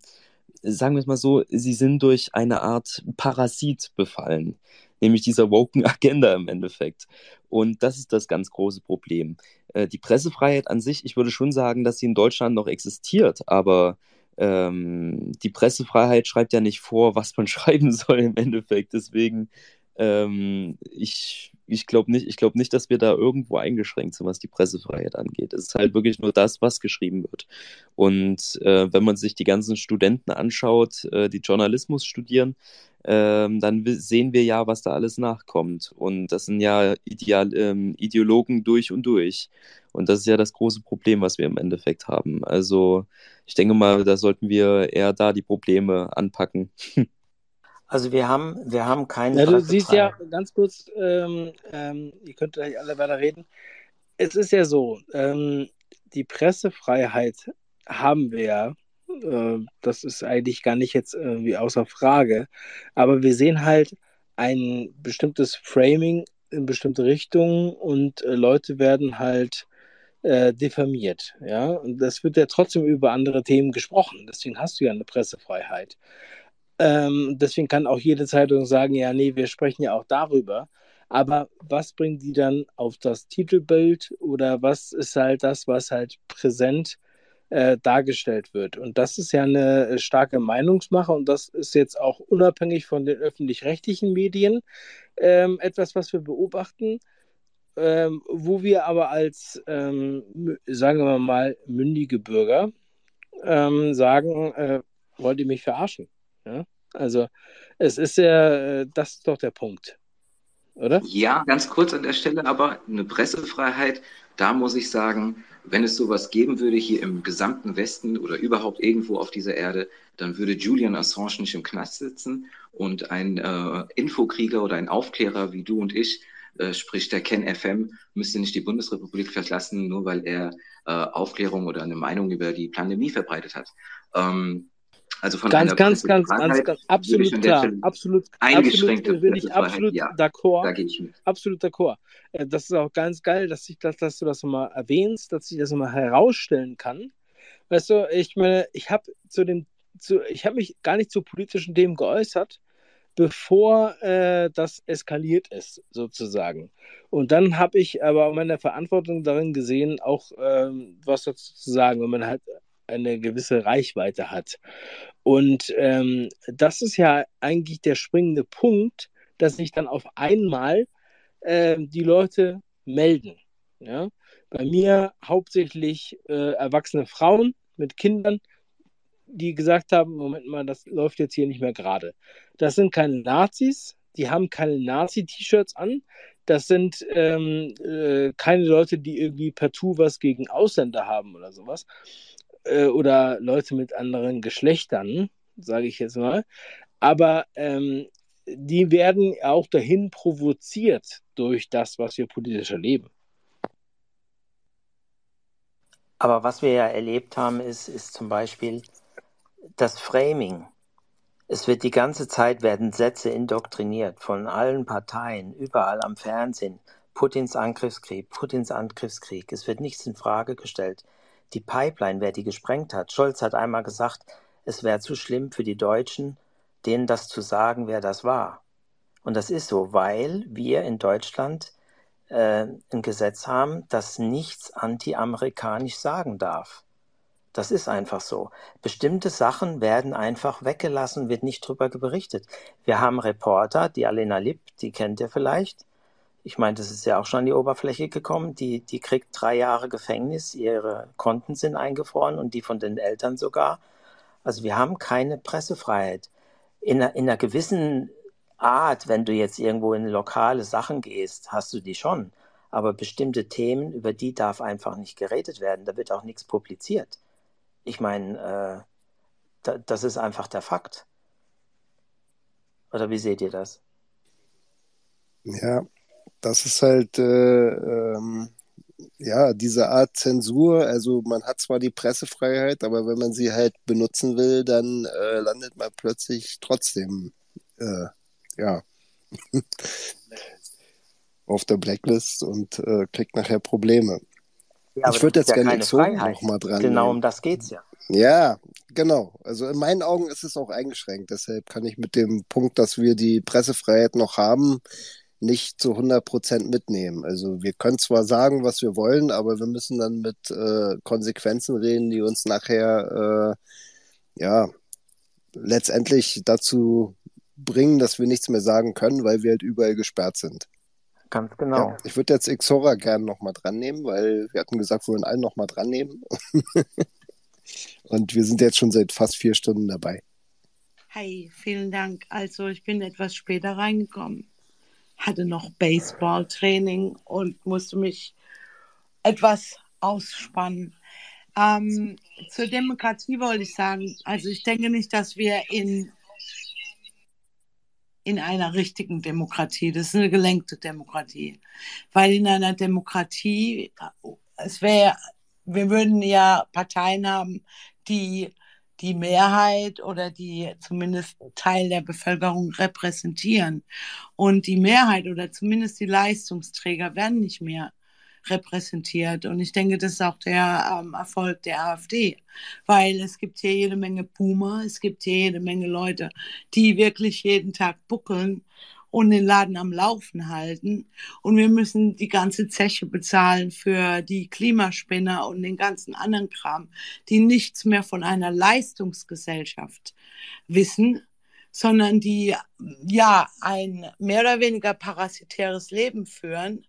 sagen wir es mal so, sie sind durch eine Art Parasit befallen, nämlich dieser woken Agenda im Endeffekt. Und das ist das ganz große Problem. Äh, die Pressefreiheit an sich, ich würde schon sagen, dass sie in Deutschland noch existiert, aber ähm, die Pressefreiheit schreibt ja nicht vor, was man schreiben soll im Endeffekt. Deswegen, ähm, ich, ich glaube nicht, ich glaub nicht, dass wir da irgendwo eingeschränkt sind, was die Pressefreiheit angeht. Es ist halt wirklich nur das, was geschrieben wird. Und äh, wenn man sich die ganzen Studenten anschaut, äh, die Journalismus studieren, ähm, dann sehen wir ja, was da alles nachkommt. Und das sind ja Ideal, ähm, Ideologen durch und durch. Und das ist ja das große Problem, was wir im Endeffekt haben. Also ich denke mal, da sollten wir eher da die Probleme anpacken. Also wir haben, wir haben keine Ja, du siehst ja, ganz kurz, ähm, ähm, ihr könnt gleich alle weiter reden. Es ist ja so, ähm, die Pressefreiheit haben wir ja. Äh, das ist eigentlich gar nicht jetzt irgendwie außer Frage. Aber wir sehen halt ein bestimmtes Framing in bestimmte Richtungen und äh, Leute werden halt äh, diffamiert. Ja? Und das wird ja trotzdem über andere Themen gesprochen. Deswegen hast du ja eine Pressefreiheit. Ähm, deswegen kann auch jede Zeitung sagen, ja, nee, wir sprechen ja auch darüber. Aber was bringen die dann auf das Titelbild oder was ist halt das, was halt präsent äh, dargestellt wird? Und das ist ja eine äh, starke Meinungsmache und das ist jetzt auch unabhängig von den öffentlich-rechtlichen Medien ähm, etwas, was wir beobachten. Ähm, wo wir aber als, ähm, sagen wir mal, mündige Bürger ähm, sagen, äh, wollt ihr mich verarschen? Ja? Also es ist ja, äh, das ist doch der Punkt, oder? Ja, ganz kurz an der Stelle, aber eine Pressefreiheit, da muss ich sagen, wenn es sowas geben würde hier im gesamten Westen oder überhaupt irgendwo auf dieser Erde, dann würde Julian Assange nicht im Knast sitzen und ein äh, Infokrieger oder ein Aufklärer wie du und ich äh, sprich der Ken FM, müsste nicht die Bundesrepublik verlassen, nur weil er äh, Aufklärung oder eine Meinung über die Pandemie verbreitet hat. Ähm, also von ganz, einer ganz, ganz, ganz, ganz, absolut klar, absolut, eingeschränkte absolut, bin ich absolut ja, d'accord, da gehe ich mit. absolut d'accord. Äh, Das ist auch ganz geil, dass ich das, dass du das nochmal erwähnst, dass ich das nochmal herausstellen kann. Weißt du, ich meine, ich habe zu dem, zu, ich habe mich gar nicht zu politischen Themen geäußert, bevor äh, das eskaliert ist, sozusagen. Und dann habe ich aber meine Verantwortung darin gesehen, auch ähm, was dazu zu sagen, wenn man halt eine gewisse Reichweite hat. Und ähm, das ist ja eigentlich der springende Punkt, dass sich dann auf einmal äh, die Leute melden. Ja? Bei mir hauptsächlich äh, erwachsene Frauen mit Kindern, die gesagt haben, Moment mal, das läuft jetzt hier nicht mehr gerade. Das sind keine Nazis, die haben keine Nazi-T-Shirts an. Das sind ähm, äh, keine Leute, die irgendwie partout was gegen Ausländer haben oder sowas. Äh, oder Leute mit anderen Geschlechtern, sage ich jetzt mal. Aber ähm, die werden auch dahin provoziert durch das, was wir politisch erleben. Aber was wir ja erlebt haben, ist, ist zum Beispiel das Framing. Es wird die ganze Zeit werden Sätze indoktriniert von allen Parteien, überall am Fernsehen. Putins Angriffskrieg, Putins Angriffskrieg. Es wird nichts in Frage gestellt. Die Pipeline, wer die gesprengt hat. Scholz hat einmal gesagt, es wäre zu schlimm für die Deutschen, denen das zu sagen, wer das war. Und das ist so, weil wir in Deutschland äh, ein Gesetz haben, das nichts anti-amerikanisch sagen darf. Das ist einfach so. Bestimmte Sachen werden einfach weggelassen, wird nicht drüber berichtet. Wir haben Reporter, die Alena Lipp, die kennt ihr vielleicht. Ich meine, das ist ja auch schon an die Oberfläche gekommen. Die, die kriegt drei Jahre Gefängnis, ihre Konten sind eingefroren und die von den Eltern sogar. Also wir haben keine Pressefreiheit. In einer, in einer gewissen Art, wenn du jetzt irgendwo in lokale Sachen gehst, hast du die schon. Aber bestimmte Themen, über die darf einfach nicht geredet werden. Da wird auch nichts publiziert. Ich meine, äh, da, das ist einfach der Fakt. Oder wie seht ihr das? Ja, das ist halt äh, ähm, ja diese Art Zensur. Also man hat zwar die Pressefreiheit, aber wenn man sie halt benutzen will, dann äh, landet man plötzlich trotzdem äh, ja auf der Blacklist und äh, kriegt nachher Probleme. Ja, ich würde jetzt ja gerne Exoten Freiheit. noch mal dran Genau nehmen. um das geht's ja. Ja, genau. Also in meinen Augen ist es auch eingeschränkt. Deshalb kann ich mit dem Punkt, dass wir die Pressefreiheit noch haben, nicht zu 100 Prozent mitnehmen. Also wir können zwar sagen, was wir wollen, aber wir müssen dann mit äh, Konsequenzen reden, die uns nachher äh, ja letztendlich dazu bringen, dass wir nichts mehr sagen können, weil wir halt überall gesperrt sind. Ganz genau. Ja, ich würde jetzt Xora gerne nochmal dran nehmen, weil wir hatten gesagt, wir wollen allen nochmal dran nehmen. Und wir sind jetzt schon seit fast vier Stunden dabei. Hi, vielen Dank. Also ich bin etwas später reingekommen, hatte noch Baseballtraining und musste mich etwas ausspannen. Ähm, zur Demokratie wollte ich sagen, also ich denke nicht, dass wir in, in einer richtigen Demokratie, das ist eine gelenkte Demokratie, weil in einer Demokratie, es wäre, wir würden ja Parteien haben, die die Mehrheit oder die zumindest Teil der Bevölkerung repräsentieren. Und die Mehrheit oder zumindest die Leistungsträger werden nicht mehr repräsentiert. Und ich denke, das ist auch der ähm, Erfolg der AfD, weil es gibt hier jede Menge Boomer, es gibt hier jede Menge Leute, die wirklich jeden Tag buckeln und den Laden am Laufen halten. Und wir müssen die ganze Zeche bezahlen für die Klimaspinner und den ganzen anderen Kram, die nichts mehr von einer Leistungsgesellschaft wissen, sondern die ja ein mehr oder weniger parasitäres Leben führen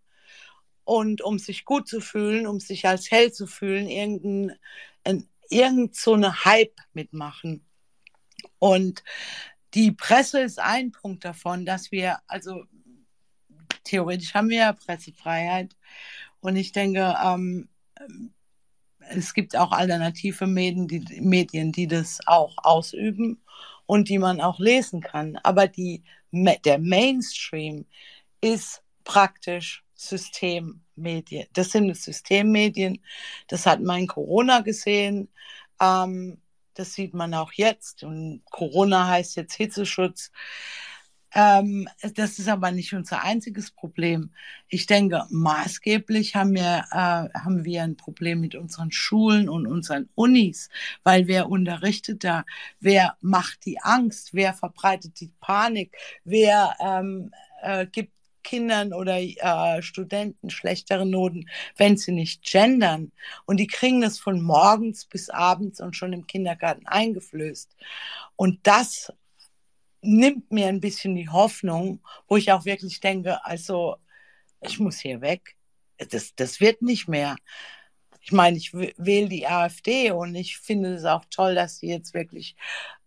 und um sich gut zu fühlen, um sich als Held zu fühlen, irgendein, irgend so eine Hype mitmachen. Und die Presse ist ein Punkt davon, dass wir, also theoretisch haben wir ja Pressefreiheit. Und ich denke, ähm, es gibt auch alternative Medien die, Medien, die das auch ausüben und die man auch lesen kann. Aber die, der Mainstream ist praktisch Systemmedien. Das sind Systemmedien. Das hat man in Corona gesehen. Ähm, das sieht man auch jetzt. Und Corona heißt jetzt Hitzeschutz. Ähm, das ist aber nicht unser einziges Problem. Ich denke, maßgeblich haben wir, äh, haben wir ein Problem mit unseren Schulen und unseren Unis, weil wer unterrichtet da? Wer macht die Angst? Wer verbreitet die Panik? Wer ähm, äh, gibt Kindern oder äh, Studenten schlechtere Noten, wenn sie nicht gendern. Und die kriegen das von morgens bis abends und schon im Kindergarten eingeflößt. Und das nimmt mir ein bisschen die Hoffnung, wo ich auch wirklich denke, also ich muss hier weg. Das, das wird nicht mehr. Ich meine, ich wähle die AfD und ich finde es auch toll, dass sie jetzt wirklich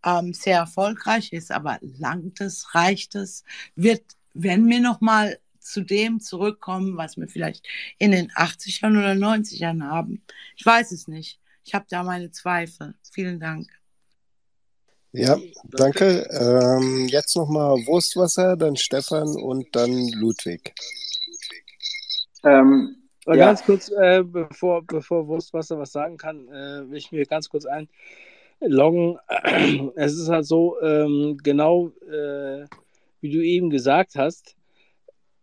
ähm, sehr erfolgreich ist. Aber langt es, reicht es? Wird wenn wir nochmal zu dem zurückkommen, was wir vielleicht in den 80ern oder 90ern haben. Ich weiß es nicht. Ich habe da meine Zweifel. Vielen Dank. Ja, danke. Ähm, jetzt nochmal Wurstwasser, dann Stefan und dann Ludwig. Ähm, ja. Ganz kurz, äh, bevor, bevor Wurstwasser was sagen kann, äh, will ich mir ganz kurz einloggen. Es ist halt so, ähm, genau äh, wie du eben gesagt hast,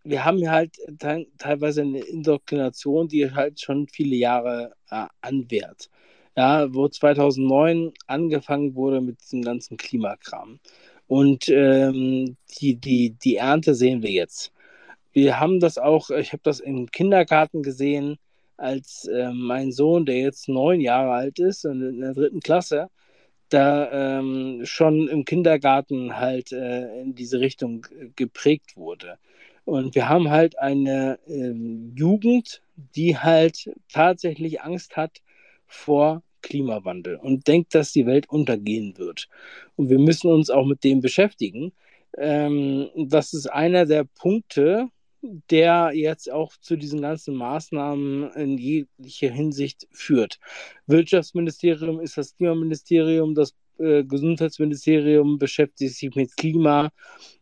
wir haben halt te teilweise eine Indoktrination, die halt schon viele Jahre äh, anwährt. Ja, wo 2009 angefangen wurde mit diesem ganzen Klimakram. Und ähm, die, die, die Ernte sehen wir jetzt. Wir haben das auch, ich habe das im Kindergarten gesehen, als äh, mein Sohn, der jetzt neun Jahre alt ist und in der dritten Klasse, da ähm, schon im Kindergarten halt äh, in diese Richtung geprägt wurde. Und wir haben halt eine äh, Jugend, die halt tatsächlich Angst hat vor Klimawandel und denkt, dass die Welt untergehen wird. Und wir müssen uns auch mit dem beschäftigen. Ähm, das ist einer der Punkte, der jetzt auch zu diesen ganzen Maßnahmen in jeglicher Hinsicht führt. Wirtschaftsministerium ist das Klimaministerium, das äh, Gesundheitsministerium beschäftigt sich mit Klima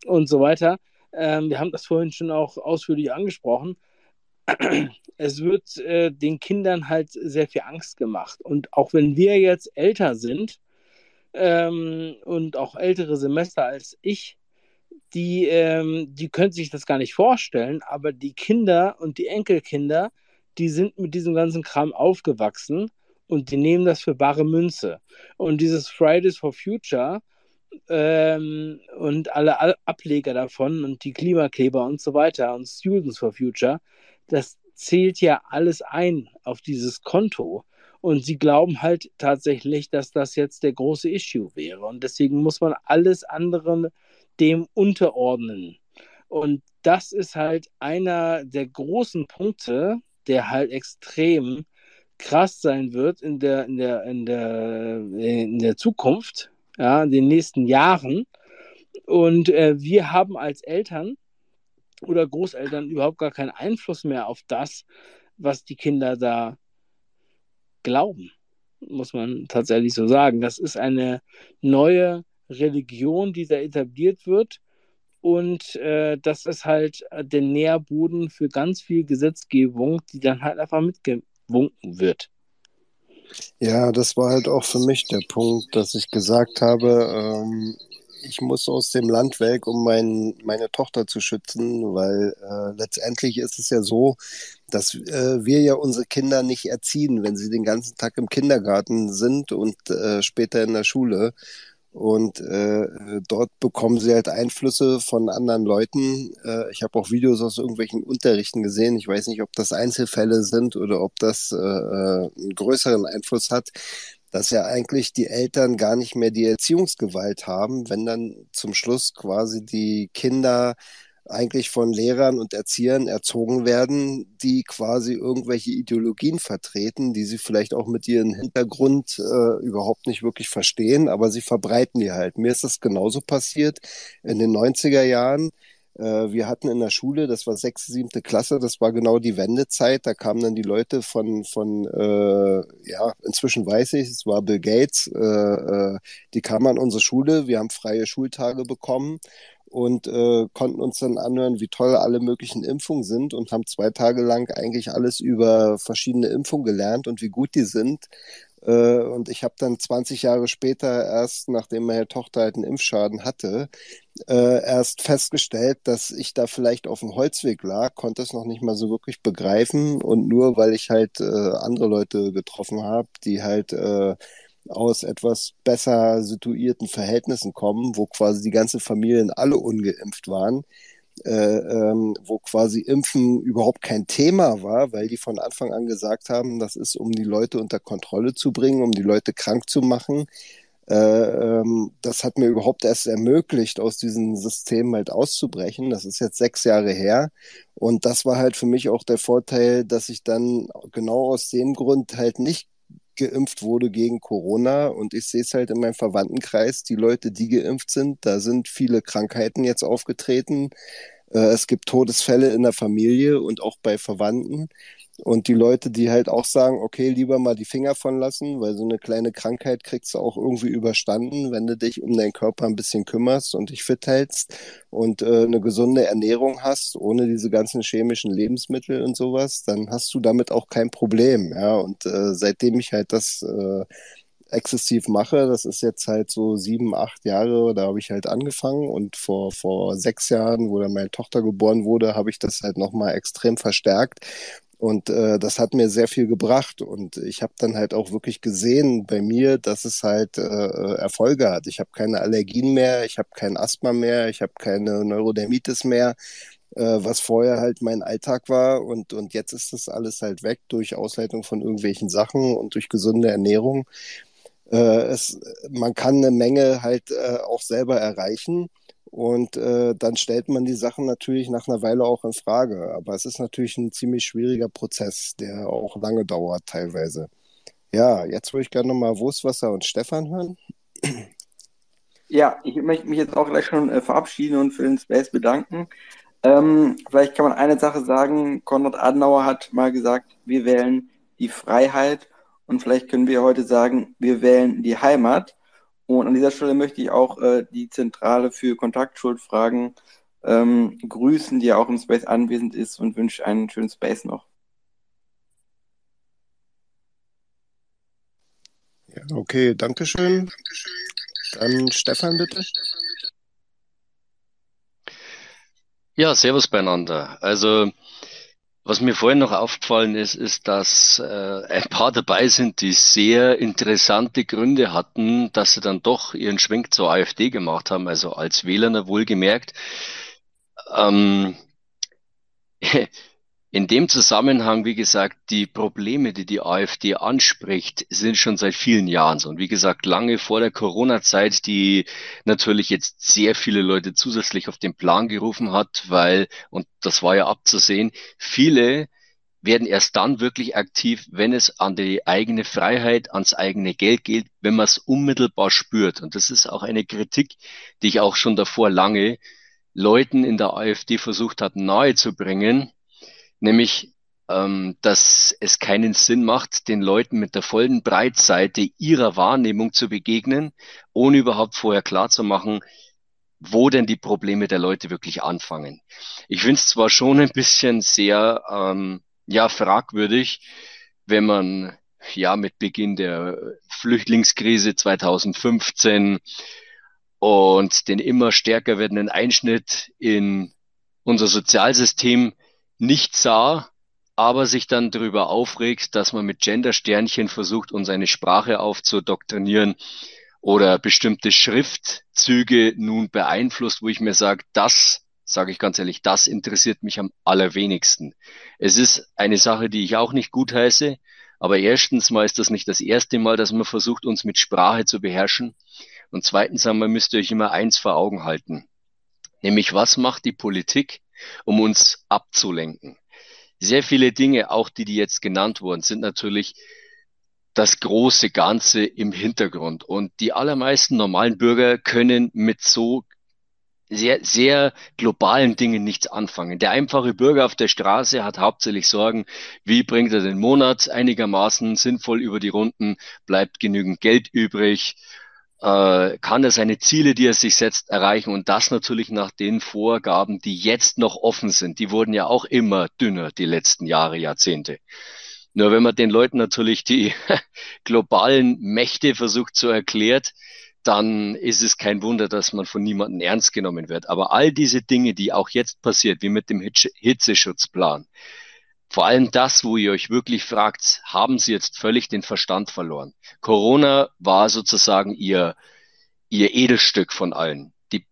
und so weiter. Ähm, wir haben das vorhin schon auch ausführlich angesprochen. Es wird äh, den Kindern halt sehr viel Angst gemacht. Und auch wenn wir jetzt älter sind ähm, und auch ältere Semester als ich, die, ähm, die können sich das gar nicht vorstellen, aber die Kinder und die Enkelkinder, die sind mit diesem ganzen Kram aufgewachsen und die nehmen das für bare Münze. Und dieses Fridays for Future ähm, und alle Ableger davon und die Klimakleber und so weiter und Students for Future, das zählt ja alles ein auf dieses Konto. Und sie glauben halt tatsächlich, dass das jetzt der große Issue wäre. Und deswegen muss man alles andere dem unterordnen. Und das ist halt einer der großen Punkte, der halt extrem krass sein wird in der, in der, in der, in der Zukunft, ja, in den nächsten Jahren. Und äh, wir haben als Eltern oder Großeltern überhaupt gar keinen Einfluss mehr auf das, was die Kinder da glauben, muss man tatsächlich so sagen. Das ist eine neue Religion, die da etabliert wird. Und äh, das ist halt der Nährboden für ganz viel Gesetzgebung, die dann halt einfach mitgewunken wird. Ja, das war halt auch für mich der Punkt, dass ich gesagt habe, ähm, ich muss aus dem Land weg, um mein, meine Tochter zu schützen, weil äh, letztendlich ist es ja so, dass äh, wir ja unsere Kinder nicht erziehen, wenn sie den ganzen Tag im Kindergarten sind und äh, später in der Schule. Und äh, dort bekommen sie halt Einflüsse von anderen Leuten. Äh, ich habe auch Videos aus irgendwelchen Unterrichten gesehen. Ich weiß nicht, ob das Einzelfälle sind oder ob das äh, äh einen größeren Einfluss hat, dass ja eigentlich die Eltern gar nicht mehr die Erziehungsgewalt haben, wenn dann zum Schluss quasi die Kinder eigentlich von Lehrern und Erziehern erzogen werden, die quasi irgendwelche Ideologien vertreten, die sie vielleicht auch mit ihrem Hintergrund äh, überhaupt nicht wirklich verstehen, aber sie verbreiten die halt. Mir ist das genauso passiert in den 90er Jahren. Äh, wir hatten in der Schule, das war sechste, siebte Klasse, das war genau die Wendezeit. Da kamen dann die Leute von, von äh, ja, inzwischen weiß ich, es war Bill Gates, äh, äh, die kamen an unsere Schule, wir haben freie Schultage bekommen und äh, konnten uns dann anhören, wie toll alle möglichen Impfungen sind und haben zwei Tage lang eigentlich alles über verschiedene Impfungen gelernt und wie gut die sind. Äh, und ich habe dann 20 Jahre später erst, nachdem meine Tochter halt einen Impfschaden hatte, äh, erst festgestellt, dass ich da vielleicht auf dem Holzweg lag, konnte es noch nicht mal so wirklich begreifen und nur weil ich halt äh, andere Leute getroffen habe, die halt äh, aus etwas besser situierten Verhältnissen kommen, wo quasi die ganze Familien alle ungeimpft waren, äh, ähm, wo quasi Impfen überhaupt kein Thema war, weil die von Anfang an gesagt haben, das ist, um die Leute unter Kontrolle zu bringen, um die Leute krank zu machen. Äh, ähm, das hat mir überhaupt erst ermöglicht, aus diesem System halt auszubrechen. Das ist jetzt sechs Jahre her. Und das war halt für mich auch der Vorteil, dass ich dann genau aus dem Grund halt nicht geimpft wurde gegen Corona und ich sehe es halt in meinem Verwandtenkreis, die Leute, die geimpft sind, da sind viele Krankheiten jetzt aufgetreten. Äh, es gibt Todesfälle in der Familie und auch bei Verwandten. Und die Leute, die halt auch sagen, okay, lieber mal die Finger von lassen, weil so eine kleine Krankheit kriegst du auch irgendwie überstanden, wenn du dich um deinen Körper ein bisschen kümmerst und dich fit hältst und äh, eine gesunde Ernährung hast, ohne diese ganzen chemischen Lebensmittel und sowas, dann hast du damit auch kein Problem. Ja, und äh, seitdem ich halt das äh, exzessiv mache. Das ist jetzt halt so sieben, acht Jahre, da habe ich halt angefangen und vor, vor sechs Jahren, wo dann meine Tochter geboren wurde, habe ich das halt nochmal extrem verstärkt. Und äh, das hat mir sehr viel gebracht. Und ich habe dann halt auch wirklich gesehen bei mir, dass es halt äh, äh Erfolge hat. Ich habe keine Allergien mehr, ich habe kein Asthma mehr, ich habe keine Neurodermitis mehr, äh, was vorher halt mein Alltag war. Und, und jetzt ist das alles halt weg durch Ausleitung von irgendwelchen Sachen und durch gesunde Ernährung. Äh, es, man kann eine Menge halt äh, auch selber erreichen. Und äh, dann stellt man die Sachen natürlich nach einer Weile auch in Frage. Aber es ist natürlich ein ziemlich schwieriger Prozess, der auch lange dauert teilweise. Ja, jetzt würde ich gerne nochmal Wurstwasser und Stefan hören. Ja, ich möchte mich jetzt auch gleich schon äh, verabschieden und für den Space bedanken. Ähm, vielleicht kann man eine Sache sagen. Konrad Adenauer hat mal gesagt, wir wählen die Freiheit. Und vielleicht können wir heute sagen, wir wählen die Heimat. Und an dieser Stelle möchte ich auch äh, die Zentrale für Kontaktschuldfragen ähm, grüßen, die ja auch im Space anwesend ist und wünsche einen schönen Space noch. Ja, okay, Dankeschön. Dann Stefan bitte. Ja, servus beieinander. Also was mir vorhin noch aufgefallen ist, ist, dass äh, ein paar dabei sind, die sehr interessante Gründe hatten, dass sie dann doch ihren Schwenk zur AfD gemacht haben, also als Wähler wohlgemerkt. Ähm, in dem Zusammenhang, wie gesagt, die Probleme, die die AfD anspricht, sind schon seit vielen Jahren so. Und wie gesagt, lange vor der Corona-Zeit, die natürlich jetzt sehr viele Leute zusätzlich auf den Plan gerufen hat, weil, und das war ja abzusehen, viele werden erst dann wirklich aktiv, wenn es an die eigene Freiheit, ans eigene Geld geht, wenn man es unmittelbar spürt. Und das ist auch eine Kritik, die ich auch schon davor lange Leuten in der AfD versucht habe nahezubringen, nämlich ähm, dass es keinen Sinn macht, den Leuten mit der vollen Breitseite ihrer Wahrnehmung zu begegnen, ohne überhaupt vorher klarzumachen, wo denn die Probleme der Leute wirklich anfangen. Ich finde es zwar schon ein bisschen sehr ähm, ja fragwürdig, wenn man ja, mit Beginn der Flüchtlingskrise 2015 und den immer stärker werdenden Einschnitt in unser Sozialsystem nicht sah, aber sich dann darüber aufregt, dass man mit Gender-Sternchen versucht, uns eine Sprache aufzudoktrinieren oder bestimmte Schriftzüge nun beeinflusst, wo ich mir sage, das, sage ich ganz ehrlich, das interessiert mich am allerwenigsten. Es ist eine Sache, die ich auch nicht gutheiße, aber erstens mal ist das nicht das erste Mal, dass man versucht, uns mit Sprache zu beherrschen. Und zweitens einmal müsst ihr euch immer eins vor Augen halten. Nämlich, was macht die Politik, um uns abzulenken? sehr viele Dinge, auch die, die jetzt genannt wurden, sind natürlich das große Ganze im Hintergrund. Und die allermeisten normalen Bürger können mit so sehr, sehr globalen Dingen nichts anfangen. Der einfache Bürger auf der Straße hat hauptsächlich Sorgen, wie bringt er den Monat einigermaßen sinnvoll über die Runden, bleibt genügend Geld übrig, äh, kann er seine Ziele, die er sich setzt, erreichen und das natürlich nach den Vorgaben, die jetzt noch offen sind. Die wurden ja auch immer dünner die letzten Jahre, Jahrzehnte. Nur wenn man den Leuten natürlich die globalen Mächte versucht zu erklären, dann ist es kein Wunder, dass man von niemandem ernst genommen wird. Aber all diese Dinge, die auch jetzt passiert, wie mit dem Hitzeschutzplan, vor allem das, wo ihr euch wirklich fragt, haben sie jetzt völlig den Verstand verloren? Corona war sozusagen ihr, ihr Edelstück von allen. Die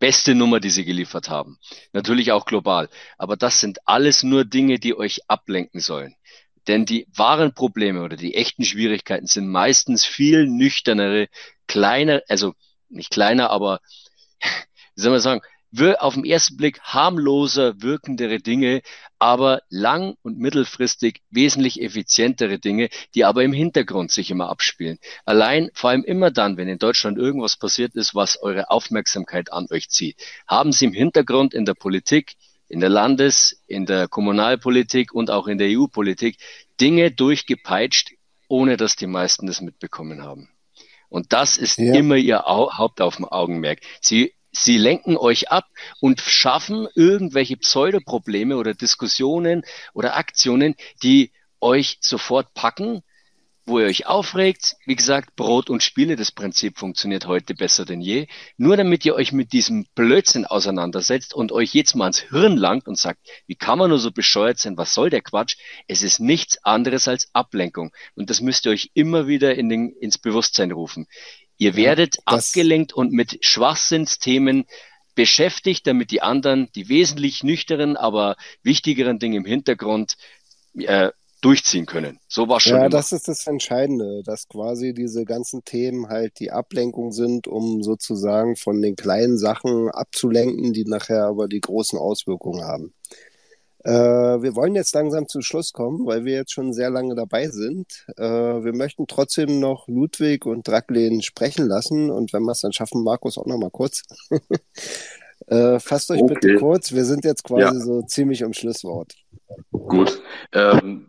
beste Nummer, die sie geliefert haben. Natürlich auch global. Aber das sind alles nur Dinge, die euch ablenken sollen. Denn die wahren Probleme oder die echten Schwierigkeiten sind meistens viel nüchternere, kleiner, also nicht kleiner, aber wie soll man sagen, auf den ersten Blick harmloser wirkendere Dinge, aber lang- und mittelfristig wesentlich effizientere Dinge, die aber im Hintergrund sich immer abspielen. Allein, vor allem immer dann, wenn in Deutschland irgendwas passiert ist, was eure Aufmerksamkeit an euch zieht, haben sie im Hintergrund in der Politik, in der Landes-, in der Kommunalpolitik und auch in der EU-Politik Dinge durchgepeitscht, ohne dass die meisten das mitbekommen haben. Und das ist ja. immer ihr Hauptaugenmerk. Sie Sie lenken euch ab und schaffen irgendwelche Pseudoprobleme oder Diskussionen oder Aktionen, die euch sofort packen, wo ihr euch aufregt. Wie gesagt, Brot und Spiele, das Prinzip funktioniert heute besser denn je. Nur damit ihr euch mit diesem Blödsinn auseinandersetzt und euch jetzt mal ans Hirn langt und sagt, wie kann man nur so bescheuert sein? Was soll der Quatsch? Es ist nichts anderes als Ablenkung. Und das müsst ihr euch immer wieder in den, ins Bewusstsein rufen. Ihr werdet ja, abgelenkt und mit Schwachsinnsthemen beschäftigt, damit die anderen die wesentlich nüchteren, aber wichtigeren Dinge im Hintergrund äh, durchziehen können. So war schon. Ja, immer. das ist das Entscheidende, dass quasi diese ganzen Themen halt die Ablenkung sind, um sozusagen von den kleinen Sachen abzulenken, die nachher aber die großen Auswirkungen haben. Äh, wir wollen jetzt langsam zum Schluss kommen, weil wir jetzt schon sehr lange dabei sind. Äh, wir möchten trotzdem noch Ludwig und Draklin sprechen lassen und wenn wir es dann schaffen, Markus auch noch mal kurz. äh, fasst euch okay. bitte kurz, wir sind jetzt quasi ja. so ziemlich im Schlusswort. Gut. Ähm,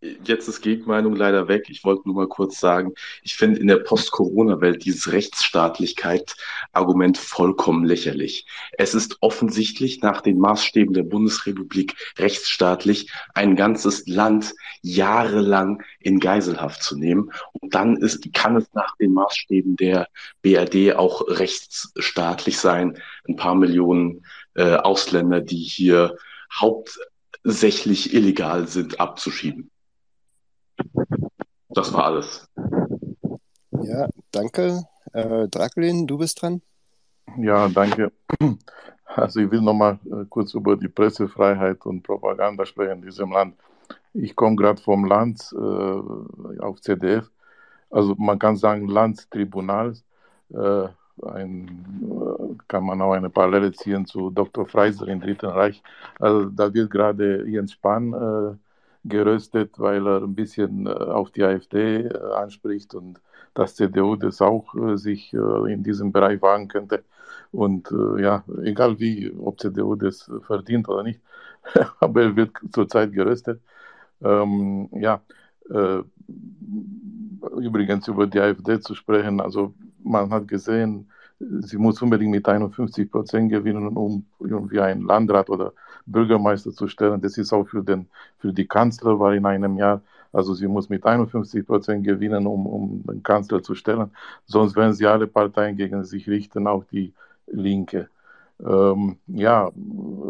jetzt ist Gegenmeinung leider weg. Ich wollte nur mal kurz sagen, ich finde in der Post-Corona-Welt dieses Rechtsstaatlichkeit-Argument vollkommen lächerlich. Es ist offensichtlich nach den Maßstäben der Bundesrepublik rechtsstaatlich, ein ganzes Land jahrelang in Geiselhaft zu nehmen. Und dann ist, kann es nach den Maßstäben der BRD auch rechtsstaatlich sein, ein paar Millionen äh, Ausländer, die hier hauptsächlich illegal sind, abzuschieben. Das war alles. Ja, danke. Äh, Draculin, du bist dran. Ja, danke. Also ich will nochmal äh, kurz über die Pressefreiheit und Propaganda sprechen in diesem Land. Ich komme gerade vom Land äh, auf CDF, also man kann sagen Landstribunal. Äh, ein, äh, kann man auch eine Parallele ziehen zu Dr. Freiser im Dritten Reich. Also da wird gerade Jens Spahn äh, geröstet, weil er ein bisschen äh, auf die AfD äh, anspricht und dass CDU das auch äh, sich in diesem Bereich wagen könnte. Und ja, egal wie, ob CDU das verdient oder nicht, aber er wird zurzeit geröstet. Ähm, ja, äh, übrigens über die AfD zu sprechen, also man hat gesehen, sie muss unbedingt mit 51 Prozent gewinnen, um irgendwie einen Landrat oder Bürgermeister zu stellen. Das ist auch für, den, für die Kanzler, weil in einem Jahr Also sie muss mit 51 Prozent gewinnen, um, um den Kanzler zu stellen. Sonst werden sie alle Parteien gegen sich richten, auch die Linke. Ähm, ja,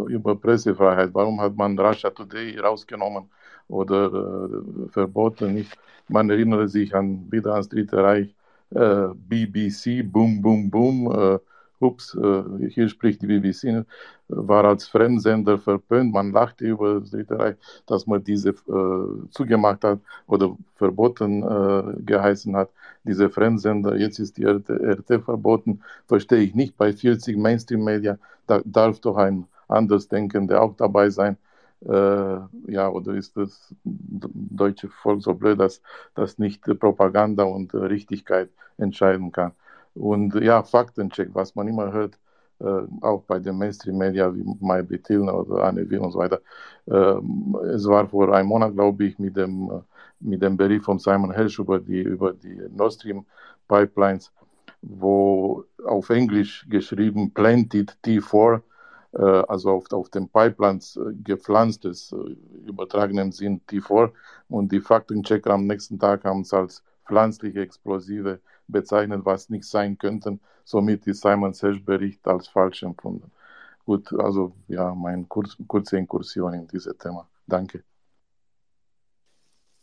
über Pressefreiheit. Warum hat man Russia Today rausgenommen oder äh, verboten? Nicht? Man erinnere sich an wieder ans Dritte Reich, äh, BBC, Boom, Boom, Boom. Äh, ups, äh, hier spricht die BBC, war als Fremdsender verpönt. Man lachte über das Dritte Reich, dass man diese äh, zugemacht hat oder verboten äh, geheißen hat, diese Fremdsender. Jetzt ist die RT, RT verboten. Verstehe ich nicht. Bei 40 Mainstream-Media da darf doch ein Andersdenkender auch dabei sein. Äh, ja, oder ist das deutsche Volk so blöd, dass das nicht Propaganda und Richtigkeit entscheiden kann? Und ja, Faktencheck, was man immer hört, äh, auch bei den Mainstream-Media wie Mai Bethilner oder Anne Will und so weiter. Äh, es war vor einem Monat, glaube ich, mit dem, äh, mit dem Bericht von Simon Helsch über die, über die Nord Stream Pipelines, wo auf Englisch geschrieben Planted T4, äh, also auf, auf den Pipelines äh, gepflanztes, äh, übertragenen Sinn T4. Und die Faktenchecker am nächsten Tag haben es als pflanzliche Explosive bezeichnet, was nicht sein könnten. Somit ist Simon Sesh Bericht als falsch empfunden. Gut, also ja, meine kurz, kurze Inkursion in dieses Thema. Danke.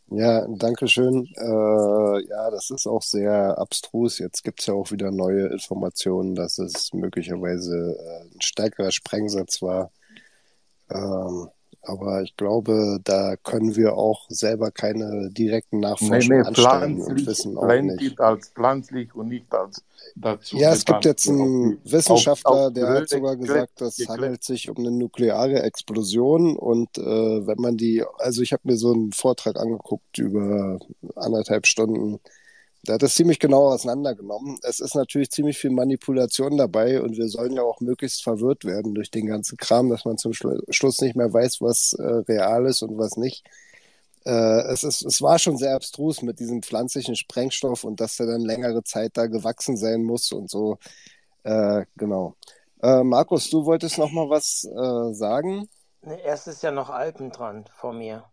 Ja, danke schön. Äh, ja, das ist auch sehr abstrus. Jetzt gibt es ja auch wieder neue Informationen, dass es möglicherweise äh, ein stärkerer Sprengsatz war. Ähm, aber ich glaube, da können wir auch selber keine direkten Nachforschungen nee, nee, anstellen und wissen auch nicht. als pflanzlich und nicht als dazu. Ja, es gibt jetzt einen Wissenschaftler, auf, auf der hat sogar gesagt, das handelt sich um eine nukleare Explosion und äh, wenn man die, also ich habe mir so einen Vortrag angeguckt über anderthalb Stunden der hat das ziemlich genau auseinandergenommen. Es ist natürlich ziemlich viel Manipulation dabei und wir sollen ja auch möglichst verwirrt werden durch den ganzen Kram, dass man zum Schlu Schluss nicht mehr weiß, was äh, real ist und was nicht. Äh, es, ist, es war schon sehr abstrus mit diesem pflanzlichen Sprengstoff und dass der dann längere Zeit da gewachsen sein muss und so. Äh, genau. Äh, Markus, du wolltest noch mal was äh, sagen? Erst ist ja noch Alpen dran vor mir.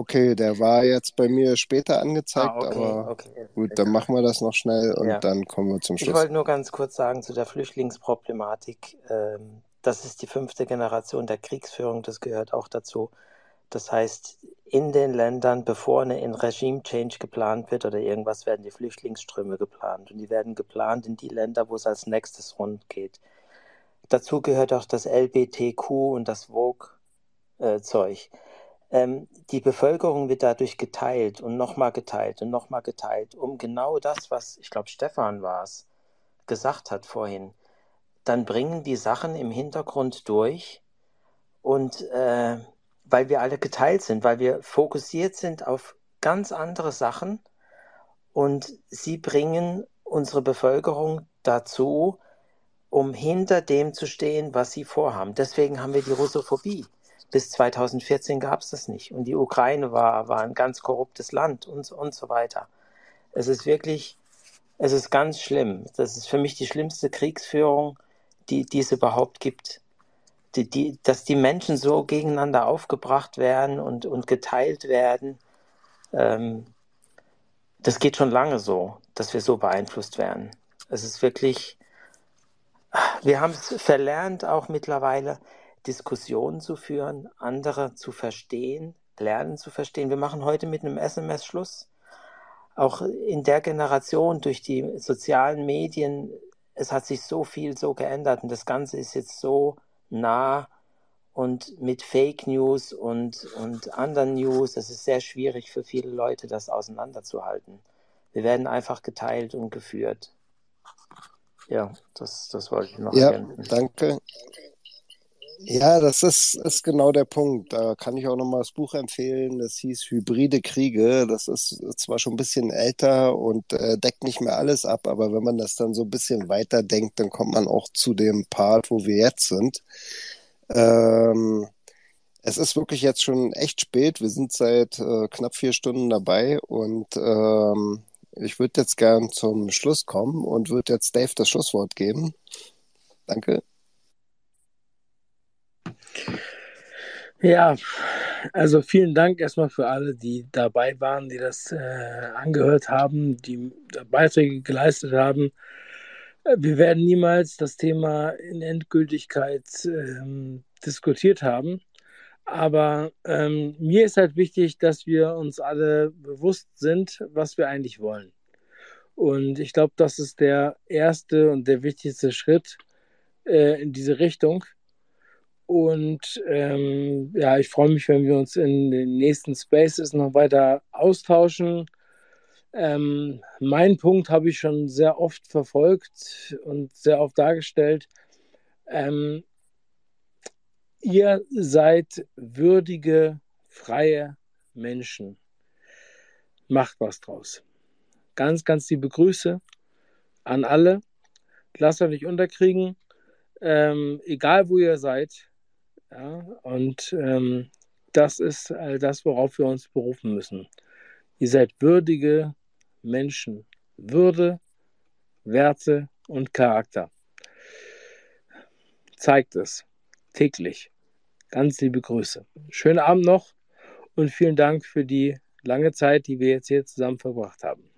Okay, der war jetzt bei mir später angezeigt, ah, okay, aber okay. gut, dann machen wir das noch schnell und ja. dann kommen wir zum Schluss. Ich wollte nur ganz kurz sagen zu der Flüchtlingsproblematik. Ähm, das ist die fünfte Generation der Kriegsführung, das gehört auch dazu. Das heißt, in den Ländern, bevor eine Regime-Change geplant wird oder irgendwas, werden die Flüchtlingsströme geplant. Und die werden geplant in die Länder, wo es als nächstes rund geht. Dazu gehört auch das LBTQ und das Vogue-Zeug. Äh, ähm, die Bevölkerung wird dadurch geteilt und nochmal geteilt und nochmal geteilt, um genau das, was ich glaube, Stefan war es, gesagt hat vorhin. Dann bringen die Sachen im Hintergrund durch und äh, weil wir alle geteilt sind, weil wir fokussiert sind auf ganz andere Sachen und sie bringen unsere Bevölkerung dazu, um hinter dem zu stehen, was sie vorhaben. Deswegen haben wir die Russophobie. Bis 2014 gab es das nicht. Und die Ukraine war, war ein ganz korruptes Land und, und so weiter. Es ist wirklich, es ist ganz schlimm. Das ist für mich die schlimmste Kriegsführung, die, die es überhaupt gibt. Die, die, dass die Menschen so gegeneinander aufgebracht werden und, und geteilt werden, ähm, das geht schon lange so, dass wir so beeinflusst werden. Es ist wirklich, wir haben es verlernt auch mittlerweile, Diskussionen zu führen, andere zu verstehen, lernen zu verstehen. Wir machen heute mit einem SMS Schluss. Auch in der Generation durch die sozialen Medien, es hat sich so viel so geändert und das Ganze ist jetzt so nah und mit Fake News und, und anderen News, es ist sehr schwierig für viele Leute, das auseinanderzuhalten. Wir werden einfach geteilt und geführt. Ja, das, das wollte ich noch ja, ergänzen. Danke. Ja, das ist, ist genau der Punkt. Da kann ich auch nochmal das Buch empfehlen. Das hieß Hybride Kriege. Das ist zwar schon ein bisschen älter und äh, deckt nicht mehr alles ab, aber wenn man das dann so ein bisschen weiter denkt, dann kommt man auch zu dem Part, wo wir jetzt sind. Ähm, es ist wirklich jetzt schon echt spät. Wir sind seit äh, knapp vier Stunden dabei und ähm, ich würde jetzt gern zum Schluss kommen und würde jetzt Dave das Schlusswort geben. Danke. Ja, Also vielen Dank erstmal für alle, die dabei waren, die das äh, angehört haben, die Beiträge geleistet haben. Äh, wir werden niemals das Thema in Endgültigkeit ähm, diskutiert haben. Aber ähm, mir ist halt wichtig, dass wir uns alle bewusst sind, was wir eigentlich wollen. Und ich glaube, das ist der erste und der wichtigste Schritt äh, in diese Richtung. Und ähm, ja, ich freue mich, wenn wir uns in den nächsten Spaces noch weiter austauschen. Ähm, mein Punkt habe ich schon sehr oft verfolgt und sehr oft dargestellt. Ähm, ihr seid würdige, freie Menschen. Macht was draus. Ganz, ganz liebe Grüße an alle. Lasst euch nicht unterkriegen. Ähm, egal wo ihr seid, ja, und ähm, das ist all das, worauf wir uns berufen müssen. Ihr seid würdige Menschen. Würde, Werte und Charakter. Zeigt es täglich. Ganz liebe Grüße. Schönen Abend noch und vielen Dank für die lange Zeit, die wir jetzt hier zusammen verbracht haben.